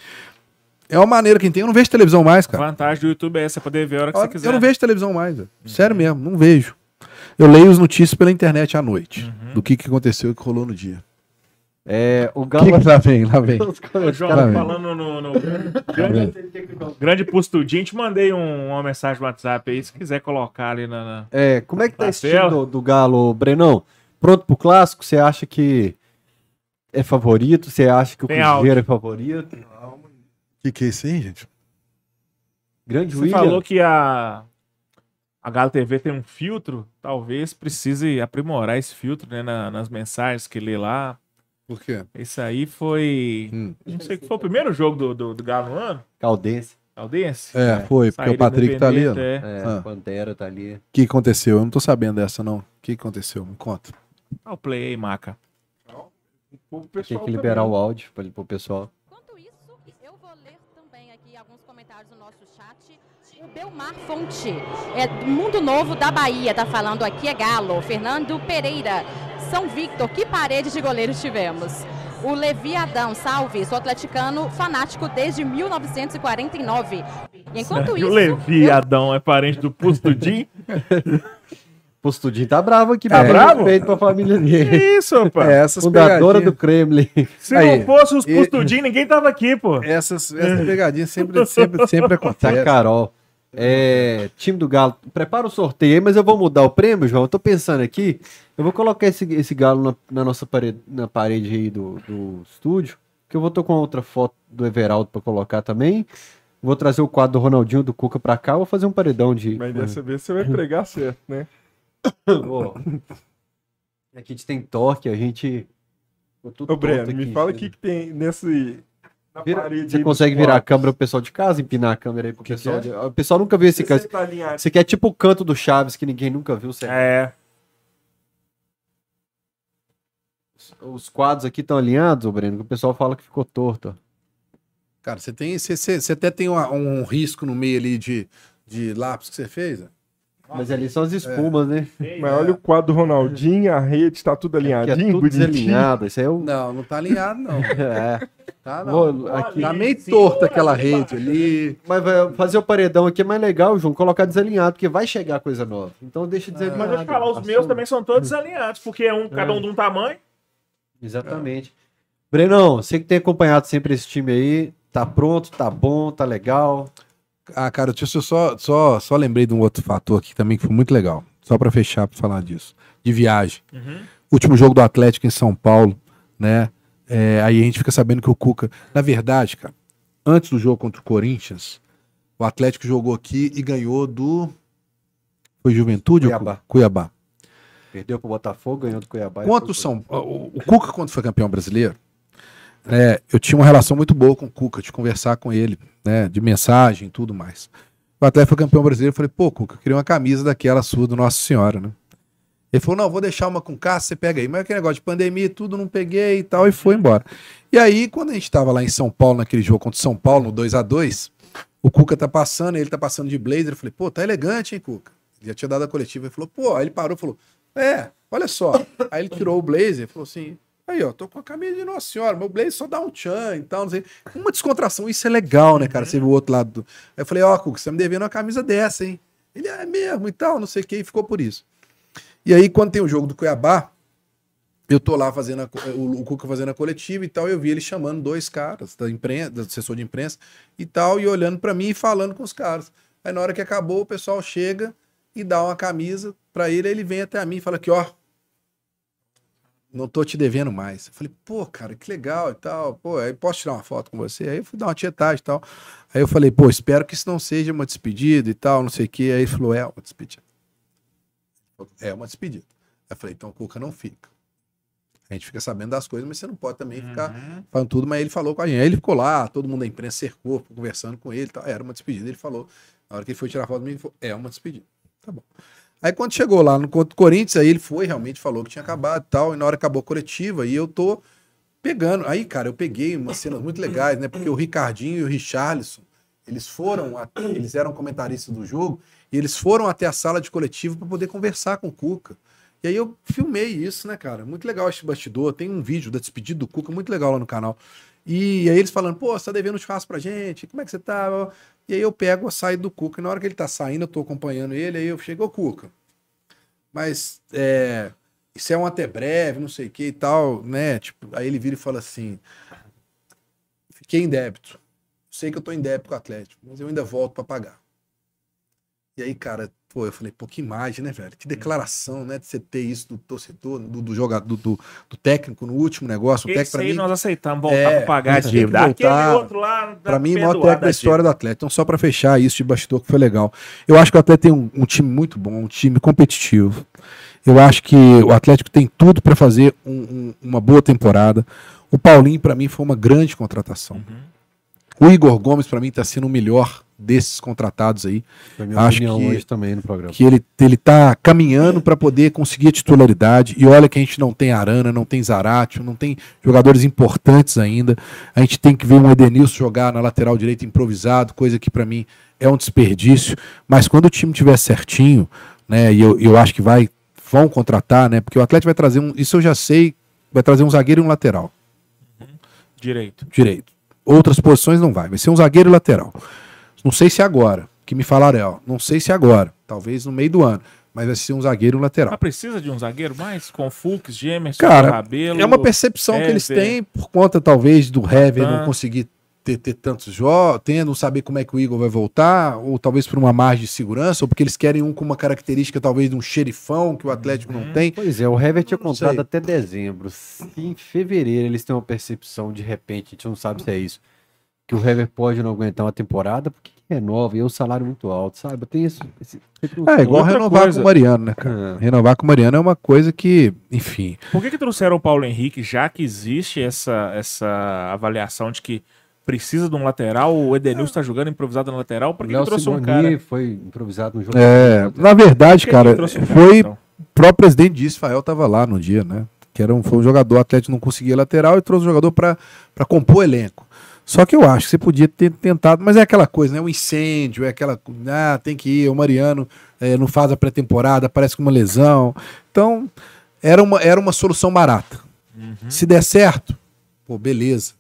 É uma maneira que tem. Eu não vejo televisão mais, A cara. vantagem do YouTube é essa, poder ver a hora que você quiser. Eu não vejo televisão mais, velho. sério mesmo, não vejo. Eu leio as notícias pela internet à noite, do que, que aconteceu e que rolou no dia. É, o Que Galo. que lá vem, lá vem. *laughs* Ô, João, vendo? falando no, no *laughs* grande, grande postudinho, te mandei um- uma mensagem no WhatsApp aí, se quiser colocar ali na. na- É, como é que tá esse time do, do Galo, Brenão? Pronto pro clássico? Você acha que é favorito? Você acha que o Tem Cruzeiro é favorito? O que, que é isso aí, gente? Grande Você William. falou que a, a Galo TV tem um filtro, talvez precise aprimorar esse filtro né, na- nas mensagens que lê lá. Por quê? Esse aí foi. Hum. Não sei que foi o primeiro jogo do, do, do Galo no ano, Caldense. Aldense. É, foi, porque Saída o Patrick tá ali. ó. O independente, É, Ah. Pantera tá ali. que aconteceu? Eu não tô sabendo dessa, não. O que aconteceu? Me conta. É. Dá o play aí, Maca. O Tem que liberar também. o áudio pra, pro pessoal. Belmar Fonte, é do Mundo Novo da Bahia, tá falando aqui é Galo. Fernando Pereira, São Victor, que parede de goleiros tivemos. O Levi Adão, salve, sou atleticano fanático desde 1949. E enquanto E isso, o Levi eu- Adão é parente do Pustudinho? *laughs* Postudinho tá bravo aqui. Tá bravo? Respeito pra família que dele. isso, rapaz? É, essas Fundadora do Kremlin. Se Aí. não fosse os E- Pustudinho, ninguém tava aqui, pô. essas, essas pegadinhas sempre, sempre, sempre *laughs* Tá, acontecem. Carol. É, time do Galo, prepara o sorteio aí, mas eu vou mudar o prêmio, João. Eu tô pensando aqui, eu vou colocar esse, esse galo na, na nossa parede, na parede aí do, do estúdio, que eu vou tô com outra foto do Everaldo pra colocar também. Vou trazer o quadro do Ronaldinho do Cuca pra cá, vou fazer um paredão de. Mas dessa vez você vai pregar certo, né? Ó. Aqui a gente tem torque, a gente. Ô, Breno, me aqui. fala o que, que tem nesse. Na Vira- parede você consegue virar a quartos. câmera pro pessoal de casa, empinar a câmera aí pro Que que pessoal. é? de- O pessoal nunca viu esse Você caso. tá alinhado. Esse aqui é tipo o canto do Chaves que ninguém nunca viu. certo? É. Os quadros aqui estão alinhados, ô Breno, que o pessoal fala que ficou torto. ó. Cara, você tem. Você, você, você até tem uma- um risco no meio ali de, de lápis que você fez? ó. Mas ali são as espumas, né? Mas olha o quadro do Ronaldinho, a rede tá tudo é alinhadinho, tudo bonitinho. desalinhado. Isso aí é o. Não, não tá alinhado, não. *laughs* É. Tá, não. Aqui. Tá meio torta aquela rede ali. Mas vai fazer o paredão aqui é mais legal, João, colocar desalinhado, porque vai chegar coisa nova. Então deixa desalinhado. Mas deixa eu te falar, os meus também são todos alinhados, porque é um, cada um de um tamanho. Exatamente. Brenão, você que tem acompanhado sempre esse time aí, tá pronto, tá bom, tá legal. Ah, cara, deixa eu só, só, só lembrei de um outro fator aqui também que foi muito legal. Só pra fechar, pra falar disso. De viagem. Último jogo do Atlético em São Paulo, né? É, aí a gente fica sabendo que o Cuca. Na verdade, cara, antes do jogo contra o Corinthians, o Atlético jogou aqui e ganhou do. Foi Juventude Cuiabá. ou Cu- Cuiabá? Perdeu pro Botafogo, ganhou do Cuiabá. Contra o São o, o Cuca, quando foi campeão brasileiro, é, eu tinha uma relação muito boa com o Cuca, de conversar com ele, né? De mensagem e tudo mais. O Atlético foi campeão brasileiro, eu falei, pô, Cuca, eu queria uma camisa daquela sua do Nossa Senhora, né? Ele falou, não, vou deixar uma com caça, você pega aí. Mas aquele negócio de pandemia e tudo, não peguei e tal, e foi embora. E aí, quando a gente tava lá em São Paulo, naquele jogo contra o São Paulo, no 2 a 2 o Cuca tá passando, ele tá passando de blazer, eu falei, pô, tá elegante, hein, Cuca? Ele já tinha dado a coletiva, ele falou, pô, aí ele parou falou, é, olha só. Aí ele tirou o blazer falou assim, aí, ó, tô com a camisa de Nossa Senhora, meu blazer só dá um tchan e tal, não sei. Uma descontração, isso é legal, né, cara? Você viu o outro lado. Do... Aí eu falei, ó, Cuca, você tá me devendo uma camisa dessa, hein? Ele é mesmo e tal, não sei o que, e ficou por isso. E aí, quando tem o jogo do Cuiabá, eu tô lá fazendo a co- o, o Cuca fazendo a coletiva e tal, eu vi ele chamando dois caras da imprensa, do assessor de imprensa e tal, e olhando pra mim e falando com os caras. Aí na hora que acabou, o pessoal chega e dá uma camisa pra ele, aí ele vem até a mim e fala aqui, ó, não tô te devendo mais. Eu falei, pô, cara, que legal e tal. Pô, aí posso tirar uma foto com você? Aí eu fui dar uma tietagem e tal. Aí eu falei, pô, espero que isso não seja uma despedida e tal, não sei o quê. Aí ele falou, é uma despedida. É uma despedida. Aí eu falei, então o Cuca não fica. A gente fica sabendo das coisas, mas você não pode também ficar falando tudo. Mas ele falou com a gente. Aí ele ficou lá, todo mundo da imprensa cercou, conversando com ele e tal. Era uma despedida. Ele falou, na hora que ele foi tirar foto comigo, ele falou, é uma despedida. Tá bom. Aí quando chegou lá no Corinthians, aí ele foi, realmente falou que tinha acabado e tal. E na hora acabou a coletiva, e eu tô pegando. Aí, cara, eu peguei umas cenas muito legais, né? Porque o Ricardinho e o Richarlison, eles foram, a- eles eram comentaristas do jogo, e eles foram até a sala de coletivo para poder conversar com o Cuca. E aí eu filmei isso, né, cara? Muito legal esse bastidor. Tem um vídeo da despedida do Cuca, muito legal lá no canal. E aí eles falando, pô, você tá devendo um churrasco pra gente? Como é que você tá? E aí eu pego saída do Cuca. Na hora que ele tá saindo, eu tô acompanhando ele, aí eu chego, ô Cuca. Mas é, isso é um até breve, não sei o que e tal, né? Tipo, aí ele vira e fala assim: fiquei em débito. Sei que eu tô em débito com o Atlético, mas eu ainda volto pra pagar. E aí, cara, pô, eu falei, pô, que imagem, né, velho? Que declaração, né? De você ter isso do torcedor, do, do jogador, do, do, do técnico no último negócio. O técnico, aí mim, nós aceitamos voltar É, pagar a *laughs* dívida. voltar. Outro lá. Pra mim, o maior técnico da história do Atlético. Então, só pra fechar isso de bastidor, que foi legal. Eu acho que o Atlético tem um, um time muito bom, um time competitivo. Eu acho que o Atlético tem tudo pra fazer um- um- uma boa temporada. O Paulinho, pra mim, foi uma grande contratação. O Igor Gomes, pra mim, tá sendo o melhor desses contratados aí. Acho que- hoje também no programa. Que ele, ele tá caminhando pra poder conseguir a titularidade. E olha que a gente não tem Arana, não tem Zaratio, não tem jogadores importantes ainda. A gente tem que ver um Edenilson jogar na lateral direita improvisado, coisa que pra mim é um desperdício. Mas quando o time tiver certinho, né, e eu, eu acho que vai vão contratar, né? Porque o Atlético vai trazer um, isso eu já sei, vai trazer um zagueiro e um lateral Direito. direito. Outras posições não vai, vai ser um zagueiro e lateral. Não sei se agora, que me falaram, é, ó, não sei se agora, talvez no meio do ano, mas vai ser um zagueiro e um lateral. Mas precisa de um zagueiro mais? Com Fux, Gemerson, Cara, Rabelo. É uma percepção que eles têm por conta, talvez, do Hever não conseguir ter, ter tantos jogos, tendo, não saber como é que o Igor vai voltar, ou talvez por uma margem de segurança, ou porque eles querem um com uma característica, talvez, de um xerifão que o Atlético não tem. Pois é, o Hever tinha contrato sei. até dezembro. Se em fevereiro eles têm uma percepção, de repente, a gente não sabe se é isso, que o Hever pode não aguentar uma temporada, porque renova e é um salário muito alto, sabe? Tem isso. esse- É, igual Outra renovar coisa. com o Mariano, né, cara? É. Renovar com o Mariano é uma coisa que, enfim. Por que, que trouxeram o Paulo Henrique, já que existe essa, essa avaliação de que precisa de um lateral, o Edenilson está jogando improvisado no lateral, por que, que trouxe um Simoni cara? foi improvisado no jogo. É, na verdade, cara, um foi então? o próprio presidente disse, Fael tava lá no dia, né? Que era um, foi um jogador, o Atlético não conseguia lateral e trouxe um jogador para compor o elenco. Só que eu acho que você podia ter tentado, mas é aquela coisa, né? O incêndio, é aquela. Ah, tem que ir, o Mariano eh, não faz a pré-temporada, parece com uma lesão. Então, era uma, era uma solução barata. Se der certo, pô, beleza.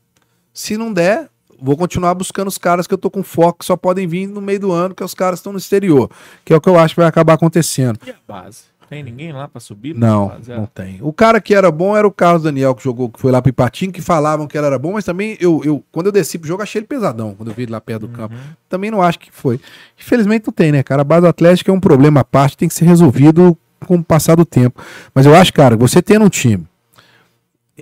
Se não der, vou continuar buscando os caras que eu tô com foco, que só podem vir no meio do ano, que é os caras estão no exterior. Que é o que eu acho que vai acabar acontecendo. E a base? Tem ninguém lá pra subir? Não, Fazer não tem. O cara que era bom era o Carlos Daniel, que jogou, que foi lá pro Ipatinho, que falavam que ele era bom, mas também eu, eu quando eu desci pro jogo, achei ele pesadão, quando eu vi ele lá perto do campo. Também não acho que foi. Infelizmente não tem, né, cara? A base do Atlético é um problema à parte, tem que ser resolvido com o passar do tempo. Mas eu acho, cara, você tendo um time,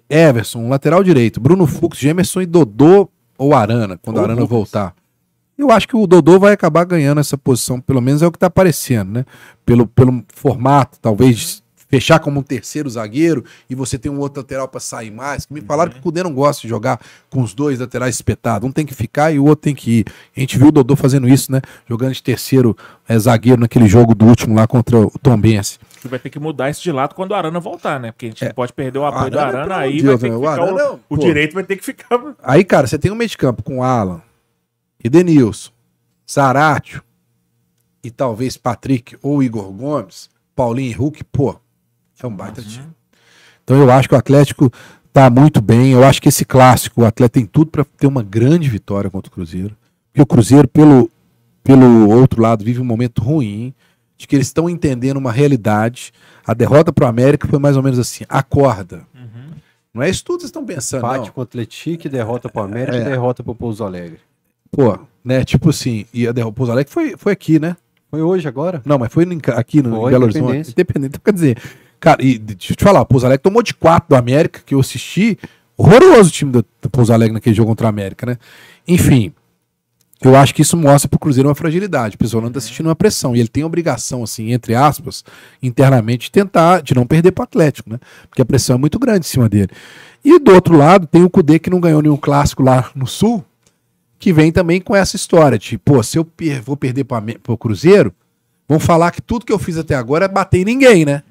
Everson, lateral direito, Bruno Fux, Gemerson e Dodô ou Arana, quando Ou o Arana Lucas. voltar. Eu acho que o Dodô vai acabar ganhando essa posição, pelo menos é o que tá aparecendo, né? Pelo, pelo formato, talvez fechar como um terceiro zagueiro e você tem um outro lateral para sair mais. Me falaram que o Cudê não gosta de jogar com os dois laterais espetados. Um tem que ficar e o outro tem que ir. A gente viu o Dodô fazendo isso, né? Jogando de terceiro eh, zagueiro naquele jogo do último lá contra o Tom Benz. Que vai ter que mudar esse de lado quando o Arana voltar, né? Porque a gente não pode perder o apoio do Arana, Arana, pelo aí Deus, vai ter que né? O Arana, o, o direito vai ter que ficar. Aí, cara, você tem um meio de campo com Alan, Edenilson, Zaratio e talvez Patrick ou Igor Gomes, Paulinho e Hulk, pô, é um baita time. Então eu acho que o Atlético tá muito bem. Eu acho que esse clássico, o Atlético tem tudo para ter uma grande vitória contra o Cruzeiro. Porque o Cruzeiro, pelo, pelo outro lado, vive um momento ruim, de que eles estão entendendo uma realidade. A derrota pro América foi mais ou menos assim: acorda. Não é isso tudo que vocês estão pensando, não. Empate contra o Atlético, derrota pro América É. e derrota pro Pouso Alegre. Pô, né? Tipo assim, e a derrota Pouso Alegre foi, foi aqui, né? Foi hoje agora? Não, mas foi aqui no Foi, em Belo Horizonte. Independente. Então, quer dizer, cara, e deixa eu te falar, o Pouso Alegre tomou de 4 do América, que eu assisti. Horroroso o time do, do Pouso Alegre naquele jogo contra o América, né? Enfim, eu acho que isso mostra pro Cruzeiro uma fragilidade. O Pesolano tá sentindo uma pressão. E ele tem obrigação, assim, entre aspas, internamente, de tentar, de não perder pro Atlético, né? Porque a pressão é muito grande em cima dele. E do outro lado, tem o Cudê que não ganhou nenhum clássico lá no Sul, que vem também com essa história de, pô, se eu per- vou perder pro Amé- pro Cruzeiro, vão falar que tudo que eu fiz até agora é bater em ninguém, né?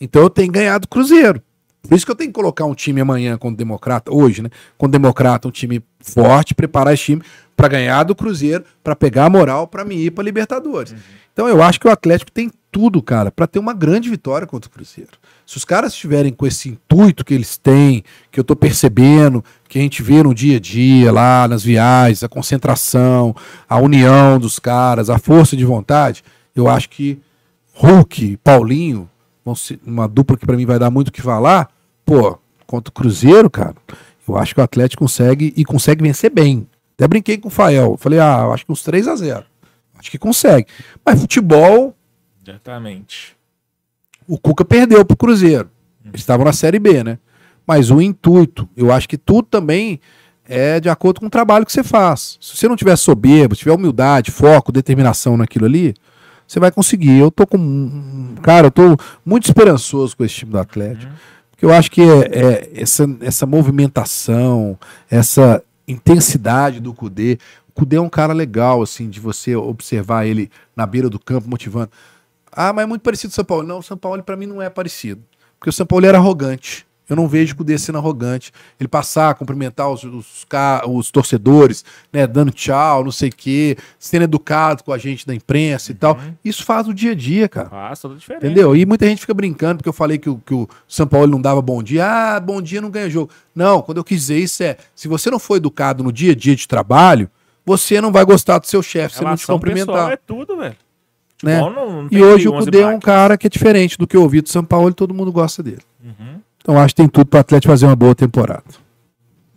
Então eu tenho ganhado o Cruzeiro. Por isso que eu tenho que colocar um time amanhã com o Democrata, hoje, né? Com o Democrata, um time forte, preparar esse time para ganhar do Cruzeiro, para pegar a moral para me ir para Libertadores. Então eu acho que o Atlético tem tudo, cara, para ter uma grande vitória contra o Cruzeiro. Se os caras estiverem com esse intuito que eles têm, que eu tô percebendo, que a gente vê no dia a dia, lá nas viagens, a concentração, a união dos caras, a força de vontade, eu acho que Hulk, Paulinho, uma dupla que pra mim vai dar muito o que falar. Pô, contra o Cruzeiro, cara, eu acho que o Atlético consegue e consegue vencer bem. Até brinquei com o Fael. Falei, ah, eu acho que uns 3 a 0 Acho que consegue. Mas futebol, Exatamente. O Cuca perdeu pro Cruzeiro. Eles estavam na Série B, né? Mas o intuito, eu acho que tudo também é de acordo com o trabalho que você faz. Se você não tiver soberbo, tiver humildade, foco, determinação naquilo ali, você vai conseguir. Eu tô com. Cara, eu tô muito esperançoso com esse time do Atlético. Porque eu acho que é, é essa, essa movimentação, essa intensidade do Cudê. O Cudê é um cara legal, assim, de você observar ele na beira do campo, motivando. Ah, mas é muito parecido com o São Paulo. Não, o São Paulo para mim não é parecido. Porque o São Paulo era arrogante. Eu não vejo o Cudê sendo arrogante. Ele passar, cumprimentar os, os, os torcedores, né, dando tchau, não sei o quê, sendo educado com a gente da imprensa e tal. Isso faz o dia a dia, cara. Faz toda a diferença. Entendeu? E muita gente fica brincando porque eu falei que o, que o São Paulo não dava bom dia. Ah, bom dia não ganha jogo. Não, quando eu quis dizer isso é, se você não for educado no dia a dia de trabalho, você não vai gostar do seu chefe se ele não te Relação pessoal cumprimentar. é tudo, velho. Né? Não- não E hoje o 11 Cudê é um cara que é diferente do que eu ouvi do São Paulo e todo mundo gosta dele. Uhum. Então acho que tem tudo para o Atlético fazer uma boa temporada.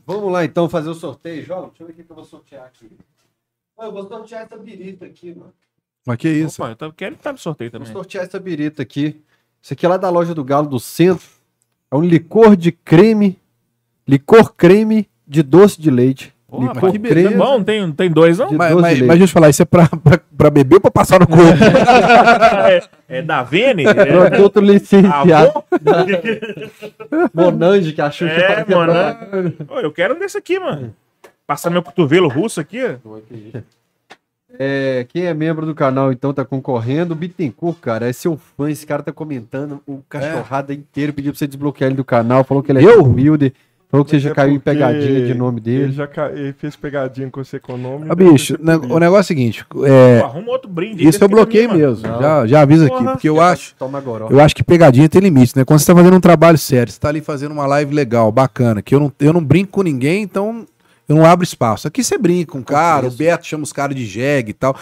Vamos lá então fazer o sorteio, João. Deixa eu ver o que eu vou sortear aqui. Eu vou sortear essa birita aqui, mano. Mas que isso? Opa, eu tô- quero estar no sorteio Vou também. sortear essa birita aqui. Isso aqui é lá da loja do Galo do Centro. É um licor de creme. Licor creme de doce de leite. Porra, licor mas que. Bom, tem, tem dois, não? De Mas, mas, mas deixa eu te falar, isso é pra, pra, pra beber ou pra passar no corpo? *laughs* é, é da Vene? É, Produto licenciado. avô? *laughs* Monange, que a Xuxa É, fazia mano. propaganda. Ô, eu quero um desse aqui, mano. Passar meu cotovelo russo aqui. ó. É, quem é membro do canal, então, tá concorrendo. O Bittencourt, cara, é seu fã. Esse cara tá comentando o cachorrada inteiro. Pediu pra você desbloquear ele do canal. Falou que ele é Eu? humilde. Falou que você já é caiu em pegadinha de nome Ele dele. já ca... ele fez pegadinha com você com o nome. Ah, deve bicho, por o negócio é o seguinte, é, arruma outro brinde. isso eu bloqueei mim, mesmo, Não. já, já aviso aqui, porque eu acho, Toma agora, ó. eu acho que pegadinha tem limite, né? Quando você tá fazendo um trabalho sério, você tá ali fazendo uma live legal, bacana, que eu não, eu não brinco com ninguém, então eu não abro espaço. Aqui você brinca com o cara, o Beto chama os caras de jegue e tal.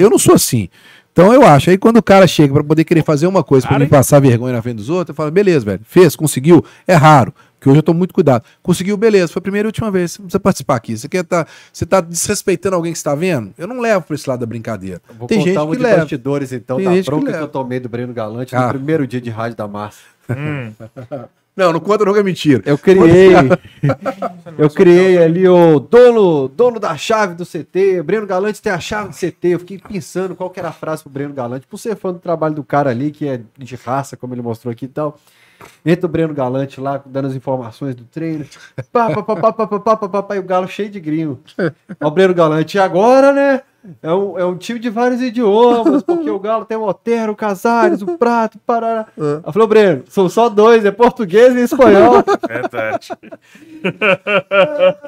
Eu não sou assim. Então eu acho. Aí quando o cara chega pra poder querer fazer uma coisa pra Cara, me passar vergonha na frente dos outros, eu falo, beleza, velho. Fez, conseguiu. É raro. Porque hoje eu tô muito cuidado. Conseguiu, beleza. Foi a primeira e última vez. Você não precisa participar aqui. Você quer tá, você tá desrespeitando alguém que você tá vendo? Eu não levo pra esse lado da brincadeira. Vou Tem contar gente um que de leva. bastidores, então, Tem da gente que bronca que, leva. eu tomei do Breno Galante Ah. no primeiro dia de rádio da Massa. Hum. *laughs* Não, não conta nunca é mentira. Eu criei. *laughs* eu criei ali o dono, dono da chave do CT. Breno Galante tem a chave do CT. Eu fiquei pensando qual que era a frase pro Breno Galante. Por ser fã do trabalho do cara ali, que é de raça, como ele mostrou aqui e tal. Entra o Breno Galante lá, dando as informações do treino. Pá, pá, pá, pá, pá, pá, pá, pá, pá, pá, e o Galo cheio de gringo. Ó, o Breno Galante, e agora, né? É um, é um time de vários idiomas, porque o Galo tem o Otero, o Casares, o Prato, o Pará. Eu falei, ô, Breno, são só dois, é português e espanhol. Verdade.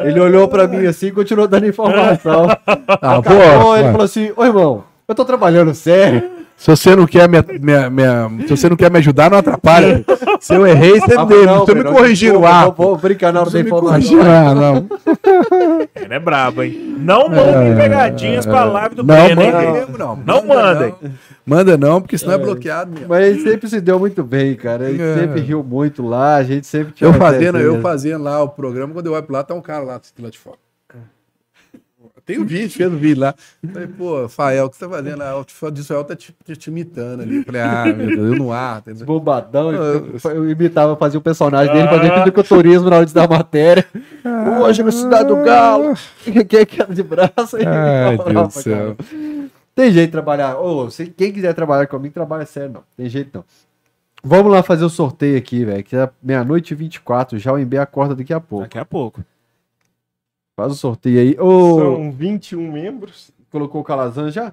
Ele olhou pra mim assim e continuou dando informação. Ah, Acabou, ele falou assim: Ô irmão, eu tô trabalhando sério. Se você não quer me, me- me- se você não quer me ajudar, não atrapalha. Se eu errei, você Ah, deve. não, Não tô me Breno, corrigindo desculpa, ah, Vou, brincar na hora da informação. ah, não. *laughs* Ele é brabo, hein? Não mandem pegadinhas pra live do Não, Breno, hein, não. Não mandem. Não. Manda não, porque senão é, bloqueado mesmo. Mas ele sempre se deu muito bem, cara. Ele É. sempre riu muito lá, a gente sempre tinha Eu fazendo, eu fazendo lá o programa, quando eu olho pra lá, tá um cara lá, lá de fora. Tem um vídeo, fez um vídeo lá. Falei, pô, Fael, o que você tá fazendo lá? O Disrael tá te, te, te imitando ali. Falei, ah, meu Deus, eu no ar. entendeu? Bombadão, Ah, eu, eu imitava, fazia o personagem dele, fazia fisiculturismo na hora de dar matéria. Hoje na cidade do Galo, quem é queda de braço? aí Ai, falava, Deus do céu. cara. Tem jeito de trabalhar. Ô, se quem quiser trabalhar comigo, trabalha sério, não. Tem jeito não. Vamos lá fazer o sorteio aqui, velho. Que é meia-noite e 24. Já o MB acorda daqui a pouco. Daqui a pouco. Faz o sorteio aí. Ô, São 21 membros. colocou o Calazan já?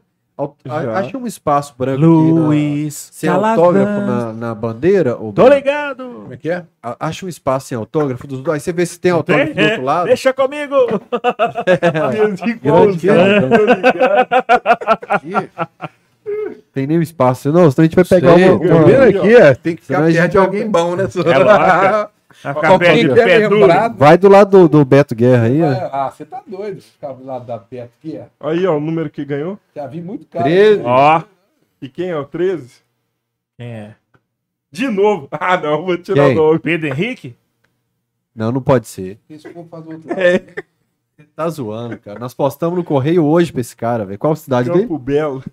Já. Achei um espaço branco aqui na- Luiz. sem autógrafo na, na bandeira. ô, Tô ligado. Como é que é? Acha um espaço sem autógrafo dos dois. Aí você vê se tem autógrafo do outro lado. Deixa comigo. *laughs* Grande Tem nem um espaço. Não, senão a gente vai pegar Sei, uma. uma- vendo aqui, é, tem que ficar a gente perto de alguém bom, né? É Quem de- pé lembrar- Vai do lado do, do Beto Guerra aí, ó. Ah, você tá doido ficar do lado da perto aqui, é. Aí, ó, o número que ganhou. Já vi muito cara. 13. Ó. E quem é o 13? Quem é? De novo. *laughs* Ah, não, vou tirar Quem? o nome. Pedro Henrique? Não, não pode ser. Esse povo faz outro lado. É, Tá zoando, cara. Nós postamos no correio hoje pra esse cara, velho. Qual cidade dele? Campo Belo.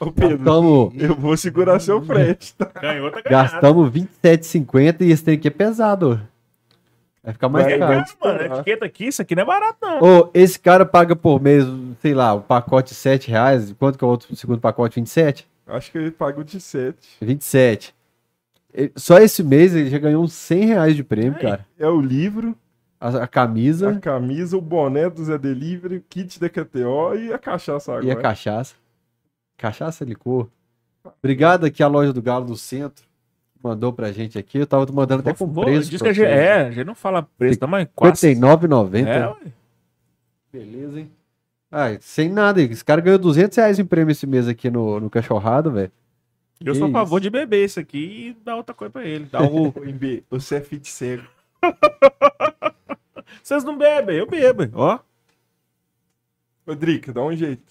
Ô, Pedro, Gastamos, eu vou segurar seu frete, tá? Ganhou, tá ganhado. gastamos 27,50 e esse trem aqui é pesado. Vai ficar mais Vai, caro. Cara, mano, a etiqueta aqui, isso aqui não é barato, não. Ô, esse cara paga por mês, sei lá, o pacote 7 reais. Quanto que é o outro segundo pacote? 27? Acho que ele pagou de 7. 27. Ele- Só esse mês ele já ganhou uns 100 reais de prêmio, cara. É o livro, A, a a camisa camisa, o boné do Zé Delivery, o kit da QTO e a cachaça agora. e a cachaça. Cachaça licor. Obrigado aqui a loja do Galo do Centro. Mandou pra gente aqui. Eu tava mandando até com Vou- preço. Diz que a gente, é, a gente não fala preço, não, mas quase. R$ 59,90. É, ué. Beleza, hein? Ah, sem nada. Esse cara ganhou 200 reais em prêmio esse mês aqui no, no Cachorrado, velho. Eu sou a Que favor de beber isso aqui e dar outra coisa pra ele. *laughs* Ô, MB, você é fit cego. *laughs* Vocês não bebem, eu bebo. Ó. Rodrigo, dá um jeito.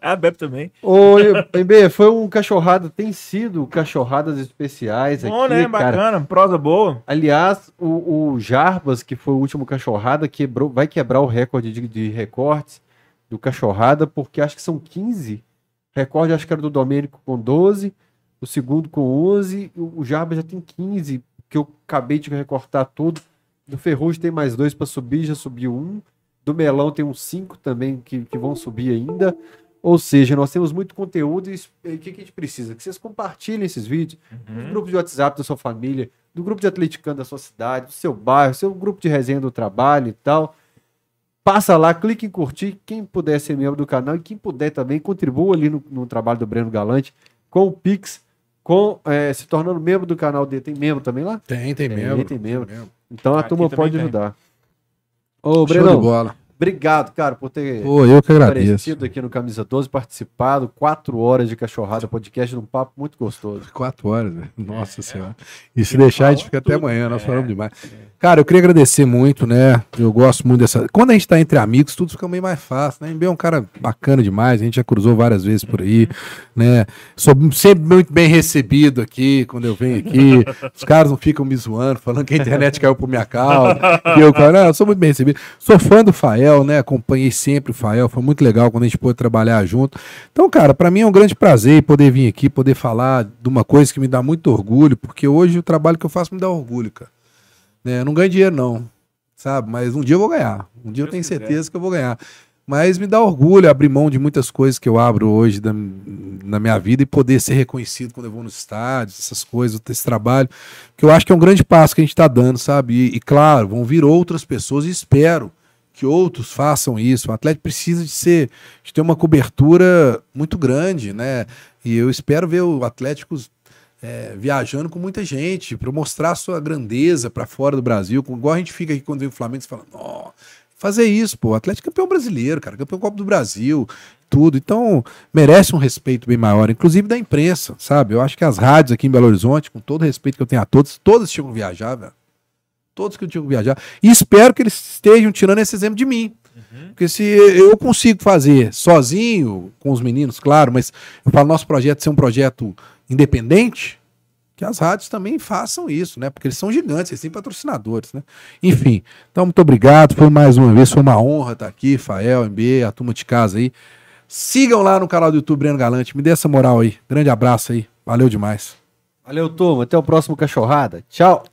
Ah, bebe também. Ô, MB, foi um cachorrado, tem sido cachorradas especiais Bom, aqui, né? cara. Bacana, prosa boa. Aliás, o, o Jarbas, que foi o último cachorrada, quebrou, vai quebrar o recorde de, de recortes do cachorrada, porque acho que são 15. Recorde acho que era do Domênico com 12, o segundo com 11, o, o Jarbas já tem 15, que eu acabei de recortar tudo. Do Ferrugem tem mais dois para subir, já subiu um. Do Melão tem uns cinco também que, que vão subir ainda. Ou seja, nós temos muito conteúdo e o que, que a gente precisa? Que vocês compartilhem esses vídeos nos grupos de WhatsApp da sua família, do grupo de atleticano da sua cidade, do seu bairro, seu grupo de resenha do trabalho e tal. Passa lá, clique em curtir. Quem puder ser membro do canal e quem puder também, contribua ali no, no trabalho do Breno Galante com o Pix, com eh, se tornando membro do canal dele. Tem membro também lá? Tem, tem Tem, membro. tem membro. membro. Então a Aqui turma pode tem. Ô, Show Brenão, Obrigado, cara, por ter Pô, eu que agradeço. aparecido aqui no Camisa 12, participado. Quatro horas de cachorrada podcast, num papo muito gostoso. Quatro horas, velho. Nossa senhora. E se deixar, a gente fica até amanhã, nós falamos demais. Cara, eu queria agradecer muito, né? Eu gosto muito dessa. Quando a gente tá entre amigos, tudo fica meio mais fácil, né? MB é um cara bacana demais, a gente já cruzou várias vezes por aí, né? Sou sempre muito bem recebido aqui quando eu venho aqui. *laughs* Os caras não ficam me zoando, falando que a internet *laughs* caiu por minha causa. E eu, cara, não, eu sou muito bem recebido. Sou fã do Fael, né? Acompanhei sempre o Fael, foi muito legal quando a gente pôde trabalhar junto. Então, cara, pra mim é um grande prazer poder vir aqui, poder falar de uma coisa que me dá muito orgulho, porque hoje o trabalho que eu faço me dá orgulho, cara. Né? Eu não ganho dinheiro, não. Sabe? Mas um dia eu vou ganhar. Um dia eu tenho certeza que eu vou ganhar. Mas me dá orgulho abrir mão de muitas coisas que eu abro hoje da- na minha vida e poder ser reconhecido quando eu vou nos estádios, essas coisas, esse trabalho. Que eu acho que é um grande passo que a gente está dando, sabe? E, e, claro, vão vir outras pessoas e espero que outros façam isso. O atleta precisa de ser, de ter uma cobertura muito grande, né? E eu espero ver o Atlético é, viajando com muita gente, para mostrar a sua grandeza para fora do Brasil, igual a gente fica aqui quando vem o Flamengo e fala, ó, fazer isso, pô, o Atlético é campeão brasileiro, cara, campeão Copa do Brasil, tudo, então merece um respeito bem maior, inclusive da imprensa, sabe? Eu acho que as rádios aqui em Belo Horizonte, com todo o respeito que eu tenho a todos, todas tinham que viajar, velho. Todos que tinham que viajar. E espero que eles estejam tirando esse exemplo de mim. Porque se eu consigo fazer sozinho, com os meninos, claro, mas eu falo, nosso projeto ser um projeto independente, que as rádios também façam isso, né? Porque eles são gigantes, eles têm patrocinadores, né? Enfim, então muito obrigado, foi mais uma vez, foi uma honra estar aqui, Fael, MB, a turma de casa aí. Sigam lá no canal do YouTube Breno Galante, me dê essa moral aí. Grande abraço aí, valeu demais. Valeu, turma. Até o próximo Cachorrada. Tchau.